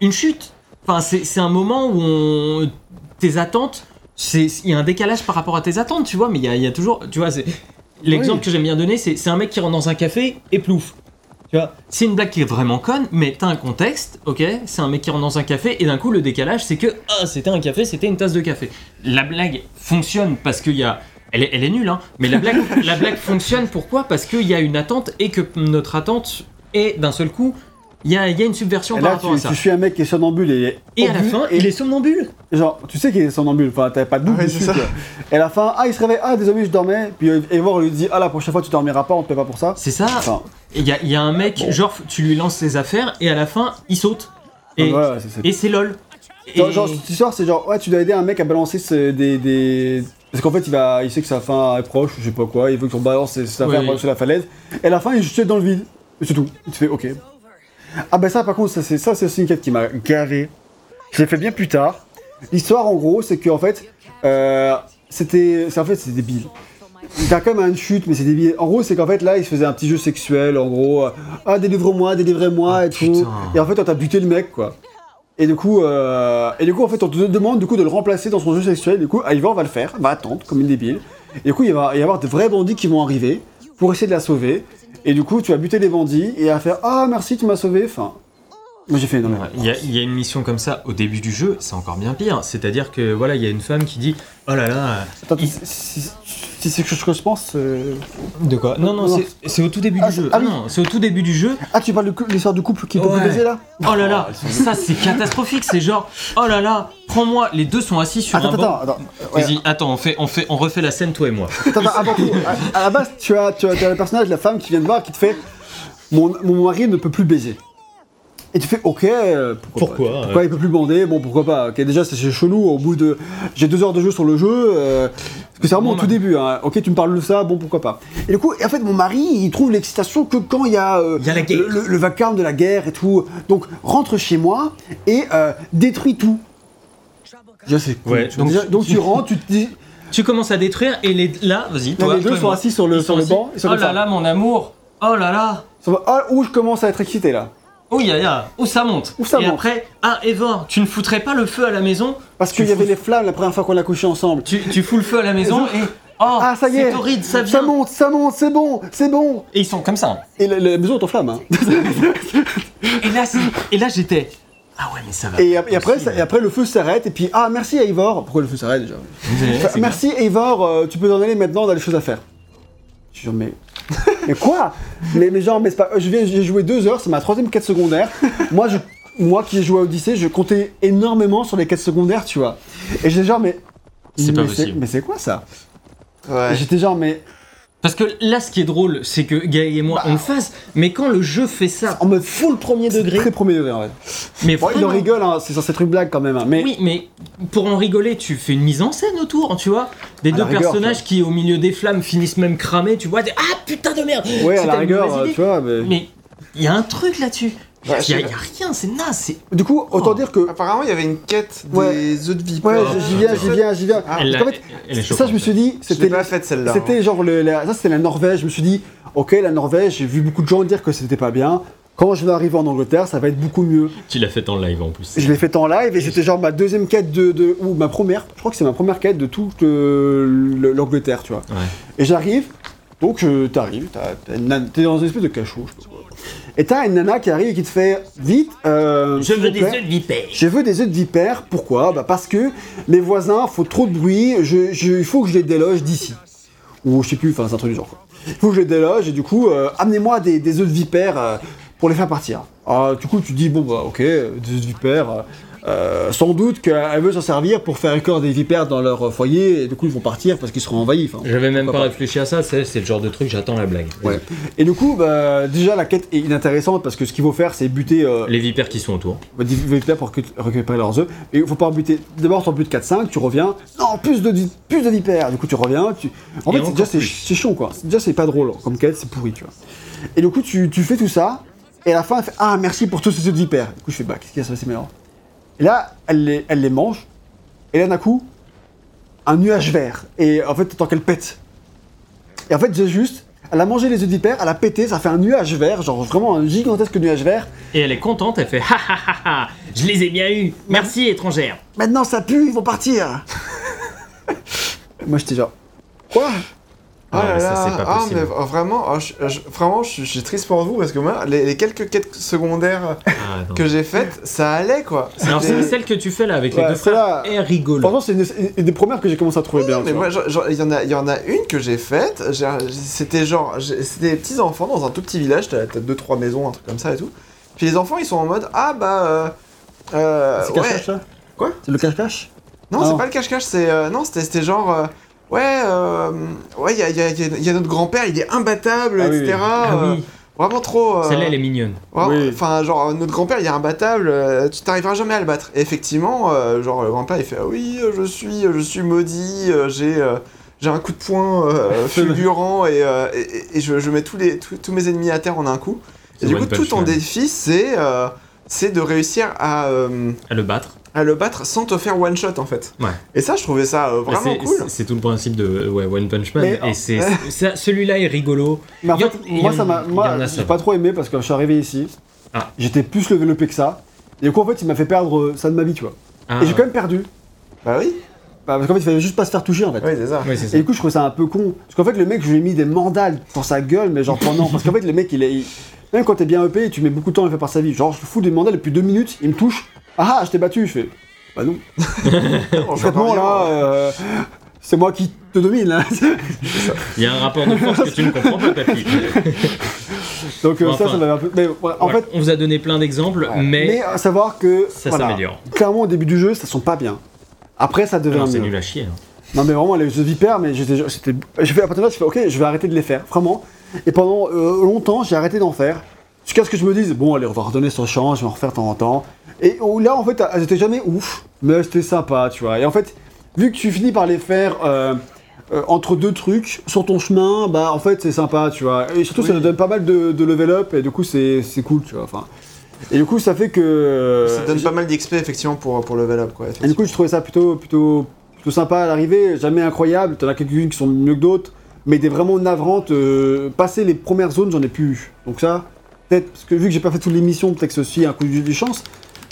une chute. Enfin, c'est c'est un moment où on- tes attentes, c'est il y a un décalage par rapport à tes attentes, tu vois, mais il y a, il y a toujours, tu vois, l'exemple Oui. que j'aime bien donner, c'est c'est un mec qui rentre dans un café et plouf. Tu vois, c'est une blague qui est vraiment conne, mais t'as un contexte, ok C'est un mec qui rentre dans un café et d'un coup le décalage c'est que ah c'était un café, c'était une tasse de café. La blague fonctionne parce qu'il y a, elle est, elle est nulle, hein, mais la blague, [laughs] la blague fonctionne pourquoi? Parce qu'il y a une attente et que notre attente est d'un seul coup, il y a, il y a une subversion Et par là, rapport à ça. tu suis un mec qui est somnambule et. Et à la fin, il est somnambule. Genre, tu sais qu'il est somnambule, enfin, t'avais pas de doute Ouais, dessus. c'est ça. Et à la fin, ah, il se réveille, ah, désolé, je dormais. Puis euh, Eivor lui dit, ah, la prochaine fois, tu dormiras pas, on te paie pas pour ça. C'est ça. Enfin, Il y a, il y a un mec, genre tu lui lances ses affaires et à la fin il saute. Et, ouais, c'est- c'est- et c'est lol. Et- Genre, genre, cette histoire, c'est genre, ouais, tu dois aider un mec à balancer ce- des, des... Parce qu'en fait, il, va, il sait que sa fin est proche, je sais pas quoi, il veut qu'on balance ses affaires Oui. par-dessus la falaise. Et à la fin, il jette dans le vide. Et c'est tout. Tu fais, ok. Ah, bah ça, par contre, ça, c'est ça, c'est aussi une quête qui m'a gavé. Je l'ai fait bien plus tard. L'histoire, en gros, c'est qu'en fait, euh, c'était. En fait, c'est débile. T'as quand même une chute, mais c'est débile. En gros, c'est qu'en fait, là, il se faisait un petit jeu sexuel, en gros. euh, ah, délivre-moi, délivre-moi, Ah, et tout. putain. Et en fait, toi, t'as buté le mec, quoi. Et du coup, euh, et du coup, en fait, on te demande du coup de le remplacer dans son jeu sexuel. Du coup, Ivor va le faire, va attendre comme une débile. Et du coup, il va y avoir de vrais bandits qui vont arriver pour essayer de la sauver. Et du coup, tu vas buter les bandits et à faire ah merci, tu m'as sauvé. Enfin, moi j'ai fait non mais Il y, a, il y a une mission comme ça au début du jeu, c'est encore bien pire. C'est-à-dire que voilà, il y a une femme qui dit Oh là là. Attends, il- si, c'est quelque chose que je pense. euh, De quoi Non, non, Non. c'est- au tout début Ah, du jeu. ah Ah non, c'est au tout début du jeu. Ah, tu parles de l'histoire du couple qui peut Ouais. plus baiser là Oh là là, ça c'est catastrophique. C'est genre Oh là là, prends-moi. Les deux sont assis sur Attends, un attends, banc. attends. ouais. Vas-y, attends, on, fait, on, fait, on refait la scène, toi et moi. Attends, attends, avant tout, à, à la base, tu as, tu, as, tu as le personnage, la femme qui vient te voir, qui te fait Mon, mon mari ne peut plus baiser. Et tu fais Ok, euh, pourquoi, Pourquoi, pas, ouais. Pourquoi il peut plus bander Bon, pourquoi pas Ok, déjà, c'est chelou, au bout de. J'ai deux heures de jeu sur le jeu, euh, parce que c'est vraiment au tout début, hein. Ok, tu me parles de ça, bon, pourquoi pas. Et du coup, en fait, mon mari, il trouve l'excitation que quand il y a, euh, Il y a la guerre. Le, vacarme de la guerre et tout. Donc, rentre chez moi et euh, détruis tout. Déjà, c'est cool. Ouais, donc- déjà- donc tu rentres, tu te dis. Tu commences à détruire et les, là, vas-y, toi. les deux toi sont assis sur le- sur le assis. banc, ils sont Oh là là, mon amour. Oh là là. Ah, où je commence à être excité là. Oh ya ya. Où ça monte. Où ça et monte. après, ah Evor, tu ne foutrais pas le feu à la maison? Parce qu'il y avait les flammes la première fois qu'on a couché ensemble. tu, tu fous le feu à la maison et. Oh, Ah, ça y est c'est horrible, ça vient. monte, ça monte, c'est bon, c'est bon Et ils sont comme ça. Et la, la maison est en flamme. Hein. [laughs] Et là, et là j'étais. Ah ouais, mais ça va. Et, après, ça- et après, le feu s'arrête, et puis, ah, merci Eivor. Pourquoi le feu s'arrête déjà Merci Eivor, euh, tu peux t'en aller maintenant, on a des choses à faire. Je suis genre, mais. mais quoi? Mais, mais genre, mais c'est pas. Je viens, j'ai joué deux heures, c'est ma troisième quête secondaire. Moi, je, moi qui ai joué à Odyssey, je comptais énormément sur les quêtes secondaires, tu vois. Et j'étais genre, mais. C'est pas mais possible. Mais c'est quoi ça? Ouais. Et J'étais genre, mais. Parce que là, ce qui est drôle, c'est que Gaël et moi, Bah. on le fasse, mais quand le jeu fait ça, En mode full premier degré, Très premier degré en fait. mais Bon, il en rigole, hein, c'est censé être une blague quand même. hein, mais Oui, mais pour en rigoler, tu fais une mise en scène autour, tu vois. Des À deux rigueur, personnages qui, au milieu des flammes, finissent même cramés, tu vois. des- Ah putain de merde ouais, à la rigueur, tu vois. Mais... Mais il y a un truc là-dessus. Il y, Ouais, a- c'est y a rien, c'est naze. Du coup, autant Oh. dire que. Apparemment, il y avait une quête Ouais. des œufs de vipère. Ouais, j'y viens, j'y viens, j'y viens. Ah, Elle, qu'en fait, elle est ça, je me suis dit, c'était. pas faite celle-là. C'était hein. genre. Le, la- ça, c'était la Norvège. Je me suis dit, ok, la Norvège, j'ai vu beaucoup de gens dire que c'était pas bien. Quand je vais arriver en Angleterre, ça va être beaucoup mieux. Tu l'as fait en live en plus. Je l'ai fait en live et c'était genre ma deuxième quête de, de- ou ma première, je crois que c'est ma première quête de toute euh, le- l'Angleterre, tu vois. Ouais. Et j'arrive, donc euh, t'arrives, t'es dans une espèce de cachot, je sais pas. Et t'as une nana qui arrive et qui te fait vite. euh, Je veux des œufs de vipère. Je veux des œufs de vipère. Pourquoi? Bah Parce que les voisins font trop de bruit. Je, je- il faut que je les déloge d'ici. Ou je sais plus, enfin c'est un truc du genre. Quoi. Il faut que je les déloge et du coup, euh, amenez-moi des, des œufs de vipère euh, pour les faire partir. Alors, du coup, tu dis, bon bah ok, euh, des œufs de vipère. Euh, sans doute qu'elle veut s'en servir pour faire éclore des vipères dans leur foyer et du coup ils vont partir parce qu'ils seront envahis. enfin, J'avais même pas, pourquoi réfléchi à ça, c'est le genre de truc, j'attends la blague. Ouais. Et du coup, bah, déjà la quête est inintéressante parce que ce qu'il faut faire c'est buter euh, Les vipères qui sont autour. bah, des vipères pour récupérer leurs œufs. Et il faut pas en buter. D'abord, t'en butes 4-5, tu reviens. Non, plus de, plus de vipères. Du coup, tu reviens. Tu... En Et fait, déjà c'est chiant quoi. Déjà, c'est pas drôle comme quête, c'est pourri, tu vois. Et du coup, tu, tu fais tout ça. Et à la fin, elle fait Ah, merci pour tous ces œufs de vipères. Du coup, je fais Bah, qu'est-ce qu'il y a ça, c'est maintenant? Et là, elle les, elle les mange. Et là, d'un coup, un nuage vert. Et en fait, tant qu'elle pète. Et en fait, j'ai juste. Elle a mangé les œufs vipère, elle a pété, ça fait un nuage vert, genre vraiment un gigantesque nuage vert. Et elle est contente, elle fait [laughs] ha ha ha ha, je les ai bien eus, merci étrangère. Maintenant ça pue, ils vont partir. [laughs] Moi j'étais genre quoi? Ah Ouais, là ça, pas ah, mais v- vraiment, ah, je, je- vraiment, je, suis- je suis triste pour vous parce que moi, les, les quelques quêtes secondaires Ah, que j'ai faites, ça allait quoi. Alors c'est celle que tu fais là avec les Ouais, deux celle-là- frères est rigolo. Franchement c'est une, des premières que j'ai commencé à trouver bien. Mais moi, il y, en a- il y en a une que j'ai faite. C'était genre, c'était des petits enfants dans un tout petit village. T'as t'as deux trois maisons, un truc comme ça et tout. Puis les enfants, ils sont en mode, ah bah, euh, euh, c'est ouais. cache-cache ça Quoi? C'est le cache-cache? Non, Ah c'est pas le cache-cache. C'est euh, non, c'était c'était genre, euh, ouais, euh, ouais, il y a, il y a- il y a- il y a notre grand-père, il est imbattable, Ah oui, etc. oui. Ah euh, oui, Vraiment trop. euh, celle-là elle est mignonne. Oui. Enfin, genre, notre grand-père, il est imbattable, euh, tu t'arriveras jamais à le battre. Et effectivement, euh, genre, le grand-père, il fait ah Oui, je suis, je suis maudit, euh, j'ai. euh, j'ai un coup de poing euh, [laughs] fulgurant et, euh, et, je, je mets tous, les, tous, tous mes ennemis à terre en un coup. Et du coup, tout ton défi, c'est euh, c'est de réussir à, euh, À le battre. À le battre sans te faire one shot en fait. Ouais. Et ça, je trouvais ça euh, vraiment c'est- cool. c'est- tout le principe de ouais, One Punch Man. Mais- et c'est [laughs] ça- celui-là est rigolo. Mais en fait, moi ça m'a. Moi j'ai pas trop aimé parce que je suis arrivé ici. Ah. J'étais plus développé que ça. Et du coup en fait il m'a fait perdre euh, ça de ma vie, tu vois. Ah, Et j'ai quand même perdu. Bah oui, Bah, parce qu'en fait il fallait juste pas se faire toucher en fait. oui, c'est ça. Et ça. du coup, je trouvais ça un peu con. Parce qu'en fait, le mec, je lui ai mis des mandales dans sa gueule, mais genre pendant. Parce qu'en fait, le mec, il est. il- Même quand t'es bien EP, tu mets beaucoup de temps à le faire par sa vie. Genre, je fous des mandales depuis deux minutes, il me touche. Ah ah, je t'ai battu. Je fais. Bah non. [laughs] Concrètement, là, euh, c'est moi qui te domine, là. Il y a un rapport de force que tu ne comprends pas, papy. [laughs] Donc, euh, ça, Enfin. ça m'avait un peu. Mais ouais, en fait. on vous a donné plein d'exemples, Ouais. mais, Mais à savoir que. ça voilà, s'améliore. Clairement, au début du jeu, ça sent pas bien. Après, ça devient Non, c'est mieux. nul à chier. hein. Non mais vraiment les jeux vipères, mais j'étais, j'ai fait à partir de là, j'ai fait ok, je vais arrêter de les faire, vraiment. Et pendant euh, longtemps, j'ai arrêté d'en faire. Jusqu'à ce que je me dise, bon allez, on va redonner son chance, je vais en refaire de temps en temps. Et oh, là, en fait, elles étaient jamais ouf, mais c'était sympa, tu vois. Et en fait, vu que tu finis par les faire euh, euh, entre deux trucs, sur ton chemin, bah en fait, c'est sympa, tu vois. Et surtout, ça nous donne pas mal de, de level up, et du coup, c'est, c'est cool, tu vois. Enfin, et du coup, ça fait que. Ça donne pas mal d'XP effectivement pour, pour level up quoi. et du coup, je trouvais ça plutôt, plutôt, plutôt sympa à l'arrivée, jamais incroyable. T'en as quelques-unes qui sont mieux que d'autres, mais des vraiment navrantes. euh, passer les premières zones, j'en ai plus eu. Donc ça, peut-être, parce que vu que j'ai pas fait toutes les missions, peut-être que ceci un coup de de chance.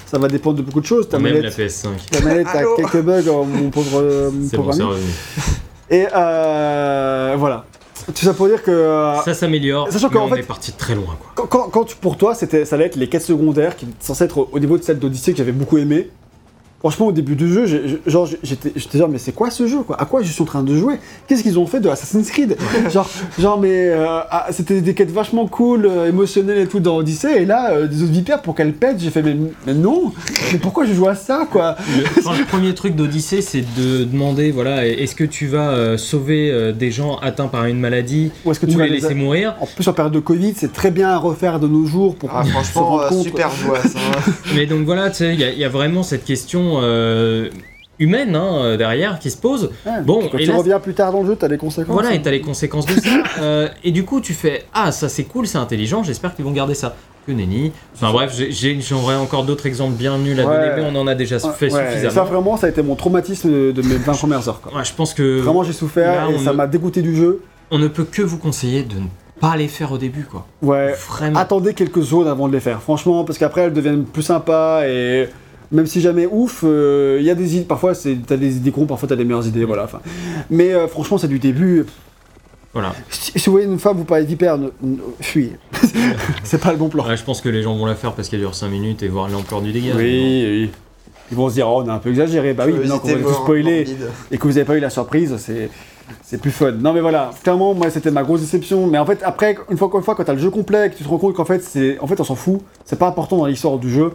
Ça va dépendre de beaucoup de choses. Ta Même la manette, PS5. ta manette a quelques bugs, euh, mon pauvre, euh, mon C'est pauvre bon, c'est ami. revenu. Et euh, voilà. Tout ça pour dire que euh, Ça s'améliore, Sachant mais qu'en on fait- est parti très loin, quoi. quand, quand- quand tu- pour toi, c'était, ça allait être les quêtes secondaires qui étaient censées être au, au niveau de celle d'Odyssée que j'avais beaucoup aimé. Franchement, au début du jeu, genre, j'étais, genre, mais c'est quoi ce jeu quoi? À quoi je suis en train de jouer? Qu'est-ce qu'ils ont fait de Assassin's Creed? Genre, genre, mais euh, ah, c'était des quêtes vachement cool, euh, émotionnelles et tout dans Odyssée, et là, euh, des autres vipères pour qu'elles pètent, j'ai fait, mais, mais non! Mais pourquoi je joue à ça quoi? Le, enfin, le premier truc d'Odyssée, c'est de demander, voilà, est-ce que tu vas euh, sauver euh, des gens atteints par une maladie Ou est-ce que ou tu vas les laisser mourir? En plus, en période de Covid, c'est très bien à refaire de nos jours pour Ah, se franchement, rendre euh, compte, super joie ça. [laughs] Mais donc voilà, tu sais, il y, a- il y a vraiment cette question euh, humaine hein, derrière qui se pose. Ouais, Bon, quand et tu là, reviens plus tard dans le jeu, t'as les conséquences. Voilà, hein. et t'as les conséquences de ça. [laughs] euh, et du coup, tu fais Ah, ça c'est cool, c'est intelligent, j'espère qu'ils vont garder ça. Que nenni. Enfin bref, j'aurais encore d'autres exemples bien nuls à Ouais. donner, mais on en a déjà Ouais, fait ouais, Ça, suffisamment. vraiment, ça a été mon traumatisme de, mes 20 premières heures. Quoi. Je pense que Vraiment, j'ai souffert Là, et ça ne- m'a dégoûté du jeu. on ne peut que vous conseiller de ne pas les faire au début, quoi. Ouais. Vraiment. Attendez quelques zones avant de les faire, franchement, parce qu'après elles deviennent plus sympas et même si jamais ouf, euh, il y a des idées. Parfois, c'est- t'as des idées cons, parfois t'as des meilleures idées, voilà. enfin. Mais euh, franchement, c'est du début. Voilà. Si, si vous voyez une femme vous parlez d'hyper, fuyez. [laughs] c'est pas le bon plan. Ouais, je pense que les gens vont la faire parce qu'elle dure 5 minutes et voir l'ampleur du dégât. Oui, oui. ils vont se dire, oh, on a un peu exagéré. Bah oui, maintenant qu'on va tout spoiler et que vous n'avez pas eu la surprise, c'est. C'est plus fun. Non mais voilà, clairement moi c'était ma grosse déception. Mais en fait après, une fois, une fois quand t'as le jeu complet, que tu te rends compte qu'en fait c'est, en fait on s'en fout, c'est pas important dans l'histoire du jeu,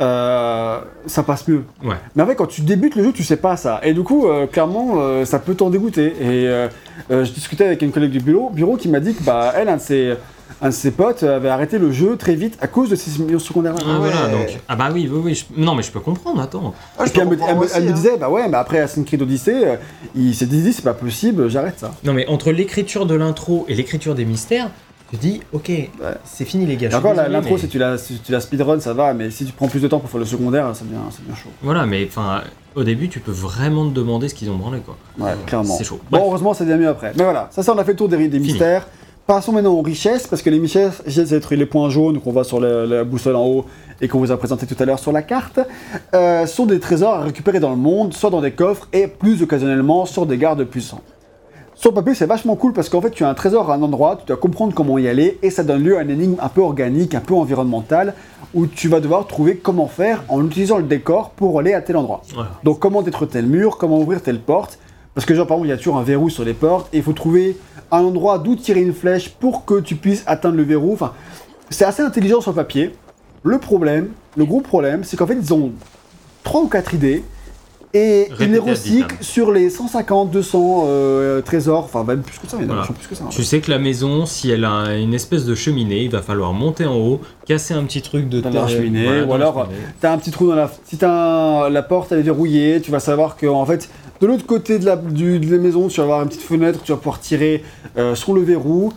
euh, ça passe mieux. Ouais. Mais en fait quand tu débutes le jeu, tu sais pas ça. Et du coup, euh, clairement, euh, ça peut t'en dégoûter. Et euh, euh, je discutais avec une collègue du bureau, bureau qui m'a dit que bah elle, un de ses, un de ses potes avait arrêté le jeu très vite à cause de ces millions secondaires. Ah, ouais. voilà, donc. Ah bah oui, oui, oui. je- Non, mais je peux comprendre, attends. Ah, je Et puis elle me, elle hein. disait, bah ouais, mais après Assassin's Creed Odyssey, il s'est dit, c'est pas possible, j'arrête ça. Non, mais entre l'écriture de l'intro et l'écriture des mystères, tu te dis, ok, c'est fini les gars. Désolé, l'intro, mais- si tu la, si tu la speedrun, ça va, mais si tu prends plus de temps pour faire le secondaire, ça devient, ça devient chaud. Voilà, mais enfin, au début, tu peux vraiment te demander ce qu'ils ont branlé, quoi. Ouais, clairement. C'est chaud. Bon, Bref. heureusement, ça devient mieux après. Mais voilà, ça, ça, on a fait le tour des, mystères. Passons maintenant aux richesses, parce que les richesses, c'est d'être les points jaunes qu'on voit sur la, la boussole en haut et qu'on vous a présenté tout à l'heure sur la carte, euh, sont des trésors à récupérer dans le monde, soit dans des coffres et plus occasionnellement sur des gardes puissants. Sur le papier, c'est vachement cool parce qu'en fait, tu as un trésor à un endroit, tu dois comprendre comment y aller et ça donne lieu à une énigme un peu organique, un peu environnementale, où tu vas devoir trouver comment faire en utilisant le décor pour aller à tel endroit. Donc comment détruire tel mur, comment ouvrir telle porte. Parce que genre par exemple il y a toujours un verrou sur les portes et il faut trouver un endroit d'où tirer une flèche pour que tu puisses atteindre le verrou. Enfin, c'est assez intelligent sur le papier. Le problème, le gros problème, c'est qu'en fait ils ont trois ou quatre idées et vitam. sur les 150, 200 euh, trésors, enfin même plus que ça, il y en a Voilà. vachement plus que ça. hein. Tu sais que la maison, si elle a une espèce de cheminée, il va falloir monter en haut, casser un petit truc de Dans la terre- cheminée, voilà, ou alors. T'as un petit trou dans la. Si t'as un- la porte elle est verrouillée, tu vas savoir que en fait, de l'autre côté de la, du- de la maison, tu vas avoir une petite fenêtre, tu vas pouvoir tirer euh, sur le verrou.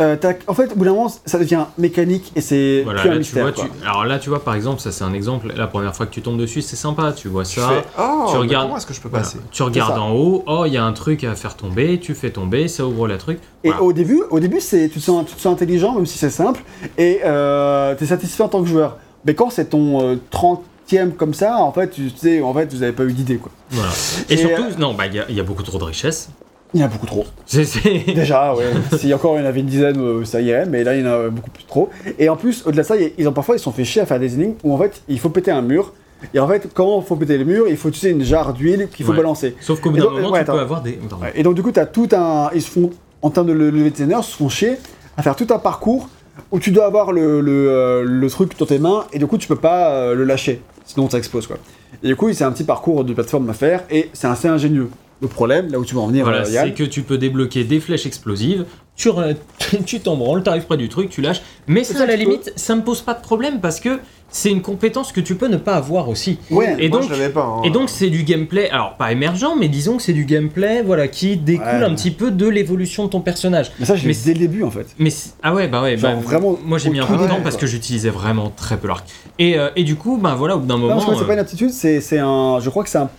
Euh, en fait, au bout d'un moment, ça devient mécanique et c'est Voilà, plus un tu mystère. vois, quoi. tu- Alors là, tu vois, par exemple, ça c'est un exemple. La première fois que tu tombes dessus, c'est sympa. Tu vois ça. fais, oh, tu regardes- comment est-ce que je peux Voilà. passer Tu regardes en haut, oh, il y a un truc à faire tomber, tu fais tomber, ça ouvre la truc. Et au début, au début c'est, tu, te sens, tu te sens intelligent, même si c'est simple, et euh, tu es satisfait en tant que joueur. Mais quand c'est ton euh, 30e comme ça, en fait, tu sais, en fait, vous n'avez pas eu d'idée. quoi. Voilà. Et, Et, surtout, euh, non, bah, il y, a- il y a beaucoup trop de richesses. Il y en a beaucoup trop. C'est- c'est- Déjà, ouais. [laughs] si encore il y en avait une dizaine, euh, ça irait, mais là il y en a beaucoup plus trop. Et en plus, au-delà de ça, ils ont parfois ils se sont fait chier à faire des énigmes où en fait il faut péter un mur. Et en fait, comment il faut péter le mur? Il faut utiliser une jarre d'huile qu'il faut Ouais. balancer. Sauf qu'au bout d'un moment, ouais, tu peux avoir des. Ouais. Et donc du coup, tu as tout un. Ils se font, en termes de le- lever de ils se font chier à faire tout un parcours où tu dois avoir le, le, euh, le truc dans tes mains et du coup tu peux pas euh, le lâcher. Sinon ça explose quoi. Et du coup, c'est un petit parcours de plateforme à faire et c'est assez ingénieux. Le problème, là où tu vas en venir, Voilà, euh, c'est que tu peux débloquer des flèches explosives, tu [laughs] tu t'en branles, t'arrives près du truc, tu lâches. Mais C'est ça, ça, à la peux. limite, ça me pose pas de problème parce que c'est une compétence que tu peux ne pas avoir aussi. Ouais. Et Moi, donc, je l'avais pas. hein. et donc c'est du gameplay, alors pas émergent, mais disons que c'est du gameplay voilà, qui découle Ouais. un petit peu de l'évolution de ton personnage. Mais ça, je l'ai dès le début en fait. Mais ah ouais bah ouais Genre bah, vraiment moi j'ai mis un peu de temps parce que j'utilisais vraiment très peu l'arc et, euh, et du coup bah voilà au bout d'un Non, moment je crois que c'est euh, pas une aptitude, c'est un. Je crois que c'est un.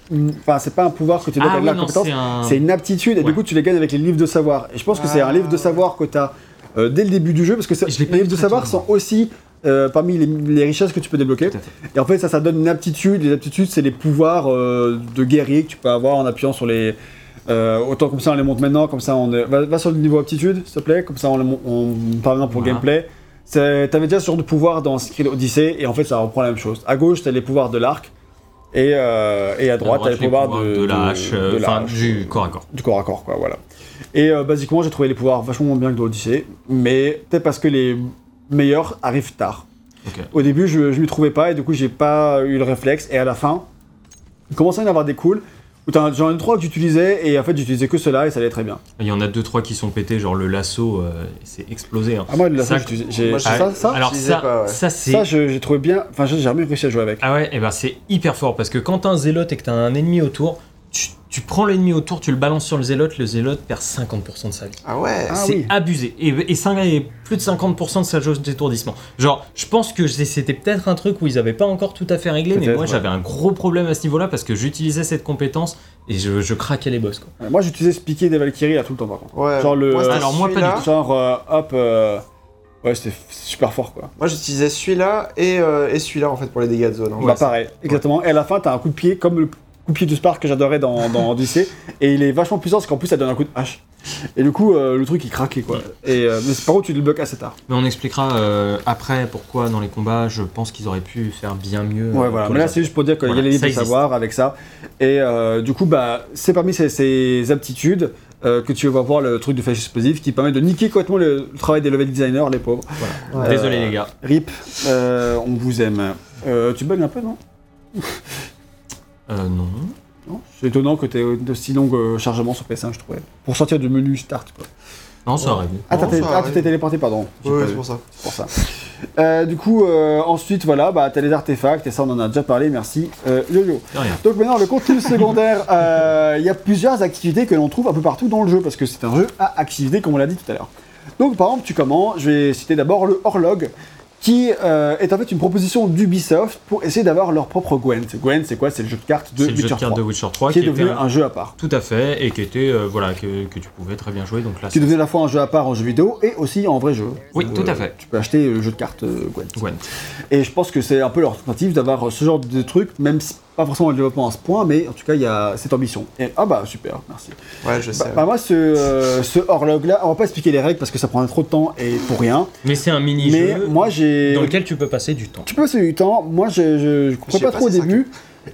Enfin, c'est pas un pouvoir que tu dois ah oui, la non, compétence. c'est un une aptitude et du coup tu les gagnes avec les livres de savoir. Et je pense que c'est un Ah. livre de savoir que tu as dès le début du jeu parce que Je les livres de savoir sont aussi euh, parmi les, les richesses que tu peux débloquer. Et en fait, ça, ça donne une aptitude. Les aptitudes, c'est les pouvoirs euh, de guerrier que tu peux avoir en appuyant sur les. euh, autant comme ça on les monte maintenant, comme ça on va, va sur le niveau aptitude s'il te plaît, comme ça on, les mon- on parle maintenant pour Voilà. gameplay. T'avais déjà ce genre de pouvoir dans Secret Odyssey et en fait ça reprend la même chose. À gauche t'as les pouvoirs de l'arc et, et à droite t'as les pouvoirs de, de la hache, de la enfin hache. du corps à corps. du corps à corps, quoi, voilà. Et basiquement, j'ai trouvé les pouvoirs vachement moins bien que dans Odyssey, mais peut-être parce que les meilleurs arrivent tard. Au début, je, je m'y trouvais pas, et du coup, j'ai pas eu le réflexe, et à la fin, il commençait à y en avoir des cools, où t'en- j'en ai trois que j'utilisais, et en fait, j'utilisais que ceux-là, et ça allait très bien. Il y en a deux trois qui sont pétés genre le lasso euh, c'est explosé. hein. Ah, moi, là, ça, Ça, j'ai- moi, je- ça, ça, Alors ça pas, ouais. ça c'est ça, j'ai trouvé bien, enfin, j'ai jamais réussi à jouer avec. Ah ouais, et ben c'est hyper fort parce que quand t'as un zélote et que t'as un ennemi autour, tu, tu prends l'ennemi autour, tu le balances sur le zélote, le zélote perd 50% de sa vie. Ah ouais. Ah c'est oui. abusé. Et, et, cinq- et plus de 50% de sa jauge d'étourdissement. Genre, je pense que c'était peut-être un truc où ils avaient pas encore tout à fait réglé, mais moi ouais. j'avais un gros problème à ce niveau-là parce que j'utilisais cette compétence et je, je craquais les boss. Quoi. Moi, j'utilisais ce piqué des Valkyries là tout le temps, par contre. Ouais. Genre le- Moi, Alors, moi, pas du celui-là. tout. Genre, euh, hop, euh, ouais, c'était super fort, quoi. Moi, j'utilisais celui-là et, euh, et celui-là en fait pour les dégâts de zone. bah pareil, exactement. Et à la fin, t'as un coup de pied comme le coup de pied du Spark que j'adorais dans, dans Odyssey. Et il est vachement puissant parce qu'en plus, ça donne un coup de hache. Et du coup, euh, le truc il craquait quoi. Et, euh, mais par contre, tu le bloques assez tard. Mais on expliquera euh, après pourquoi dans les combats, je pense qu'ils auraient pu faire bien mieux. Ouais, voilà. Mais là, c'est juste pour dire qu'il y a les livres de savoir avec ça. Et du coup, bah, c'est parmi ces, ces aptitudes que tu vas voir le truc de flash explosif qui permet de niquer complètement le, le travail des level designers, les pauvres. Voilà. Ouais. Désolé les gars. Rip, on vous aime. Tu bugs un peu, non? Euh, non. Non C'est étonnant que tu aies de si long euh, chargement sur PS1, je trouvais. Pour sortir du menu start, quoi. Non, ça arrive. Ah, Non, ça ah, tu t'es téléporté, pardon. J'ai pas c'est pour ça. C'est pour ça. Euh, du coup, euh, ensuite, voilà, bah, t'as les artefacts, et ça, on en a déjà parlé, merci. Euh, Yo-Yo. Donc maintenant, le contenu [laughs] secondaire, euh, il y a plusieurs activités que l'on trouve un peu partout dans le jeu, parce que c'est un jeu à activités, comme on l'a dit tout à l'heure. Donc par exemple, tu commences, je vais citer d'abord le Horlog, qui euh, est en fait une proposition d'Ubisoft pour essayer d'avoir leur propre Gwent. Gwent, c'est quoi? C'est le jeu de cartes de le jeu Witcher de cartes 3, de Witcher 3 qui est devenu un- un jeu à part. Tout à fait, et qui était, euh, voilà, que, que tu pouvais très bien jouer. Donc là, Qui devenu à la fois un jeu à part en jeu vidéo et aussi en vrai jeu. Oui, tout à euh, fait. Tu peux acheter le jeu de cartes Gwent. Gwent. Et je pense que c'est un peu leur tentative d'avoir ce genre de truc, même si pas forcément le développement à ce point, mais en tout cas il y a cette ambition. Et, ah bah super, merci. Ouais, je sais. Bah, bah, moi ce, euh, ce horlog là, on va pas expliquer les règles parce que ça prendrait trop de temps et pour rien. Mais c'est un Mais mini-jeu moi j'ai. dans lequel tu peux passer du temps. Tu peux passer du temps, moi je, je, sais pas pas trop au début.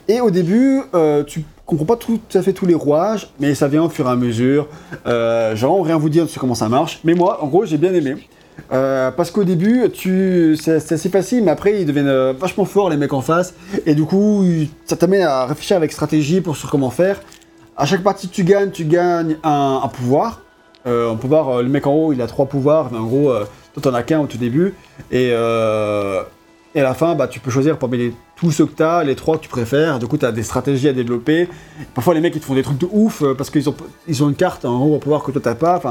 Et au début, euh, tu comprends pas tout, à fait tous les rouages, mais ça vient au fur et à mesure. Euh, genre, rien vous dire sur comment ça marche. Mais moi, en gros, j'ai bien aimé. Euh, parce qu'au début, tu... c'est assez facile, mais après, ils deviennent euh, vachement forts, les mecs en face. Et du coup, ça t'amène à réfléchir avec stratégie pour sur comment faire. À chaque partie que tu gagnes, tu gagnes un, pouvoir. Euh, un pouvoir, euh, le mec en haut, il a trois pouvoirs, en gros, toi, t'en as qu'un au tout début. Et, et à la fin, bah, tu peux choisir parmi les, tous ceux que t'as, les trois que tu préfères. Du coup, t'as des stratégies à développer. Parfois, les mecs, ils te font des trucs de ouf parce qu'ils ont, ils ont une carte, en gros, un pouvoir que toi, t'as pas.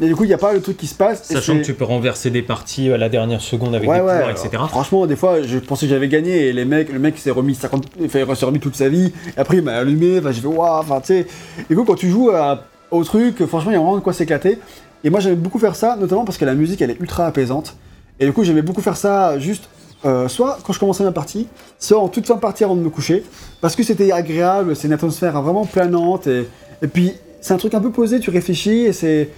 Et du coup, il n'y a pas le truc qui se passe. Sachant que tu peux renverser des parties à la dernière seconde avec Ouais, des ouais, pouvoirs, alors, etc. Franchement, des fois, je pensais que j'avais gagné et les mecs, le mec s'est remis 50, enfin, s'est remis toute sa vie. Et après, il m'a allumé. Enfin, j'ai fait waouh. Enfin, tu sais. Du coup, quand tu joues à- au truc, franchement, il y a vraiment de quoi s'éclater. Et moi, j'aimais beaucoup faire ça, notamment parce que la musique, elle est ultra apaisante. Et du coup, j'aimais beaucoup faire ça juste. euh, soit quand je commençais ma partie, soit en toute fin de partie avant de me coucher, parce que c'était agréable, c'est une atmosphère vraiment planante, et, et puis c'est un truc un peu posé, tu réfléchis, et c'est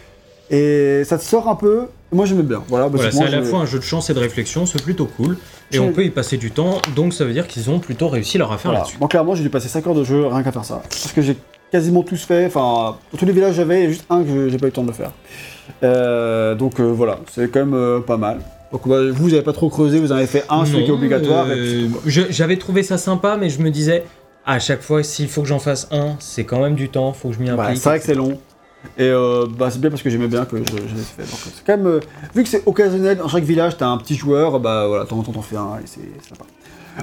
et ça te sort un peu. Moi j'aimais bien, voilà. Voilà, c'est à la fois un jeu de chance et de réflexion, c'est plutôt cool. Et on peut y passer du temps, donc ça veut dire qu'ils ont plutôt réussi leur affaire Voilà. là-dessus. Moi, clairement, j'ai dû passer 5 heures de jeu rien qu'à faire ça. Parce que j'ai quasiment tous fait. Enfin, dans tous les villages, j'avais juste un que j'ai pas eu le temps de le faire. Euh, donc euh, voilà, c'est quand même euh, pas mal. Donc bah, vous, vous avez pas trop creusé, vous en avez fait un, celui qui est obligatoire. et J'avais trouvé ça sympa, mais je me disais, à chaque fois, s'il faut que j'en fasse un, c'est quand même du temps, faut que je m'y implique. c'est vrai que c'est long. Et euh, bah, c'est bien parce que j'aimais bien que je, je l'ai fait. Donc, c'est quand même, euh, vu que c'est occasionnel, dans chaque village, t'as un petit joueur, bah voilà, de temps en temps t'en fais un et c'est sympa.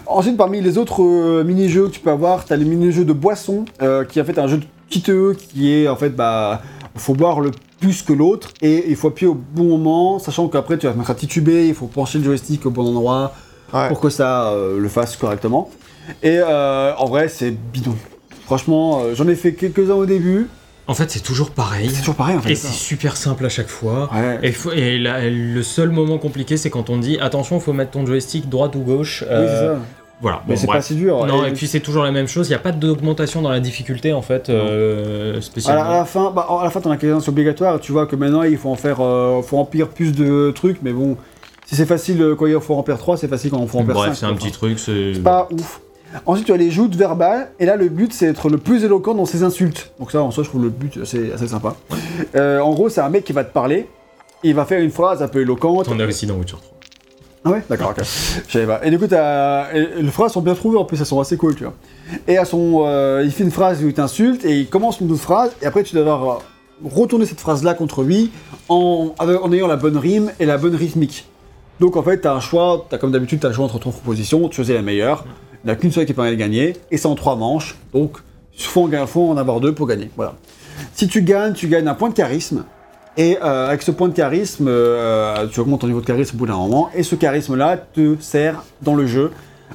Ensuite, parmi les autres euh, mini-jeux que tu peux avoir, t'as les mini-jeux de boisson, qui est en fait un jeu de kiteux, qui est en fait, bah, faut boire le plus que l'autre, et il faut appuyer au bon moment, sachant qu'après tu vas te mettre à tituber, il faut pencher le joystick au bon endroit, Ouais. pour que ça le fasse correctement. Et en vrai, c'est bidon. Franchement, j'en ai fait quelques-uns au début, En fait, c'est toujours pareil. c'est toujours pareil en fait. Et c'est super simple à chaque fois. Ouais. Et, faut- et la- le seul moment compliqué, c'est quand on dit attention, il faut mettre ton joystick droite ou gauche. Oui, euh, c'est ça. Voilà. Mais Bon, c'est pas si dur. Non, Et- et puis c'est toujours la même chose. Il n'y a pas d'augmentation dans la difficulté en fait, euh, à la, spécialement. à la fin, bah, à la fin, t'en as obligatoire. et Tu vois que maintenant, il faut en faire, euh, faut remplir plus de trucs, mais bon, si c'est facile euh, quand il faut remplir 3, c'est facile quand on faut remplir 5. Bref, c'est un petit truc. C'est pas ouf. Ensuite, tu as les joutes verbales, et là, le but, c'est d'être le plus éloquent dans ses insultes. Donc ça, en soi, je trouve le but assez, assez sympa. Euh, en gros, c'est un mec qui va te parler, il va faire une phrase un peu éloquente. T'en as aussi dans Witcher 3. Ah ouais D'accord, ok. Je savais pas. Et du coup, et les phrases sont bien trouvées, en plus, elles sont assez cool, tu vois. Et à son... euh, il fait une phrase où il t'insulte, et il commence une autre phrase, et après, tu dois euh, retourner cette phrase-là contre lui en, ayant la bonne rime et la bonne rythmique. Donc, en fait, t'as un choix, t'as comme d'habitude, t'as le choix entre trois propositions, tu choisis la meilleure. Il n'y a qu'une seule qui permet de gagner, et c'est en trois manches, donc il faut faut en avoir deux pour gagner. Voilà. Si tu gagnes, tu gagnes un point de charisme. Et euh, avec ce point de charisme, euh, tu augmentes ton niveau de charisme au bout d'un moment. Et ce charisme-là te sert dans le jeu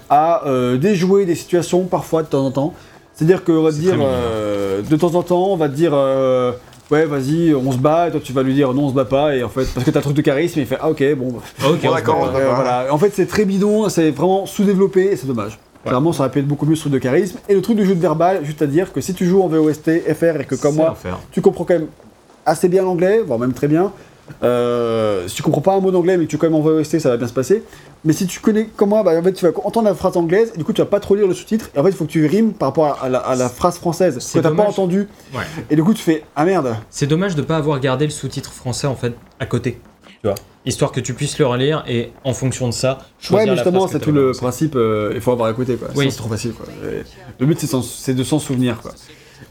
à euh, déjouer des situations parfois de temps en temps. C'est-à-dire qu'on va te C'est dire, euh, de temps en temps, on va te dire, euh, ouais, vas-y, on se bat. Et toi, tu vas lui dire, non, on se bat pas. Et en fait, parce que t'as un truc de charisme, il fait, ah ok, bon. bah, ok, Bon, d'accord, euh, voilà. En fait, c'est très bidon, c'est vraiment sous-développé et c'est dommage. Clairement, ça aurait pu être beaucoup mieux ce truc de charisme. Et le truc du jeu de verbal, juste à dire que si tu joues en VOST, FR et que comme moi, tu comprends quand même assez bien l'anglais, voire même très bien. Euh, si tu comprends pas un mot d'anglais mais que tu quand même envoies OST, ça va bien se passer. Mais si tu connais comme moi, bah, en fait, tu vas entendre la phrase anglaise, et du coup tu vas pas trop lire le sous-titre, et en fait il faut que tu rimes par rapport à la, à la phrase française, que t'as pas entendu, Ouais. et du coup tu fais ah merde. C'est dommage de pas avoir gardé le sous-titre français en fait à côté, tu vois, histoire que tu puisses le relire et en fonction de ça choisir Ouais, mais la justement, c'est tout le pensé. principe, euh, il faut avoir écouté quoi. Oui. Sinon, c'est trop facile quoi. Et le but c'est de s'en souvenir quoi.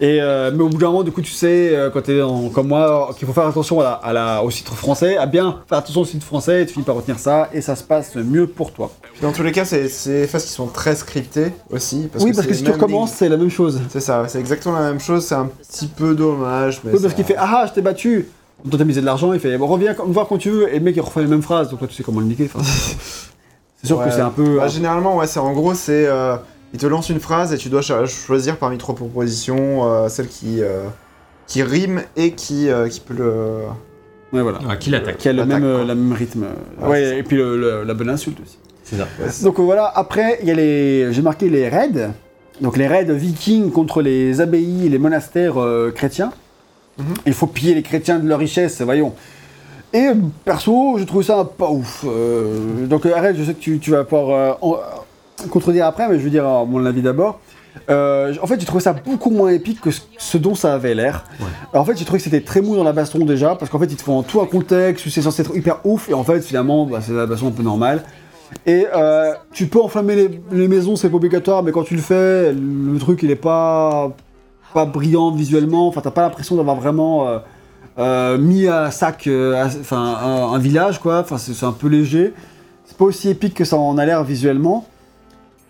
Et euh, mais au bout d'un moment, du coup, tu sais, euh, quand t'es comme moi, qu'il faut faire attention à la, à la- au titre français, à bien faire attention au titre français, et tu finis par retenir ça, et ça se passe mieux pour toi. Puis Dans tous les cas, c'est des phases qui sont très scriptées aussi. Parce oui, que parce que si tu recommences, c'est la même chose. C'est ça, c'est exactement la même chose, c'est un petit peu dommage. Mais Oui, parce ça- qu'il fait Ah ah, je t'ai battu Toi, t'as misé de l'argent, il fait Bon, reviens me voir quand tu veux, et le mec il refait les mêmes phrases, donc toi tu sais comment le niquer. [laughs] c'est sûr Ouais. que c'est un peu. Bah, généralement, ouais, c'est en gros, c'est. euh, il te lance une phrase et tu dois cho- choisir parmi trois propositions euh, celle qui, euh, qui rime et qui, euh, qui peut le. ouais, voilà. Ah, qui l'attaque Qui a le même, euh, quoi. la même rythme. Ouais, et puis le- le- la bonne insulte aussi. C'est ça. Ouais, Donc voilà, après, il y a les. J'ai marqué les raids. Donc les raids vikings contre les abbayes et les monastères euh, chrétiens. Mhm. Il faut piller les chrétiens de leur richesse, voyons. Et euh, perso, je trouve ça pas ouf. Euh, donc euh, arrête, je sais que tu, tu vas pouvoir euh, en- contredire après, mais je veux dire mon avis d'abord. Euh, en fait, j'ai trouvé ça beaucoup moins épique que ce, dont ça avait l'air. Ouais. En fait, j'ai trouvé que c'était très mou dans la baston déjà, parce qu'en fait, ils te font tout un contexte où c'est censé être hyper ouf, et en fait, finalement, bah, c'est la baston un peu normale. Et euh, tu peux enflammer les, les maisons, c'est pas obligatoire, mais quand tu le fais, le truc il est pas, pas brillant visuellement. Enfin, t'as pas l'impression d'avoir vraiment euh, euh, mis à sac euh, à- enfin, un, un village, quoi. Enfin, c'est un peu léger. C'est pas aussi épique que ça en a l'air visuellement.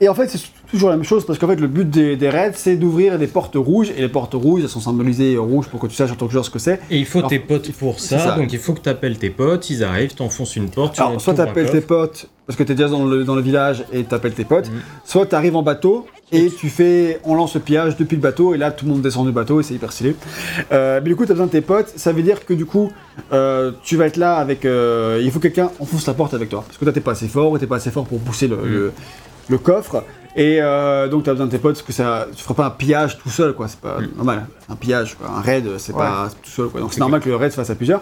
Et en fait, c'est toujours la même chose parce qu'en fait, le but des, des raids, c'est d'ouvrir des portes rouges. Et les portes rouges, elles sont symbolisées rouges pour que tu saches en tant que joueur ce que c'est. Et il faut Alors, tes potes pour ça, ça. donc il faut que tu appelles tes potes, ils arrivent, t'enfonces une porte, tu Alors, soit t'appelles tes potes parce que t'es déjà dans le, dans le village et t'appelles tes potes, Mhm. soit t'arrives en bateau et tu fais, on lance le pillage depuis le bateau et là tout le monde descend du bateau et c'est hyper stylé. Euh, mais du coup t'as besoin de tes potes, ça veut dire que du coup euh, tu vas être là avec, euh, il faut que quelqu'un enfonce la porte avec toi parce que toi t'es pas assez fort ou t'es pas assez fort pour pousser le, le, le coffre et euh, donc t'as besoin de tes potes parce que ça, tu feras pas un pillage tout seul quoi, c'est pas Mhm. normal, un pillage, quoi. un raid c'est Ouais. pas tout seul quoi, donc c'est normal que le raid se fasse à plusieurs.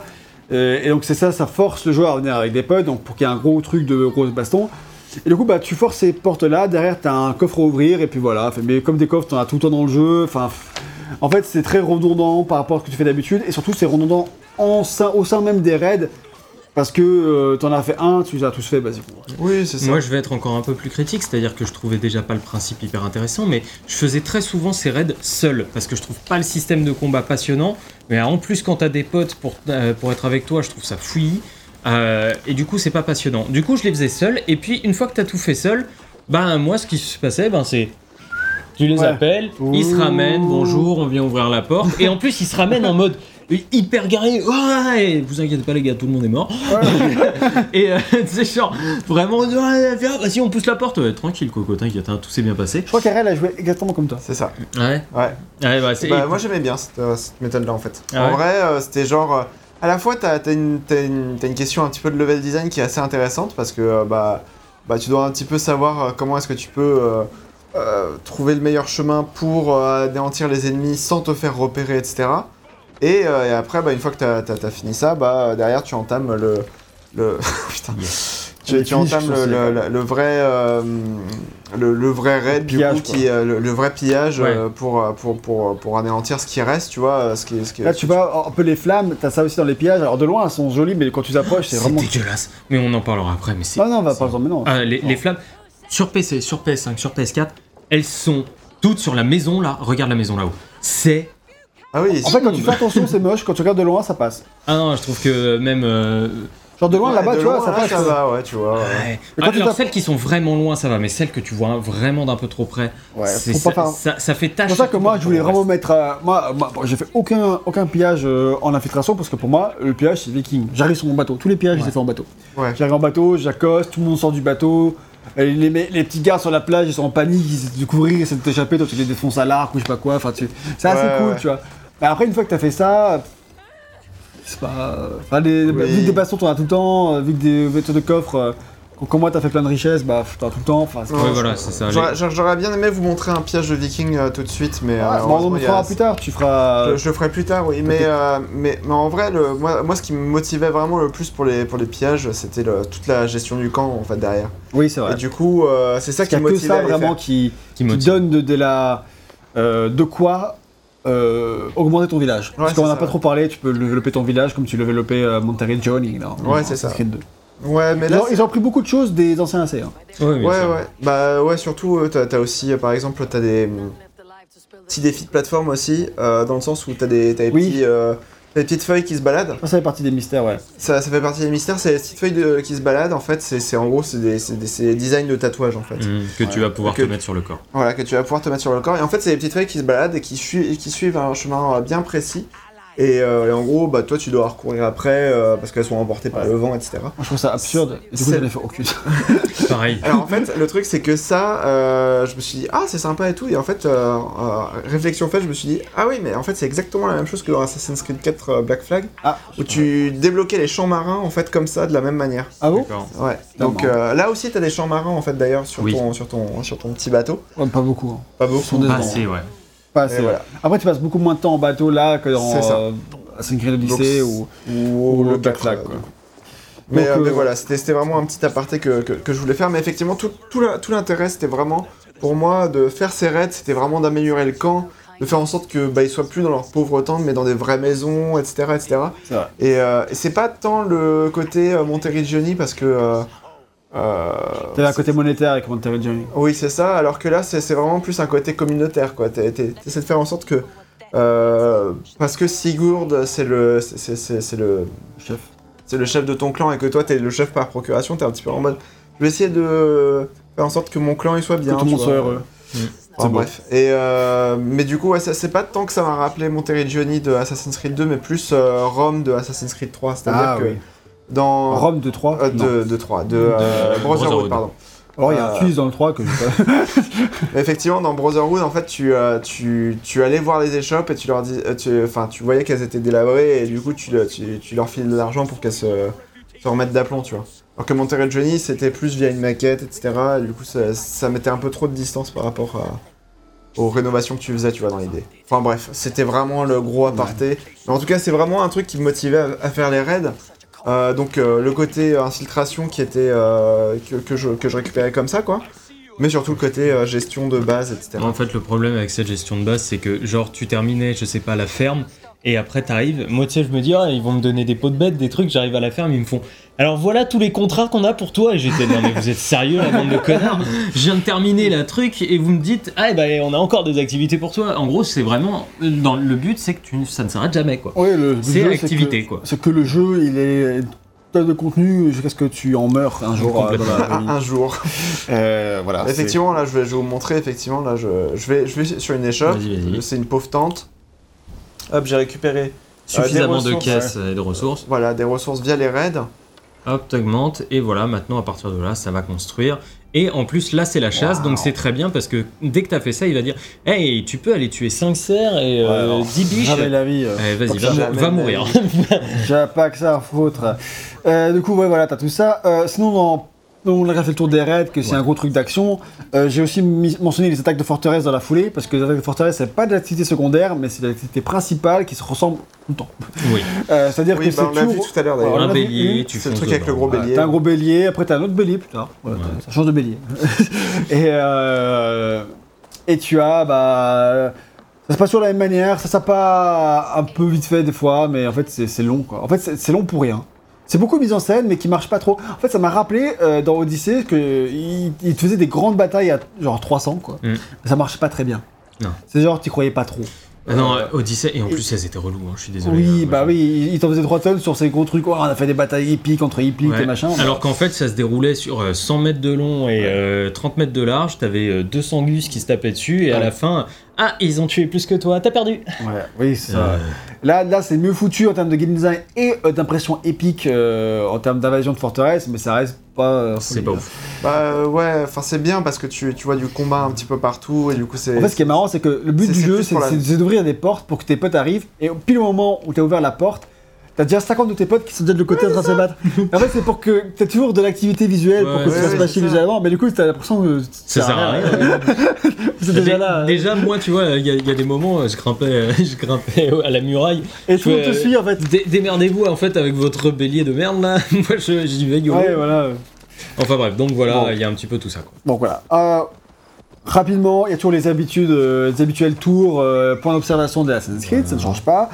Euh, et donc c'est ça, ça force le joueur à venir avec des potes, donc pour qu'il y ait un gros truc de gros baston. Et du coup, bah, tu forces ces portes-là, derrière, t'as un coffre à ouvrir, et puis voilà. Mais comme des coffres, t'en as tout le temps dans le jeu. Enfin, en fait, c'est très redondant par rapport à ce que tu fais d'habitude, et surtout, c'est redondant en au sein même des raids, parce que euh, t'en as fait un, tu les as tous fait, basiquement. Oui, c'est ça. Moi, je vais être encore un peu plus critique, c'est-à-dire que je trouvais déjà pas le principe hyper intéressant, mais je faisais très souvent ces raids seul, parce que je trouve pas le système de combat passionnant, mais en plus, quand t'as des potes pour, euh, pour être avec toi, je trouve ça fouillis, euh, et du coup, c'est pas passionnant. Du coup, je les faisais seul, et puis une fois que t'as tout fait seul, ben moi, ce qui se passait, ben c'est. Tu les Ouais. appelles, ils se ramènent, bonjour, on vient ouvrir la porte, et en plus, ils se ramènent en mode hyper garé, ouais, vous inquiétez pas les gars, tout le monde est mort. [laughs] Et euh, c'est genre, vraiment, ouais, viens, vas-y, on pousse la porte. Ouais, tranquille, Coco, t'inquiète, hein, tout s'est bien passé. Je crois qu'Arel a joué exactement comme toi. C'est ça. Ouais. Ouais. Ouais, bah, c'est. Bah, moi j'aimais bien cette, euh, cette méthode-là en fait. Ah en vrai, euh, c'était genre. à la fois, t'as as une, t'as une, t'as une question un petit peu de level design qui est assez intéressante parce que euh, bah, bah, tu dois un petit peu savoir comment est-ce que tu peux euh, euh, trouver le meilleur chemin pour euh, anéantir les ennemis sans te faire repérer, etc. Et, euh, et après, bah, une fois que t'as as, fini ça, bah, derrière tu entames le. le... [laughs] Putain. Tu, tu entames le, stylées, le- le vrai, euh, le, le vrai raid, du pillage, coup, qui euh, le, le vrai pillage Ouais. euh, pour, pour, pour, pour anéantir ce qui reste, tu vois. Ce qui, ce qui, Là, tu vois un peu les flammes, t'as ça aussi dans les pillages. Alors, de loin, elles sont jolies, mais quand tu approches, c'est C'est vraiment. dégueulasse. Mais on en parlera après, mais c'est. Non, non, on va pas le mais non. Ah, les, les flammes. Sur PC, sur PS5, sur PS4, elles sont toutes sur la maison là. Regarde la maison là-haut. C'est. Ah oui, En fait, quand tu fais attention, c'est moche. Quand tu regardes de loin, ça passe. Ah non, je trouve que même. euh, Genre de loin, Ouais, là-bas, de tu vois, loin, ça là, passe. ça va, ouais, tu vois. ouais. Ouais. Mais quand tu Alors tapes- celles qui sont vraiment loin, ça va, mais celles que tu vois vraiment d'un peu trop près, Ouais, c'est- faut pas ça, faire- ça, ça fait C'est tâche. pour ça que moi, je voulais vraiment mettre. euh, moi, moi, bon, j'ai fait aucun, aucun pillage euh, en infiltration parce que pour moi, le pillage, c'est viking. J'arrive sur mon bateau. Tous les pillages, je les ai fait en bateau. Ouais. J'arrive en bateau, j'accoste, tout le monde sort du bateau. et Les, les, les petits gars sur la plage, ils sont en panique, ils essaient de courir, ils essaient de t'échapper, toi tu les défonces à l'arc ou je sais pas quoi. Enfin, tu... c'est assez Ouais, cool, ouais. tu vois. Mais après, une fois que t'as fait ça, c'est pas. Enfin, les, Oui. vu que des bastons, t'en as tout le temps, euh, vu que des vêtements de coffre, euh, Quand moi t'as fait plein de richesses, bah pff, t'as tout le temps. Enfin, c'est- Ouais, voilà, c'est ça. J'aurais j'aurais- j'aurais bien aimé vous montrer un piège de viking euh, tout de suite, mais. euh, Ah, bon, on malheureusement, le il y a- fera plus tard. Tu feras. Je, je le ferai plus tard, oui. Mais, euh, mais, mais en vrai, le, moi, moi, ce qui me motivait vraiment le plus pour les, pour les pièges, c'était le- toute la gestion du camp, en fait, derrière. Oui, c'est vrai. Et du coup, euh, c'est ça Parce qui qu'il me a que motivait ça à les vraiment faire. qui, Qui qui motive. donne de, de la. euh, de quoi euh, augmenter ton village. Parce qu'on n'a pas ouais. trop parlé, tu peux développer ton village comme tu développais euh, Monterey Johnny. Là, Ouais, c'est ça. Assassin's Creed 2. Ouais, mais Ils, là. ont, ils ont pris beaucoup de choses des anciens AC. Hein. Ouais, Ouais. Bah, ouais, surtout, euh, t'as t'as aussi, euh, par exemple, t'as des petits défis de plateforme aussi, euh, dans le sens où t'as des, t'as des Oui. petits. Des petites feuilles qui se baladent. Ça, fait partie des mystères, ouais. Ça, ça fait partie des mystères, c'est les petites feuilles de- qui se baladent. En fait, c'est en gros, c'est des, designs de tatouages en fait. Mhm, que tu vas pouvoir Que- te mettre sur le corps. Voilà, que tu vas pouvoir te mettre sur le corps. Et en fait, c'est des petites feuilles qui se baladent et qui, sui- qui suivent un chemin bien précis. Et, euh, et en gros, bah, toi, tu dois recourir après euh, parce qu'elles sont emportées par le vent, etc. Moi, je trouve ça absurde. Du coup, C'est- j'en ai fait aucune. Pareil. [laughs] Alors en fait, le truc, c'est que ça, euh, je me suis dit, ah, c'est sympa et tout. Et en fait, euh, euh, réflexion faite, je me suis dit, ah oui, mais en fait, c'est exactement la même chose que dans Assassin's Creed 4 euh, Black Flag, Ah, où tu débloquais les champs marins, en fait, comme ça, de la même manière. ah bon? Ouais. Donc euh, là aussi, t'as des champs marins, en fait, d'ailleurs, sur, Oui. ton, sur, ton, sur ton petit bateau. Ouais, Pas beaucoup. hein. Pas Ils beaucoup. sont des- Pas assez, ouais. Pas Et assez. voilà. Après, tu passes beaucoup moins de temps en bateau là que dans euh, Assassin's Creed Odyssey ou, Ou, ou le le Black 4, Flag. euh, Quoi. Mais, Donc, euh, euh, mais voilà, c'était vraiment un petit aparté que, que, que je voulais faire. Mais effectivement, tout, tout l'intérêt, c'était vraiment, pour moi, de faire ces raids, c'était vraiment d'améliorer le camp, de faire en sorte que bah, ils soient plus dans leur pauvre tente, mais dans des vraies maisons, etc. etc. Et, euh, et c'est pas tant le côté euh, Monteriggioni, parce que... Euh, T'avais un côté monétaire avec Monterey Journey. oui, c'est ça, alors que là, c'est vraiment plus un côté communautaire, quoi. T'es- t'es- T'essaies de faire en sorte que... euh, parce que Sigurd, c'est le... c'est- Chef. c'est le chef de ton clan et que toi t'es le chef par procuration, t'es un petit peu en mode je vais essayer de faire en sorte que mon clan il soit bien. que tout le monde soit heureux. Enfin, beau. bref. Et euh, mais du coup, ouais, c'est pas tant que ça m'a rappelé Monteriggioni de Assassin's Creed 2, mais plus euh, Rome de Assassin's Creed 3. C'est-à-dire Ah que oui. Dans. Rome de 3 euh, de, de 3, de, euh, De Brotherhood, Brotherhood. pardon. Alors, il y a un euh, twist dans le 3 que je pas. [laughs] Effectivement, dans Brotherhood, en fait, tu, euh, tu, tu allais voir les échoppes et tu leur dis, euh, tu, enfin, tu voyais qu'elles étaient délabrées et du coup, tu, tu, tu leur files de l'argent pour qu'elles se, se remettent d'aplomb, tu vois. Alors que Monterey Johnny, c'était plus via une maquette, etc. Et du coup, ça, ça mettait un peu trop de distance par rapport à- aux rénovations que tu faisais, tu vois, dans l'idée. Enfin bref, c'était vraiment le gros aparté. Mais en tout cas, c'est vraiment un truc qui me motivait à, à faire les raids. Euh, donc euh, le côté infiltration qui était euh, que, que je, que je récupérais comme ça, quoi. Mais surtout le côté euh, gestion de base, etc. En fait, le problème avec cette gestion de base, c'est que, genre, tu terminais, je sais pas, la ferme, et après t'arrives. Moi, tu je me dis, ah, ils vont me donner des pots de bêtes, des trucs, j'arrive à la ferme, ils me font. Alors voilà tous les contrats qu'on a pour toi. Et j'étais, non, mais vous êtes sérieux, la bande de connards? Je viens de terminer la truc, et vous me dites, ah, ben, on a encore des activités pour toi. En gros, c'est vraiment. Dans, le but, c'est que tu, ça ne s'arrête jamais, quoi. Oui, le but C'est l'activité, quoi. C'est que le jeu, il est de contenu jusqu'à ce que tu en meurs un jour. euh, dans la [laughs] un jour. Euh, voilà. effectivement, là, je vais, je vais vous montrer. Effectivement, là, je, je vais, je vais sur une échoppe. Vas-y, vas-y. C'est une pauvre tente. Hop, j'ai récupéré Suffisamment des de caisses et de ressources. voilà des ressources via les raids. Hop, t'augmentes, et voilà, maintenant à partir de là, ça va construire. Et en plus, là, c'est la chasse, Wow. donc c'est très bien parce que dès que t'as fait ça, il va dire Hey, tu peux aller tuer 5 cerfs et euh, Alors, 10 biches. La vie. euh. Allez, vas-y, va, va mourir. J'ai pas que ça à foutre. Euh, du coup, ouais, voilà, t'as tout ça. Euh, sinon, dans- on a fait le tour des raids, que c'est Ouais. un gros truc d'action. Euh, J'ai aussi mis- mentionné les attaques de forteresse dans la foulée, parce que les attaques de forteresse, c'est pas de l'activité secondaire, mais c'est de l'activité principale qui se ressemble tout le temps. oui, Euh, C'est-à dire Oui, que bah, on c'est toujours- tout à l'heure d'ailleurs. Voilà. un on a vu bélier, tu c'est le truc avec le gros bélier. T'as un gros bélier, après t'as un autre bélier plus tard. Voilà, Ouais. Ça change de bélier. [laughs] et, euh, et tu as, bah. Ça se passe sur la même manière, ça ça pas un peu vite fait des fois, mais en fait c'est long quoi. En fait c'est long pour rien. C'est beaucoup de mise en scène, mais qui marche pas trop. En fait, ça m'a rappelé euh, dans Odyssey que il, il te faisait des grandes batailles à genre 300 quoi. Mm. Ça marchait pas très bien. Non. C'est genre tu croyais pas trop. Ah non, Euh, Odyssey, et en plus, elles étaient reloues, hein, je suis désolé. oui, hein, bah oui, il t'en faisait 3 tonnes sur ces gros trucs. Oh, on a fait des batailles épiques entre épiques Ouais. et machin. Alors qu'en fait, ça se déroulait sur euh, 100 mètres de long et euh, 30 mètres de large. T'avais euh, 200 gus qui se tapaient dessus, et à la fin, ah, ils ont tué plus que toi, t'as perdu. Ouais, oui, c'est ça. Euh, Là, là c'est mieux foutu en termes de game design et euh, d'impression épique euh, en termes d'invasion de forteresse, mais ça reste pas. euh, c'est pas ouf. Bah ouais, enfin c'est bien parce que tu, tu vois du combat un petit peu partout et du coup c'est. En fait, ce qui est marrant, c'est que le but du jeu, c'est la- d'ouvrir des portes pour que tes potes arrivent, et pile au moment où tu as ouvert la porte, t'as déjà 50 de tes potes qui sont déjà de côté en train de se battre. En fait, c'est pour que t'aies toujours de l'activité visuelle pour que ouais, ça se ouais, passe visuellement, mais du coup, t'as l'impression que Ça sert à rien. [laughs] C'est déjà Dé- là. hein. Déjà, moi, tu vois, il y, a- il y a des moments, euh, je grimpais, euh, [laughs] je grimpais à la muraille. Et tout le monde te suit en fait. Dé- Démerdez-vous en fait avec votre bélier de merde là. [laughs] Moi, je- j'y vais, yo. Ouais, voilà. Enfin bref, donc voilà, Bon. il y a un petit peu tout ça quoi. Bon, voilà. Rapidement, il y a toujours les habitudes, euh, les habituels tours, euh, points d'observation de Assassin's Creed, ça ne change pas.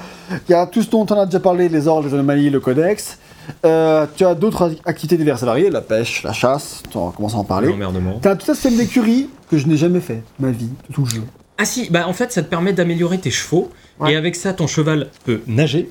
Il y a tout ce dont on a déjà parlé, les ordres, les anomalies, le codex. Euh, tu as d'autres activités diverses et variées, la pêche, la chasse, on va commencer à en parler. L'emmerdement. T'as tout un système d'écurie que je n'ai jamais fait, ma vie, de tout le jeu. Ah si, bah en fait ça te permet d'améliorer tes chevaux Ouais. et avec ça ton cheval peut nager.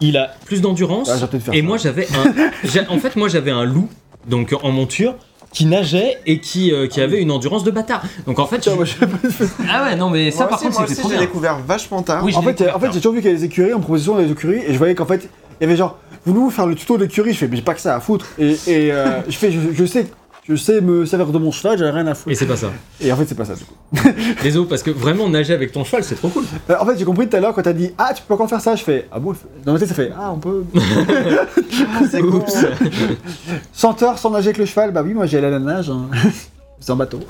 Il a plus d'endurance. Ah, et ça. moi j'avais un, [laughs] en fait moi j'avais un loup donc en monture qui nageait et qui, euh, qui avait une endurance de bâtard. Donc en fait, je- moi, [laughs] ah ouais non mais ça Moi par aussi, contre moi c'était aussi, trop j'ai bien. découvert vachement tard. Oui, En fait, découvert en fait j'ai toujours vu qu'il y avait des écuries en proposition des écuries, et je voyais qu'en fait, il y avait genre, voulez-vous faire le tuto de l'écurie Je fais, mais j'ai pas que ça à foutre. Et, et euh, je fais, je, je sais, je sais me servir de mon cheval, j'avais rien à Et foutre. c'est pas ça. Et en fait, c'est pas ça du coup. [laughs] Désolé parce que vraiment nager avec ton cheval c'est trop cool. Euh, en fait, j'ai compris tout à l'heure quand t'as dit, ah, tu peux encore faire ça Je fais, ah bon Dans ma tête, ça fait, ah, on peut. [laughs] c'est cool. Oups. Chanteur [laughs] sans nager avec le cheval Bah oui, moi j'ai allé à la nage. hein. C'est en bateau.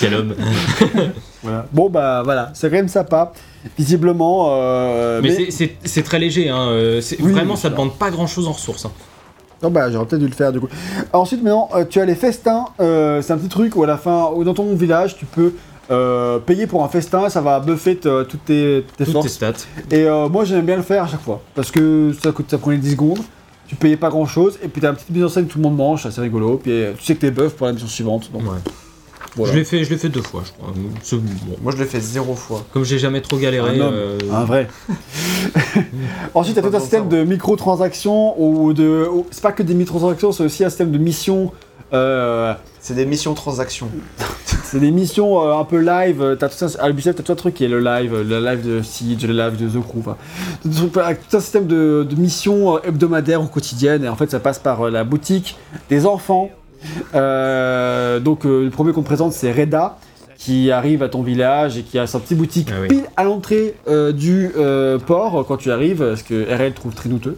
Quel homme. Voilà. Bon, bah voilà, c'est quand même sympa. Visiblement. euh, Mais, c'est- c'est c'est très léger, hein. euh, c'est- Oui, vraiment ça sûr. demande pas grand chose en ressources. hein. Non, bah j'aurais peut-être dû le faire du coup. Ensuite, maintenant, euh, tu as les festins. euh, c'est un petit truc où à la fin, dans ton village, tu peux euh, payer pour un festin. Ça va buffer te- toutes tes, tes Toutes tes stats. Et euh, moi, j'aime bien le faire à chaque fois. Parce que ça, coûte, ça prenait 10 secondes. Tu payais pas grand chose. Et puis t'as une petite mise en scène que tout le monde mange. C'est rigolo. Puis tu sais que t'es buff pour la mission suivante. Donc Ouais. Voilà. Je l'ai fait, je l'ai fait deux fois, je crois. Bon. Moi, je l'ai fait zéro fois. Comme j'ai jamais trop galéré. Un homme. euh, Un vrai. [laughs] Ensuite, tu as tout un système de microtransactions ou de. C'est pas que des microtransactions, c'est aussi un système de missions. euh, C'est des missions transactions. [laughs] c'est des missions euh, un peu live. T'as tout à Ubisoft, t'as tout un truc qui est le live, le live de Siege, le live de The Crew. enfin, tout tout un système de, de missions hebdomadaires ou quotidiennes. Et en fait, ça passe par euh, la boutique des enfants. Euh, donc, euh, le premier qu'on te présente, c'est Reda qui arrive à ton village et qui a sa petite boutique Ah oui. pile à l'entrée euh, du euh, port quand tu arrives, ce que RL trouve très douteux.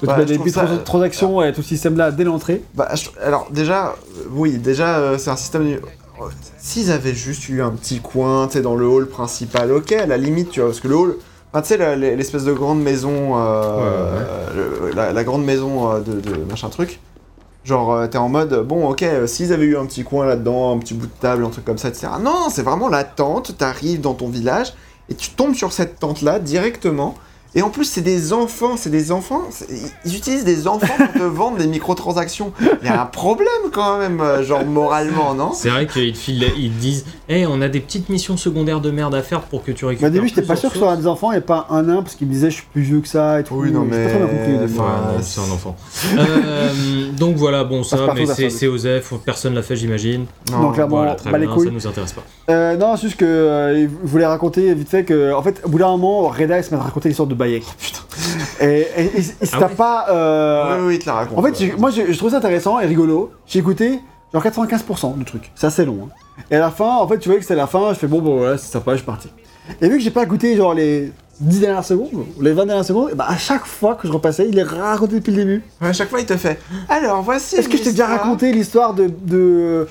Donc, Ouais, tu as des petites ça- transactions et tout ce système-là dès l'entrée. Bah, je- alors déjà, oui, déjà, euh, c'est un système. de- euh, S'ils avaient juste eu un petit coin, tu sais, dans le hall principal, ok, à la limite, tu vois, parce que le hall, enfin, tu sais, l'espèce de grande maison, euh, le- la, la grande maison euh, de, de machin truc, genre, euh, t'es en mode, bon, ok, euh, s'ils avaient eu un petit coin là-dedans, un petit bout de table, un truc comme ça, etc. Non, c'est vraiment la tente, t'arrives dans ton village, et tu tombes sur cette tente-là directement. Et en plus, c'est des enfants, c'est des enfants, ils utilisent des enfants pour te [laughs] vendre des microtransactions. Il y a un problème quand même, euh, genre moralement, non? C'est vrai qu'ils ils disent Hey, on a des petites missions secondaires de merde à faire pour que tu Mais récupères. au début, j'étais pas sûr que ce soit des enfants et pas un nain parce qu'il me disait je suis plus vieux que ça et tout. Oui, non, mais- pas très Enfin, non, c'est un enfant. Euh, donc voilà, bon, ça, mais c'est Osef, personne l'a fait, j'imagine. Donc, clairement, Voilà, très bah, les bien, couilles. ça nous intéresse pas. Euh, non, c'est juste que euh, il voulait raconter vite fait que, en fait, au bout d'un moment, Reda il se met à raconter l'histoire de Bayek. putain. Et, et, et, et Ah t'as pas. euh, Oui, oui, il te la raconte. En fait, moi, je, je trouve ça intéressant et rigolo. J'ai écouté genre 95% du truc. C'est assez long. hein. Et à la fin, en fait, tu vois que c'est la fin. Je fais bon, bon, voilà, c'est sympa, je suis parti. Et vu que j'ai pas écouté genre les 10 dernières secondes, les 20 dernières secondes, et bah, à chaque fois que je repassais, il est raconté depuis le début. Ouais, à chaque fois, il te fait. Alors, voici. Est-ce que je t'ai déjà raconté l'histoire de. de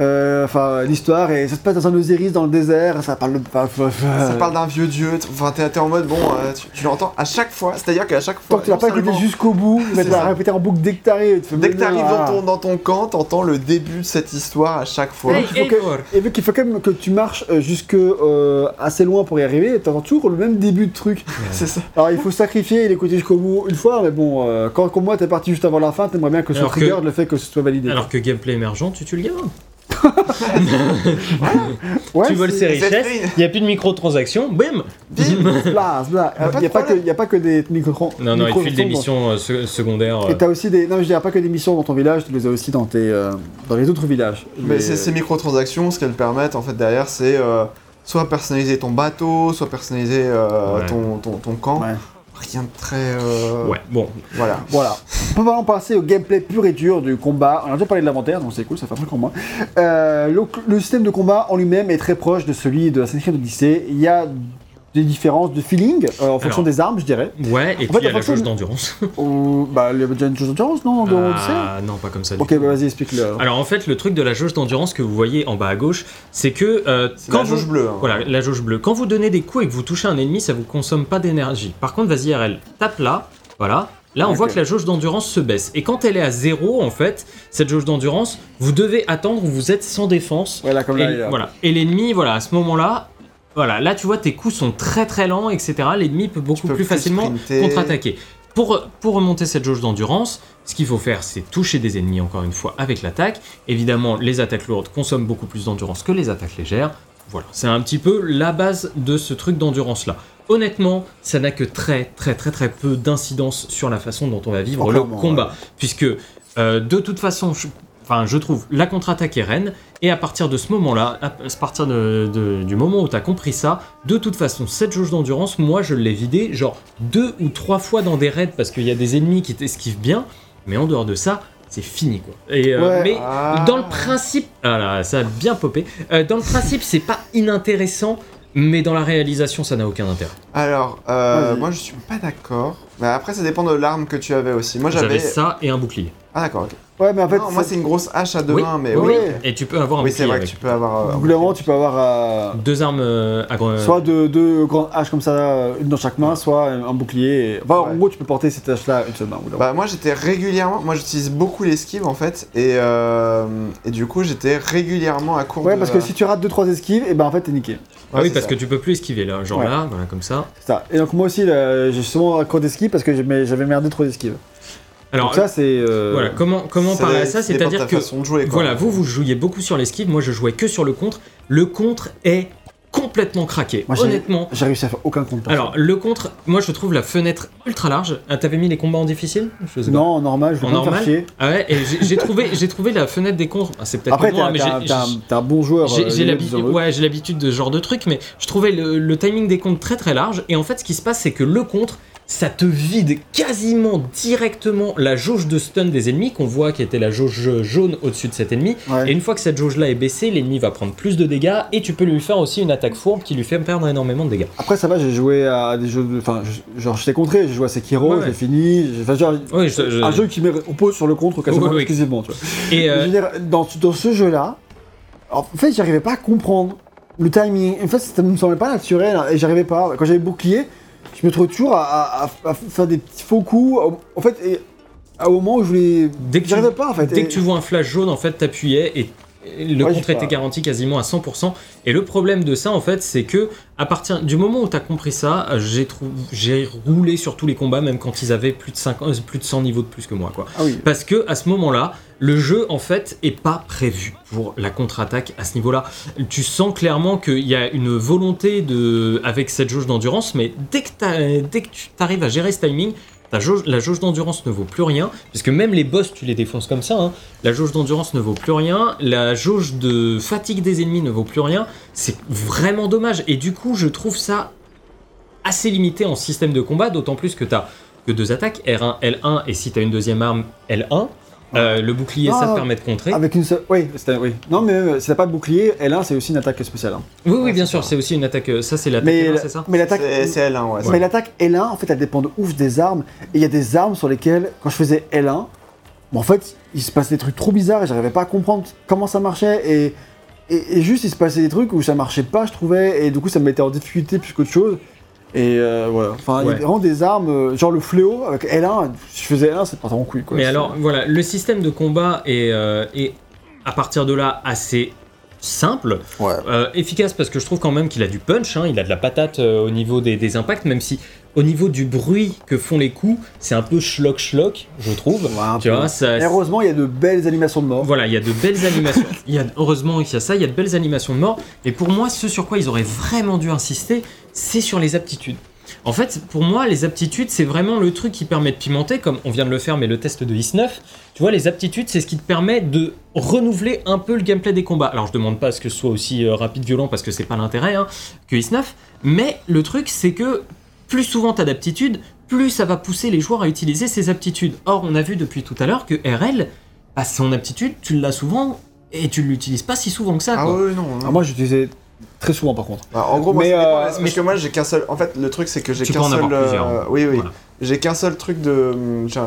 euh, Enfin, l'histoire, et ça se passe dans un Osiris dans le désert, ça parle de. Ça parle d'un vieux dieu, t- enfin t'es t'es en mode bon, euh, tu, tu l'entends à chaque fois, c'est-à-dire qu'à chaque Tant fois, que tu l'as pas écouté jusqu'au bout, [laughs] mais tu vas ça. répéter en boucle dès que t'arrives. tu fais, dès que t'arrives dans ton, dans ton camp, t'entends le début de cette histoire à chaque fois. Hey, que-. Et vu qu'il faut quand même que tu marches euh, jusque euh, assez loin pour y arriver, t'entends toujours le même début de truc. [laughs] C'est ça. Alors il faut sacrifier et l'écouter jusqu'au bout une fois, mais bon, euh, quand comme moi t'es parti juste avant la fin, t'aimerais bien que ce trigger que- le fait que ce soit validé. Alors que gameplay émergent, tu tues le gamin. [laughs] Ouais, tu voles ses richesses, il n'y a plus de microtransactions, bim Bim [laughs] Blas, blas. Y a pas Il n'y a, pas que- problème. y a pas que des micro Non, non, il file des missions euh, se- secondaires. Et euh. t'as aussi des. Non, je dirais pas que des missions dans ton village, tu les as aussi dans tes, euh, dans les autres villages. Mais c'est- ces microtransactions, ce qu'elles permettent en fait derrière, c'est euh, soit personnaliser ton bateau, soit personnaliser euh, Ouais. ton, ton, ton camp. Ouais. Rien de très. euh, Ouais, bon. Voilà. Voilà. On va maintenant passer au gameplay pur et dur du combat. On a déjà parlé de l'inventaire, donc c'est cool, ça fait un truc en moins. Euh, le, le système de combat en lui-même est très proche de celui de Assassin's Creed Odyssey. Il y a des différences de feeling euh, en fonction Alors. des armes, je dirais. Ouais, et En fait, puis il y a la fonction jauge de- d'endurance. [laughs] Ou, bah, il y avait déjà une chose d'endurance, non Ah, non, pas comme ça. du Ok, bah, vas-y, explique-le. alors. Alors en fait, le truc de la jauge d'endurance que vous voyez en bas à gauche, c'est que euh, quand la vous... jauge bleue. hein. Voilà, la jauge bleue. Quand vous donnez des coups et que vous touchez un ennemi, ça vous consomme pas d'énergie. Par contre, vas-y RL, tape là, voilà. Là, on Ok. voit que la jauge d'endurance se baisse. Et quand elle est à zéro, en fait, cette jauge d'endurance, vous devez attendre où vous êtes sans défense. Ouais, là, comme là, Et, là. voilà. Et l'ennemi, voilà, à ce moment-là, voilà, là, tu vois, tes coups sont très très lents, etc. L'ennemi peut beaucoup plus facilement contre-attaquer. Pour, pour remonter cette jauge d'endurance, ce qu'il faut faire, c'est toucher des ennemis encore une fois avec l'attaque. Évidemment, les attaques lourdes consomment beaucoup plus d'endurance que les attaques légères. Voilà, c'est un petit peu la base de ce truc d'endurance là. Honnêtement, ça n'a que très très très très peu d'incidence sur la façon dont on va vivre le combat, puisque euh, de toute façon, enfin, je trouve la contre-attaque est reine, et à partir de ce moment-là, à partir de- de- du moment où tu as compris ça, de toute façon, cette jauge d'endurance, moi je l'ai vidée genre deux ou trois fois dans des raids parce qu'il y a des ennemis qui t'esquivent bien, mais en dehors de ça, c'est fini quoi. Et, euh, Ouais. mais Ah. dans le principe, ah là, ça a bien popé. Euh, dans le principe, c'est pas inintéressant, mais dans la réalisation, ça n'a aucun intérêt. Alors, euh, moi je suis pas d'accord. Mais après, ça dépend de l'arme que tu avais aussi. Moi J'avais j'avais. ça et un bouclier. Ah, d'accord, ok. Ouais, mais en fait, non, moi c'est une grosse hache à deux Oui, mains, mais oui, oui. oui. Et tu peux avoir un Oui, c'est bouclier vrai que avec. tu peux avoir. euh, tu peux avoir euh, Deux armes euh, à gros- soit deux, deux grandes haches comme ça, euh, une dans chaque main, soit un bouclier. et- Enfin, en Ouais. gros, tu peux porter cette hache-là une seule main. Bah moi j'étais régulièrement, moi j'utilise beaucoup l'esquive en fait et, euh, et du coup j'étais régulièrement à court. Ouais, de... parce que si tu rates 2-3 esquives, et ben en fait, t'es niqué. Ah oui, parce ça. que tu peux plus esquiver là, genre Ouais. là, voilà, comme ça. C'est ça. Et donc, moi aussi, j'ai souvent un cours d'esquive parce que j'ai- j'avais merdé trop d'esquive. Alors, Donc, ça, c'est. euh, voilà, comment, comment Ça parler à ça C'est-à-dire ta que, façon de jouer, quoi. voilà, vous, vous jouiez beaucoup sur l'esquive, moi je jouais que sur le contre. Le contre est complètement craqué, Moi, honnêtement. J'ai réussi à faire aucun compte. Alors, le contre, moi je trouve la fenêtre ultra large. Ah, T'avais mis les combats en difficile? Je sais pas. non, en normal, je vais En pas me faire normal? chier. Ah ouais, et j'ai trouvé, j'ai trouvé la fenêtre des contres. Ah, c'est peut-être Après, moi, t'es mais un- j'ai- t'es un, j'ai- t'es un bon joueur. J'ai euh, j'ai Lionel, l'habitude ouais, j'ai l'habitude de ce genre de truc, mais je trouvais le, le timing des comptes très très large. Et en fait, ce qui se passe, c'est que le contre, ça te vide quasiment directement la jauge de stun des ennemis, qu'on voit qui était la jauge jaune au-dessus de cet ennemi. Ouais. Et une fois que cette jauge-là est baissée, l'ennemi va prendre plus de dégâts, et tu peux lui faire aussi une attaque fourbe qui lui fait perdre énormément de dégâts. Après, ça va, j'ai joué à des jeux. de- Enfin, je- genre, je t'ai contré, j'ai joué à Sekiro, Ouais, je ouais. l'ai fini. j'ai- Enfin, genre, Oui, je- je- un jeu qui me repose sur le contre quasiment Oui, oui. exclusivement, tu vois. Et euh, Je veux dire, dans, dans ce jeu-là, en fait, j'arrivais pas à comprendre le timing. En fait, ça me semblait pas naturel hein, et j'arrivais pas. Quand j'avais bouclier, je me trouvais toujours à, à- à- à faire des petits faux coups. En fait, et, à au moment où je voulais. dès que tu, pas en fait. Dès et- que tu vois un flash jaune, en fait, t'appuyais et le Ouais, contre était garanti quasiment à 100%. Et le problème de ça, en fait, c'est que à partir du moment où t'as compris ça, j'ai trou- j'ai roulé sur tous les combats, même quand ils avaient plus de 50, plus de 100 niveaux de plus que moi, quoi. Ah oui. Parce que à ce moment-là, le jeu en fait est pas prévu pour la contre-attaque à ce niveau-là. Tu sens clairement qu'il y a une volonté de avec cette jauge d'endurance, mais dès que, tu arrives à gérer ce timing, la jauge d'endurance ne vaut plus rien, puisque même les boss tu les défonces comme ça. hein. La jauge d'endurance ne vaut plus rien, la jauge de fatigue des ennemis ne vaut plus rien. C'est vraiment dommage. Et du coup, je trouve ça assez limité en système de combat, d'autant plus que tu que deux attaques, R1, L1, et si tu as une deuxième arme, L1. Euh, le bouclier, ça Ah, te permet de contrer. Avec une seule. Oui, c'était- oui. Non, mais euh, si t'as pas de bouclier, L1, c'est aussi une attaque spéciale. hein. oui, oui, bien sûr, c'est aussi une attaque. euh, Ça, c'est l'attaque, Mais, L1, c'est ça mais l'attaque. C'est c'est L1, ouais. Mais l'attaque L1, en fait, elle dépend de ouf des armes. Et il y a des armes sur lesquelles, quand je faisais L1, bon, en fait, il se passait des trucs trop bizarres et j'arrivais pas à comprendre comment ça marchait. Et, et, et juste, il se passait des trucs où ça marchait pas, je trouvais. Et du coup, ça me mettait en difficulté plus qu'autre chose. Et euh, voilà. Enfin, il y a vraiment des armes, euh, genre le fléau avec L1. Si je faisais L1, c'est pas en couille, quoi. Mais alors, voilà, le système de combat est, euh, est à partir de là assez simple, Ouais. euh, efficace parce que je trouve quand même qu'il a du punch, hein, il a de la patate euh, au niveau des, des impacts, même si au niveau du bruit que font les coups, c'est un peu schlock schlock, je trouve. Ouais, Tu vois, ça, heureusement, il y a de belles animations de mort. Voilà, il y a de belles [laughs] animations. Il y a, heureusement qu'il y a ça, il y a de belles animations de mort. Et pour moi, ce sur quoi ils auraient vraiment dû insister, c'est sur les aptitudes. En fait, pour moi, les aptitudes, c'est vraiment le truc qui permet de pimenter, comme on vient de le faire, mais le test de IS-9. Tu vois, les aptitudes, c'est ce qui te permet de renouveler un peu le gameplay des combats. Alors, je demande pas à ce que ce soit aussi euh, rapide, violent, parce que c'est pas l'intérêt hein, que IS-9. Mais le truc, c'est que plus souvent tu as d'aptitudes, plus ça va pousser les joueurs à utiliser ces aptitudes. Or, on a vu depuis tout à l'heure que RL, bah, son aptitude, tu l'as souvent et tu ne l'utilises pas si souvent que ça. Ah quoi. ouais, non. non. Alors moi, j'utilisais Très souvent par contre. Bah, en gros, Mais, euh, parce mais- que moi j'ai qu'un seul. En fait, le truc c'est que j'ai qu'un seul. euh, Oui, oui. Voilà. J'ai qu'un seul truc de.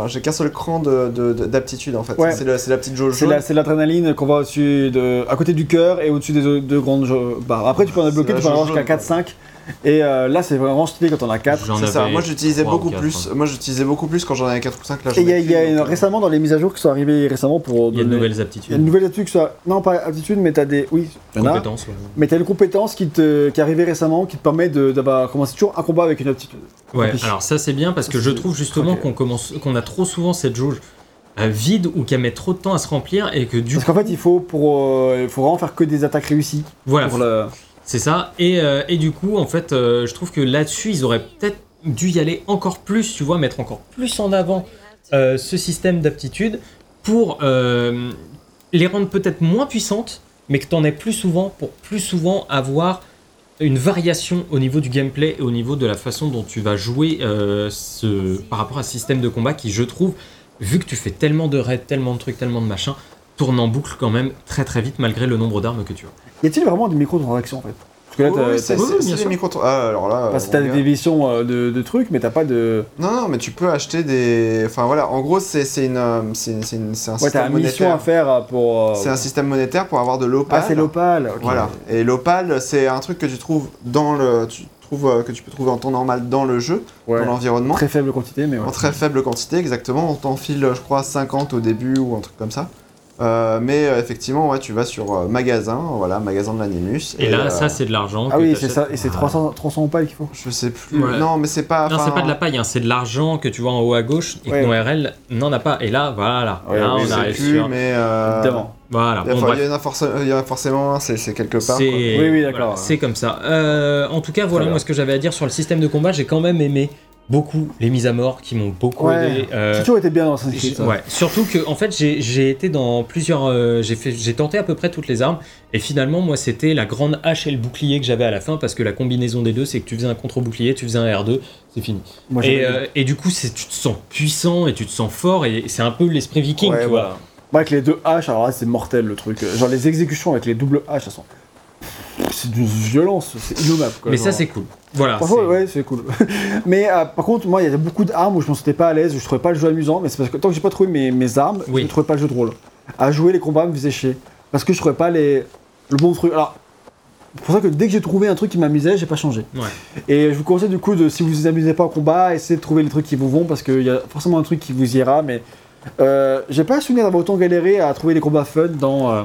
J'ai qu'un seul cran de- de- de- d'aptitude en fait. Ouais. C'est la petite jauge C'est jaune. la- c'est l'adrénaline qu'on voit au-dessus de, à côté du cœur et au-dessus des deux grandes barres. Après, tu peux en débloquer, tu peux en avoir jusqu'à jaune, 4-5. Et euh, là, c'est vraiment stylé quand on a 4. J'en C'est ça. Moi j'utilisais beaucoup plus. hein. Moi j'utilisais beaucoup plus quand j'en avais 4 ou 5. Là, Et j'en il y a, y une- euh, récemment dans les mises à jour qui sont arrivées récemment pour Il y a de nouvelles Il y a aptitudes. une nouvelle aptitude que ça. Non, pas aptitude, mais t'as des. Oui, compétences. ouais. Mais t'as une compétence qui, te, qui est arrivée récemment qui te permet de- d'avoir commencé toujours un combat avec une aptitude. Ouais, alors ça c'est bien parce que je trouve justement qu'on commence, qu'on a trop souvent cette jauge euh, vide ou qu'elle met trop de temps à se remplir et que du Parce coup, qu'en fait, il faut, pour, euh, il faut vraiment faire que des attaques réussies. voilà, Pour le... c'est ça. Et, euh, et du coup, en fait, euh, je trouve que là-dessus, ils auraient peut-être dû y aller encore plus, tu vois, mettre encore plus en avant euh, ce système d'aptitude pour les rendre peut-être moins puissantes, mais que tu en aies plus souvent pour plus souvent avoir une variation au niveau du gameplay et au niveau de la façon dont tu vas jouer ce, par rapport à ce système de combat qui, je trouve, vu que tu fais tellement de raids, tellement de trucs, tellement de machins, tourne en boucle quand même très très vite malgré le nombre d'armes que tu as. Y a-t-il vraiment des microtransactions en fait? Parce que là, Oui, t'as- oui, des sûr. micro. Ah, alors là. parce que t'as des divisions euh, de, de trucs, mais t'as pas de. Non, non, mais tu peux acheter des. Enfin voilà, en gros, c'est c'est une, euh, c'est une- c'est une- c'est un Ouais, t'as système une mission à monétaire. faire euh, pour. euh, C'est un système monétaire pour avoir de l'opale. Ah, c'est l'opale. ok. Voilà. Et l'opale, c'est un truc que tu trouves dans le. Tu trouves, euh, que tu peux trouver en temps normal dans le jeu, Ouais. dans l'environnement. Très faible quantité, mais ouais. En très faible quantité, exactement. On t'enfile, je crois, 50 au début ou un truc comme ça. Euh, mais euh, effectivement, ouais, tu vas sur euh, magasin, voilà, magasin de l'animus. Et, là, euh, ça, c'est de l'argent. Ah oui, c'est ça, et c'est Ah. 300, 300 opales qu'il faut. Je sais plus. Ouais. Non, mais c'est pas. Non, c'est pas de la paille, hein, c'est de l'argent que tu vois en haut à gauche et Ouais. que ton RL n'en a pas. Et là, voilà, Ouais, là, oui, on arrive plus, sur. mais. euh, Évidemment. Voilà, Il y, a- bon, enfin, bref. il y en a forcément, il y en a forcément un, c'est quelque part. Oui, oui, d'accord. voilà, c'est comme ça. Euh, en tout cas, voilà moi ce que j'avais à dire sur le système de combat. J'ai quand même aimé beaucoup les mises à mort qui m'ont beaucoup Ouais. aidé. Euh, toujours été bien dans Assassin's Creed. ouais, surtout que en fait j'ai été dans plusieurs, euh, j'ai fait, j'ai tenté à peu près toutes les armes et finalement moi c'était la grande hache et le bouclier que j'avais à la fin parce que la combinaison des deux c'est que tu faisais un contre bouclier, tu faisais un R2, c'est fini. Moi, Et, j'avais- euh, et du coup c'est tu te sens puissant et tu te sens fort et c'est un peu l'esprit viking Ouais, tu vois. Moi, avec les deux haches, alors là, c'est mortel le truc. Genre, les exécutions avec les doubles haches, ça sent. C'est d'une violence, c'est innommable. Quoi, Mais genre. ça c'est cool. Voilà. Parfois, ouais, c'est cool. [laughs] mais euh, par contre, moi, il y a beaucoup d'armes où je m'en sentais pas à l'aise, où je trouvais pas le jeu amusant, mais c'est parce que tant que j'ai pas trouvé mes, mes armes, Oui. je trouvais pas le jeu drôle. À jouer, les combats me faisaient chier. Parce que je trouvais pas les... le bon truc. Alors, c'est pour ça que dès que j'ai trouvé un truc qui m'amusait, j'ai pas changé. Ouais. Et je vous conseille du coup de, si vous vous amusez pas au combat, essayez de trouver les trucs qui vous vont, parce qu'il y a forcément un truc qui vous ira, mais euh, j'ai pas souvenir d'avoir autant galéré à trouver des combats fun dans euh,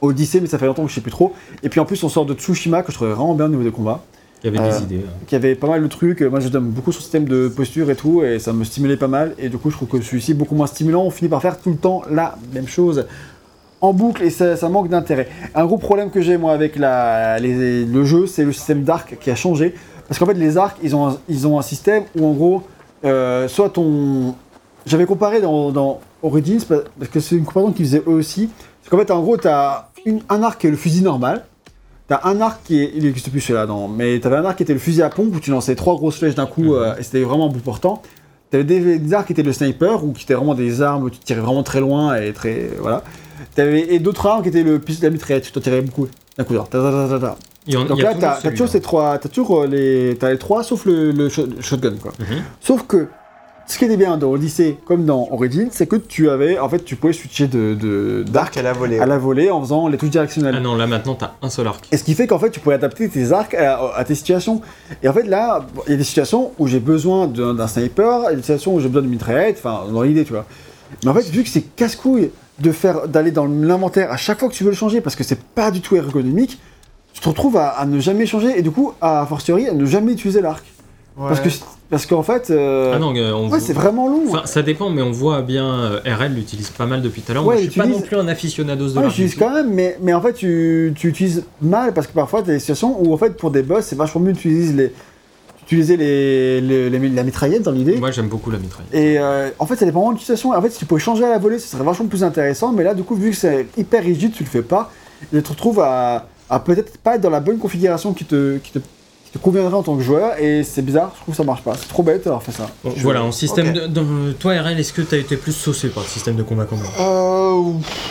Odyssey, mais ça fait longtemps que je sais plus trop. Et puis en plus, on sort de Tsushima, que je trouvais vraiment bien au niveau des combats Il y avait Euh, des idées. hein. qui avait pas mal de trucs. Moi, je donne beaucoup sur le système de posture et tout, et ça me stimulait pas mal. Et du coup, je trouve que celui-ci est beaucoup moins stimulant. On finit par faire tout le temps la même chose en boucle et ça, ça manque d'intérêt. Un gros problème que j'ai moi avec la, les- le jeu, c'est le système d'arc qui a changé. Parce qu'en fait, les arcs, ils ont un, ils ont un système où en gros, euh, soit ton. J'avais comparé dans, dans Origins, parce que c'est une comparaison qu'ils faisaient eux aussi. C'est qu'en fait, en gros, t'as une- un arc qui est le fusil normal. T'as un arc qui est. Il n'existe plus celui-là, non. Mais t'avais un arc qui était le fusil à pompe où tu lançais trois grosses flèches d'un coup euh, et c'était vraiment bout portant. T'avais des, des arcs qui étaient le sniper ou qui étaient vraiment des armes où tu tirais vraiment très loin et très. Voilà. T'avais, et d'autres armes qui étaient le pistolet la mitraillette, tu t'en tirais beaucoup d'un coup. genre, ta, ta, ta, Donc là, t'as, toujours ces trois. T'as toujours euh, les. T'as les trois sauf le, le shot- shotgun, quoi. Mhm. Sauf que ce qui était bien dans Odyssey comme dans Origins, c'est que tu avais. En fait, tu pouvais switcher de, de, d'arc à la volée. à la volée en faisant les touches directionnelles. Ah non, là maintenant t'as un seul arc. Et ce qui fait qu'en fait, tu pourrais adapter tes arcs à, à tes situations. Et en fait, là, il y a des situations où j'ai besoin d'un d'un sniper, et des situations où j'ai besoin de mitraillette, enfin, dans l'idée, tu vois. Mais en fait, vu que c'est casse-couille de faire, d'aller dans l'inventaire à chaque fois que tu veux le changer, parce que c'est pas du tout ergonomique, tu te retrouves à, à ne jamais changer, et du coup, à fortiori, à ne jamais utiliser l'arc. Ouais. Parce que, parce qu'en fait, euh, Ah non, euh, on ouais, voit- c'est vraiment long. Enfin, ça dépend, mais on voit bien. euh, RL l'utilise pas mal depuis tout à l'heure. Ouais, je il suis pas non plus un aficionados de Ouais, du tout. quand même, mais, mais en fait, tu, tu utilises mal parce que parfois, tu as des situations où, en fait, pour des boss, c'est vachement mieux d'utiliser les, utiliser les, les- les- la mitraillette dans l'idée. Moi, j'aime beaucoup la mitraille. Et euh, en fait, ça dépend vraiment de situation. En fait, si tu pouvais changer à la volée, ce serait vachement plus intéressant. Mais là, du coup, vu que c'est hyper rigide, tu le fais pas. Et tu te retrouves à, à peut-être pas être dans la bonne configuration qui te, qui te, te conviendrait en tant que joueur et c'est bizarre, je trouve que ça marche pas. C'est trop bête d'avoir fait ça. Bon, voilà, en système de, dans- Toi, RL, est-ce que t'as été plus saucé par le système de combat combat Euh,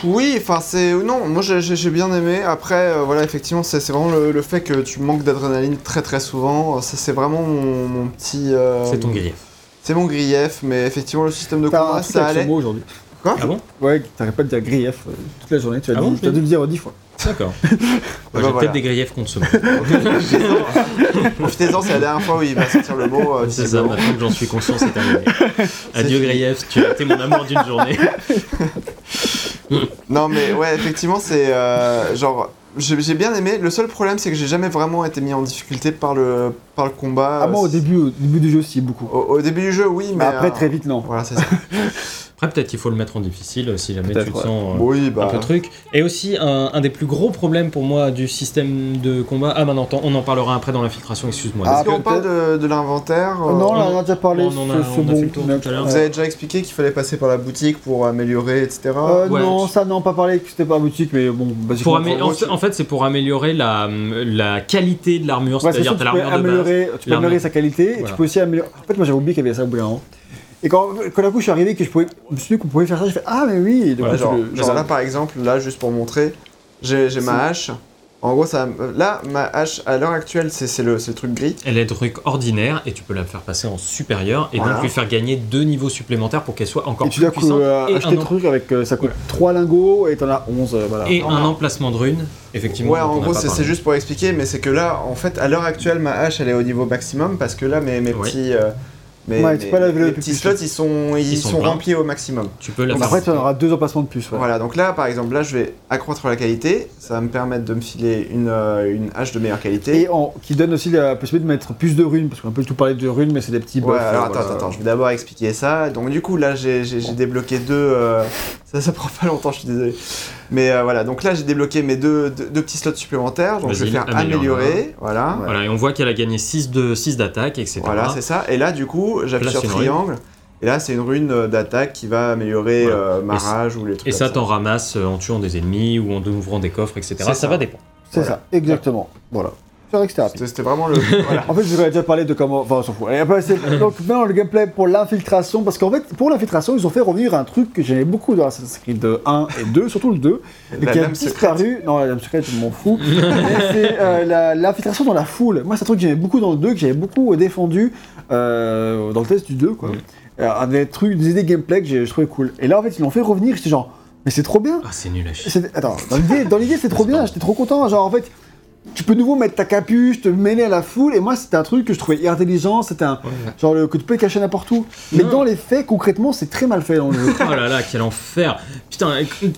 oui, enfin c'est non, moi j'ai- bien aimé. Après, euh, voilà, effectivement, c'est vraiment le, le fait que tu manques d'adrénaline très très souvent. Ça c'est vraiment mon, mon petit. euh, C'est ton grief. C'est mon grief, mais effectivement le système de combat ça allait. mot aujourd'hui. Quoi Ah bon Ouais, t'arrêtes pas de dire grief euh, toute la journée, tu vas Ah dire- bon, vas dû le dire dix fois. D'accord. [laughs] bah J'ai voilà. peut-être des griefs contre ce mot. Profitez-en, c'est la dernière fois où il va sortir le mot. euh, C'est ça, visiblement. maintenant que j'en suis conscient, c'est terminé. [laughs] Adieu fini. grief, tu as été mon amour d'une journée. [laughs] Non mais ouais, effectivement, c'est euh, genre. J'ai j'ai bien aimé. Le seul problème, c'est que j'ai jamais vraiment été mis en difficulté par le, par le combat. Ah, moi au début, au début du jeu, si, beaucoup. Au, au début du jeu, oui, mais. Mais après, euh, très vite, non. Voilà, c'est ça. Après, peut-être qu'il faut le mettre en difficile euh, si jamais tu te sens euh, oui, un bah. peu truc. Et aussi, un, un des plus gros problèmes pour moi du système de combat. Ah, maintenant, on en parlera après dans l'infiltration, excuse-moi. Ah, Est-ce qu'on parle de, de l'inventaire euh, non, là, on- en a déjà parlé, on en a- c'est on a bon. fait le tour tout à l'heure. Vous avez déjà expliqué qu'il fallait passer par la boutique pour améliorer, etc. Euh, Ouais. Non, ça, non, pas parlé que c'était pas boutique, mais bon, basiquement. Pour amé- en, fait- en fait, c'est pour améliorer la, la qualité de l'armure, Ouais, c'est-à-dire tu peux l'armure de base. améliorer, tu peux l'armure. améliorer sa qualité, et tu peux aussi améliorer. En fait, moi j'avais oublié qu'il y avait ça au bout d'un moment. Et quand, quand d'un coup je suis arrivé, que je, pouvais, je me suis dit qu'on pouvait faire ça, j'ai fait Ah, mais oui, et Ouais, coup, genre, tu le- genre là par exemple, là juste pour montrer, j'ai j'ai ma hache. En gros, ça, là, ma hache à l'heure actuelle, c'est c'est le, c'est le truc gris. Elle est de truc ordinaire et tu peux la faire passer en supérieur et Voilà. donc lui faire gagner deux niveaux supplémentaires pour qu'elle soit encore Et tu plus dois puissante euh, et, acheter un, le truc avec. euh, ça coûte 3 lingots et t'en as 11. euh, voilà. et un emplacement de rune, effectivement. Ouais, dont en gros, pas c'est parlé. juste pour expliquer, mais c'est que là, en fait, à l'heure actuelle, ma hache, elle est au niveau maximum parce que là, mes, mes Ouais. petits, euh, Ouais, mes leveler petits plus slots, ils sont, ils, Ils sont remplis au maximum. Tu peux Donc après, tu en auras deux emplacements de plus. ouais. Voilà, donc là, par exemple, là, je vais accroître la qualité. Ça va me permettre de me filer une, euh, une hache de meilleure qualité. Et qui donne aussi la possibilité de mettre plus de runes, parce qu'on peut tout parler de runes, mais c'est des petits Ouais, buffs. alors euh, attends, voilà. attends, je vais d'abord expliquer ça. Donc du coup, là, j'ai j'ai- j'ai débloqué deux... euh, [laughs] Ça, ça prend pas longtemps, je suis désolé. Mais euh, voilà, donc là, j'ai débloqué mes deux, deux, deux petits slots supplémentaires. Donc je vais faire améliorer. Voilà. Voilà, et on voit qu'elle a gagné 6 de 6 d'attaque, etc. Voilà, c'est ça. Et là, du coup, j'appuie sur triangle. Et là, c'est une rune euh, d'attaque qui va améliorer Voilà. euh, ma rage ou les trucs Et ça, t'en ramasses euh, en tuant des ennemis ou en ouvrant des coffres, etc. Ça, ça. va dépendre. C'est Voilà. ça, exactement. Voilà. C'était vraiment le... [laughs] voilà. En fait, je vais déjà parler de comment. Enfin, on s'en fout. [laughs] Donc, maintenant, le gameplay pour l'infiltration. Parce qu'en fait, pour l'infiltration, ils ont fait revenir un truc que j'aimais beaucoup dans Assassin's Creed 1 et 2, surtout le 2. Et La qui a disparu. Non, la lame secrète, je m'en fous. [laughs] Mais c'est euh, l'infiltration dans la foule. Moi, c'est un truc que j'aimais beaucoup dans le 2, que j'avais beaucoup euh, défendu euh, dans le test du 2, quoi. Un des trucs, des idées gameplay que j'ai- je trouvais cool. Et là, en fait, ils l'ont fait revenir. J'étais genre, mais c'est trop bien. Ah, c'est nul à chier. Attends, dans l'idée, dans l'idée, c'est trop bien, j'étais trop content. Genre, en fait, tu peux de nouveau mettre ta capuche, te mêler à la foule, et moi, c'était un truc que je trouvais intelligent, c'était un. Genre, le, que tu peux cacher n'importe où. Mais Non. dans les faits, concrètement, c'est très mal fait dans le jeu. [laughs] Oh là là, quel enfer Putain,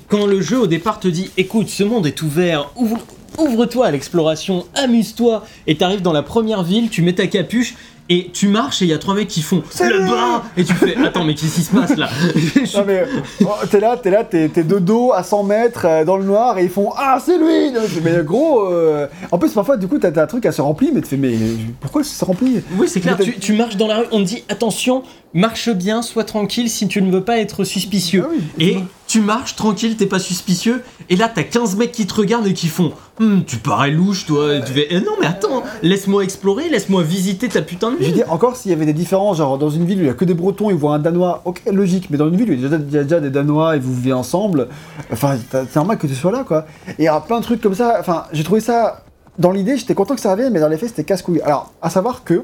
quand le jeu au départ te dit écoute, ce monde est ouvert, ouvre- ouvre-toi à l'exploration, amuse-toi, et t'arrives dans la première ville, tu mets ta capuche, et tu marches, et il y a trois mecs qui font Salut le bain Et tu fais attends, mais qu'est-ce qui se passe là? [laughs] Non, mais oh, t'es là, t'es là, t'es de dos à 100 mètres euh, dans le noir, et ils font Ah, c'est lui mais- gros. euh, En plus, parfois, du coup, t'as un truc à se remplir, mais tu fais Mais pourquoi ça se remplit? Oui, c'est clair, tu, tu marches dans la rue, on te dit attention, marche bien, sois tranquille si tu ne veux pas être suspicieux. Ah oui, Et tu marches tranquille, t'es pas suspicieux, et là t'as 15 mecs qui te regardent et qui font Hum, Tu parais louche, toi. Et tu fais Eh Non, mais attends, laisse-moi explorer, laisse-moi visiter ta putain de Je ville. dire, encore s'il y avait des différences, genre dans une ville où il y a que des Bretons, ils voient un Danois, ok, logique, mais dans une ville où il y a déjà, il y a déjà des Danois et vous vivez ensemble, enfin, c'est normal que tu sois là, quoi. Et il y a plein de trucs comme ça, enfin, j'ai trouvé ça, dans l'idée, j'étais content que ça revienne, mais dans les faits, c'était casse-couille. Alors, à savoir que,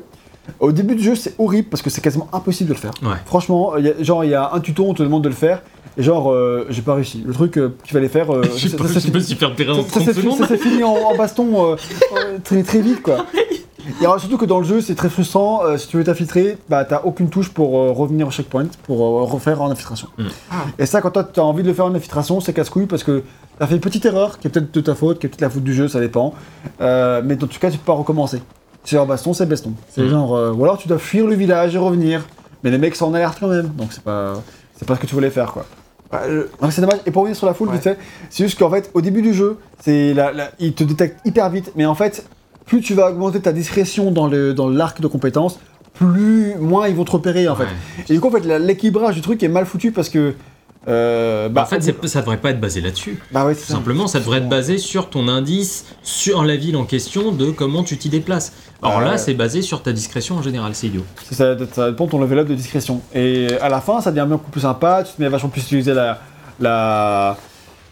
au début du jeu, c'est horrible parce que c'est quasiment impossible de le faire. Ouais. Franchement, il y a- genre, il y a un tuto, on te demande de le faire, et genre, euh, j'ai pas réussi. Le truc euh, qu'il fallait faire, euh, [laughs] Je sais ça- pas, repérer en ça- ça 30 s'est fi- secondes. ça s'est fini en, en baston euh, euh, très, très vite quoi. [laughs] Et alors, surtout que dans le jeu c'est très frustrant, euh, si tu veux t'infiltrer, bah t'as aucune touche pour euh, revenir au checkpoint, pour euh, refaire en infiltration. Mm. Ah. Et ça quand toi t'as envie de le faire en infiltration, c'est casse-couille parce que t'as fait une petite erreur, qui est peut-être de ta faute, qui est peut-être la faute du jeu, ça dépend. Euh, mais dans tout cas tu peux pas recommencer. C'est en baston, c'est baston. C'est Mm. genre, euh, ou alors tu dois fuir le village et revenir. Mais les mecs sont en alerte quand même, donc c'est pas, c'est pas ce que tu voulais faire quoi. Bah, c'est dommage. Et pour revenir sur la foule, Ouais. vite fait, c'est juste qu'en fait, au début du jeu, c'est la, la- il te détecte hyper vite, mais en fait, plus tu vas augmenter ta discrétion dans le dans l'arc de compétences, plus moins ils vont te repérer en fait. Et du coup, en fait, la- l'équilibrage du truc est mal foutu parce que Euh, Bah, bah, en fait, ça devrait pas être basé là-dessus. bah ouais, Tout c'est ça. simplement, ça devrait être basé sur ton indice, sur la ville en question, de comment tu t'y déplaces. Alors Ah là, c'est basé sur ta discrétion en général, c'est idiot. C'est ça, ça dépend de ton level up de discrétion. Et à la fin, ça devient beaucoup plus sympa, tu te mets vachement plus utiliser la, la,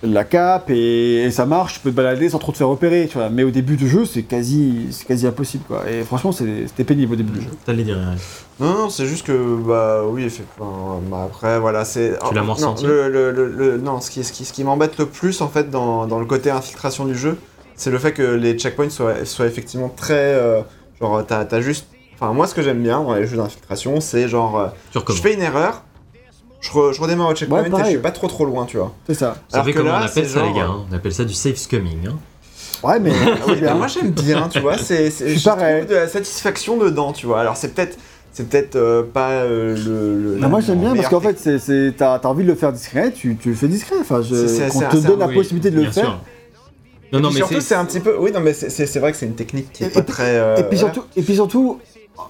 la cape et, et ça marche, tu peux te balader sans trop te faire repérer, tu vois. Mais au début du jeu, c'est quasi, c'est quasi impossible, quoi. Et franchement, c'est- c'était pénible au début du jeu. T'allais dire rien. Non, non, c'est juste que, bah oui, bah, après, voilà, c'est. Tu l'as ressenti le, le- le- le- Non, ce qui, ce qui, ce qui m'embête le plus, en fait, dans, dans le côté infiltration du jeu, c'est le fait que les checkpoints soient, soient effectivement très. euh, genre, t'as juste. Enfin, moi, ce que j'aime bien dans les jeux d'infiltration, c'est genre. euh, Tu je fais une erreur, je, re- je redémarre au checkpoint Ouais, et je suis pas trop trop loin, tu vois. C'est ça. Vous Alors savez que comment là, on appelle ça, les gars hein On appelle ça du safe scumming. hein. Ouais, mais [laughs] Ah oui, moi j'aime bien, tu vois, c'est, pareil. de la satisfaction dedans, tu vois. Alors c'est peut-être, c'est peut-être euh, pas euh, le, le- moi j'aime bien parce qu'en fait, c'est, t'as, t'as envie de le faire discret, tu, tu le fais discret. Enfin, je, qu'on c'est- te donne la Oui, possibilité de le faire. sûr. Non, Et non, puis mais surtout, c'est un petit peu. Oui, non, mais c'est, c'est, c'est vrai que c'est une technique qui est pas très. euh, Et puis voilà. surtout, et puis surtout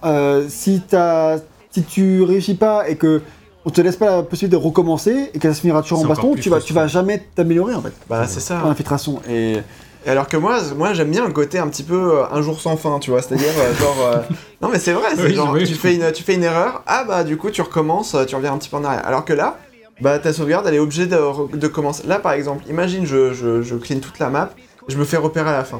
euh, si, t'as, si tu réussis pas et que on te laisse pas la possibilité de recommencer et que ça se finira toujours en baston, tu vas, tu vas jamais t'améliorer en fait. Bah, c'est ça. En infiltration. Et Et alors que moi, moi j'aime bien le côté un petit peu euh, un jour sans fin, tu vois. C'est-à-dire, euh, genre. euh, [laughs] Non, mais c'est vrai, c'est Oui, genre, oui, tu, fais une, tu fais une erreur, ah bah du coup, tu recommences, tu reviens un petit peu en arrière. Alors que là. Bah ta sauvegarde elle est obligée de, de commencer. Là par exemple, imagine je, je, je clean toute la map, je me fais repérer à la fin.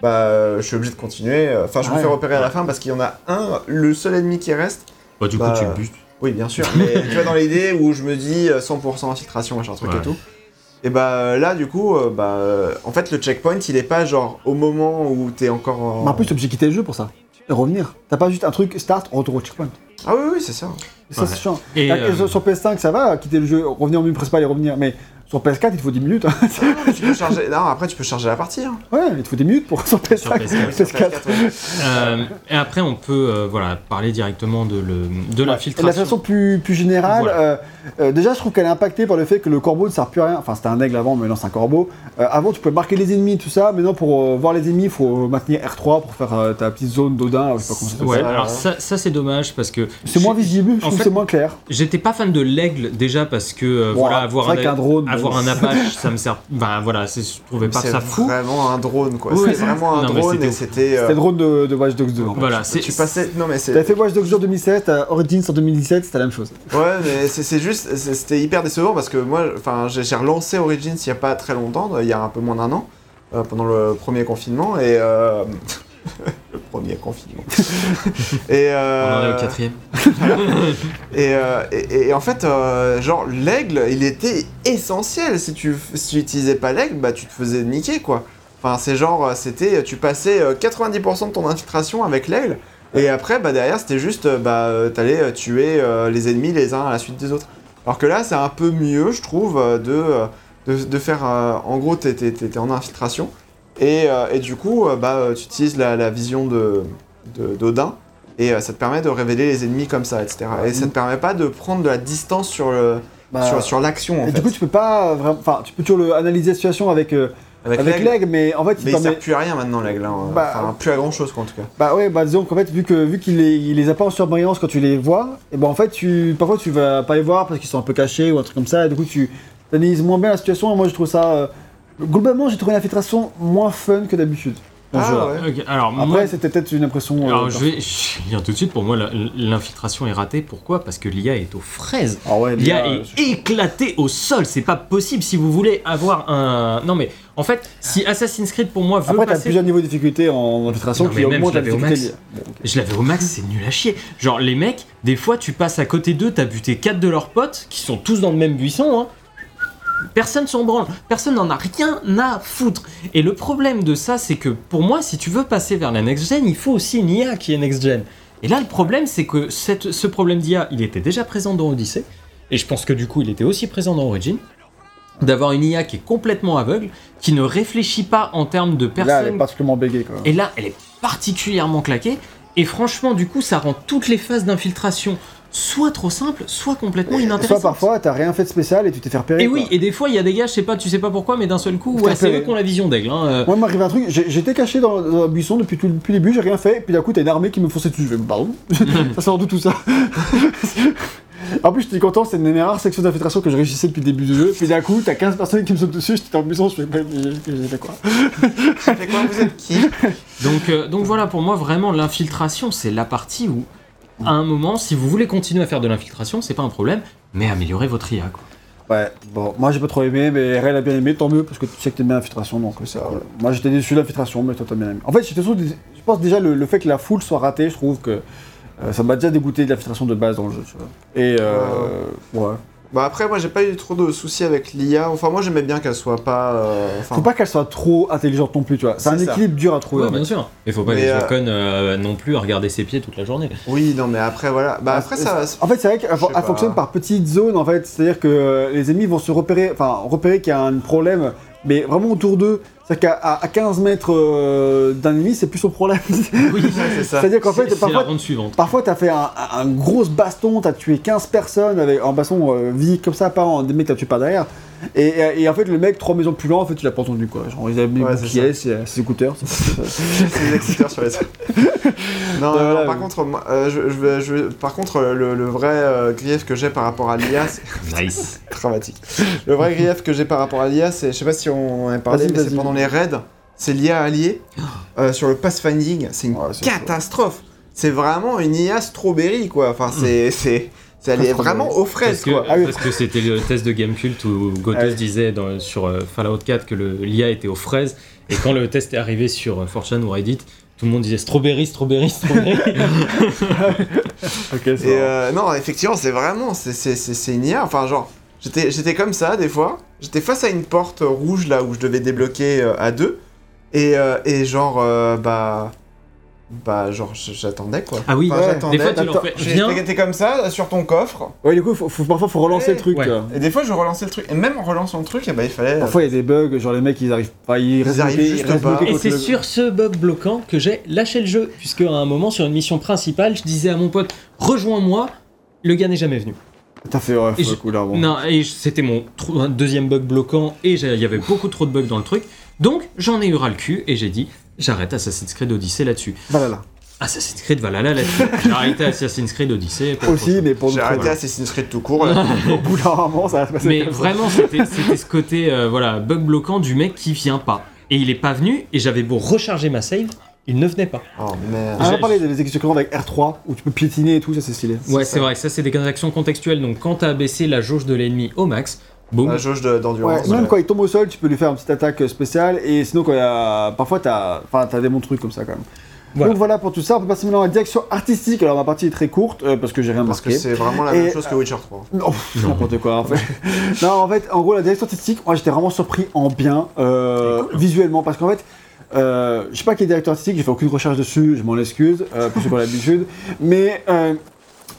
Bah je suis obligé de continuer. Enfin je me Ouais. fais repérer à la fin parce qu'il y en a un, le seul ennemi qui reste. Bah, du Bah, coup, tu le butes. Oui bien sûr, mais [laughs] tu vois dans l'idée où je me dis euh, 100% infiltration, machin truc Ouais. et tout. Et bah là du coup, euh, bah euh, en fait le checkpoint il est pas genre au moment où t'es encore en... mais en plus, t'es obligé de quitter le jeu pour ça. Et revenir. T'as pas juste un truc start, retour au checkpoint. Ah oui oui c'est ça. Ça, Ouais. c'est chiant. Et, Là, euh, sur- Sur PS5, ça va, quitter le jeu, revenir au menu principal et revenir. Mais sur PS4, il te faut 10 minutes. hein. tu peux charger... Non après tu peux charger la partie. Hein. ouais, il te faut des minutes pour sur PS5. Sur PS4. Sur PS4. PS4, ouais. euh, et après, on peut euh, voilà, parler directement de, le, de Et la l'infiltration. façon plus, plus générale, Voilà. euh, déjà je trouve qu'elle est impactée par le fait que le corbeau ne sert plus à rien. Enfin c'était un aigle avant, mais maintenant c'est un corbeau. Euh, avant tu pouvais marquer les ennemis, tout ça. Maintenant pour euh, voir les ennemis, il faut maintenir R3 pour faire euh, ta petite zone d'Odin. Je sais pas comment. Ouais, ça, alors ça, ça c'est dommage parce que C'est moins visible, En fait- c'est moins clair. j'étais pas fan de l'aigle déjà parce que euh, Bon, voilà c'est avoir un, qu'un drone, avoir un Apache ça me sert ben voilà c'est je trouvais pas C'est ça fou vraiment un drone quoi. Oui, c'est c'est- vraiment un non, drone c'était et ouf. c'était. euh, C'était le drone de, de Watch Dogs 2. en fait. voilà c'est Tu passais. Non mais c'est. T'avais fait Watch Dogs 2 en 2017, t'as Origins en 2017, c'était la même chose. Ouais, mais c'est c'est juste, c'est- c'était hyper décevant parce que moi, enfin, j'ai j'ai relancé Origins il y a pas très longtemps, il y a un peu moins d'un an, euh, pendant le premier confinement et euh, [laughs] le premier confinement. [laughs] et, on en est euh, au quatrième [laughs] et, euh, et, et en fait, euh, genre l'aigle, il était essentiel. Si tu, si tu utilisais pas l'aigle, bah tu te faisais niquer quoi. Enfin, c'est genre, euh, c'était, tu passais euh, 90% de ton infiltration avec l'aigle. Et après, bah derrière, c'était juste, euh, bah, euh, t'allais euh, tuer euh, les ennemis les uns à la suite des autres. Alors que là, c'est un peu mieux, je trouve, euh, de, euh, de, de faire, euh, en gros, t'es en infiltration. Et, euh, et du coup, euh, bah, euh, tu utilises la, la vision de d'Odin. Et ça te permet de révéler les ennemis comme ça, etc. Et ça te permet pas de prendre de la distance sur le Bah, sur, sur l'action et fait. du coup, tu peux pas. Enfin, tu peux toujours le- analyser la situation avec, euh, avec avec l'aigle. mais en fait, il Mais il sert plus à rien maintenant l'aigle. hein. Bah, enfin, plus à grand chose quoi en tout cas. Bah ouais, bah disons qu'en fait, vu que vu qu'il les, il les a pas en surbrillance quand tu les vois, et ben en fait, tu parfois tu vas pas les voir parce qu'ils sont un peu cachés ou un truc comme ça, et du coup tu analyses moins bien la situation. Et moi, je trouve ça euh, globalement, j'ai trouvé l'infiltration moins fun que d'habitude. Ah ouais. Ok, alors Après, moi c'était peut-être une impression. euh, alors je vais [laughs] je vais dire tout de suite pour moi l'infiltration est ratée pourquoi? Parce que l'IA est aux fraises Ah ouais, L'IA est éclatée au sol, c'est pas possible si vous voulez avoir un. Non mais en fait, si Assassin's Creed pour moi veut Après, t'as passer. plusieurs niveaux de difficulté en infiltration Non, qui mais même, augmentent je la l'avais au difficulté. max. Bon. Je l'avais au max, c'est nul à chier. Genre les mecs, des fois tu passes à côté d'eux, t'as buté quatre de leurs potes qui sont tous dans le même buisson. Hein. Personne s'en branle, personne n'en a rien à foutre. Et le problème de ça, c'est que pour moi, si tu veux passer vers la next-gen, il faut aussi une IA qui est next-gen. Et là, le problème, c'est que cette- ce problème d'IA, il était déjà présent dans Odyssey, et je pense que du coup, il était aussi présent dans Origin. D'avoir une IA qui est complètement aveugle, qui ne réfléchit pas en termes de Là, elle personnes est particulièrement bégée quoi. et là, elle est particulièrement claquée. Et franchement, du coup, ça rend toutes les phases d'infiltration soit trop simples, soit complètement Soit inintéressantes. parfois, t'as rien fait de spécial et tu t'es fait repérer. Et quoi. oui, et des fois, il y a des gars, je sais pas, tu sais pas pourquoi, mais d'un seul coup, ouais, c'est fait. eux qui ont la vision d'aigle. Hein. euh. Moi, il m'arrive un truc, j'ai- j'étais caché dans, dans un buisson depuis, tout, depuis le début, j'ai rien fait, et puis d'un coup, t'as une armée qui me fonçait dessus. Je fais, pardon [laughs] Ça sort d'où tout ça [laughs] En plus, j'étais content, c'était une des rares sections d'infiltration que je réussissais depuis le début du jeu. Puis d'un coup, t'as 15 personnes qui me sautent dessus, j'étais en maison, je fais, mais j'ai j'ai fait quoi Fait quoi, vous êtes qui? [laughs] Donc, euh, donc voilà, pour moi, vraiment, l'infiltration, c'est la partie où, à un moment, si vous voulez continuer à faire de l'infiltration, c'est pas un problème, mais améliorez votre IA. Quoi. Ouais, bon, moi j'ai pas trop aimé, mais RL a bien aimé, tant mieux, parce que tu sais que t'aimes bien l'infiltration, donc ça. voilà. Moi j'étais déçu de l'infiltration, mais toi t'as bien aimé. En fait, je pense déjà le, le fait que la foule soit ratée, je trouve que euh, ça m'a déjà dégoûté de l'infiltration de base dans le jeu, tu vois. Et euh, ouais. Bah après, moi j'ai pas eu trop de soucis avec l'IA. Enfin, moi j'aimais bien qu'elle soit pas. euh, Enfin, Faut pas qu'elle soit trop intelligente non plus, tu vois. C'est un ça. équilibre dur à trouver. Ouais, bien sûr. Il faut pas Mais, que les euh, euh, non plus à regarder ses pieds toute la journée. Oui, non, mais après voilà. Bah après ça. En fait, c'est vrai qu'elle fonctionne par petites zones, en fait. C'est-à-dire que euh, les ennemis vont se repérer, enfin, repérer qu'il y a un problème, mais vraiment autour d'eux. C'est-à-dire qu'à à- à 15 mètres euh, d'un ennemi, c'est plus son problème. Oui, c'est ça. [laughs] C'est-à-dire qu'en fait, parfois. Parfois, t'as fait un, gros baston, t'as tué 15 personnes avec un baston euh, vie comme ça, en des mecs que t'as tué par derrière. Et, et, et en fait, le mec, trois maisons plus loin, en fait, tu l'as pas entendu quoi. Genre, ils avaient mis Ouais, c'est bouclier, c'est ses écouteurs. des [laughs] exciteurs sur les. non, Voilà, non, par contre, moi, euh, je, je vais- je vais- par contre, le, le vrai euh, grief que j'ai par rapport à l'IA, c'est [laughs] Nice. [laughs] dramatique. Le vrai grief que j'ai par rapport à l'IA, c'est, je sais pas si on en a parlé, mais c'est pendant les raids, c'est l'IA alliée [gasps] euh, sur le pathfinding, c'est une Ouais, catastrophe. C'est vraiment une IA strawberry quoi. Enfin, c'est, est Strawberry. vraiment aux fraises Parce que quoi. Ah oui. parce que c'était le test de Gamecult où Gotos Ah oui. disait dans- sur euh, Fallout 4 que l'IA était aux fraises. Et quand le test est arrivé sur euh, 4chan ou Reddit, tout le monde disait strawberry, strawberry, strawberry. [laughs] [laughs] Ok, c'est Et euh, non, effectivement, c'est vraiment, c'est, c'est, c'est, c'est une IA. Enfin, genre, j'étais, j'étais comme ça des fois. J'étais face à une porte rouge là où je devais débloquer euh, à deux. Et, euh, et genre, euh, bah. Bah, genre, j'attendais quoi. ah oui, Enfin, ouais. j'attendais. des fois tu leur fais J'ai- viens. T'es comme ça, sur ton coffre. Ouais, du coup, faut, faut- parfois, faut relancer le truc. Ouais. Et des fois, je relançais le truc. Et même en relançant le truc, eh ben, il fallait. Parfois, il y a des bugs, genre les mecs, ils arrivent pas, ils, restent arrivent bloqués, juste restent pas. bloqués Et contre c'est le- sur ce bug bloquant que j'ai lâché le jeu, puisque à un moment sur une mission principale, je disais à mon pote rejoins-moi, le gars n'est jamais venu. T'as fait, ouais, Et je- coup là. Bon. Non, et je- c'était mon un deuxième bug bloquant et j'ai- il y avait beaucoup trop de bugs dans le truc. Donc j'en ai eu ras le cul et j'ai dit j'arrête Assassin's Creed Odyssey là-dessus. Là. Assassin's Creed Valhalla là-dessus. [laughs] J'ai arrêté Assassin's Creed Odyssey. pour Aussi, mais pour J'ai arrêté. Assassin's Creed tout court. [laughs] Au bout d'un moment, ça va se passer. Mais comme vraiment, c'était c'était ce côté euh, voilà bug bloquant du mec qui vient pas. Et il est pas venu et j'avais beau recharger ma save, il ne venait pas. oh merde. On a parlé des exécutions avec R3 où tu peux piétiner et tout, ça c'est stylé. Ouais, c'est vrai, ça c'est des actions contextuelles. Donc quand t'as baissé la jauge de l'ennemi au max, boum, La jauge de- Ouais, d'endurance. même ouais. quand il tombe au sol, tu peux lui faire une petite attaque spéciale et sinon quand il y a... parfois t'as enfin, t'as des bons trucs comme ça quand même. Voilà. Donc voilà pour tout ça, on peut passer maintenant à la direction artistique. Alors ma partie est très courte euh, parce que j'ai rien Parce que marqué. c'est vraiment la Et, même chose que Witcher 3. Non, n'importe quoi en fait. [laughs] non, en fait, en gros, la direction artistique, moi j'étais vraiment surpris en bien, euh, visuellement, parce qu'en fait, euh, je sais pas qui est directeur artistique, j'ai fait aucune recherche dessus, je m'en excuse, euh, pour ceux qui ont l'habitude, mais euh,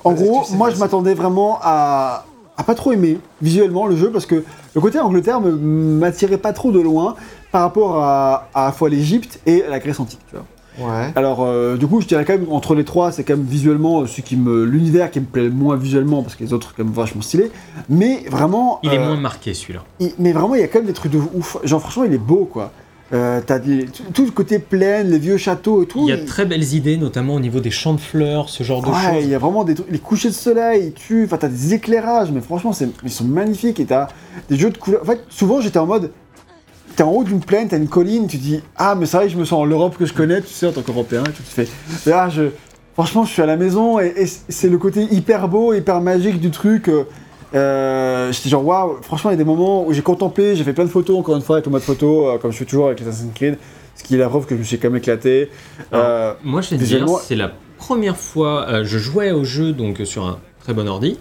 en gros, tu moi je m'attendais vraiment à, à pas trop aimer visuellement le jeu, parce que le côté Angleterre me- m'attirait pas trop de loin par rapport à, à la fois l'Égypte et la Grèce antique, tu vois. Ouais. Alors, euh, du coup, je dirais quand même entre les trois, c'est quand même visuellement euh, celui qui me, l'univers qui me plaît le moins visuellement, parce que les autres quand même vachement stylés. Mais vraiment, il est euh, moins marqué celui-là. il- mais vraiment, il y a quand même des trucs de ouf. Genre, franchement, il est beau, quoi. Euh, t'as des- tout, le côté plaine, les vieux châteaux et tout. Il y a de très belles idées, notamment au niveau des champs de fleurs, ce genre de Ouais, il choses. y a vraiment des trucs, les couchers de soleil, tu, enfin t'as des éclairages, mais franchement ils sont magnifiques et t'as des jeux de couleurs. En fait, souvent j'étais en mode, t'es en haut d'une plaine, t'as une colline, tu te dis ah mais c'est vrai je me sens en l'Europe que je connais, tu sais en tant qu'Européen, tu te fais là je, franchement je suis à la maison et, et c'est le côté hyper beau, hyper magique du truc. euh, euh, j'étais genre waouh, franchement il y a des moments où j'ai contemplé, j'ai fait plein de photos encore une fois avec le mode photo, euh, comme je fais toujours avec les Assassin's Creed, ce qui est la preuve que je me suis quand même éclaté. Euh, Moi, je vais te dire, c'est la première fois je jouais au jeu donc sur un très bon ordi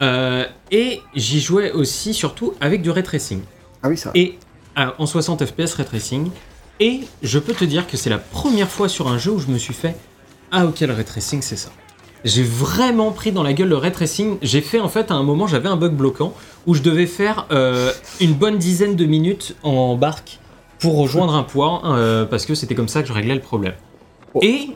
et j'y jouais aussi surtout avec du ray tracing ah oui ça. et en 60 fps ray tracing et je peux te dire que c'est la première fois sur un jeu où je me suis fait ah ok le ray tracing c'est ça. J'ai vraiment pris dans la gueule le ray tracing. J'ai fait en fait à un moment j'avais un bug bloquant où je devais faire euh, une bonne dizaine de minutes en barque pour rejoindre un point euh, parce que c'était comme ça que je réglais le problème. Oh. Et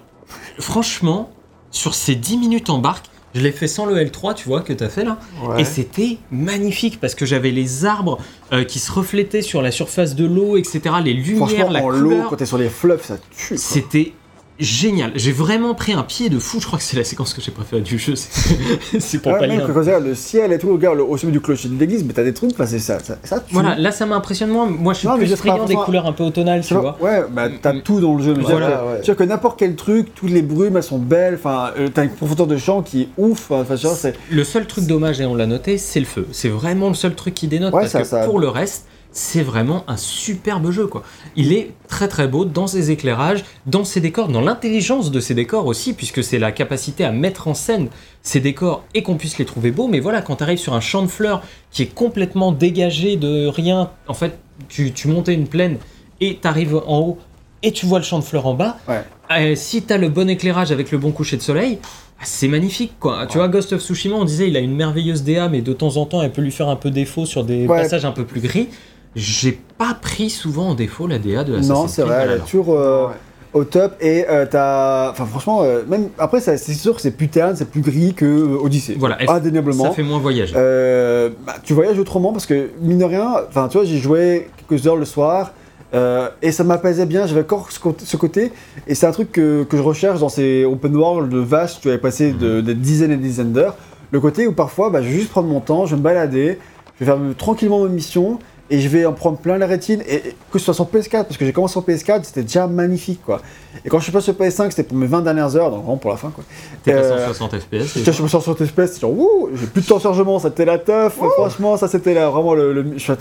franchement, sur ces 10 minutes en barque, je l'ai fait sans le L3, tu vois, que t'as fait là. Ouais. Et c'était magnifique parce que j'avais les arbres euh, qui se reflétaient sur la surface de l'eau, etc. Les lumières, Franchement, la en l'eau, quand t'es sur les fleuves, ça tue. C'était génial. J'ai vraiment pris un pied de fou. Je crois que c'est la séquence que j'ai préférée du jeu. C'est [laughs] pour Ouais, pas lire. tu le ciel et tout, regarde au sommet du clocher de l'église, mais t'as des trucs, c'est ça, ça, ça tue. Voilà, là ça m'impressionne moins. Moi je suis Non, plus friand des couleurs un peu automnales, tu Tu vois. ouais, bah t'as Mm. tout dans le jeu. Voilà, ouais. C'est-à-dire que n'importe quel truc, toutes les brumes, elles sont belles. Enfin, euh, t'as une profondeur de champ qui est ouf. Enfin, tu vois, c'est Le seul truc dommage, et on l'a noté, c'est le feu. C'est vraiment le seul truc qui dénote. Ouais, parce ça- que ça- pour le reste, c'est vraiment un superbe jeu. quoi. Il est très très beau dans ses éclairages, dans ses décors, dans l'intelligence de ses décors aussi, puisque c'est la capacité à mettre en scène ces décors et qu'on puisse les trouver beaux. Mais voilà, quand tu arrives sur un champ de fleurs qui est complètement dégagé de rien, en fait, tu, tu montais une plaine et tu arrives en haut et tu vois le champ de fleurs en bas. Ouais. Euh, si tu as le bon éclairage avec le bon coucher de soleil, ah, c'est magnifique quoi. Tu vois, Ghost of Tsushima, on disait il a une merveilleuse DA, mais de temps en temps elle peut lui faire un peu défaut sur des Ouais. passages un peu plus gris. J'ai pas pris souvent en défaut la DA de Assassin's non, c'est Creed vrai, elle est toujours euh, Ouais. au top. Et euh, t'as, enfin, franchement, euh, même après, c'est sûr que c'est plus terne, c'est plus gris que euh, Odyssey. Voilà, indéniablement. Ça fait moins voyager. Euh, bah, tu voyages autrement parce que mine de rien, enfin tu vois, j'ai joué quelques heures le soir euh, et ça m'apaisait bien. J'avais encore ce, côté- et c'est un truc que, que je recherche dans ces open world vastes. Tu avais passé de, des dizaines et des dizaines d'heures. Le côté où parfois, bah, je vais juste prendre mon temps, je vais me balader, je vais faire tranquillement mes missions et je vais en prendre plein la rétine et, et que ce soit sur PS4 parce que j'ai commencé sur PS4, c'était déjà magnifique quoi. Et quand je suis passé sur PS5, c'était pour mes 20 dernières heures, donc vraiment pour la fin quoi. T'es passé euh, en 60 FPS. Je me sens sur tes espèces, c'est genre, ouh, j'ai plus de temps de chargement, ça c'était la teuf, franchement, ça c'était là, vraiment le. le- je suis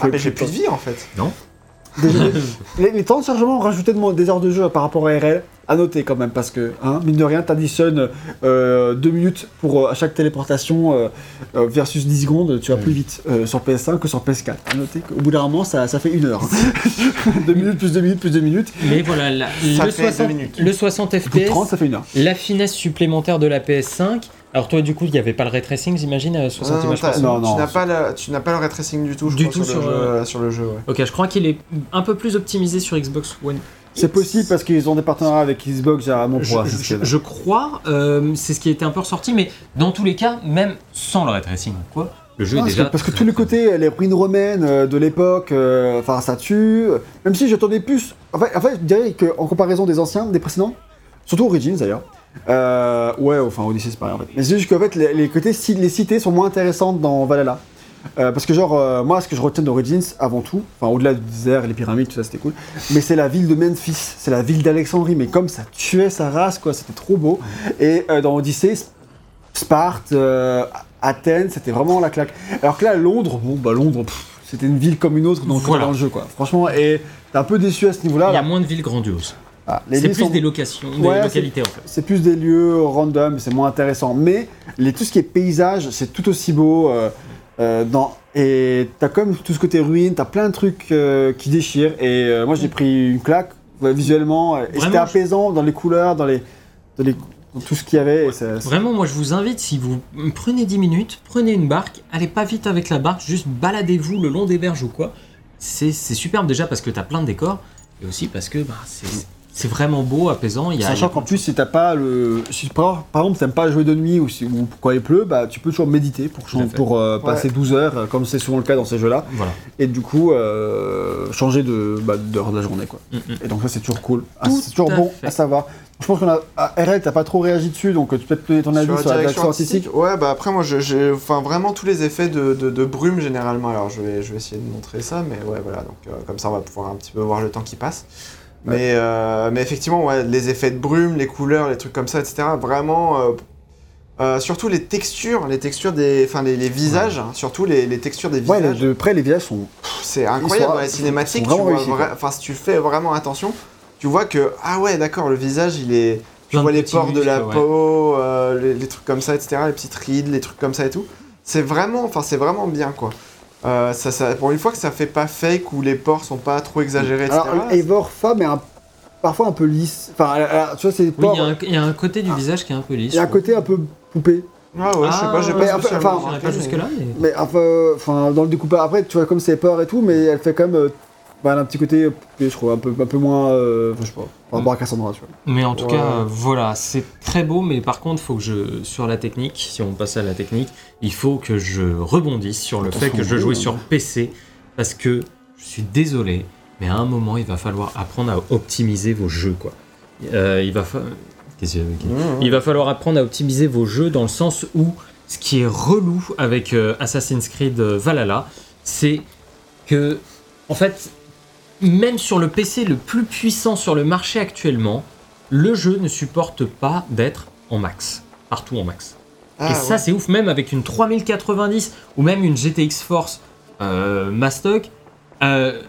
Ah, mais j'ai plus de vie en fait. Désolé. [laughs] les, les temps de chargement ont rajouté de des heures de jeu par rapport à RL, à noter quand même, parce que, hein, mine de rien, t'additionnes 2 minutes pour euh, à chaque téléportation euh, euh, versus 10 secondes, tu vas plus vite euh, sur PS5 que sur PS4. À noter qu'au bout d'un moment, ça, ça fait une heure. [laughs] 2 minutes plus 2 minutes plus 2 minutes, Mais voilà, la- le, fait deux 60, minutes. le 60 plus de FPS, 30, ça fait une heure. la finesse supplémentaire de la PS5. Alors toi du coup, il n'y avait pas le ray tracing, j'imagine, à 60 Non, non, images par t'as- seconde Non, non. tu n'as pas, la- tu n'as pas le ray tracing du tout, je Du crois, tout sur, sur, le euh, jeu, sur le jeu. Ouais. Ok, je crois qu'il est un peu plus optimisé sur Xbox One. C'est possible parce qu'ils ont des partenariats avec Xbox généralement pour Je, je- je crois, euh, c'est ce qui était un peu ressorti, mais dans tous les cas, même sans le ray tracing quoi, le jeu Non, est parce, déjà. que, parce que tous les côtés, les ruines romaines euh, de l'époque, euh, enfin ça tue. Même si j'attendais plus. En fait, en fait, je dirais qu'en comparaison des anciens, des précédents, surtout Origins d'ailleurs. Euh, ouais, enfin Odyssey c'est pareil en fait. Mais c'est juste qu'en fait, les, les côtés, les cités sont moins intéressantes dans Valhalla. Euh, parce que genre, euh, moi ce que je retiens d'Origins avant tout, enfin au-delà du désert, les pyramides, tout ça c'était cool, mais c'est la ville de Memphis, c'est la ville d'Alexandrie, mais comme ça tuait sa race quoi, c'était trop beau. Et euh, dans Odyssey, Sparte, euh, Athènes, c'était vraiment la claque. Alors que là, Londres, bon bah Londres, pff, c'était une ville comme une autre dans, Voilà. dans le jeu quoi. Franchement, et t'es un peu déçu à ce niveau-là. Il y a là. moins de villes grandioses. Ah, C'est plus sont- des locations, Ouais, des localités en fait. c'est plus des lieux random, c'est moins intéressant. Mais les, tout ce qui est paysage, c'est tout aussi beau. euh, euh, dans, et t'as comme tout ce côté ruine, t'as plein de trucs euh, qui déchirent. Et moi j'ai pris une claque visuellement. Et c'était apaisant dans les couleurs, dans, les, dans, les- dans tout ce qu'il y avait. ça- Vraiment, moi je vous invite, si vous prenez 10 minutes, prenez une barque, allez pas vite avec la barque, juste baladez-vous le long des berges ou quoi. C'est c'est superbe déjà parce que t'as plein de décors, et aussi parce que bah, c'est c'est vraiment beau, apaisant. Il y a, il y Sachant qu'en plus, si t'as pas le. Si par, par exemple, t'aimes pas jouer de nuit ou, si, ou quand il pleut, bah, tu peux toujours méditer pour, euh, passer 12 heures, euh, comme c'est souvent le cas dans ces jeux-là. Voilà. Et du coup, euh, changer de, bah, d'heure de la journée. Quoi. Mm, mm. Et donc, ça, c'est toujours cool. Ah, c'est toujours à bon fait. à savoir. Je pense qu'on a. À RL, t'as pas trop réagi dessus, donc tu peux te donner ton avis sur, la direction artistique. Ouais, bah après, moi, j'ai enfin, vraiment tous les effets de, de, de brume généralement. Alors, je vais, je vais essayer de montrer ça, mais ouais, voilà. Donc, euh, comme ça, on va pouvoir un petit peu voir le temps qui passe. Mais, euh, mais effectivement, ouais, les effets de brume, les couleurs, les trucs comme ça, etc. Vraiment. euh, euh, surtout les textures, les textures des, enfin les, les visages, hein, surtout les, les textures des Ouais, visages. les- de près, les visages sont. C'est incroyable sont- dans les cinématiques. sont Tu vraiment vois réussis, vra- quoi. enfin, si tu fais vraiment attention, tu vois que ah ouais, d'accord, le visage, il est. Tu vois les pores de la ouais. peau, euh, les, les trucs comme ça, etc. Les petites rides, les trucs comme ça et tout. C'est vraiment, enfin, c'est vraiment bien quoi. Euh, ça, ça, pour une fois que ça fait pas fake ou les pores sont pas trop exagérés, etc. Alors, Eivor femme est un- parfois un peu lisse. Enfin, elle- tu vois, c'est Oui, pas. il y, a un- il y a un côté du visage qui est un peu lisse. il y a un côté un peu poupée. Ah ouais, je sais pas, j'ai Ah, mais pas enfin, spécialement enfin, pas mais- jusque là, mais... Mais enfin, enfin, dans le découpage, après, tu vois, comme c'est peur et tout, mais elle fait quand même. Bah, un petit côté, je trouve, un peu, un peu moins. euh, enfin, je sais pas, par rapport à Cassandra, tu vois. Mais en tout Ouais. cas, voilà, c'est très beau, mais par contre, faut que je, sur la technique, si on passe à la technique, il faut que je rebondisse sur le fait que je jouais sur hein. PC, parce que je suis désolé, mais à un moment, il va falloir apprendre à optimiser vos jeux, quoi. euh, il va fa- Mmh. il va falloir apprendre à optimiser vos jeux dans le sens où ce qui est relou avec euh, Assassin's Creed euh, Valhalla, c'est que, en fait, même sur le PC le plus puissant sur le marché actuellement, le jeu ne supporte pas d'être en max. Partout en max. Ah, Et ça, c'est ouf, même avec une 3090 ou même une GTX Force euh, Mastock, euh,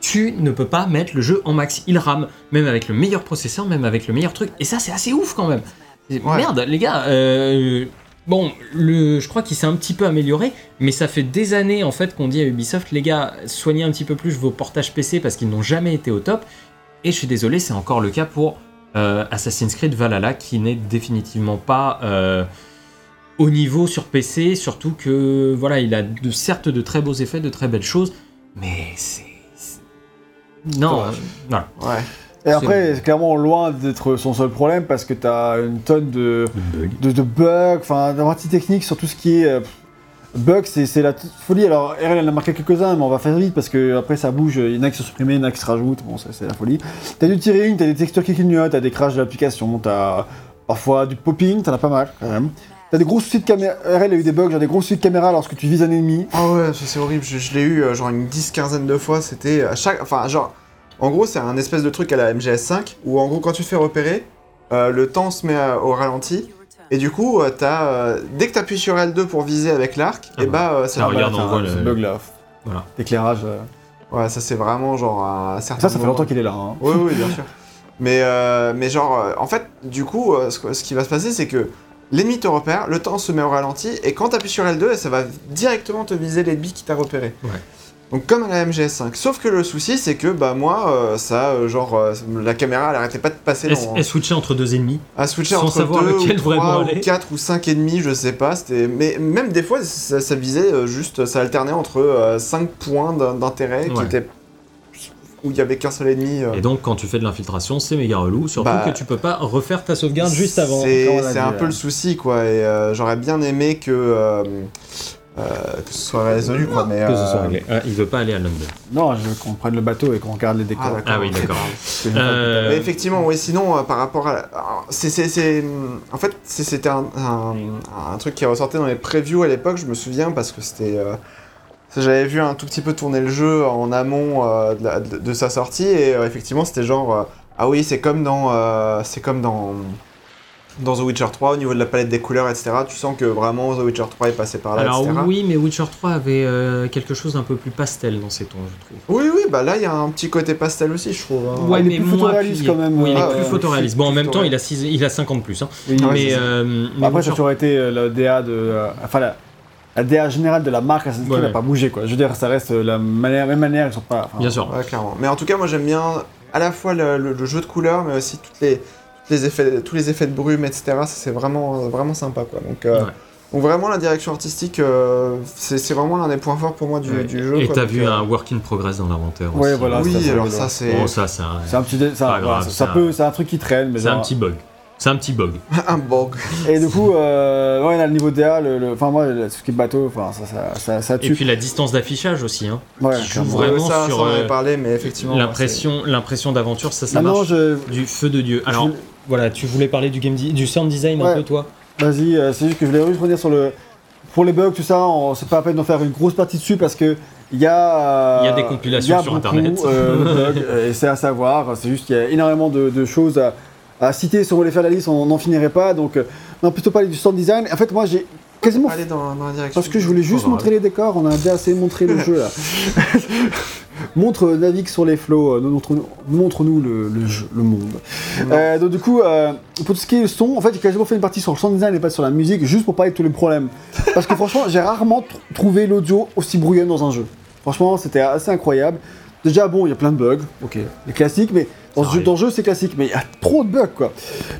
tu ne peux pas mettre le jeu en max. Il rame, même avec le meilleur processeur, même avec le meilleur truc. Et ça, c'est assez ouf quand même. Ouais. Merde, les gars. euh, bon, le, je crois qu'il s'est un petit peu amélioré, mais ça fait des années en fait qu'on dit à Ubisoft, les gars, soignez un petit peu plus vos portages PC parce qu'ils n'ont jamais été au top. Et je suis désolé, c'est encore le cas pour euh, Assassin's Creed Valhalla qui n'est définitivement pas euh, au niveau sur PC, surtout que voilà, il a de, certes de très beaux effets, de très belles choses, mais c'est. Non, euh, voilà. Ouais. Et après, c'est clairement loin d'être son seul problème parce que tu as une tonne de, bug. de, de bugs, enfin, de parties techniques sur tout ce qui est. euh, bugs, c'est la folie. Alors, RL en a marqué quelques-uns, mais on va faire vite parce que après ça bouge. Il y en a qui sont supprimés, il y en a qui se rajoutent. Bon, c'est la folie. T'as du tearing, t'as des textures qui clignotent, t'as des crashs de l'application, t'as parfois du popping, t'en as pas mal quand même. T'as des gros soucis de caméra. RL a eu des bugs, genre des gros soucis de caméra lorsque tu vises un ennemi. Ah ouais, c'est horrible. Je, je l'ai eu euh, genre une dix quinzaine de fois. C'était à chaque. Enfin, genre. En gros, c'est un espèce de truc à la MGS5 où en gros, quand tu te fais repérer, euh, le temps se met à- au ralenti. Et du coup, euh, t'as, euh, dès que tu appuies sur L2 pour viser avec l'arc, Ah et ouais. bah euh, Ça regarde, on voit le- bug là. Voilà. D'éclairage. euh. Ouais, ça c'est vraiment genre un certain. Ça, ça fait moment. longtemps qu'il est là. hein. Oui, oui, bien sûr. Mais, euh, mais genre, euh, en fait, du coup, euh, ce, que- ce qui va se passer, c'est que l'ennemi te repère, le temps se met au ralenti, et quand tu appuies sur L2, ça va directement te viser l'ennemi qui t'a repéré. Ouais. Donc comme à la MGS5. Sauf que le souci, c'est que bah moi, euh, ça, euh, genre, euh, la caméra, elle arrêtait pas de passer Elle, dans... elle switchait entre deux ennemis. à switcher sans entre savoir deux lequel ou trois vraiment ou quatre ou cinq ennemis, je sais pas. C'était, mais même des fois, ça, ça visait juste, ça alternait entre euh, cinq points d'in- d'intérêt qui Ouais. étaient où il y avait qu'un seul ennemi. euh. Et donc, quand tu fais de l'infiltration, c'est méga relou. Surtout Bah, que tu peux pas refaire ta sauvegarde juste avant. C'est un là. peu le souci, quoi. Et euh, j'aurais bien aimé que, euh, que ce soit résolu, quoi. Mais, Que ce soit euh, réglé. Ah, il veut pas aller à London. Non, je veux qu'on prenne le bateau et qu'on regarde les décors. Ah. Ah oui, d'accord. Euh, Mais effectivement, oui, sinon, euh, par rapport à. la- alors, c'est, c'est, c'est- En fait, c'est- c'était un, un- un truc qui ressortait dans les previews à l'époque, je me souviens, parce que c'était. euh, J'avais vu un tout petit peu tourner le jeu en amont euh, de, la- de- de sa sortie, et euh, effectivement, c'était genre. euh, ah oui, c'est comme dans. euh, c'est comme dans. Dans The Witcher 3, au niveau de la palette des couleurs, etc., tu sens que vraiment The Witcher 3 est passé par là, Alors etc. oui, mais Witcher 3 avait euh, quelque chose d'un peu plus pastel dans ses tons, je trouve. Oui, oui, bah là, il y a un petit côté pastel aussi, je trouve. hein. Ouais, il est mais plus moins photoréaliste quand même, Oui, il est euh, plus euh, photoréaliste. Bon, en même temps, il a, il a 50 plus. Hein. Oui, mais euh, mais Après, ça aurait été le DA de. euh, enfin, la, la DA générale de la marque Assassin's Creed Ouais. n'a pas bougé, quoi. Je veux dire, ça reste la manière, même manière, ils sont pas. enfin, Bien sûr. Ouais, clairement. Mais en tout cas, moi j'aime bien à la fois le, le- le jeu de couleurs, mais aussi toutes les, les effets, tous les effets de brume, etc. C'est vraiment, vraiment sympa. Quoi. Donc, euh, Ouais. donc vraiment, la direction artistique, euh, c'est vraiment l'un des points forts pour moi du, Ouais. du jeu. Et t'as vu euh, un work in progress dans l'inventaire Ouais, aussi. voilà. Oui, c'est alors ça, c'est Bon, ça, c'est un, C'est un petit. dé- ça, Pas voilà, grave, ça, c'est ça un- peut, c'est un truc qui traîne, mais c'est un petit bug. C'est un petit bug. [laughs] un bug. Et du coup, euh, ouais, là, le niveau DA, le, le- enfin, moi, le- ce qui est bateau, enfin, ça, ça, ça, ça Et puis la distance d'affichage aussi. Hein. Ouais, qui joue vraiment ça, sur, ça, on en avait euh, parlé, mais effectivement. L'impression, l'impression d'aventure, ça, ça marche je. du feu de dieu. Alors, je- voilà, tu voulais parler du game di- du sound design un peu, toi? Vas-y, euh, c'est juste que je voulais juste revenir sur le. Pour les bugs, tout ça, on- c'est pas la peine d'en faire une grosse partie dessus parce que il y a. euh, Il y a des compilations il y a sur beaucoup, Internet. euh, [laughs] bugs, et c'est à savoir. C'est juste qu'il y a énormément de, de choses à, à citer. Si on voulait faire la liste, on n'en finirait pas. Donc, euh, non, plutôt parler du sound design. En fait, moi, j'ai quasiment. Aller dans, dans la direction. Parce que je voulais juste montrer les décors, on a déjà assez montré le jeu là. [laughs] Montre, euh, navigue sur les flots, euh, montre-nous le, le jeu, le monde. Euh, donc du coup, euh, pour tout ce qui est le son, en fait, j'ai quasiment fait une partie sur le sound design et pas sur la musique, juste pour parler de tous les problèmes. Parce que franchement, j'ai rarement tr- trouvé l'audio aussi brouillon dans un jeu. Franchement, c'était assez incroyable. Déjà, bon, il y a plein de bugs, ok, les classiques, mais dans ce jeu, c'est classique, mais il y a trop de bugs, quoi.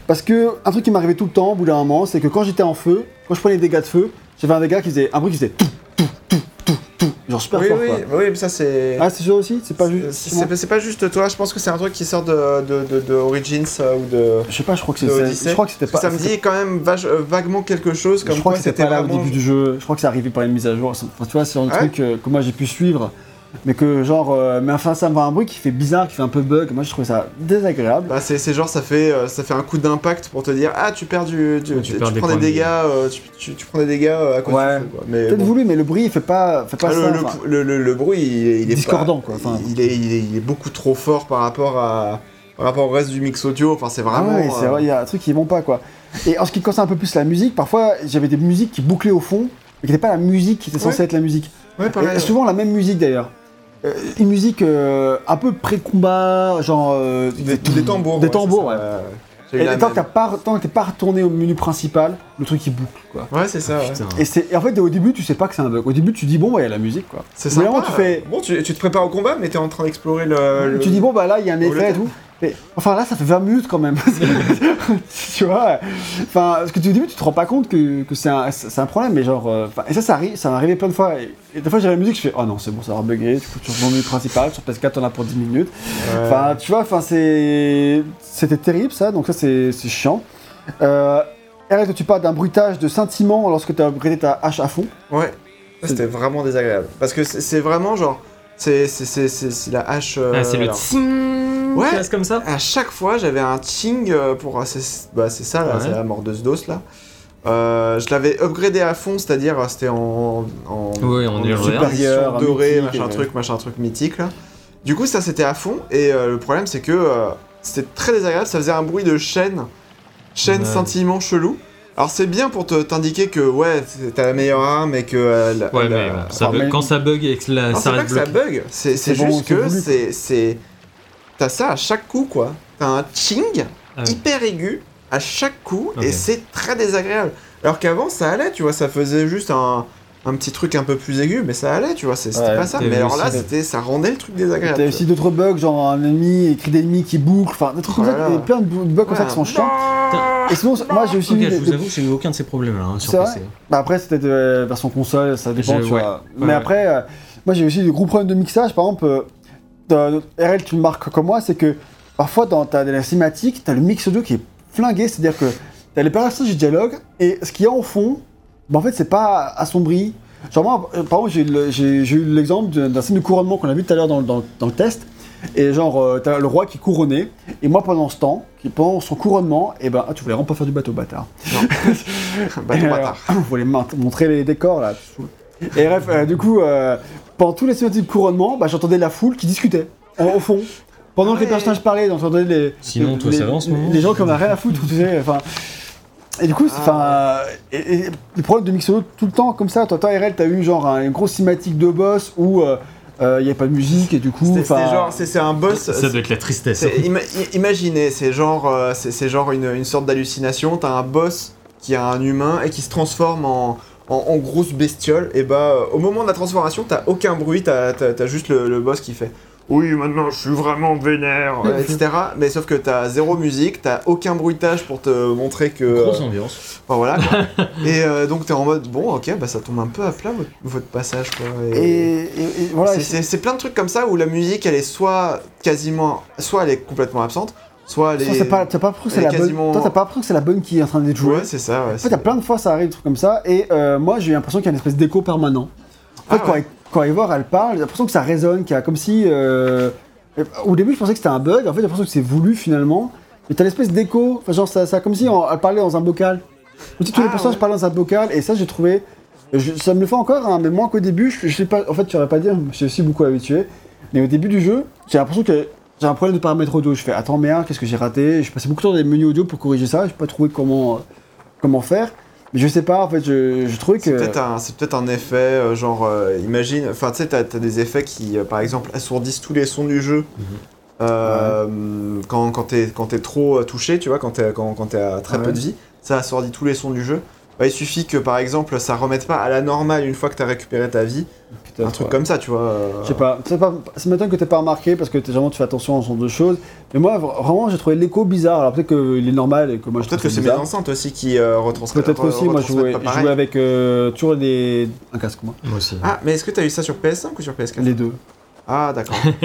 Parce que un truc qui m'arrivait tout le temps, au bout d'un moment, c'est que quand j'étais en feu, quand je prenais des dégâts de feu, j'avais un dégât qui faisait un bruit qui faisait tout, tout, tout, tout, tout, genre super Oui, fort, oui, quoi. oui, mais ça c'est. Ah, c'est sûr aussi C'est pas juste. c'est pas juste toi, je pense que c'est un truc qui sort de, de, de, de Origins euh, ou de. Je sais pas, je crois que c'est. Je crois que c'était pas. ça me dit quand même vage- euh, vaguement quelque chose, comme je crois quoi que c'était pas là au début du jeu. Je crois que c'est arrivé par une mise à jour. Enfin, tu vois, c'est un Ouais. truc euh, que moi j'ai pu suivre. Mais que genre, euh, mais enfin, ça me va un bruit qui fait bizarre, qui fait un peu bug. Moi, je trouve ça désagréable. Bah, c'est c'est genre, ça fait, euh, ça fait un coup d'impact pour te dire Ah, tu perds du. Tu, Ouais, tu tu- perds tu des prends des dégâts, euh, tu, tu- tu prends des dégâts à cause Ouais. Peut-être bon. voulu, mais le bruit, il fait pas, fait pas Ah, ça. le, le- enfin. le- le- le bruit, il, est- il est Discordant, pas- quoi, enfin. il, est, il, est, il est beaucoup trop fort par rapport à par rapport au reste du mix audio. Enfin, c'est Ah vraiment. ouais, c'est euh, vrai, il y a un truc qui vont pas quoi. Et en ce qui concerne un peu plus la musique, parfois j'avais des musiques qui bouclaient au fond, mais qui n'étaient pas la musique qui était censée Ouais. être la musique. Ouais, pareil. Et souvent la même musique d'ailleurs. Euh, une musique euh, un peu pré-combat, genre. euh, Des, des tambours. Des ouais, tambours, ouais. ça, Et tant même. que t'as pas, tant que t'es pas retourné au menu principal, le truc il boucle quoi. Ouais, c'est ça. ouais. Et, c'est, et en fait, au début, tu sais pas que c'est un bug. Au début, tu dis bon, bah, il y a la musique quoi. C'est vraiment, tu fais- Bon, tu, tu te prépares au combat, mais t'es en train d'explorer le, le- Tu dis bon, bah là, il y a un effet et tout. Mais, enfin là, ça fait 20 minutes quand même. [laughs] tu vois Enfin, parce que au début, tu te rends pas compte que, que c'est un, c'est un problème, mais genre. euh, et ça, ça arrive, ça m'est arrivé plein de fois. Et, et des fois, j'ai la musique, je fais oh non, c'est bon, ça va bugger. Du coup, tu reviens au menu principal. Sur PS4, t'en as pour 10 minutes. Ouais. Enfin, tu vois, enfin, c'est. C'était terrible ça, donc ça, c'est c'est chiant. Euh, Eric, tu parles d'un bruitage de scintillement lorsque tu as upgradé ta hache à fond. Ouais, c'était vraiment désagréable. Parce que c'est c'est vraiment genre. C'est c'est- c'est- c'est- c'est la hache. euh, Ah, c'est le Ouais. qui reste comme ça À chaque fois, j'avais un ting euh, pour. C'est bah, c'est ça, là, Ouais. c'est la mordeuse d'os là. Euh, je l'avais upgradé à fond, c'est-à-dire euh, c'était en, en, Ouais, en légendaire. supérieur, mythique, machin ouais. truc, machin truc mythique là. Du coup, ça c'était à fond, et euh, le problème c'est que euh, c'était très désagréable, ça faisait un bruit de chaîne, chaîne Ouais. scintillement chelou. Alors c'est bien pour te- t'indiquer que ouais, t'as la meilleure arme et que. euh, la- Ouais, la- mais bon, ça enfin, bug- mais- quand ça bug et que la, non, ça c'est pas reste que ça bug, c'est bon, juste que c'est. T'as ça à chaque coup quoi. T'as un ching Ah ouais. hyper aigu à chaque coup et c'est très désagréable. Alors qu'avant ça allait, tu vois, ça faisait juste un, un petit truc un peu plus aigu, mais ça allait, tu vois, c'est- c'était Ouais, pas ça. Mais alors là, c'était, ça rendait le truc désagréable. T'as aussi d'autres bugs, genre un ennemi, écrit d'ennemis qui boucle, enfin des trucs comme ça, Voilà. plein de bugs comme ça qui sont chiants. Et sinon, moi j'ai aussi mis je des- vous des- avoue j'ai eu aucun de ces problèmes-là hein, sur PC. Bah après, c'était de la version console, ça dépend, tu ouais. vois. Ouais, Mais ouais. après, euh, moi j'ai aussi des gros problèmes de mixage. Par exemple, euh, RL, tu me marques comme moi, c'est que parfois dans ta la cinématique, t'as le mix audio qui est flingué, c'est-à-dire que t'as les personnages du dialogue et ce qu'il y a en fond, bah en fait, c'est pas assombri. Genre, moi, euh, par exemple, j'ai eu l'exemple d'un scène de couronnement qu'on a vu tout à l'heure dans, dans- dans le test. Et genre, euh, t'as le roi qui est couronné, et moi pendant ce temps, qui, pendant son couronnement, et ben, ah, tu voulais vraiment pas faire du bateau, bâtard. [laughs] Bateau Et, euh, bâtard. [laughs] Vous voulez montrer les décors là. Et bref, euh, du coup, pendant tous les cinématiques de couronnement, bah, j'entendais la foule qui discutait en- au fond. Pendant que les personnages parlaient, j'entendais les. Sinon, les, toi, les, ça va en ce moment les gens qui en rien à foutre, tu sais. Enfin. Et du coup, c'est- enfin, Ah. euh, et, et les problèmes de mixolo tout le temps comme ça. Toi, toi, RL, t'as eu genre un- une grosse cinématique de boss où euh, euh, il n'y avait pas de musique et du coup, c'était genre, c'est, c'est un boss. Ça doit être la tristesse. c'est- ima- imaginez, c'est genre, euh, c'est, c'est genre une, une sorte d'hallucination. T'as un boss qui a un humain et qui se transforme en, en, en grosse bestiole. Et bah, euh, au moment de la transformation, t'as aucun bruit, t'as, juste le, le boss qui fait. Oui, maintenant je suis vraiment vénère, [laughs] etc. Mais sauf que t'as zéro musique, t'as aucun bruitage pour te montrer que. euh, Grosse ambiance. Enfin voilà. quoi. [laughs] et euh, donc t'es en mode bon, ok, bah ça tombe un peu à plat votre, votre passage quoi. Et, et- et voilà. et c'est plein de trucs comme ça où la musique elle est soit quasiment, soit elle est complètement absente, soit est. t'as pas, t'as pas que c'est la bonne. quasiment- Toi, t'as pas l'impression que c'est la bonne qui est en train d'être jouée. Ouais, c'est ça. Ouais, En fait, a plein de fois ça arrive, des trucs comme ça, et euh, moi j'ai l'impression qu'il y a une espèce d'écho permanent. En fait, Ah quand, ouais. elle- quand Ivor elle parle, j'ai l'impression que ça résonne, qu'il y a comme si. euh, Au début, je pensais que c'était un bug, en fait, j'ai l'impression que c'est voulu finalement, mais t'as l'espèce d'écho, enfin, genre, ça, ça comme si on- elle parlait dans un bocal. Comme si tous les Ah, personnages ouais. parlaient dans un bocal, et ça, j'ai trouvé. je- ça me le fait encore, hein, mais moins qu'au début, je, je sais pas. En fait, tu aurais pas dire, je suis aussi beaucoup habitué, mais au début du jeu, j'ai l'impression que. J'ai un problème de paramètres audio. Je fais attends merde, qu'est-ce que j'ai raté? Je passais beaucoup de temps dans les menus audio pour corriger ça. J'ai pas trouvé comment euh, comment faire. Mais je sais pas. En fait, je, je trouvais que C'est peut-être un, effet, euh, genre, euh, imagine, enfin, tu sais, t'as, t'as des effets qui, par exemple, assourdissent tous les sons du jeu. Mhm. Quand, quand t'es, quand t'es trop touché, tu vois, quand t'es, quand, à très Ouais. peu de vie, ça assourdit tous les sons du jeu. Bah, il suffit que, par exemple, ça remette pas à la normale une fois que t'as récupéré ta vie. Peut-être, Un truc ouais. comme ça, tu vois. euh, Je sais pas. C'est m'étonne que t'aies pas remarqué parce que t'es vraiment tu fais attention à ce genre de choses. Mais moi, vra- vraiment, j'ai trouvé l'écho bizarre. Alors peut-être qu'il est normal et que moi je Peut-être que c'est mes enceintes aussi qui euh, retransmettent. Peut-être aussi. Moi, je jouais avec euh, toujours des un casque moi. Moi aussi. Ah, mais est-ce que t'as eu ça sur PS5 ou sur PS4 Les deux. Ah, d'accord. [laughs]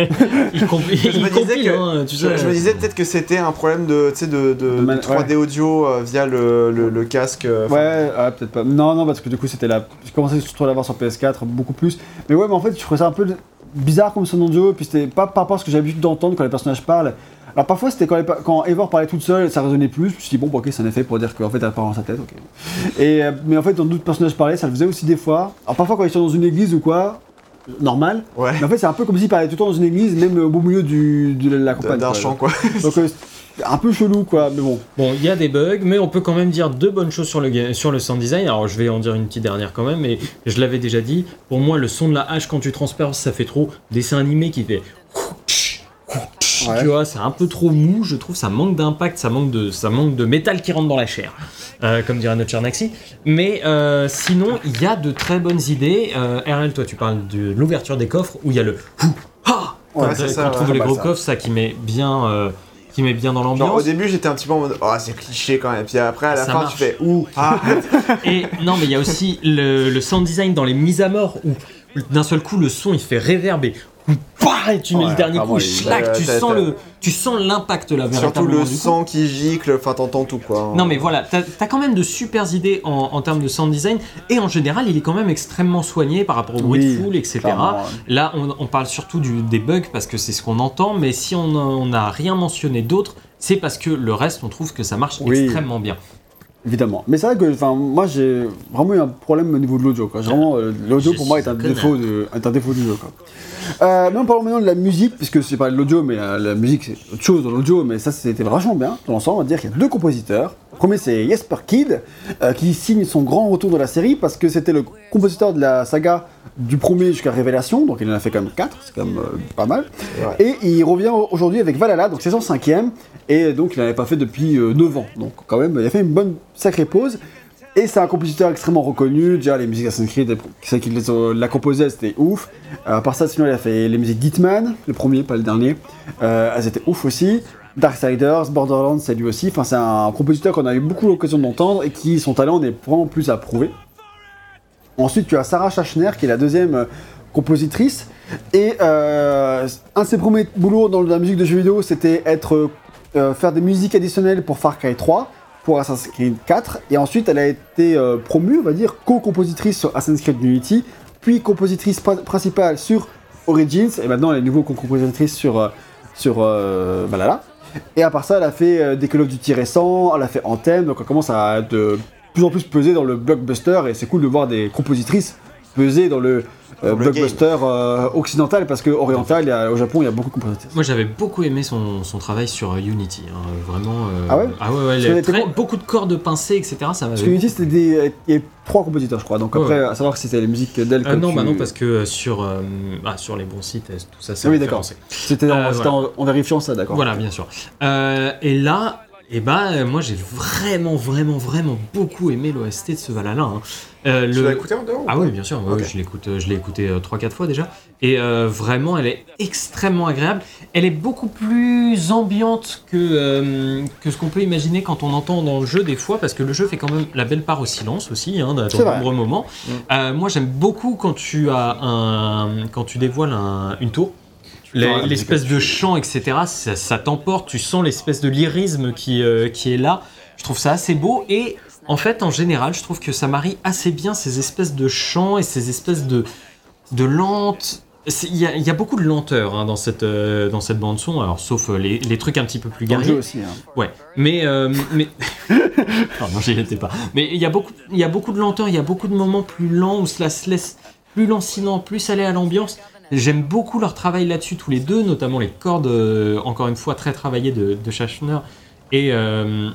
il compli- Je me il disais compile, que- hein, tu Je, sais. je me disais peut-être que c'était un problème de, tu sais, de, de, De man- de 3D audio euh, via le, le, le casque. euh, Ouais, ah, peut-être pas. Non, non, parce que du coup, c'était la. J'ai commencé surtout à l'avoir sur PS4 beaucoup plus. Mais ouais, mais en fait, je trouvais ça un peu bizarre comme son audio, et puis c'était pas par rapport à ce que j'avais l'habitude d'entendre quand les personnages parlent. Alors parfois c'était quand, quand Eivor parlait toute seule, ça résonnait plus, je me suis dit bon bah, ok c'est un effet pour dire qu'en fait elle parle dans sa tête, ok. Et, euh, mais en fait quand d'autres personnages parlaient, ça le faisait aussi des fois. Alors parfois quand ils sont dans une église ou quoi, normal, Ouais. mais en fait c'est un peu comme s'ils parlaient tout le temps dans une église, même au beau milieu du, de la campagne. D'un champ, quoi. [laughs] Donc euh, un peu chelou quoi, mais bon. Bon, il y a des bugs, mais on peut quand même dire deux bonnes choses sur le, sur le sound design. Alors, je vais en dire une petite dernière quand même, mais je l'avais déjà dit. Pour moi, le son de la hache quand tu transperces, ça fait trop dessin animé qui fait. Ouais. Tu vois, c'est un peu trop mou, je trouve, ça manque d'impact, ça manque de, ça manque de métal qui rentre dans la chair, euh, comme dirait notre cher Naxi. Mais euh, sinon, il y a de très bonnes idées. Euh, RL, toi, tu parles de l'ouverture des coffres où il y a le ha Ouais, Quand, c'est ça, quand on trouve les gros ça. coffres, ça qui met bien, qui met bien dans Genre, au l'ambiance. début, j'étais un petit peu en mode, oh, c'est cliché quand même. Puis après, à la Ça fin, marche. tu fais, ouh, ah, [laughs] Et non, mais il y a aussi le, le sound design dans les mises à mort où d'un seul coup le son il fait réverber. Bah, et tu mets Ouais, le dernier coup, schlac, tu sens le, tu sens l'impact là surtout le coup. sang qui gicle, enfin, t'entends tout, quoi. Non mais voilà, t'as as quand même de super idées en, en termes de sound design et en général il est quand même extrêmement soigné par rapport au bruit Oui, de foule, etc. clairement. Là on, on parle surtout du, des bugs parce que c'est ce qu'on entend, mais si on n'a rien mentionné d'autre, c'est parce que le reste on trouve que ça marche Oui. extrêmement bien. Évidemment. Mais c'est vrai que moi j'ai vraiment eu un problème au niveau de l'audio. quoi. Vraiment, euh, L'audio pour moi est un, défaut de, est un défaut du jeu. Quoi. Euh, même parlons maintenant de la musique, puisque c'est pas de l'audio, mais la, la musique c'est autre chose dans l'audio, mais ça c'était vachement bien. Dans l'ensemble, on va dire qu'il y a deux compositeurs. Le premier c'est Jesper Kid, euh, qui signe son grand retour dans la série, parce que c'était le compositeur de la saga du premier jusqu'à Révélation, donc il en a fait quand même quatre, c'est quand même euh, pas mal. Ouais. Et il revient aujourd'hui avec Valhalla, donc c'est son cinquième, et donc il n'avait pas fait depuis 9 ans. Donc quand même, il a fait une bonne sacrée pause. Et c'est un compositeur extrêmement reconnu, déjà les musiques Assassin's Creed, celle qui l'a composé, c'était ouf. Euh, à part ça, sinon il a fait les musiques d'Hitman, le premier, pas le dernier. Euh, elles étaient ouf aussi. Darksiders, Borderlands, c'est lui aussi. Enfin, c'est un compositeur qu'on a eu beaucoup l'occasion d'entendre et qui, son talent, n'est vraiment plus à prouver. Ensuite, tu as Sarah Schachner, qui est la deuxième euh, compositrice. Et euh, un de ses premiers boulots dans la musique de jeux vidéo, c'était être euh, faire des musiques additionnelles pour Far Cry 3, pour Assassin's Creed 4. Et ensuite, elle a été promue, on va dire, co-compositrice sur Assassin's Creed Unity, puis compositrice pr- principale sur Origins, et maintenant elle est nouveau co-compositrice sur, sur Valhalla. Et à part ça, elle a fait des Call of Duty récents, elle a fait Anthem, donc elle commence à de plus en plus pesée dans le blockbuster, et c'est cool de voir des compositrices peser dans le euh, blockbuster euh, occidental, parce que oriental, il y a- au Japon, il y a beaucoup de compositrices. Moi j'avais beaucoup aimé son, son travail sur euh, Unity, hein, vraiment. euh, Ah ouais? Ah ouais, ouais, les- très- beaucoup de cordes pincées, etc. Ça Parce que. Unity, c'était des. Il y avait trois compositeurs, je crois. Donc Ouais, après, à savoir que c'était les musiques d'elle. Euh, que non, tu- bah non, parce que sur, euh, ah, sur les bons sites, tout ça, c'est Ah oui, d'accord. C'était en, Euh, c'était voilà. en- en vérifiant ça, d'accord. Voilà, bien sûr. Euh, et là, et bah, euh, moi j'ai vraiment, vraiment, vraiment beaucoup aimé l'OST de ce Valhalla. hein. Euh, Tu le- l'as écouté en dehors Ah oui, bien sûr, ouais, Ok. ouais, je l'écoute, euh, je l'ai écouté 3-4 fois déjà. Et euh, vraiment, elle est extrêmement agréable. Elle est beaucoup plus ambiante que, que ce qu'on peut imaginer quand on entend dans le jeu des fois, parce que le jeu fait quand même la belle part au silence aussi, hein, dans de nombreux moments. Mm. Moi, j'aime beaucoup quand tu as un, quand tu dévoiles un- une tour. L'espèce de chant, etc., ça, ça t'emporte, tu sens l'espèce de lyrisme qui, euh, qui est là. Je trouve ça assez beau et en fait, en général, je trouve que ça marie assez bien ces espèces de chants et ces espèces de, de lentes. Il y, a- il y a beaucoup de lenteur hein, dans cette, euh, dans cette bande-son, alors sauf euh, les, les trucs un petit peu plus guerriers. aussi. hein. Ouais, mais. euh, mais... [laughs] j'y étais pas. Mais il y, a beaucoup, il y a beaucoup de lenteur, il y a beaucoup de moments plus lents où cela se laisse plus lancinant, plus aller à l'ambiance. J'aime beaucoup leur travail là-dessus, tous les deux, notamment les cordes, euh, encore une fois, très travaillées de, de Schachner et, euh,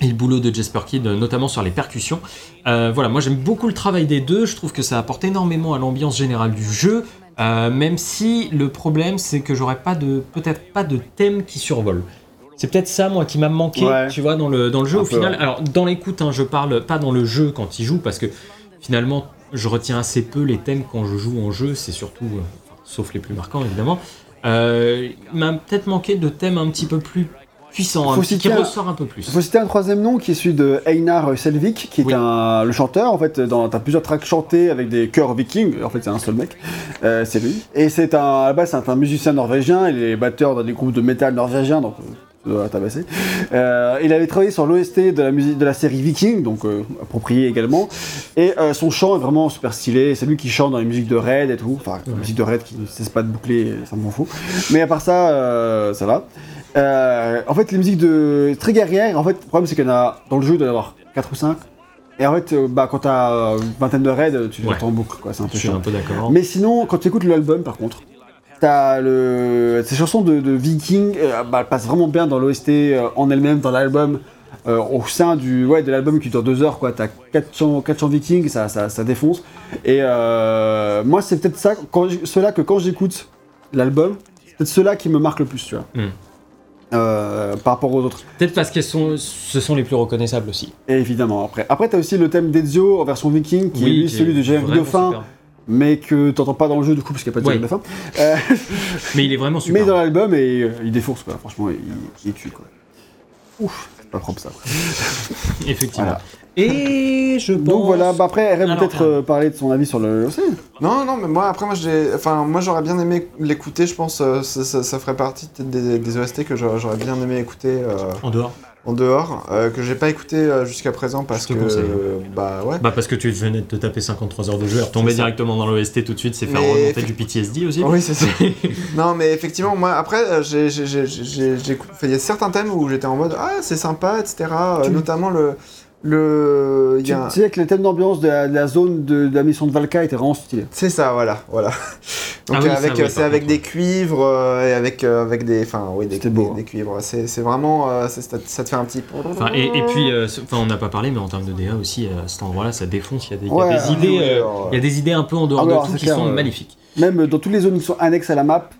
et le boulot de Jesper Kidd, notamment sur les percussions. Euh, voilà, moi j'aime beaucoup le travail des deux, je trouve que ça apporte énormément à l'ambiance générale du jeu, euh, même si le problème c'est que j'aurais pas de, peut-être pas de thème qui survole. C'est peut-être ça, moi, qui m'a manqué, Ouais. tu vois, dans le, dans le jeu Un au final. ouais. Alors, dans l'écoute, hein, je parle pas dans le jeu quand il joue, parce que finalement, je retiens assez peu les thèmes quand je joue en jeu, c'est surtout, euh, sauf les plus marquants évidemment. Euh, il m'a peut-être manqué de thèmes un petit peu plus puissants, un qui un- ressort un peu plus. Il faut citer un troisième nom qui est celui de Einar Selvik, qui est Oui. un, le chanteur. En fait, dans, t'as plusieurs tracks chantés avec des chœurs vikings. En fait, c'est un seul mec. Euh, c'est lui. Et c'est un, à la base, c'est un musicien norvégien. Il est batteur dans des groupes de métal norvégiens. Donc, doit tabasser. Euh, il avait travaillé sur l'OST de la musique de la série Viking, donc euh, approprié également. Et euh, son chant est vraiment super stylé. C'est lui qui chante dans les musiques de Red et tout. Enfin, la Ouais. musique de Red qui ne cesse pas de boucler, ça m'en fout. Mais à part ça, euh, ça va. Euh, en fait, les musiques de très guerrières, en fait, le problème c'est qu'il y en a dans le jeu, il doit y en avoir 4 ou 5. Et en fait, euh, bah, quand t'as euh, une vingtaine de raids, tu les Ouais. entends en boucle, quoi. C'est un peu Je suis chiant. un peu d'accord. Mais sinon, quand tu écoutes l'album, par contre, t'as le... ces chansons de, de Viking, euh, bah, elles passent vraiment bien dans l'OST euh, en elle-même, dans l'album, euh, au sein du, ouais, de l'album qui dure deux heures, quoi. T'as 400, 400 Vikings, ça, ça, ça défonce. Et moi, c'est peut-être ça, quand cela que quand j'écoute l'album, c'est peut-être cela qui me marque le plus, tu vois. Hmm. Euh, par rapport aux autres. Peut-être parce que ce sont les plus reconnaissables aussi. Et évidemment, après. Après, t'as aussi le thème d'Ezio en version Viking, qui est lui celui de GF vraiment Dauphin. Mais que t'entends pas dans le jeu du coup, parce qu'il n'y a pas de Ouais. GF Dauphin. Euh, Mais il est vraiment super. Mais dans l'album, et, euh, il défonce quoi, franchement, il, il tue quoi. Ouf, c'est pas propre ça. quoi. [laughs] Effectivement. Voilà. Et je pense. Donc voilà, bah après, RM Alors, peut-être euh, parler de son avis sur le OC. Non, non, mais moi, après, moi, j'ai, enfin, moi, j'aurais bien aimé l'écouter. Je pense, euh, ça, ça- ça ferait partie peut-être des, des OST que j'aurais bien aimé écouter euh, En dehors. en dehors, euh, que j'ai pas écouté euh, jusqu'à présent parce que, euh, bah ouais. Bah parce que tu venais de te taper 53 heures de jeu, retomber directement dans l'OST tout de suite, c'est faire Mais remonter du PTSD aussi. Oui, c'est ça. non, mais effectivement, moi, après, euh, j'ai, il y a certains thèmes où j'étais en mode ah c'est sympa, etc. euh, Tu- notamment le, le, Tu un- sais que les thèmes d'ambiance de, la, de la zone de, de la mission de Valka étaient vraiment stylés. C'est ça, voilà, voilà. Donc Ah oui, avec, c'est avec contre, des cuivres euh, et avec, euh, avec des, enfin oui, des, C'était des, beau, hein. des cuivres. C'est, c'est vraiment, euh, c'est- ça, ça te fait un petit. Enfin, et, et puis, euh, on n'a pas parlé, mais en termes de DA aussi, à cet endroit-là, ça défonce. Il y a des, y a ah, idées, euh, il y a des idées un peu en dehors Ah de alors, tout qui clair, sont euh, magnifiques. Même dans toutes les zones qui sont annexes à la map,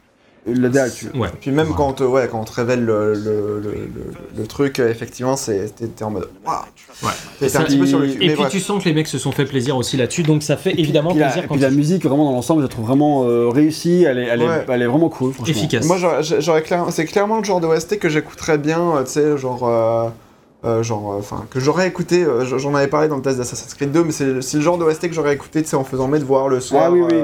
tue. Ouais. Puis même Ouais. quand, euh, ouais, quand on te révèle le, le, le, le- le truc, euh, effectivement, c'est, t'es, t'es en mode waouh. Ouais. Ça, un petit peu sur le cul. Et mais puis bref. tu sens que les mecs se sont fait plaisir aussi là-dessus, donc ça fait puis- évidemment puis la, plaisir et puis la tu- musique, vraiment dans l'ensemble, je la trouve vraiment euh, réussie. Elle est, elle, est, Ouais. elle est vraiment cool, efficace. Moi, j'aurais, j'aurais clair- c'est clairement le genre de OST que j'écouterais bien, euh, tu sais, genre. euh, euh, genre, euh, enfin, que j'aurais écouté, euh, j'en avais parlé dans le test d'Assassin's Creed 2, mais c'est, c'est le genre de OST que j'aurais écouté, tu sais, en faisant mes devoirs le soir, Ah oui, oui.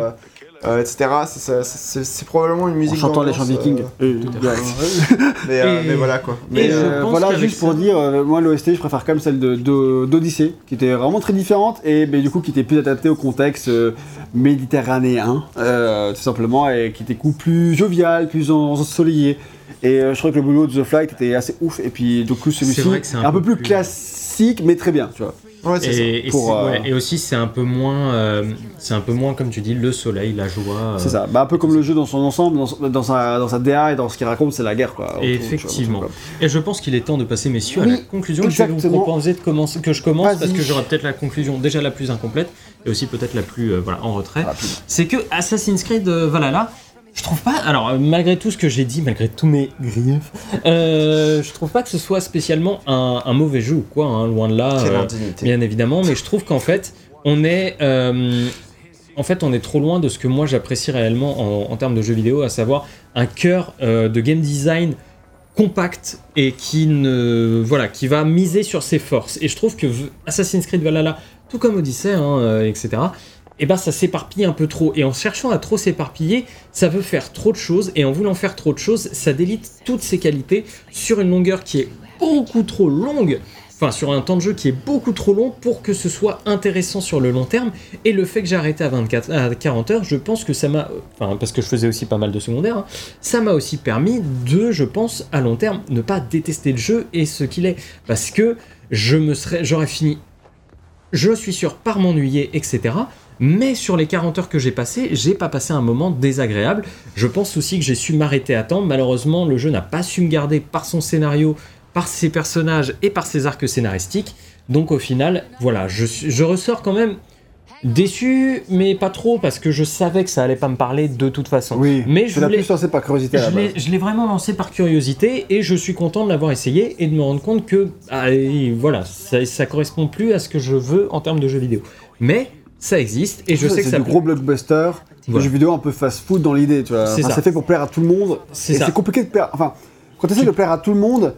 Euh, etc. C'est, probablement une En musique chantant les chants vikings. euh, [laughs] mais, euh, Et- mais voilà quoi. Mais, euh, voilà, juste pour ça- dire, euh, moi l'OST, je préfère quand même celle de, de- d'Odyssée, qui était vraiment très différente et mais, du coup qui était plus adaptée au contexte euh, méditerranéen, euh, tout simplement, et qui était coup plus jovial, plus en- ensoleillé. Et euh, je crois que le boulot de The Flight était assez ouf, et puis du coup celui-ci, vrai que c'est un un, peu peu plus plus- classique, mais très bien, tu vois. Ouais, c'est ça. Et, et Pour, c'est- euh, ouais, et aussi c'est un peu moins, euh, c'est un peu moins comme tu dis le soleil, la joie. euh, C'est ça, bah, un peu comme le jeu dans son ensemble, dans, sa, dans sa DA et dans ce qu'il raconte, c'est la guerre quoi. autour, tu vois, Effectivement. Et je pense qu'il est temps de passer, messieurs, à Oui, la conclusion. Je vais vous proposer de commencer, que je commence parce que j'aurai peut-être la conclusion déjà la plus incomplète et aussi peut-être la plus voilà, en retrait. C'est que Assassin's Creed Valhalla, je trouve pas. Alors, euh, malgré tout ce que j'ai dit, malgré tous mes griefs, euh, je trouve pas que ce soit spécialement un, un mauvais jeu ou quoi, hein, loin de là. Euh, bien évidemment, mais je trouve qu'en fait, on est, euh, en fait, on est trop loin de ce que moi j'apprécie réellement en, en termes de jeux vidéo, à savoir un cœur de game design compact et qui ne, voilà, qui va miser sur ses forces. Et je trouve que Assassin's Creed Valhalla, tout comme Odyssey, hein, etc. Et ben ça s'éparpille un peu trop. Et en cherchant à trop s'éparpiller, ça veut faire trop de choses. Et en voulant faire trop de choses, ça délite toutes ses qualités sur une longueur qui est beaucoup trop longue enfin sur un temps de jeu qui est beaucoup trop long pour que ce soit intéressant sur le long terme. Et le fait que j'ai arrêté à 24, à 40 heures, je pense que ça m'a, enfin parce que je faisais aussi pas mal de secondaires, hein, ça m'a aussi permis de, je pense, à long terme, ne pas détester le jeu et ce qu'il est, parce que je me serais, j'aurais fini, je suis sûr, par m'ennuyer, etc. Mais sur les 40 heures que j'ai passées, j'ai pas passé un moment désagréable. Je pense aussi que j'ai su m'arrêter à temps. Malheureusement, le jeu n'a pas su me garder par son scénario, par ses personnages et par ses arcs scénaristiques. Donc au final, voilà, je, ressors quand même déçu, mais pas trop, parce que je savais que ça allait pas me parler de toute façon. Oui, mais je plus lancé par curiosité Je l'ai- je l'ai vraiment lancé par curiosité et je suis content de l'avoir essayé et de me rendre compte que allez, voilà, ça, ça correspond plus à ce que je veux en termes de jeux vidéo. Mais ça existe et je sais que c'est ça du gros blockbuster, le Voilà. jeu vidéo un peu fast-food dans l'idée, tu vois. C'est ça. c'est fait pour plaire à tout le monde. C'est ça. c'est compliqué de plaire. Enfin, quand tu essaies de plaire à tout le monde,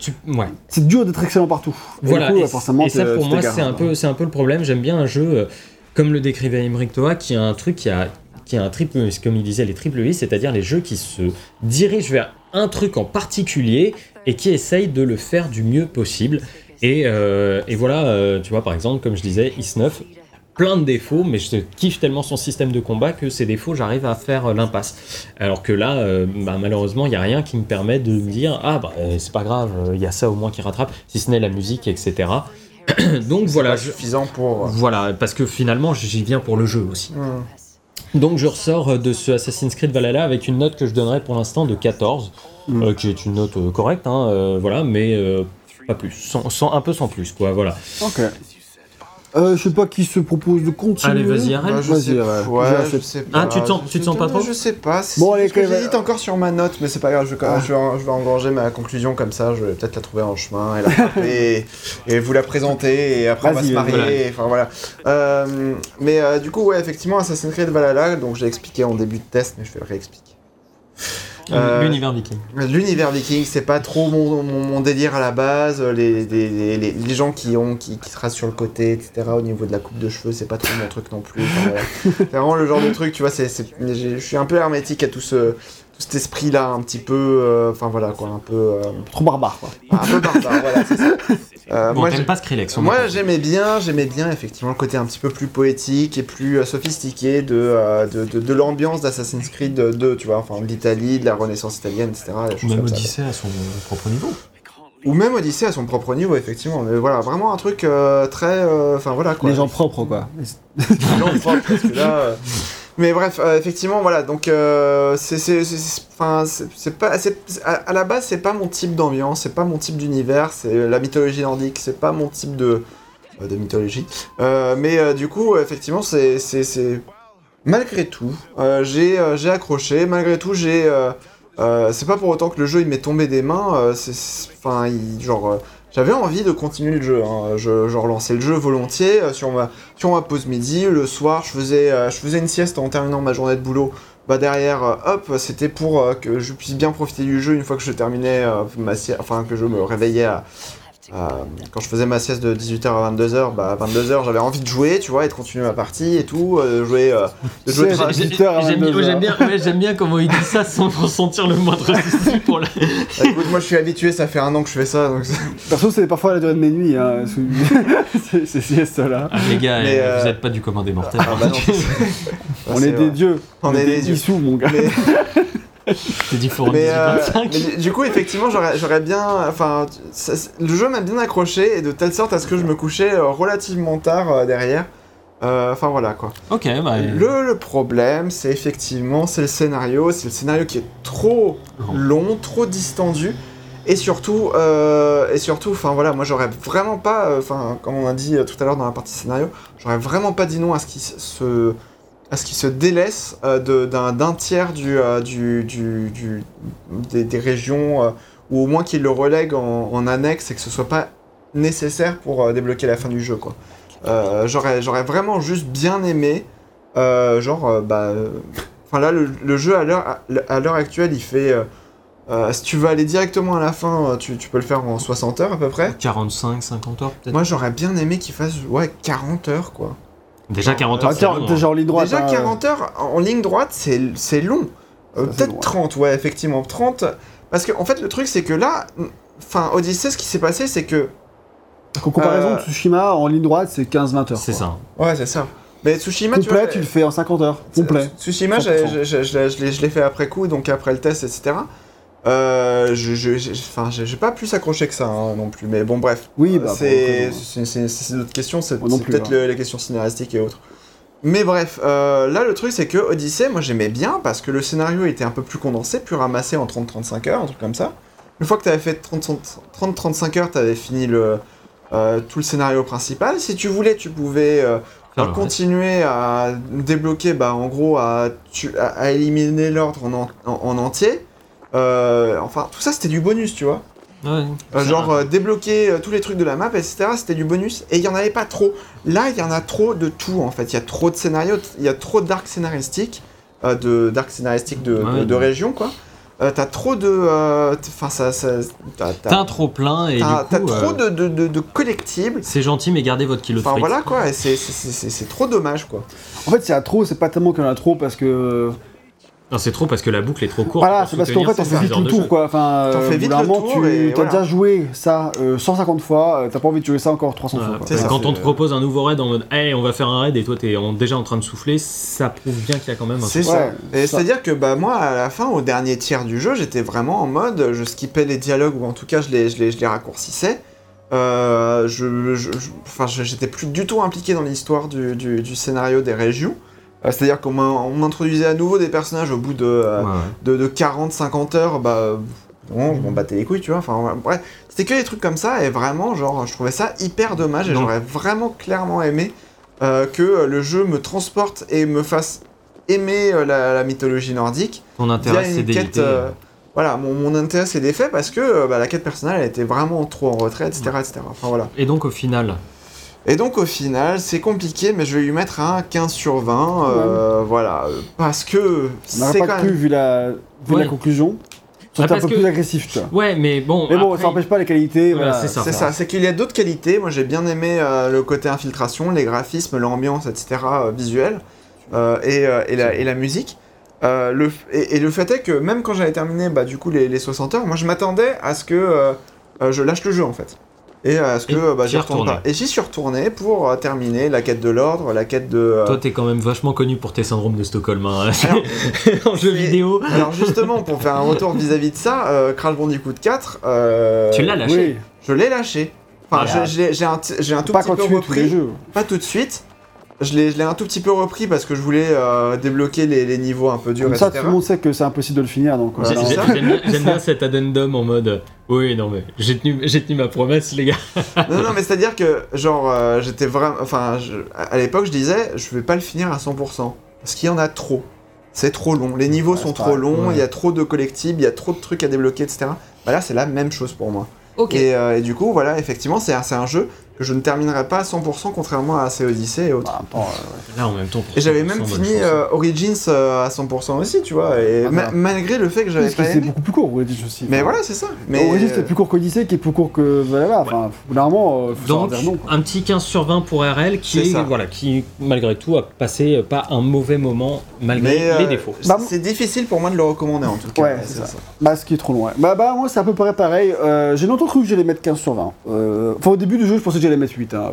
c'est dur d'être excellent partout. Voilà, et, forcément, et ça pour moi c'est un quoi. peu c'est un peu le problème. J'aime bien un jeu euh, comme le décrivait Emmerich Toa qui a un truc qui a qui a un triple comme il disait les triple I, c'est-à-dire les jeux qui se dirigent vers un truc en particulier et qui essaye de le faire du mieux possible. Et, euh, et voilà, euh, tu vois, par exemple, comme je disais, Is9, plein de défauts, mais je kiffe tellement son système de combat que ces défauts, j'arrive à faire euh, l'impasse. Alors que là, euh, bah, malheureusement, il n'y a rien qui me permet de me dire Ah, bah, euh, c'est pas grave, il y a ça au moins qui rattrape, si ce n'est la musique, etc. [coughs] Donc voilà, suffisant pour. voilà, parce que finalement, j'y viens pour le jeu aussi. Hmm. Donc je ressors de ce Assassin's Creed Valhalla avec une note que je donnerais pour l'instant de 14, Mm. euh, qui est une note correcte, hein, euh, voilà, mais pas plus, sans, sans- un peu sans plus, quoi, voilà. Ok. Euh, je sais pas qui se propose de continuer. Allez, vas-y, arrête. Bah, je Vas-y, sais, ouais. ouais, J'ai je assez- sais Ah, pas. tu te sens- tu te sens pas trop Je sais pas. c'est- Bon, allez, j'hésite encore sur ma note, mais c'est pas grave. Je, vais- Ah. je, vais, je vais engorger ma conclusion comme ça. Je vais peut-être la trouver en chemin et la [laughs] et, et vous la présenter et après on va se marier. et- Enfin voilà. Euh, mais euh, du coup, ouais, effectivement, Assassin's Creed Valhalla. Donc j'ai expliqué en début de test, mais je vais le réexpliquer. Euh, L'univers viking. L'univers viking, c'est pas trop mon, mon, mon délire à la base. Les, les, les, les- gens qui ont qui, qui tracent sur le côté, etc. Au niveau de la coupe de cheveux, c'est pas trop mon truc non plus. Enfin, voilà. [laughs] c'est vraiment le genre de truc, tu vois. Je suis un peu hermétique à tout ce tout cet esprit-là, un petit peu. euh, Enfin voilà quoi, un peu euh, Trop barbare, quoi. un peu barbare. voilà, c'est ça. [laughs] Euh, Bon, moi, t'aimes j'ai- pas Skrillex, moi j'aimais bien, j'aimais bien effectivement le côté un petit peu plus poétique et plus euh, sophistiqué de, euh, de, de, de l'ambiance d'Assassin's Creed 2, tu vois, enfin de l'Italie, de la Renaissance italienne, etc. choses Même. Odyssey à son propre niveau. Ou même Odyssey à son propre niveau, effectivement. Mais voilà, vraiment un truc euh, très. euh, Enfin voilà quoi. Les gens propres, quoi. Les gens propres, parce que là. euh, [laughs] Mais bref, euh, effectivement, voilà. Donc, euh, c'est. pas. À, la base, c'est pas mon type d'ambiance, c'est pas mon type d'univers, c'est la mythologie nordique, c'est pas mon type de. euh, de mythologie. Euh, mais du coup, effectivement, c'est. Malgré tout, j'ai accroché. Malgré tout, j'ai. c'est pas pour autant que le jeu il m'est tombé des mains. c'est- Enfin, genre. J'avais envie de continuer le jeu. hein. Je, relançais le jeu volontiers euh, sur ma sur pause midi. Le soir, je faisais euh, je faisais une sieste en terminant ma journée de boulot. Bah derrière, euh, hop, c'était pour que je puisse bien profiter du jeu une fois que je terminais ma sieste, enfin que je me réveillais à, à- quand je faisais ma sieste de 18h à 22h, bah à 22h j'avais envie de jouer, tu vois, et de continuer ma partie et tout, euh, jouer, euh, de jouer C'est- tra- j'ai- 18 heures à J'aime 22 j'aime bien, ouais, bien comment il dit ça sans ressentir le moindre [laughs] souci pour la... Écoute, moi je suis habitué, ça fait un an que je fais ça, donc c'est- Perso, c'est parfois la durée de mes nuits, hein, [laughs] [laughs] ces- ces siestes-là. Ah, les gars, Mais, euh, vous êtes pas du commandé mortel. Ah, bah non, c'est- On est des dieux. On est des dieux. Mon gars. Mais- [laughs] T'es dit Forum Mais, euh, 1825. mais du coup, effectivement, j'aurais bien. Enfin, le jeu m'a bien accroché et de telle sorte à ce que je me couchais euh, relativement tard euh, derrière. Euh, Enfin voilà quoi. Ok, bah... Le, le problème, c'est effectivement, c'est le scénario. C'est le scénario qui est trop long, trop distendu. Et surtout, euh, et surtout, enfin voilà, moi j'aurais vraiment pas, enfin comme on a dit tout à l'heure dans la partie scénario, j'aurais vraiment pas dit non à ce qui se, à ce qui se délaisse euh, d'un tiers du, euh, du, du, du- des, des régions, euh, ou au moins qu'il le relègue en, en annexe et que ce soit pas nécessaire pour euh, débloquer la fin du jeu quoi. J'aurais, vraiment juste bien aimé, genre, bah, enfin là le, le jeu à l'heure, actuelle il fait, euh, si tu veux aller directement à la fin, tu, tu peux le faire en 60 heures à peu près. 45, 50 heures peut-être. Moi j'aurais bien aimé qu'il fasse ouais 40 heures quoi. Déjà 40 heures, tiens, long, hein. genre ligne droite. Déjà hein. 40 heures en ligne droite, c'est c'est long. Euh, Peut-être long, ouais. 30, ouais, effectivement. 30. Parce que, en fait, le truc, c'est que là, enfin, Odyssey, ce qui s'est passé, c'est que. En comparaison Euh, Tsushima, en ligne droite, c'est 15-20 heures. C'est ça. Ouais, c'est ça. Mais Tsushima, tu vois. Complet, tu le fais en 50 heures. Complet. Tsushima, 100%. j'ai- j'ai- j'ai- je l'ai- je l'ai je l'ai fait après coup, donc après le test, etc. Euh, je, j'ai pas plus accroché que ça hein, non plus, mais bon, bref. Oui, bah, c'est coup, c'est- d'autres questions, c'est peut-être hein. le- les questions scénaristiques et autres. Mais bref, euh, là le truc c'est que Odyssey, moi j'aimais bien parce que le scénario était un peu plus condensé, plus ramassé en 30-35 heures, un truc comme ça. Une fois que t'avais fait 30-35 heures, t'avais fini le, euh, tout le scénario principal. Si tu voulais, tu pouvais euh, continuer à débloquer, bah, en gros, à, tu- à- à éliminer l'ordre en, en- en entier. Euh, enfin, tout ça c'était du bonus, tu vois. Ouais, Euh, c'est genre euh, débloquer euh, tous les trucs de la map, etc. C'était du bonus. Et il y en avait pas trop. Là, il y en a trop de tout en fait. Il y a trop de scénarios, il y a trop d'arcs scénaristiques, euh, de d'arcs scénaristiques de, Ouais, de, régions quoi. Euh, t'as trop de, euh, enfin ça, ça, t'as, t'as- T'as un trop plein et du t'as- coup, t'as trop euh, de, de, de, de collectibles. c'est gentil, mais gardez votre kilo de Enfin voilà quoi. Et c'est, c'est, c'est, c'est- c'est trop dommage quoi. En fait, s'il y a trop, c'est pas tellement qu'il y en a trop parce que. Non, c'est trop parce que la boucle est trop courte. Voilà, c'est parce qu'en fait, on fait vite le tour, quoi. Enfin, euh, vite le moment, tour tu et as voilà. déjà joué ça euh, 150 fois, euh, t'as pas envie de jouer ça encore 300 fois. Voilà. ça, quand on te propose un nouveau raid en mode hey on va faire un raid et toi t'es déjà en train de souffler, ça prouve bien qu'il y a quand même un C'est ça. Ouais, Et ça. c'est-à-dire que bah, moi, à la fin, au dernier tiers du jeu, j'étais vraiment en mode, je skippais les dialogues, ou en tout cas, je les, je les, je les raccourcissais. Euh, je, je- je- enfin, je- j'étais plus du tout impliqué dans l'histoire du, du- du scénario des régions. Euh, c'est-à-dire qu'on on m'introduisait à nouveau des personnages au bout de, euh, Ouais, ouais. de, de 40-50 heures, bah bon, je m'en battais les couilles, tu vois. Enfin, ouais, bref, c'était que des trucs comme ça, et vraiment, genre, je trouvais ça hyper dommage, et j'aurais vraiment clairement aimé euh, que le jeu me transporte et me fasse aimer euh, la, la mythologie nordique Ton intérêt c'est une quête. voilà, mon, mon intérêt s'est défait parce que bah, la quête personnelle elle était vraiment trop en retrait, etc. etc. Enfin voilà. Et donc au final, Et donc au final, c'est compliqué, mais je vais lui mettre un 15 sur 20. euh, Voilà, parce que c'est pas quand cru, même. vu la, vu Ouais. la conclusion. Ah, C'était un peu que- plus agressif, tu vois. ouais mais bon. Mais bon, après- ça n'empêche pas les qualités. Voilà, voilà. c'est ça. C'est ça, c'est qu'il y a d'autres qualités. Moi j'ai bien aimé euh, le côté infiltration, les graphismes, l'ambiance, etc. euh, visuel euh, et, euh, et, la, et la musique. Euh, le, et, et le fait est que même quand j'avais terminé bah, du coup les, les 60 heures, moi je m'attendais à ce que je lâche le jeu en fait. Et à ce que Et euh, bah, j'y retourne retourné. pas. Et j'y suis retourné pour euh, terminer la quête de l'ordre, la quête de. euh, Toi t'es quand même vachement connu pour tes syndromes de Stockholm hein, [laughs] Alors, en jeu vidéo. Alors justement, pour faire un retour vis-à-vis de ça, euh, Crash Bandicoot 4, euh, Tu l'as lâché. Oui, je l'ai lâché. Enfin, Voilà. j'ai un, tout pas petit quand peu tu es tous repris. les jeux. Pas tout de suite. Je l'ai je l'ai un tout petit peu repris parce que je voulais euh, débloquer les, les niveaux un peu durs, Comme ça, etc. tout le monde sait que c'est impossible de le finir. Donc, voilà, c'est ça. J'aime bien, [laughs] cet addendum en mode oui non mais j'ai tenu, j'ai tenu ma promesse les gars. Non, non, mais c'est-à-dire que, genre, euh, j'étais vraiment. Enfin, je- à l'époque, je disais, je vais pas le finir à 100%. Parce qu'il y en a trop. C'est trop long. Les niveaux Ouais, sont c'est trop longs, il Ouais. y a trop de collectibles, il y a trop de trucs à débloquer, etc. Bah là, c'est la même chose pour moi. Ok. Et, euh, et du coup, voilà, effectivement, c'est un, c'est un jeu que je ne terminerai pas à 100%, contrairement à AC Odyssey et autres. Bah, attends, euh, Là en même temps. Et j'avais 100%, même fini chance. euh, Origins euh, à 100% aussi, tu vois. Et Ah, ma- bah. malgré le fait que j'avais pas c'est beaucoup plus court, Origins aussi. Mais voilà, c'est ça. Mais Origins, c'est plus court qu'Odyssey, qui est plus court que Valhalla. Enfin, normalement, euh, faut Donc dire non. quoi. un petit 15 sur 20 pour RL qui est, voilà qui malgré tout a passé euh, pas un mauvais moment malgré mais, euh, les défauts. c'est- Bah, c'est difficile pour moi de le recommander en tout cas. Ouais, c'est ça. Bah, ce qui est trop loin. Bah, bah, moi, c'est à peu près pareil. Euh, j'ai longtemps cru que j'allais mettre 15 sur 20. Euh, Enfin, au début du jeu, je pensais que j'allais mettre 8. Hein.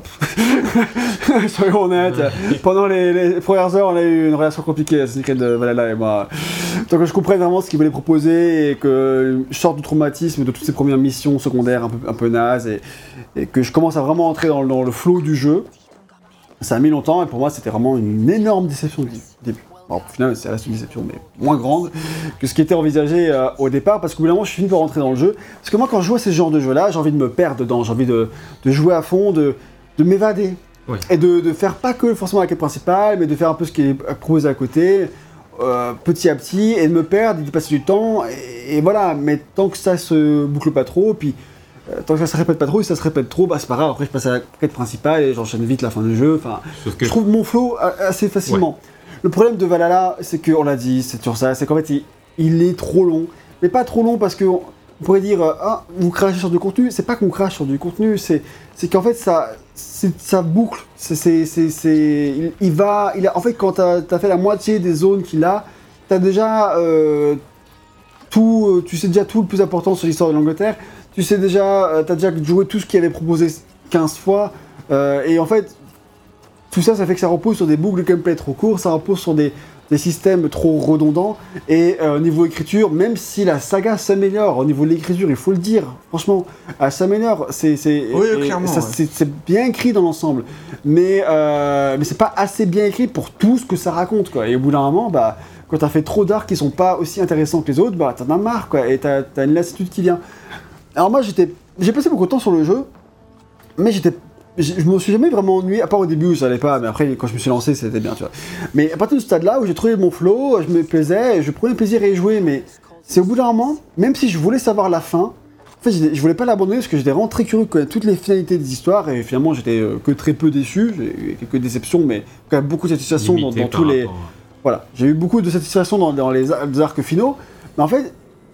[laughs] Soyons honnêtes. Pendant les, les premières heures, on a eu une relation compliquée, Secret de Valhalla et moi. Tant que je comprenne vraiment ce qu'il voulait proposer et que je sorte du traumatisme de toutes ces premières missions secondaires un peu, un peu nazes et, et que je commence à vraiment entrer dans, le- dans le flow du jeu, ça a mis longtemps et pour moi, c'était vraiment une énorme déception au début. Bon, au final, c'est reste une déception, mais moins grande que ce qui était envisagé euh, au départ, parce qu'au bout d'un moment, je suis fini par rentrer dans le jeu. Parce que moi, quand je joue à ce genre de jeu-là, j'ai envie de me perdre dedans, j'ai envie de, de jouer à fond, de, de m'évader. Et de, de faire pas que forcément la quête principale, mais de faire un peu ce qui est proposé à côté, euh, petit à petit, et de me perdre, et d'y passer du temps, et, et voilà. Mais tant que ça se boucle pas trop, puis euh, tant que ça se répète pas trop, et si ça se répète trop, bah c'est pas grave, après je passe à la quête principale, et j'enchaîne vite la fin du jeu, enfin... Que Je trouve mon flow assez facilement. Le problème de Valhalla, c'est que, on l'a dit, c'est sur ça, c'est qu'en fait, il, il est trop long. Mais pas trop long parce que on pourrait dire, euh, ah, vous crachez sur du contenu. C'est pas qu'on crache sur du contenu, c'est, qu'en fait, ça, boucle. Il, va, il a, en fait, quand t'as, as fait la moitié des zones qu'il a, t'as déjà euh, tout, euh, tu sais déjà tout le plus important sur l'histoire de l'Angleterre. Tu sais déjà, t'as déjà joué tout ce qu'il avait proposé 15 fois. et en fait, tout ça, ça fait que ça repose sur des boucles de gameplay trop courts, ça repose sur des, des systèmes trop redondants. Et euh, au niveau écriture, même si la saga s'améliore, au niveau de l'écriture, il faut le dire, franchement, elle s'améliore. C'est, c'est, Oui, ouais. bien écrit dans l'ensemble. Mais, euh, mais c'est pas assez bien écrit pour tout ce que ça raconte. Quoi. Et au bout d'un moment, bah, quand t'as fait trop d'arcs qui sont pas aussi intéressants que les autres, bah, t'en as marre. Quoi, et t'as, t'as une lassitude qui vient. Alors moi, j'étais, j'ai passé beaucoup de temps sur le jeu, mais j'étais je je me suis jamais vraiment ennuyé, à part au début où ça allait pas, mais après quand je me suis lancé c'était bien, tu vois. Mais à partir de ce stade-là où j'ai trouvé mon flow, je me plaisais, je prenais plaisir à y jouer, mais c'est au bout d'un moment, même si je voulais savoir la fin, en fait je, voulais pas l'abandonner parce que j'étais vraiment très curieux de connaître toutes les finalités des histoires, et finalement j'étais euh, que très peu déçu, j'ai eu quelques déceptions, mais quand même beaucoup de satisfaction dans, limité dans par tous les... rapport Voilà, j'ai eu beaucoup de satisfaction dans, dans les arcs finaux, mais en fait,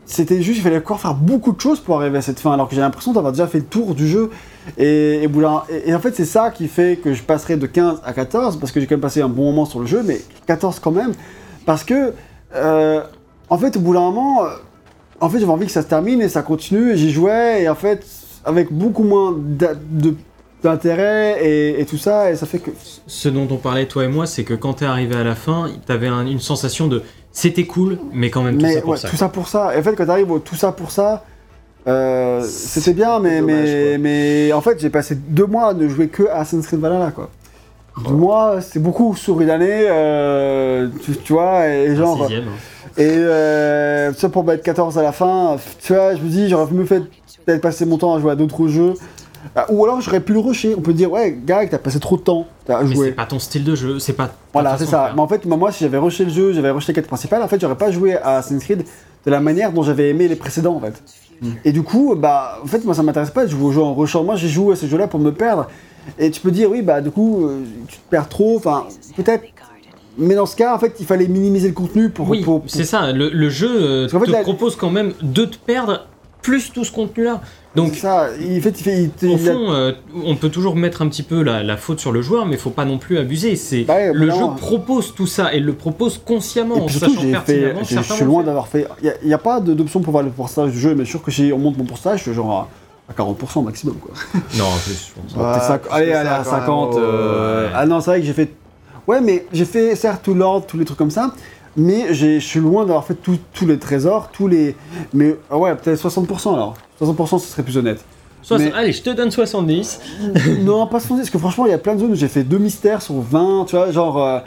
c'était juste, il fallait encore faire beaucoup de choses pour arriver à cette fin, alors que j'ai l'impression d'avoir déjà fait le tour du jeu. Et, et, et- en fait, c'est ça qui fait que je passerai de 15 à 14, parce que j'ai quand même passé un bon moment sur le jeu, mais 14 quand même, parce que, euh, en fait, au bout d'un moment, euh, en fait, j'avais envie que ça se termine et ça continue. Et j'y jouais et en fait, avec beaucoup moins d'intérêt et, et tout ça, et ça fait que Ce dont on parlait toi et moi, c'est que quand t'es arrivé à la fin, t'avais un- une sensation de c'était cool, mais quand même tout mais ça pour ouais, ça. tout ça pour ça. Et en fait, quand t'arrives au tout ça pour ça, euh, c'était bien, mais, dommage, mais, quoi. mais en fait, j'ai passé deux mois à ne jouer que à Assassin's Creed Valhalla, quoi. Deux mois, c'est beaucoup sur une année, euh, tu, tu vois, et genre. sixième, hein. Et euh, ça pour mettre 14 à la fin, tu vois, je me dis, j'aurais mieux fait peut-être passer mon temps à jouer à d'autres jeux. Ah, Ou alors j'aurais pu le rusher. On peut dire, ouais, Gag, t'as passé trop de temps à Mais c'est jouer. pas ton style de jeu, c'est pas. Voilà, c'est ça. Mais en fait, moi, si j'avais rushé le jeu, j'avais rushé les quêtes principales, en fait, j'aurais pas joué à Assassin's Creed de la manière dont j'avais aimé les précédents, en fait. Mm. Et du coup, bah, en fait, moi, ça m'intéresse pas de jouer aux jeux en rushant. Moi, j'ai joué à ces jeux-là pour me perdre. Et tu peux dire, oui, bah, du coup, euh, tu te perds trop, enfin, peut-être. Mais dans ce cas, en fait, il fallait minimiser le contenu pour. Oui, pour- c'est ça. Le, le jeu euh, Parce qu'en fait, te propose quand même de te perdre plus tout ce contenu-là. Donc, ça, il fait, il il au il a- fond, euh, on peut toujours mettre un petit peu la, la faute sur le joueur, mais faut pas non plus abuser. C'est Bah le mais jeu propose tout ça et le propose consciemment Et en puis surtout, sachant j'ai fait, je suis loin d'avoir fait. Il n'y a, pas d'option pour voir le pourcentage du jeu, mais sûr que si on monte mon pourcentage, je suis genre à, à 40% maximum. Quoi. [laughs] Non, en plus, je pense. Allez, allez, à quand même, 50. ouais. euh, Ah non, c'est vrai que j'ai fait. Ouais, mais j'ai fait certes tout l'ordre, tous les trucs comme ça, mais je suis loin d'avoir fait tous les trésors, tous les. Mais ah ouais, peut-être 60% alors. 60%, ce serait plus honnête. Soix- mais- Allez, je te donne 70. [laughs] non, pas 70, parce que franchement, il y a plein de zones où j'ai fait deux mystères sur 20, tu vois, genre. euh,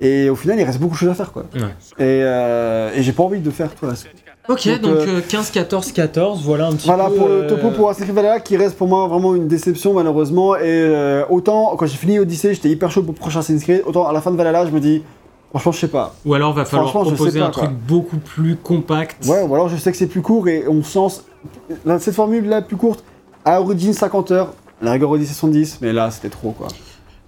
et au final, il reste beaucoup de choses à faire, quoi. Ouais. Et, euh, et j'ai pas envie de faire reste. Ok, Donc, donc, euh, euh, 15, 14, 14, voilà un petit Voilà peu. pour le euh, topo pour Assassin's Creed Valhalla qui reste pour moi vraiment une déception malheureusement. Et euh, autant quand j'ai fini Odyssey, j'étais hyper chaud pour le prochain Assassin's Creed, autant à la fin de Valhalla, je me dis, franchement, je sais pas. Ou alors va falloir proposer pas, un truc quoi. beaucoup plus compact. Ouais, ou alors je sais que c'est plus court et on sens. Cette formule là plus courte, à Origin 50 heures, la rigueur Odyssey 70, mais là c'était trop quoi.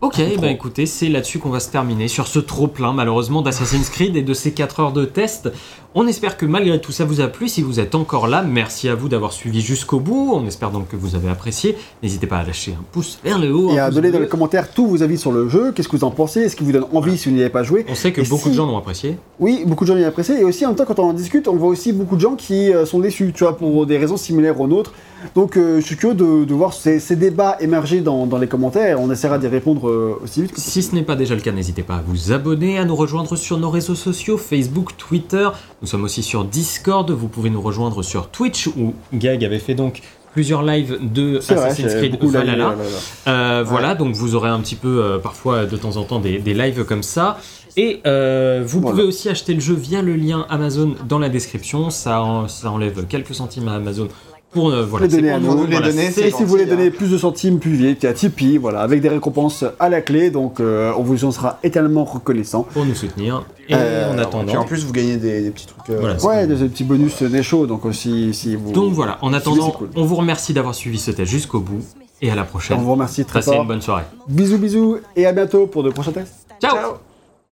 Ok, Trop. bah écoutez, c'est là-dessus qu'on va se terminer, sur ce trop-plein malheureusement d'Assassin's Creed et de ces 4 heures de test. On espère que malgré tout ça vous a plu. Si vous êtes encore là, merci à vous d'avoir suivi jusqu'au bout. On espère donc que vous avez apprécié. N'hésitez pas à lâcher un pouce vers le haut. Et à donner dans les commentaires tous vos avis sur le jeu, qu'est-ce que vous en pensez, est-ce qu'il vous donne envie si vous n'y avez pas joué? On sait que Et beaucoup si- de gens l'ont apprécié. Oui, beaucoup de gens y ont apprécié. Et aussi, en même temps, quand on en discute, on voit aussi beaucoup de gens qui euh, sont déçus, tu vois, pour des raisons similaires aux nôtres. Donc, euh, je suis curieux de, de voir ces, ces débats émerger dans, dans les commentaires. On essaiera d'y répondre euh, aussi vite que Si ce n'est pas déjà le cas, n'hésitez pas à vous abonner, à nous rejoindre sur nos réseaux sociaux, Facebook, Twitter. Nous sommes aussi sur Discord. Vous pouvez nous rejoindre sur Twitch où Gag avait fait donc plusieurs lives de vrai, Assassin's Creed Valhalla. Euh, Voilà, donc vous aurez un petit peu parfois de temps en temps des, des lives comme ça. Et euh, vous Voilà. pouvez aussi acheter le jeu via le lien Amazon dans la description. Ça, en- ça enlève quelques centimes à Amazon pour euh, voilà, Les donner pour à nous, nous. Les voilà, donner, c'est- Et si vous voulez hein. donner plus de centimes, plus vite, il y a Tipeee, voilà, avec des récompenses à la clé. Donc, euh, on vous en sera éternellement reconnaissant. pour nous soutenir. Et Euh, en Puis attendant, en plus, vous gagnez des, des petits trucs. euh, Voilà, Ouais, des petits bonus des shows. Donc, aussi, si vous. donc voilà, en attendant, cool. on vous remercie d'avoir suivi ce test jusqu'au bout. Et à la On prochaine. vous remercie très Passez fort. une bonne soirée. Bisous, bisous, et à bientôt pour de prochains tests. Ciao Ciao